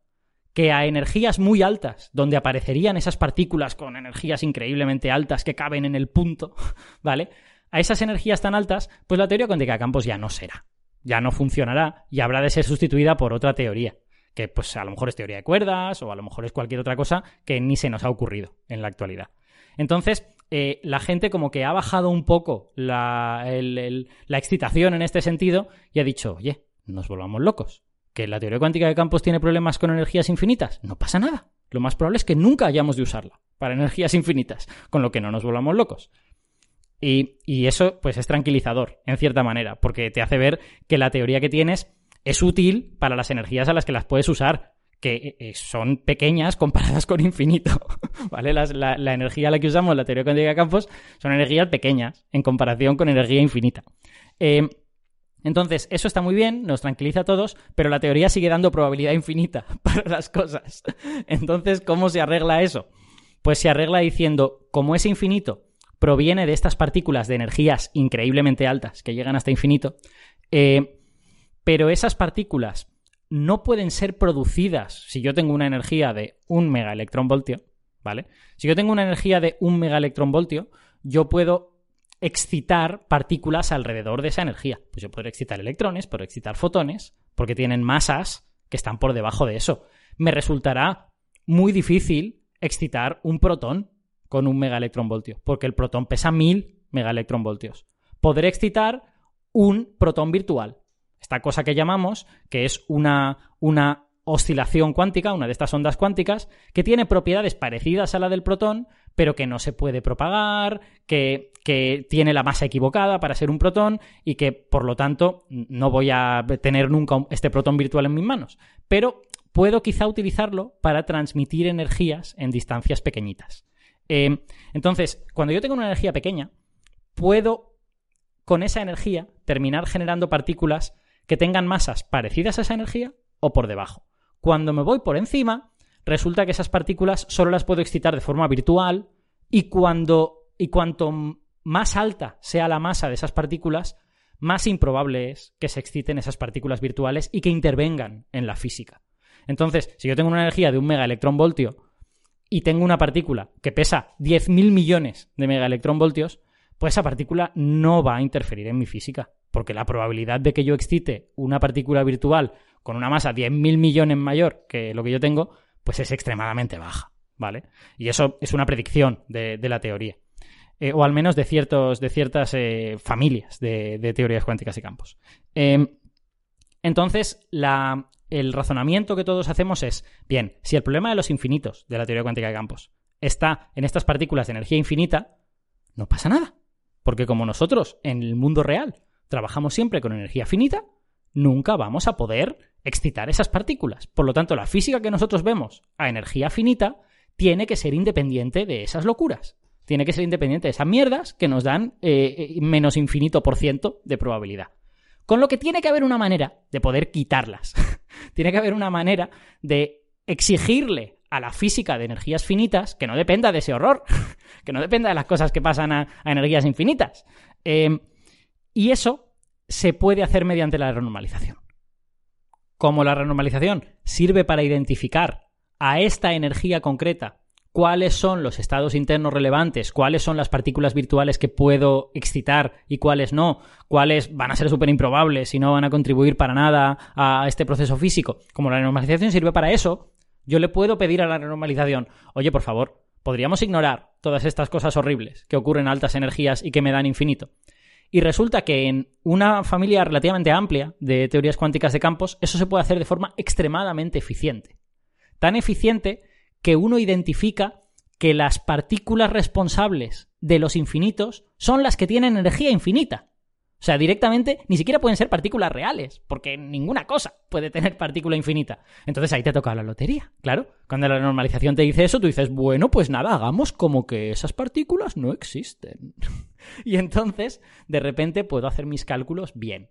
que a energías muy altas, donde aparecerían esas partículas con energías increíblemente altas que caben en el punto, *laughs* ¿vale? A esas energías tan altas, pues la teoría cuántica de campos ya no será, ya no funcionará y habrá de ser sustituida por otra teoría, que pues a lo mejor es teoría de cuerdas o a lo mejor es cualquier otra cosa que ni se nos ha ocurrido en la actualidad. Entonces, eh, la gente como que ha bajado un poco la, la excitación en este sentido y ha dicho, oye, nos volvamos locos. ¿Que la teoría cuántica de campos tiene problemas con energías infinitas? No pasa nada. Lo más probable es que nunca hayamos de usarla para energías infinitas, con lo que no nos volvamos locos. Y, y, eso, pues, es tranquilizador, en cierta manera, porque te hace ver que la teoría que tienes es útil para las energías a las que las puedes usar que eh, eh, son pequeñas comparadas con infinito, *laughs* ¿vale? la, energía a la que usamos la teoría cuántica de campos son energías pequeñas en comparación con energía infinita. Eh, entonces, eso está muy bien, nos tranquiliza a todos, pero la teoría sigue dando probabilidad infinita *laughs* para las cosas. Entonces, ¿cómo se arregla eso? Pues se arregla diciendo, como ese infinito proviene de estas partículas de energías increíblemente altas que llegan hasta infinito, pero esas partículas no pueden ser producidas si yo tengo una energía de un megaelectronvoltio, ¿vale? Si yo tengo una energía de un megaelectronvoltio, yo puedo excitar partículas alrededor de esa energía. Pues yo puedo excitar electrones, puedo excitar fotones, porque tienen masas que están por debajo de eso. Me resultará muy difícil excitar un protón, con un megaelectronvoltio, porque el protón pesa 1000 megaelectronvoltios. Podré excitar un protón virtual. Esta cosa que llamamos, que es una, una oscilación cuántica, una de estas ondas cuánticas, que tiene propiedades parecidas a la del protón, pero que no se puede propagar, que, que, tiene la masa equivocada para ser un protón y que, por lo tanto, no voy a tener nunca este protón virtual en mis manos. Pero puedo quizá utilizarlo para transmitir energías en distancias pequeñitas. Eh, entonces, cuando yo tengo una energía pequeña, puedo con esa energía terminar generando partículas que tengan masas parecidas a esa energía o por debajo. Cuando me voy por encima, resulta que esas partículas solo las puedo excitar de forma virtual y cuando y cuanto más alta sea la masa de esas partículas, más improbable es que se exciten esas partículas virtuales y que intervengan en la física. Entonces, si yo tengo una energía de un megaelectronvoltio y tengo una partícula que pesa 10.000 millones de megaelectronvoltios, pues esa partícula no va a interferir en mi física, porque la probabilidad de que yo excite una partícula virtual con una masa 10.000 millones mayor que lo que yo tengo, pues es extremadamente baja, ¿vale? Y eso es una predicción de, la teoría. Eh, o al menos de, ciertos, de ciertas eh, familias de, teorías cuánticas y campos. Em, entonces, el razonamiento que todos hacemos es, bien, si el problema de los infinitos de la teoría cuántica de campos está en estas partículas de energía infinita, no pasa nada. Porque como nosotros en el mundo real trabajamos siempre con energía finita, nunca vamos a poder excitar esas partículas. Por lo tanto, la física que nosotros vemos a energía finita tiene que ser independiente de esas locuras. Tiene que ser independiente de esas mierdas que nos dan eh, eh, menos infinito por ciento de probabilidad. Con lo que tiene que haber una manera de poder quitarlas. *laughs* tiene que haber una manera de exigirle a la física de energías finitas que no dependa de ese horror, *laughs* que no dependa de las cosas que pasan a, energías infinitas. Em, y eso se puede hacer mediante la renormalización. Como la renormalización sirve para identificar a esta energía concreta cuáles son los estados internos relevantes, cuáles son las partículas virtuales que puedo excitar y cuáles no, cuáles van a ser súper improbables y no van a contribuir para nada a este proceso físico. Como la renormalización sirve para eso, yo le puedo pedir a la renormalización, oye, por favor, podríamos ignorar todas estas cosas horribles que ocurren a altas energías y que me dan infinito. Y resulta que en una familia relativamente amplia de teorías cuánticas de campos, eso se puede hacer de forma extremadamente eficiente. Tan eficiente que uno identifica que las partículas responsables de los infinitos son las que tienen energía infinita. O sea, directamente ni siquiera pueden ser partículas reales, porque ninguna cosa puede tener partícula infinita. Entonces ahí te toca la lotería, claro. Cuando la normalización te dice eso, tú dices, bueno, pues nada, hagamos como que esas partículas no existen. *laughs* y entonces, de repente, puedo hacer mis cálculos bien.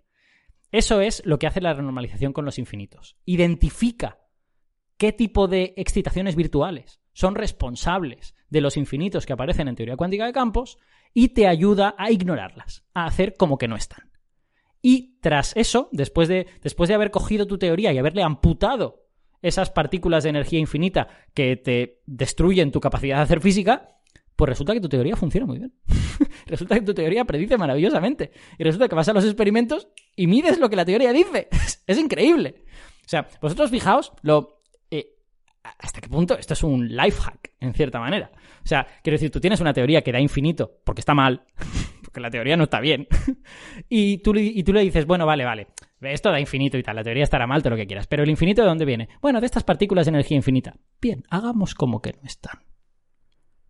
Eso es lo que hace la renormalización con los infinitos. Identifica qué tipo de excitaciones virtuales son responsables de los infinitos que aparecen en teoría cuántica de campos y te ayuda a ignorarlas, a hacer como que no están. Y tras eso, después de, después de haber cogido tu teoría y haberle amputado esas partículas de energía infinita que te destruyen tu capacidad de hacer física, pues resulta que tu teoría funciona muy bien. *laughs* resulta que tu teoría predice maravillosamente. Y resulta que vas a los experimentos y mides lo que la teoría dice. *laughs* es increíble. O sea, vosotros fijaos lo ¿hasta qué punto esto es un life hack, en cierta manera? O sea, quiero decir, tú tienes una teoría que da infinito, porque está mal, *laughs* porque la teoría no está bien, *laughs* y, tú, y tú le dices, bueno, vale, vale, esto da infinito y tal, la teoría estará mal, todo lo que quieras, pero el infinito de dónde viene? Bueno, de estas partículas de energía infinita. Bien, hagamos como que no están.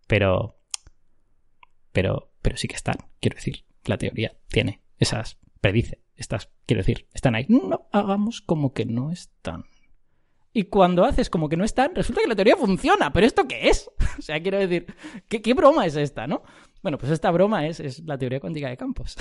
Pero... Pero, pero sí que están, quiero decir, la teoría tiene esas, predice, estas, quiero decir, están ahí. No, hagamos como que no están. Y cuando haces como que no están, resulta que la teoría funciona. ¿Pero esto qué es? *laughs* o sea, quiero decir, ¿qué, broma es esta, no? Bueno, pues esta broma es, es la teoría cuántica de campos.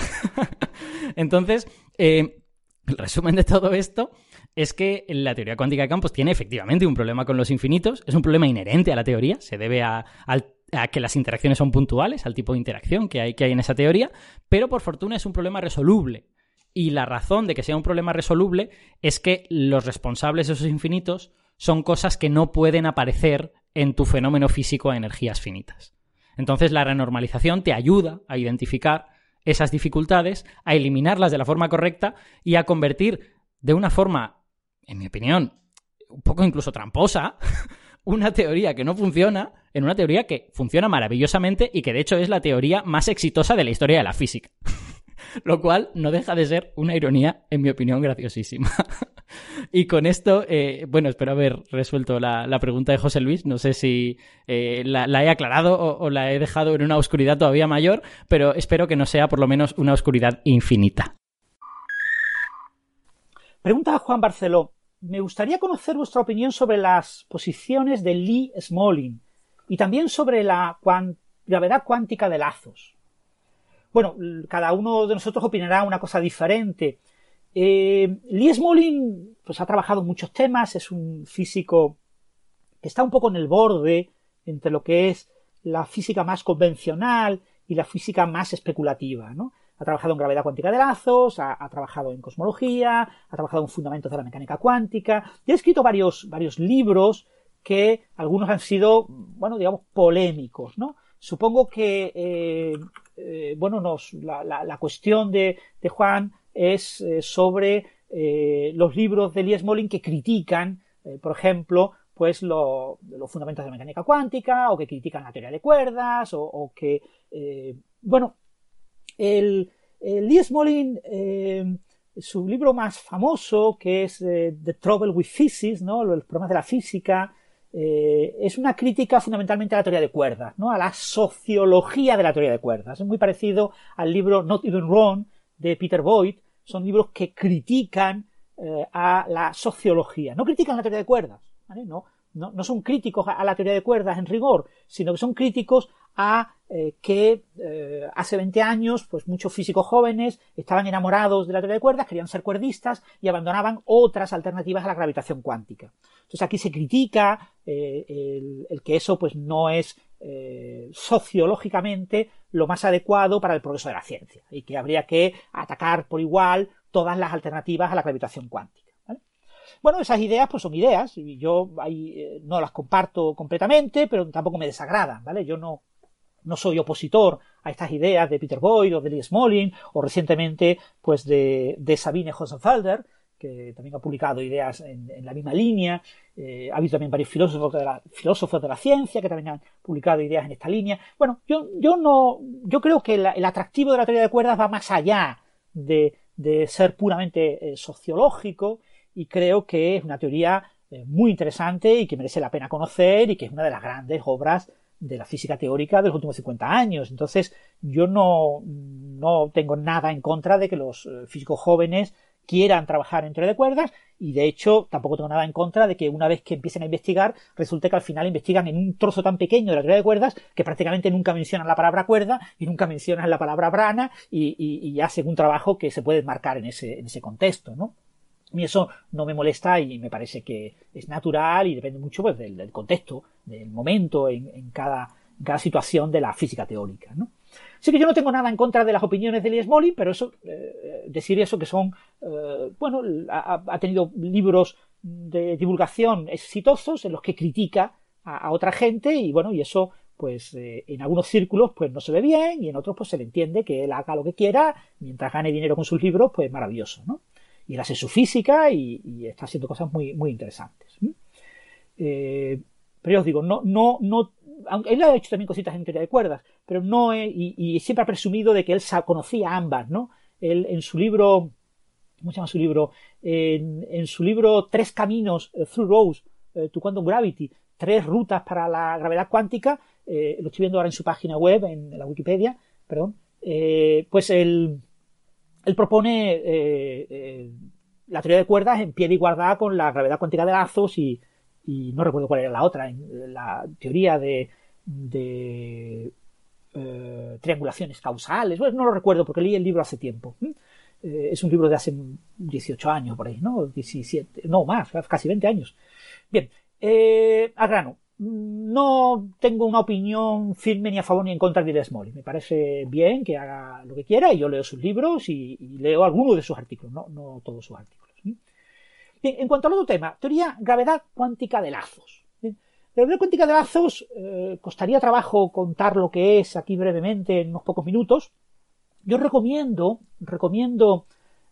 *laughs* Entonces, eh, el resumen de todo esto es que la teoría cuántica de campos tiene efectivamente un problema con los infinitos. Es un problema inherente a la teoría. Se debe a, a que las interacciones son puntuales, al tipo de interacción que hay, que hay en esa teoría. Pero por fortuna es un problema resoluble. Y la razón de que sea un problema resoluble es que los responsables de esos infinitos son cosas que no pueden aparecer en tu fenómeno físico a energías finitas. Entonces la renormalización te ayuda a identificar esas dificultades, a eliminarlas de la forma correcta y a convertir de una forma, en mi opinión, un poco incluso tramposa, *laughs* una teoría que no funciona en una teoría que funciona maravillosamente y que de hecho es la teoría más exitosa de la historia de la física. *laughs* *laughs* Lo cual no deja de ser una ironía, en mi opinión, graciosísima. *laughs* y con esto, eh, bueno, espero haber resuelto la, pregunta de José Luis. No sé si eh, la, he aclarado o, la he dejado en una oscuridad todavía mayor, pero espero que no sea por lo menos una oscuridad infinita. Pregunta a Juan Barceló. Me gustaría conocer vuestra opinión sobre las posiciones de Lee Smolin y también sobre la gravedad cuántica de lazos. Bueno, cada uno de nosotros opinará una cosa diferente. Eh, Lee Smolin pues, ha trabajado muchos temas, es un físico que está un poco en el borde entre lo que es la física más convencional y la física más especulativa. ¿no? Ha trabajado en gravedad cuántica de lazos, ha, trabajado en cosmología, ha trabajado en fundamentos de la mecánica cuántica y ha escrito varios, varios libros que algunos han sido, bueno, digamos, polémicos, ¿no? Supongo que, eh, eh, bueno, la, la, cuestión de, de, Juan es eh, sobre los libros de Elias Molin que critican, por ejemplo, pues los fundamentos de la mecánica cuántica, o que critican la teoría de cuerdas, o, que, bueno, el, el Molin, su libro más famoso, que es The Trouble with Physics, ¿no? Los problemas de la física, eh, es una crítica fundamentalmente a la teoría de cuerdas, ¿no? a la sociología de la teoría de cuerdas. Es muy parecido al libro Not Even Wrong de Peter Boyd. Son libros que critican eh, a la sociología. No critican la teoría de cuerdas, no, no, son críticos a, la teoría de cuerdas en rigor, sino que son críticos a eh, que hace 20 años, pues muchos físicos jóvenes estaban enamorados de la teoría de cuerdas, querían ser cuerdistas y abandonaban otras alternativas a la gravitación cuántica. Entonces aquí se critica eh, el, que eso pues no es eh, sociológicamente lo más adecuado para el progreso de la ciencia y que habría que atacar por igual todas las alternativas a la gravitación cuántica. Bueno, esas ideas pues son ideas y yo eh, no las comparto completamente, pero tampoco me desagradan, ¿vale? Yo no, no soy opositor a estas ideas de Peter Boyd o de Lee Smolin o recientemente pues de, de Sabine Hosenfelder, que también ha publicado ideas en, la misma línea. Eh, ha habido también varios filósofos de, la, filósofos de la ciencia que también han publicado ideas en esta línea. Bueno, yo, yo no, yo creo que el atractivo de la teoría de cuerdas va más allá de, ser puramente eh, sociológico y creo que es una teoría eh, muy interesante y que merece la pena conocer y que es una de las grandes obras de la física teórica de los últimos 50 años. Entonces, yo no, no tengo nada en contra de que los físicos jóvenes quieran trabajar en teoría de cuerdas y de hecho tampoco tengo nada en contra de que una vez que empiecen a investigar resulte que al final investigan en un trozo tan pequeño de la teoría de cuerdas que prácticamente nunca mencionan la palabra cuerda y nunca mencionan la palabra brana y, y, hacen un trabajo que se puede marcar en ese, en ese contexto, ¿no? Y eso no me molesta y me parece que es natural y depende mucho pues, del, contexto, del momento en, cada, situación de la física teórica, ¿no? Sí que yo no tengo nada en contra de las opiniones de Elias Molly, pero eso, eh, decir eso que son, eh, bueno, ha, tenido libros de divulgación exitosos en los que critica a, otra gente y bueno, y eso pues eh, en algunos círculos pues no se ve bien y en otros pues se le entiende que él haga lo que quiera mientras gane dinero con sus libros pues maravilloso, ¿no? Y él hace su física y, está haciendo cosas muy, muy interesantes. pero yo os digo, no, no, no aunque él ha hecho también cositas en teoría de cuerdas, pero no, y, siempre ha presumido de que él conocía ambas, ¿no? Él en su libro, ¿cómo se llama su libro? En, su libro Tres Caminos, eh, Through Rows, eh, to Quantum Gravity, tres rutas para la gravedad cuántica, eh, lo estoy viendo ahora en su página web, en, la Wikipedia, perdón, pues él, él propone la teoría de cuerdas en pie de igualdad con la gravedad cuántica de lazos y, y no recuerdo cuál era la otra, la teoría de, eh, triangulaciones causales, bueno, no lo recuerdo porque leí el libro hace tiempo. Eh, es un libro de hace 18 años por ahí, ¿no? 17, no más, casi 20 años. Bien, eh, al grano. No tengo una opinión firme ni a favor ni en contra de Smolin. Me parece bien que haga lo que quiera y yo leo sus libros y, leo algunos de sus artículos, no, todos sus artículos. Bien, en cuanto al otro tema, teoría gravedad cuántica de lazos. La gravedad cuántica de lazos eh, costaría trabajo contar lo que es aquí brevemente en unos pocos minutos. Yo recomiendo, recomiendo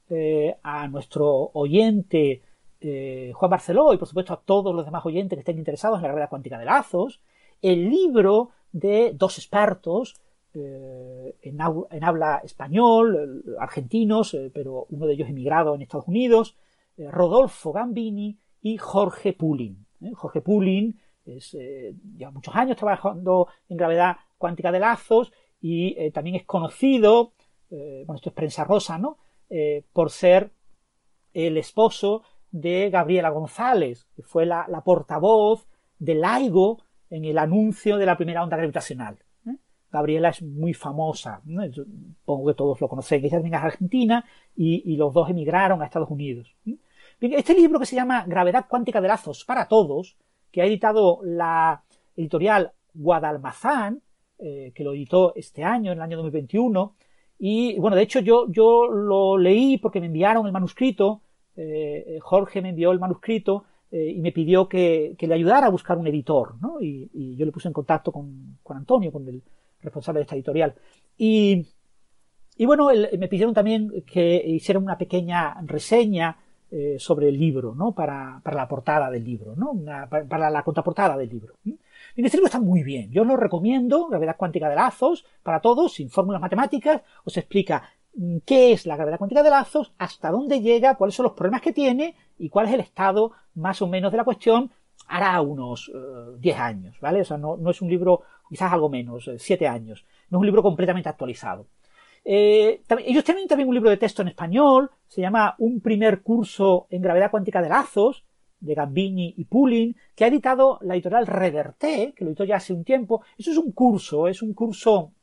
eh, a nuestro oyente eh, Juan Barceló y por supuesto a todos los demás oyentes que estén interesados en la gravedad cuántica de lazos, el libro de dos expertos eh, en, habla español, argentinos, pero uno de ellos emigrado en Estados Unidos, Rodolfo Gambini y Jorge Pulin. Jorge Pulin es, lleva muchos años trabajando en gravedad cuántica de lazos y también es conocido, bueno, esto es prensa rosa, ¿no? por ser el esposo de Gabriela González, que fue la, portavoz de LIGO en el anuncio de la primera onda gravitacional. ¿eh? Gabriela es muy famosa, supongo que todos lo conocen, ella también es argentina y, los dos emigraron a Estados Unidos. este libro que se llama Gravedad cuántica de lazos para todos, que ha editado la editorial Guadalmazán, eh, que lo editó este año, en el año 2021, y bueno, de hecho yo, yo lo leí porque me enviaron el manuscrito eh, Jorge me envió el manuscrito eh, y me pidió que, le ayudara a buscar un editor, ¿no? Y, yo le puse en contacto con, Antonio, con el responsable de esta editorial. Y, bueno, me pidieron también que hiciera una pequeña reseña eh, sobre el libro, ¿no? Para, la portada del libro, ¿no? para, la contraportada del libro. Y este libro está muy bien. Yo lo recomiendo, Gravedad cuántica de lazos, para todos, sin fórmulas matemáticas. Os explica qué es la gravedad cuántica de lazos, hasta dónde llega, cuáles son los problemas que tiene y cuál es el estado más o menos de la cuestión hará unos 10 eh, años, ¿vale? O sea, no, es un libro, quizás algo menos, 7 eh, años. No es un libro completamente actualizado. Eh, ellos tienen también un libro de texto en español, se llama Un primer curso en gravedad cuántica de lazos, de Gambini y Pulin, que ha editado la editorial Reverté, que lo editó ya hace un tiempo. Eso es un curso, es un curso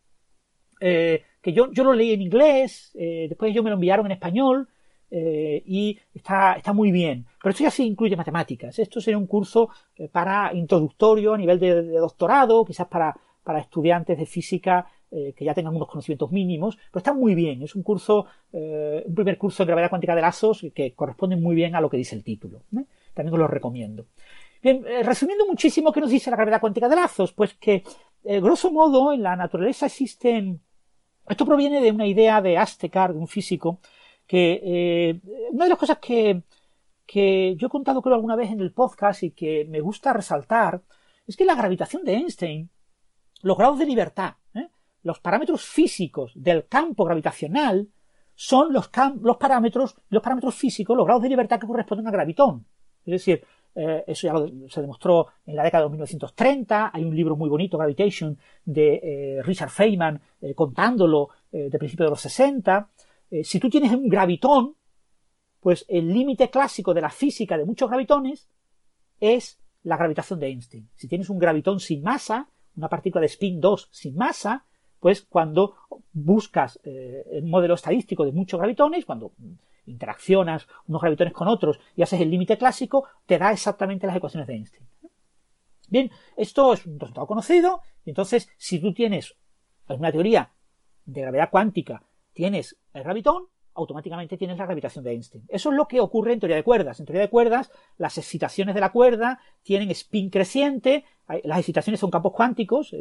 que yo, yo lo leí en inglés, eh, después ellos me lo enviaron en español eh, y está, está muy bien. Pero esto ya sí incluye matemáticas. Esto sería un curso eh, para introductorio a nivel de, doctorado, quizás para, para estudiantes de física que ya tengan unos conocimientos mínimos, pero está muy bien. Es un curso, un primer curso de gravedad cuántica de lazos que corresponde muy bien a lo que dice el título. También os lo recomiendo. Bien, resumiendo muchísimo, ¿qué nos dice la gravedad cuántica de lazos? Pues que, grosso modo, en la naturaleza existen esto proviene de una idea de Astekar, de un físico, que eh, una de las cosas que, que yo he contado creo alguna vez en el podcast y que me gusta resaltar es que la gravitación de Einstein, los grados de libertad, ¿eh? los parámetros físicos del campo gravitacional son los, los parámetros, los parámetros físicos, los grados de libertad que corresponden a gravitón. Es decir, eh, eso ya se demostró en la década de 1930. Hay un libro muy bonito, Gravitation, de eh, Richard Feynman, eh, contándolo de principios de los 60. si tú tienes un gravitón, pues el límite clásico de la física de muchos gravitones es la gravitación de Einstein. Si tienes un gravitón sin masa, una partícula de spin 2 sin masa, pues cuando buscas el modelo estadístico de muchos gravitones, cuando interaccionas unos gravitones con otros y haces el límite clásico, te da exactamente las ecuaciones de Einstein. Bien, esto es un resultado conocido, y entonces, si tú tienes una teoría de gravedad cuántica, tienes el gravitón, automáticamente tienes la gravitación de Einstein. Eso es lo que ocurre en teoría de cuerdas. En teoría de cuerdas, las excitaciones de la cuerda tienen spin creciente, las excitaciones son campos cuánticos,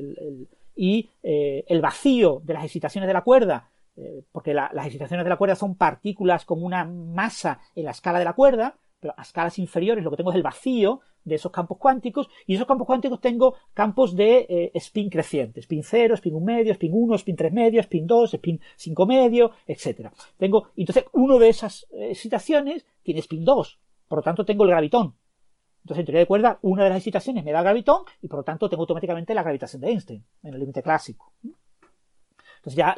y eh, el vacío de las excitaciones de la cuerda eh, porque las excitaciones de la cuerda son partículas con una masa en la escala de la cuerda, pero a escalas inferiores lo que tengo es el vacío de esos campos cuánticos, y esos campos cuánticos tengo campos de eh, spin creciente, spin 0, spin 1 medio, spin 1, spin 3 medio, spin 2, spin 5 medio, etc. Tengo, entonces, uno de esas eh, excitaciones tiene spin 2, por lo tanto tengo el gravitón. Entonces, en teoría de cuerda, una de las excitaciones me da gravitón, y por lo tanto tengo automáticamente la gravitación de Einstein, en el límite clásico. Entonces ya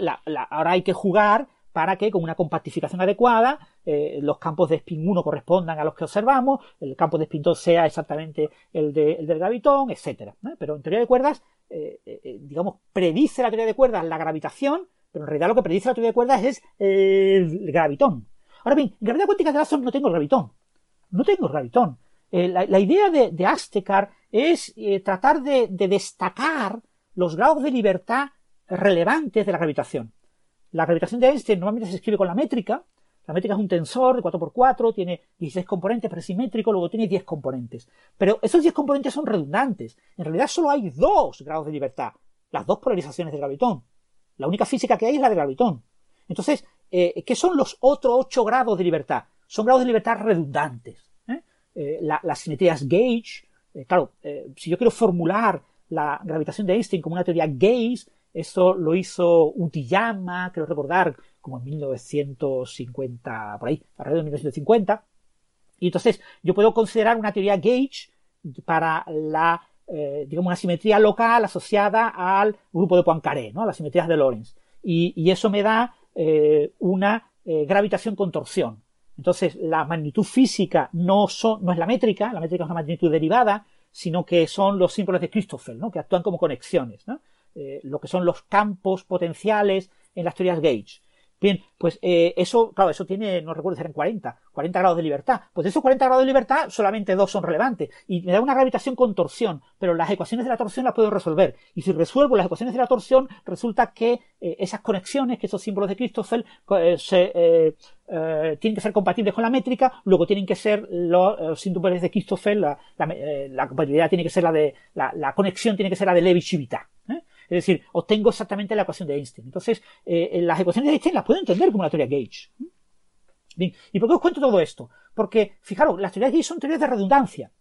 ahora hay que jugar para que con una compactificación adecuada eh, los campos de spin 1 correspondan a los que observamos, el campo de spin 2 sea exactamente el, del gravitón, etc. Pero en teoría de cuerdas, eh, eh, digamos, predice la teoría de cuerdas la gravitación, pero en realidad lo que predice la teoría de cuerdas es el gravitón. Ahora bien, en gravedad cuántica de lazos no tengo el gravitón. No tengo el gravitón. La, idea de, de es tratar de destacar los grados de libertad relevantes de la gravitación. La gravitación de Einstein normalmente se escribe con la métrica. La métrica es un tensor de 4x4, tiene 16 componentes, pero es simétrico, luego tiene 10 componentes. Pero esos 10 componentes son redundantes. En realidad solo hay dos grados de libertad, las dos polarizaciones de gravitón. La única física que hay es la de gravitón. Entonces, eh, ¿qué son los otros 8 grados de libertad? Son grados de libertad redundantes. ¿eh? las simetrías gauge. claro, si yo quiero formular la gravitación de Einstein como una teoría gauge, eso lo hizo Utiyama, creo recordar, como en 1950, por ahí, alrededor de 1950. Y entonces yo puedo considerar una teoría gauge para la, eh, digamos, una simetría local asociada al grupo de Poincaré, ¿no? Las simetrías de Lorentz. Y, eso me da eh, una eh, gravitación con torsión. Entonces, la magnitud física no, son, no es la métrica, la métrica es una magnitud derivada, sino que son los símbolos de Christoffel, ¿no? que actúan como conexiones, ¿no? Lo que son los campos potenciales en las teorías gauge. Bien, pues eh, eso, claro, eso tiene, no recuerdo si eran 40, 40 grados de libertad. Pues de esos 40 grados de libertad, solamente dos son relevantes. Y me da una gravitación con torsión, pero las ecuaciones de la torsión las puedo resolver. Y si resuelvo las ecuaciones de la torsión, resulta que eh, esas conexiones, que esos símbolos de Christoffel, eh, tienen que ser compatibles con la métrica, luego tienen que ser los símbolos de Christoffel, la, la, compatibilidad tiene que ser la de, la, conexión tiene que ser la de Levi-Civita. Es decir, obtengo exactamente la ecuación de Einstein. Entonces, eh, las ecuaciones de Einstein las puedo entender como una teoría Gauge. Bien, ¿y por qué os cuento todo esto? Porque, fijaros, las teorías Gauge son teorías de redundancia.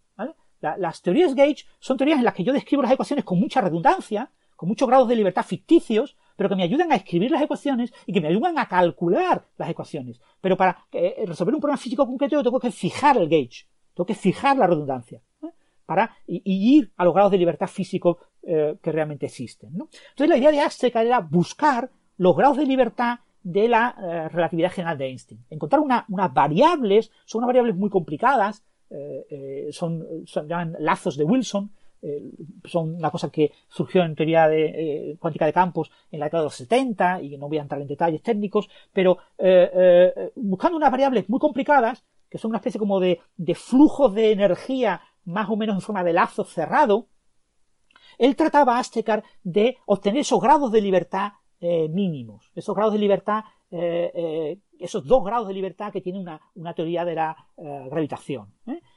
las teorías Gauge son teorías en las que yo describo las ecuaciones con mucha redundancia, con muchos grados de libertad ficticios, pero que me ayudan a escribir las ecuaciones y que me ayudan a calcular las ecuaciones. Pero para eh, resolver un problema físico concreto tengo que fijar el gauge, tengo que fijar la redundancia para ir a los grados de libertad físico eh, que realmente existen. Entonces la idea de Azteca era buscar los grados de libertad de la eh, relatividad general de Einstein. Encontrar unas variables, son unas variables muy complicadas, eh, son, son lazos de Wilson, son una cosa que surgió en teoría cuántica de campos en la década de los 70 y no voy a entrar en detalles técnicos, pero buscando unas variables muy complicadas que son una especie como de, de flujos de energía más o menos en forma de lazo cerrado, él trataba a Aztecar de obtener esos grados de libertad eh, mínimos, esos grados de libertad, eh, eh, esos dos grados de libertad que tiene una, una teoría de la gravitación,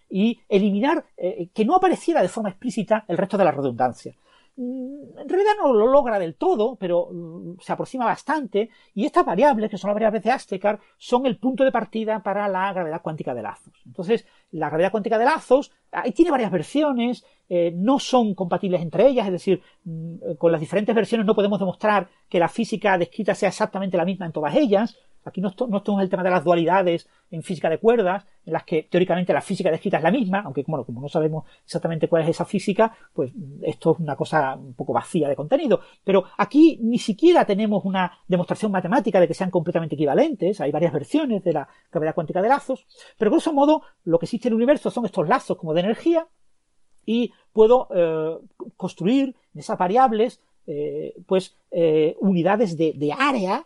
y eliminar que no apareciera de forma explícita el resto de la redundancia. Mm, en realidad no lo logra del todo, pero mm, se aproxima bastante, y estas variables, que son las variables de Aztecar, son el punto de partida para la gravedad cuántica de lazos. Entonces, la gravedad cuántica de lazos, ahí tiene varias versiones, eh, no son compatibles entre ellas, es decir, mm, con las diferentes versiones no podemos demostrar que la física descrita sea exactamente la misma en todas ellas, Aquí no, no tenemos el tema de las dualidades en física de cuerdas, en las que teóricamente la física descrita es la misma, aunque como no sabemos exactamente cuál es esa física, pues esto es una cosa un poco vacía de contenido. Pero aquí ni siquiera tenemos una demostración matemática de que sean completamente equivalentes, hay varias versiones de la gravedad cuántica de lazos, pero grosso modo lo que existe en el universo son estos lazos como de energía y puedo eh, construir en esas variables eh, pues eh, unidades de, de área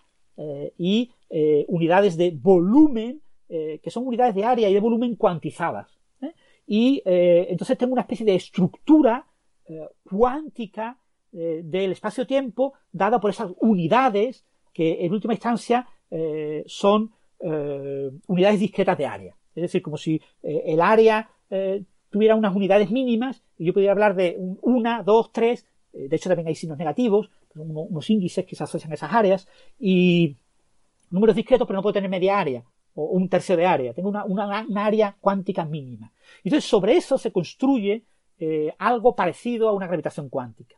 y eh, unidades de volumen, eh, que son unidades de área y de volumen cuantizadas. ¿eh? Y entonces tengo una especie de estructura cuántica del espacio-tiempo dada por esas unidades que en última instancia son unidades discretas de área. Es decir, como si el área tuviera unas unidades mínimas y yo pudiera hablar de una, dos, tres, de hecho también hay signos negativos, unos índices que se asocian a esas áreas y números discretos, pero no puedo tener media área o un tercio de área. Tengo una, área cuántica mínima. Entonces, sobre eso se construye eh, algo parecido a una gravitación cuántica.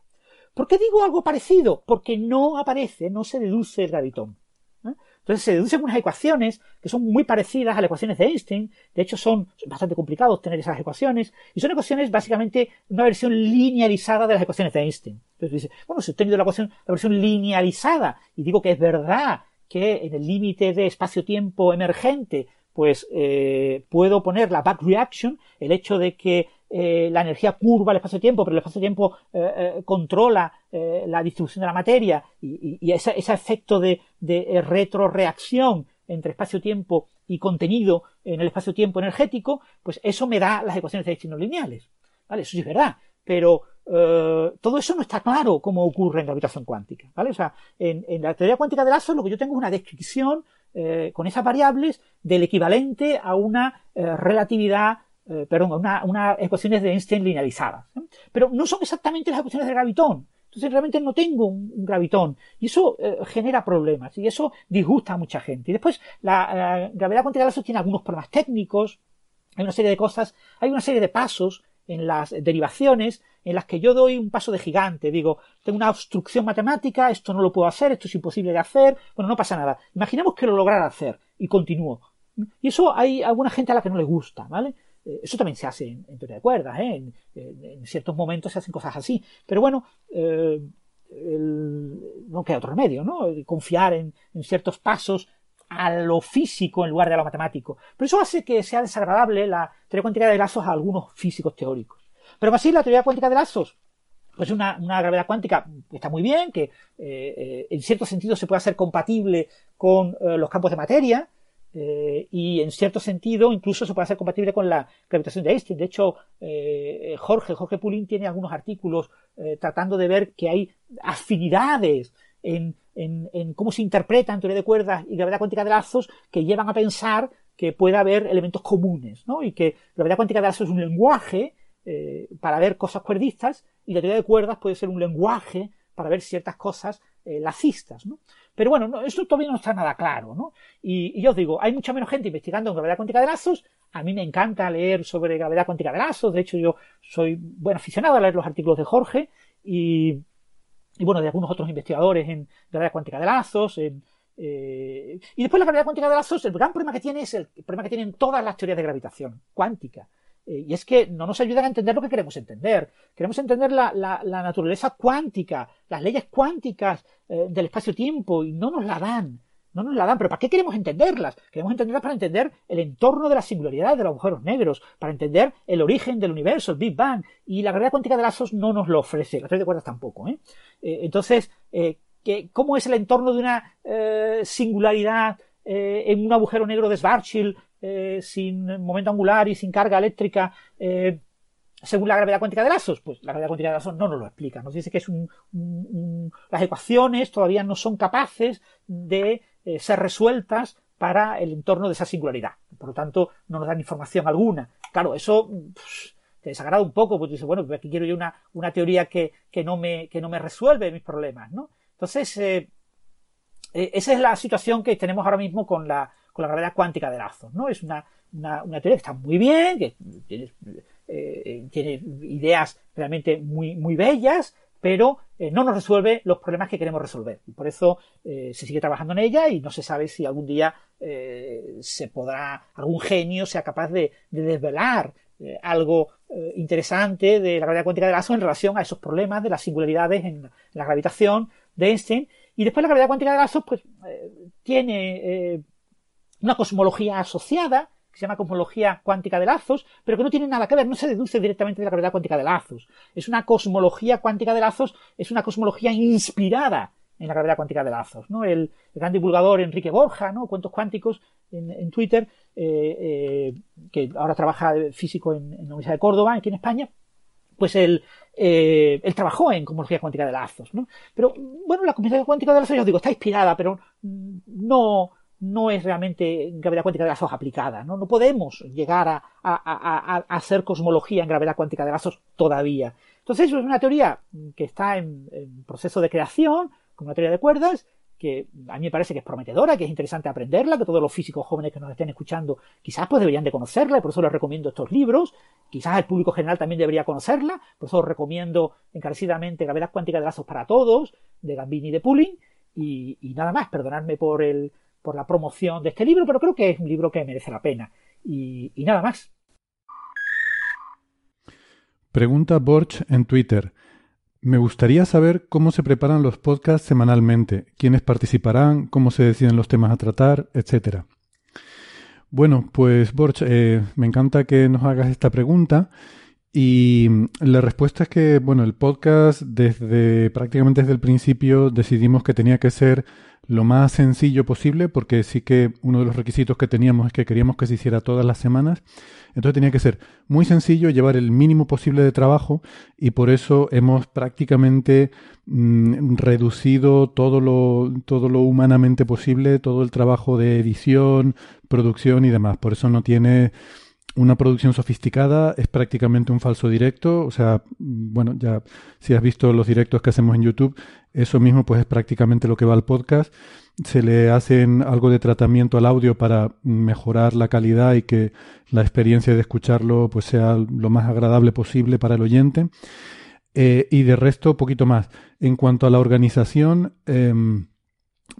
¿Por qué digo algo parecido? Porque no aparece, no se deduce el gravitón. ¿eh? Entonces se deducen unas ecuaciones que son muy parecidas a las ecuaciones de Einstein. De hecho, son bastante complicados tener esas ecuaciones. Y son ecuaciones básicamente una versión linealizada de las ecuaciones de Einstein. Entonces dice, bueno, si he tenido la, ecuación, la versión linealizada y digo que es verdad que en el límite de espacio-tiempo emergente, pues eh, puedo poner la back reaction, el hecho de que eh, la energía curva el espacio-tiempo, pero el espacio-tiempo eh, controla la distribución de la materia y, ese, efecto de, de retroreacción entre espacio-tiempo y contenido en el espacio-tiempo energético, pues eso me da las ecuaciones de Einstein no lineales. ¿Vale? Eso sí es verdad, pero eh, todo eso no está claro cómo ocurre en gravitación cuántica, ¿vale? O sea, en, la teoría cuántica de lazos lo que yo tengo es una descripción eh, con esas variables del equivalente a una eh, relatividad, perdón, a unas ecuaciones de Einstein linealizadas. Pero no son exactamente las ecuaciones de gravitón. Entonces realmente no tengo un, gravitón. Y eso genera problemas. Y eso disgusta a mucha gente. Y después, la, gravedad cuántica de lazos tiene algunos problemas técnicos hay una serie de cosas, hay una serie de pasos en las derivaciones en las que yo doy un paso de gigante. Digo, tengo una obstrucción matemática, esto no lo puedo hacer, esto es imposible de hacer. Bueno, no pasa nada. Imaginemos que lo lograra hacer y continúo. Y eso hay alguna gente a la que no le gusta, ¿vale? Eh, eso también se hace en, teoría de cuerdas, ¿eh? en, ciertos momentos se hacen cosas así. Pero bueno, eh, no queda otro remedio, ¿no? Confiar en, ciertos pasos a lo físico en lugar de a lo matemático. Pero eso hace que sea desagradable la teoría cuántica de lazos a algunos físicos teóricos. Pero así la teoría cuántica de lazos pues una, una gravedad cuántica está muy bien, que en cierto sentido se puede hacer compatible con los campos de materia, eh, y en cierto sentido incluso se puede hacer compatible con la gravitación de Einstein. De hecho, eh, Jorge, Jorge Pulín tiene algunos artículos eh, tratando de ver que hay afinidades en, cómo se interpretan teoría de cuerdas y gravedad cuántica de lazos que llevan a pensar que puede haber elementos comunes, ¿no? Y que gravedad cuántica de lazos es un lenguaje para ver cosas cuerdistas y la teoría de cuerdas puede ser un lenguaje para ver ciertas cosas lacistas, ¿no? Pero bueno, no, eso todavía no está nada claro, ¿no? Y, yo os digo, hay mucha menos gente investigando en gravedad cuántica de lazos. A mí me encanta leer sobre gravedad cuántica de lazos. De hecho, yo soy buen aficionado a leer los artículos de Jorge y, bueno, de algunos otros investigadores en gravedad cuántica de lazos, eh, y después la gravedad cuántica de lazos, el gran problema que tiene es el problema que tienen todas las teorías de gravitación cuántica. Eh, y es que no nos ayudan a entender lo que queremos entender. Queremos entender la, naturaleza cuántica, las leyes cuánticas eh, del espacio-tiempo, y no nos la dan. No nos la dan. ¿Pero para qué queremos entenderlas? Queremos entenderlas para entender el entorno de la singularidad de los agujeros negros, para entender el origen del universo, el Big Bang. Y la gravedad cuántica de lazos no nos lo ofrece. La teoría de cuerdas tampoco. ¿eh? entonces, ¿cómo es el entorno de una singularidad en un agujero negro de Schwarzschild eh, sin momento angular y sin carga eléctrica eh, según la gravedad cuántica de lazos? Pues la gravedad cuántica de lazos no nos lo explica. Nos dice que es un, las ecuaciones todavía no son capaces de eh, ser resueltas para el entorno de esa singularidad. Por lo tanto, no nos dan información alguna. Claro, eso te desagrada un poco, porque dices, bueno, pues aquí quiero yo una, una teoría que, que, no me, que no me resuelve mis problemas, ¿no? Entonces, esa es la situación que tenemos ahora mismo con la, con la gravedad cuántica de lazos, ¿no? Es una, una, teoría que está muy bien, que tiene, eh, tiene ideas realmente muy, muy bellas, pero eh, no nos resuelve los problemas que queremos resolver. Por eso eh, se sigue trabajando en ella y no se sabe si algún día se podrá, algún genio sea capaz de, desvelar algo interesante de la gravedad cuántica de lazos en relación a esos problemas de las singularidades en la, gravitación de Einstein. Y después la gravedad cuántica de lazos, pues, tiene una cosmología asociada, que se llama cosmología cuántica de lazos, pero que no tiene nada que ver, no se deduce directamente de la gravedad cuántica de lazos. Es una cosmología cuántica de lazos, es una cosmología inspirada en la gravedad cuántica de lazos. ¿no? El, gran divulgador Enrique Borja, ¿no? Cuentos Cuánticos, en, Twitter, eh, eh, que ahora trabaja físico en, la Universidad de Córdoba, aquí en España, pues él, eh, él trabajó en cosmología cuántica de lazos. ¿no? Pero bueno, la cosmología cuántica de lazos, yo os digo, está inspirada, pero no, no es realmente gravedad cuántica de lazos aplicada. No, no podemos llegar a, hacer cosmología en gravedad cuántica de lazos todavía. Entonces, es una teoría que está en, proceso de creación, como una teoría de cuerdas, que a mí me parece que es prometedora, que es interesante aprenderla, que todos los físicos jóvenes que nos estén escuchando quizás pues deberían de conocerla, y por eso les recomiendo estos libros, quizás el público general también debería conocerla, por eso recomiendo encarecidamente Gravedad cuántica de lazos para todos, de Gambini y de Pulling, y, y nada más, perdonadme por el, por la promoción de este libro, pero creo que es un libro que merece la pena. Y, nada más. Pregunta Borch en Twitter. Me gustaría saber cómo se preparan los podcasts semanalmente, quiénes participarán, cómo se deciden los temas a tratar, etcétera. Bueno, pues Borch, eh, me encanta que nos hagas esta pregunta y la respuesta es que, bueno, el podcast desde prácticamente desde el principio decidimos que tenía que ser lo más sencillo posible, porque sí que uno de los requisitos que teníamos es que queríamos que se hiciera todas las semanas. Entonces tenía que ser muy sencillo, llevar el mínimo posible de trabajo y por eso hemos prácticamente mm, reducido todo lo, todo lo humanamente posible, todo el trabajo de edición, producción y demás. Por eso no tiene una producción sofisticada, es prácticamente un falso directo, o sea, bueno, ya si has visto los directos que hacemos en YouTube, eso mismo pues es prácticamente lo que va al podcast. Se le hacen algo de tratamiento al audio para mejorar la calidad y que la experiencia de escucharlo pues sea lo más agradable posible para el oyente. Eh, y de resto, poquito más. En cuanto a la organización, em,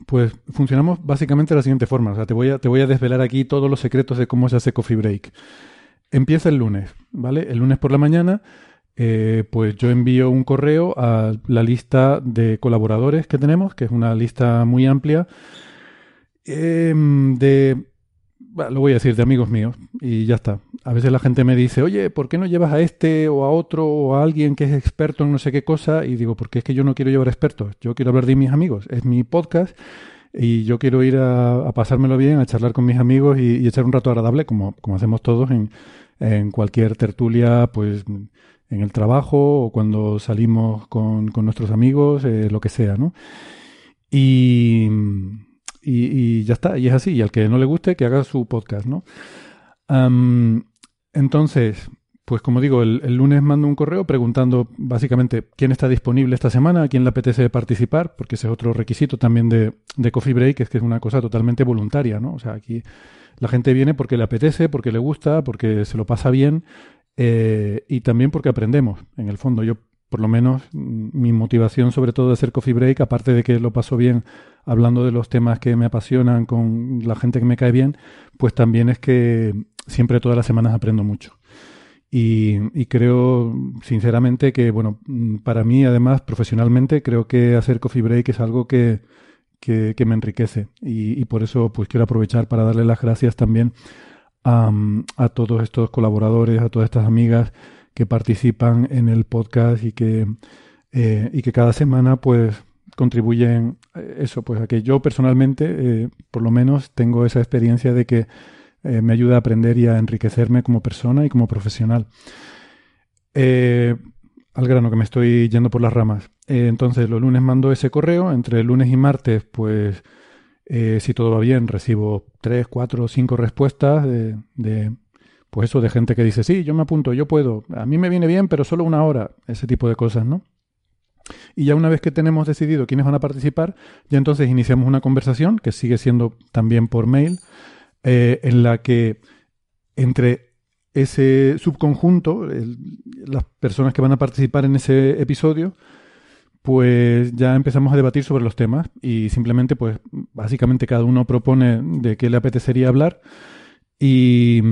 pues funcionamos básicamente de la siguiente forma. O sea, te voy, a, te voy a desvelar aquí todos los secretos de cómo se hace Coffee Break. Empieza el lunes, ¿vale? El lunes por la mañana, eh, pues yo envío un correo a la lista de colaboradores que tenemos, que es una lista muy amplia, em, de lo voy a decir, de amigos míos, y ya está. A veces la gente me dice, oye, ¿por qué no llevas a este o a otro o a alguien que es experto en no sé qué cosa? Y digo, porque es que yo no quiero llevar expertos, yo quiero hablar de mis amigos, es mi podcast y yo quiero ir a, pasármelo bien, a charlar con mis amigos y, echar un rato agradable, como, como hacemos todos en, en, cualquier tertulia, pues en el trabajo o cuando salimos con, con nuestros amigos, eh, lo que sea, ¿no? Y y, ya está, y es así. Y al que no le guste, que haga su podcast, ¿no? Entonces, pues como digo, el, lunes mando un correo preguntando básicamente quién está disponible esta semana, quién le apetece participar, porque ese es otro requisito también de, de Coffee Break, es que es una cosa totalmente voluntaria, ¿no? O sea, aquí la gente viene porque le apetece, porque le gusta, porque se lo pasa bien eh, y también porque aprendemos. En el fondo, yo por lo menos mi motivación sobre todo de hacer Coffee Break, aparte de que lo paso bien hablando de los temas que me apasionan con la gente que me cae bien, pues también es que siempre todas las semanas aprendo mucho. Y, creo sinceramente que, bueno, para mí además profesionalmente creo que hacer Coffee Break es algo que, que, me enriquece y, por eso pues quiero aprovechar para darle las gracias también a, a todos estos colaboradores, a todas estas amigas que participan en el podcast y que, eh, y que cada semana pues contribuyen eh, eso, pues a que yo personalmente eh, por lo menos tengo esa experiencia de que me ayuda a aprender y a enriquecerme como persona y como profesional. al grano que me estoy yendo por las ramas. entonces los lunes mando ese correo, entre lunes y martes pues si todo va bien recibo tres, cuatro, cinco respuestas de pues eso de gente que dice, sí, yo me apunto, yo puedo, a mí me viene bien, pero solo una hora, ese tipo de cosas, ¿no? Y ya una vez que tenemos decidido quiénes van a participar, ya entonces iniciamos una conversación, que sigue siendo también por mail, eh, en la que entre ese subconjunto, las personas que van a participar en ese episodio, pues ya empezamos a debatir sobre los temas y simplemente, pues básicamente cada uno propone de qué le apetecería hablar y,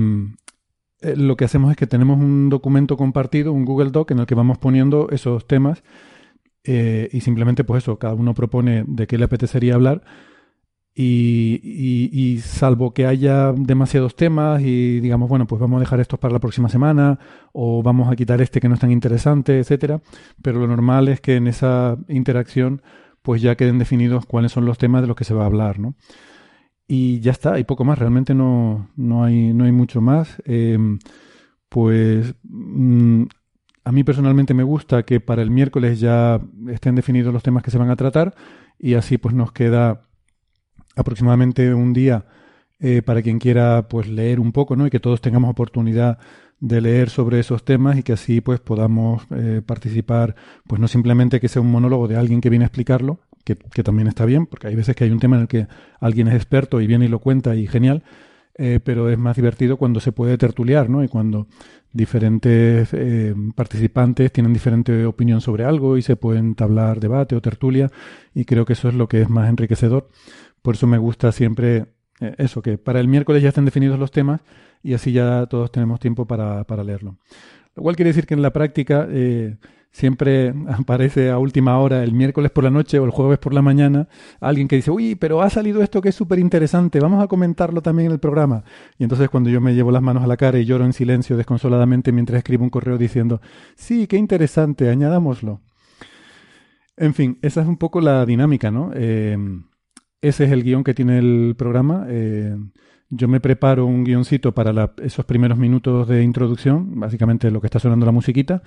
eh, lo que hacemos es que tenemos un documento compartido, un Google Doc, en el que vamos poniendo esos temas eh, y simplemente, pues eso, cada uno propone de qué le apetecería hablar. Y, salvo que haya demasiados temas y digamos, bueno, pues vamos a dejar estos para la próxima semana o vamos a quitar este que no es tan interesante, etcétera. Pero lo normal es que en esa interacción pues ya queden definidos cuáles son los temas de los que se va a hablar, ¿no? Y ya está, hay poco más, realmente no, no, hay, no hay mucho más. Em, pues mm, a mí personalmente me gusta que para el miércoles ya estén definidos los temas que se van a tratar y así pues nos queda aproximadamente un día eh, para quien quiera pues leer un poco, ¿no? Y que todos tengamos oportunidad de leer sobre esos temas y que así pues podamos eh, participar, pues no simplemente que sea un monólogo de alguien que viene a explicarlo, que, también está bien, porque hay veces que hay un tema en el que alguien es experto y viene y lo cuenta y genial, eh, pero es más divertido cuando se puede tertuliar, ¿no? Y cuando diferentes eh, participantes tienen diferente opinión sobre algo y se pueden tablar debate o tertulia, y creo que eso es lo que es más enriquecedor. Por eso me gusta siempre eh, eso, que para el miércoles ya estén definidos los temas y así ya todos tenemos tiempo para, para leerlo. Lo cual quiere decir que en la práctica siempre *laughs* aparece a última hora, el miércoles por la noche o el jueves por la mañana, alguien que dice, uy, pero ha salido esto que es súper interesante, vamos a comentarlo también en el programa. Y entonces cuando yo me llevo las manos a la cara y lloro en silencio desconsoladamente mientras escribo un correo diciendo, sí, qué interesante, añadámoslo. En fin, esa es un poco la dinámica, ¿no? Eh, ese es el guion que tiene el programa. Eh, yo me preparo un guioncito para esos primeros minutos de introducción, básicamente lo que está sonando la musiquita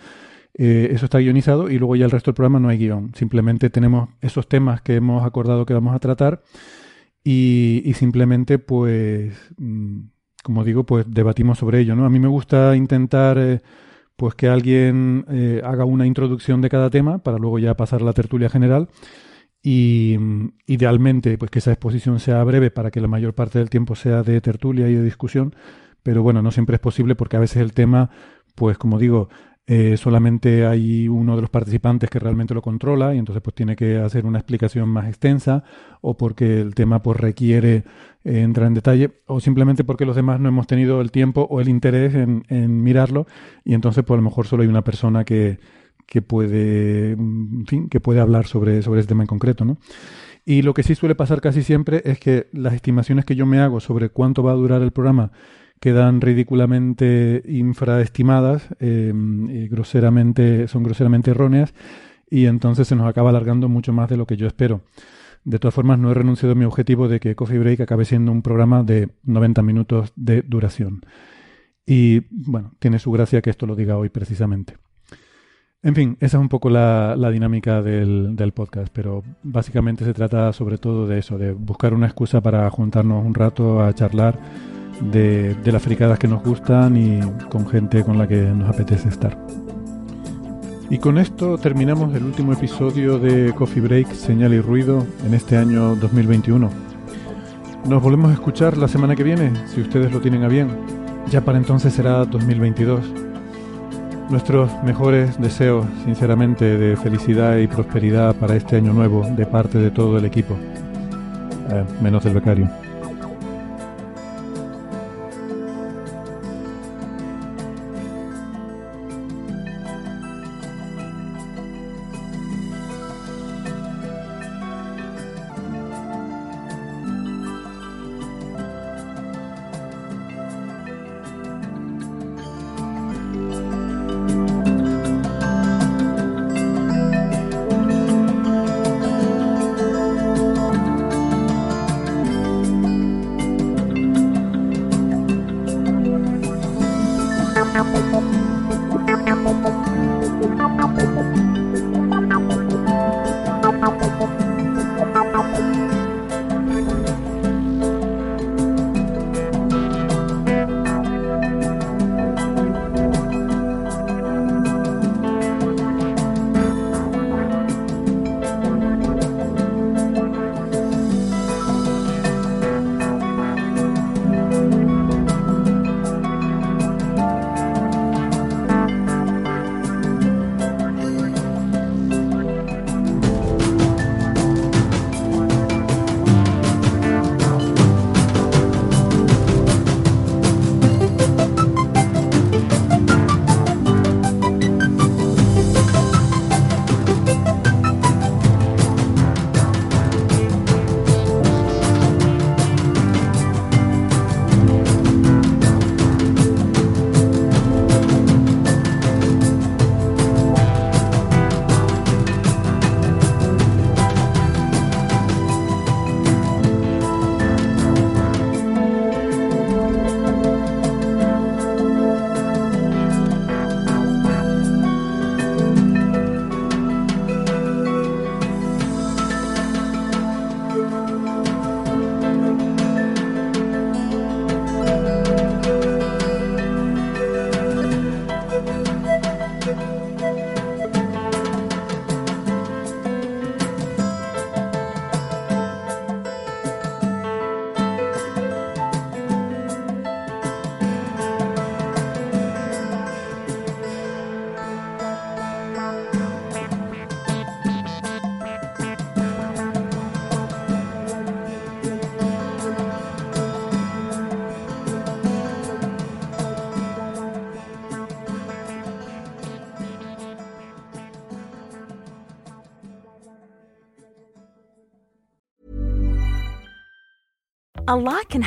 eh, eso está guionizado y luego ya el resto del programa no hay guion. Simplemente tenemos esos temas que hemos acordado que vamos a tratar y, simplemente pues mm, como digo, pues debatimos sobre ello, ¿no? A mí me gusta intentar eh, pues que alguien haga una introducción de cada tema para luego ya pasar a la tertulia general y mm, idealmente pues que esa exposición sea breve para que la mayor parte del tiempo sea de tertulia y de discusión, pero bueno, no siempre es posible porque a veces el tema, pues como digo, eh, solamente hay uno de los participantes que realmente lo controla y entonces pues tiene que hacer una explicación más extensa o porque el tema pues requiere eh, entrar en detalle o simplemente porque los demás no hemos tenido el tiempo o el interés en, en mirarlo y entonces pues a lo mejor solo hay una persona que, que puede, en fin, que puede hablar sobre, sobre ese tema en concreto, ¿no? Y lo que sí suele pasar casi siempre es que las estimaciones que yo me hago sobre cuánto va a durar el programa quedan ridículamente infraestimadas, eh, y groseramente, son groseramente erróneas, y entonces se nos acaba alargando mucho más de lo que yo espero. De todas formas, no he renunciado a mi objetivo de que Coffee Break acabe siendo un programa de 90 minutos de duración. Y bueno, tiene su gracia que esto lo diga hoy precisamente. En fin, esa es un poco la, dinámica del, del, podcast, pero básicamente se trata sobre todo de eso, de buscar una excusa para juntarnos un rato a charlar de, de las fricadas que nos gustan y con gente con la que nos apetece estar. Y con esto terminamos el último episodio de Coffee Break, Señal y Ruido en este año 2021. Nos volvemos a escuchar la semana que viene, si ustedes lo tienen a bien. Ya para entonces será 2022. Nuestros mejores deseos, sinceramente, de felicidad y prosperidad para este año nuevo de parte de todo el equipo, eh, menos del becario.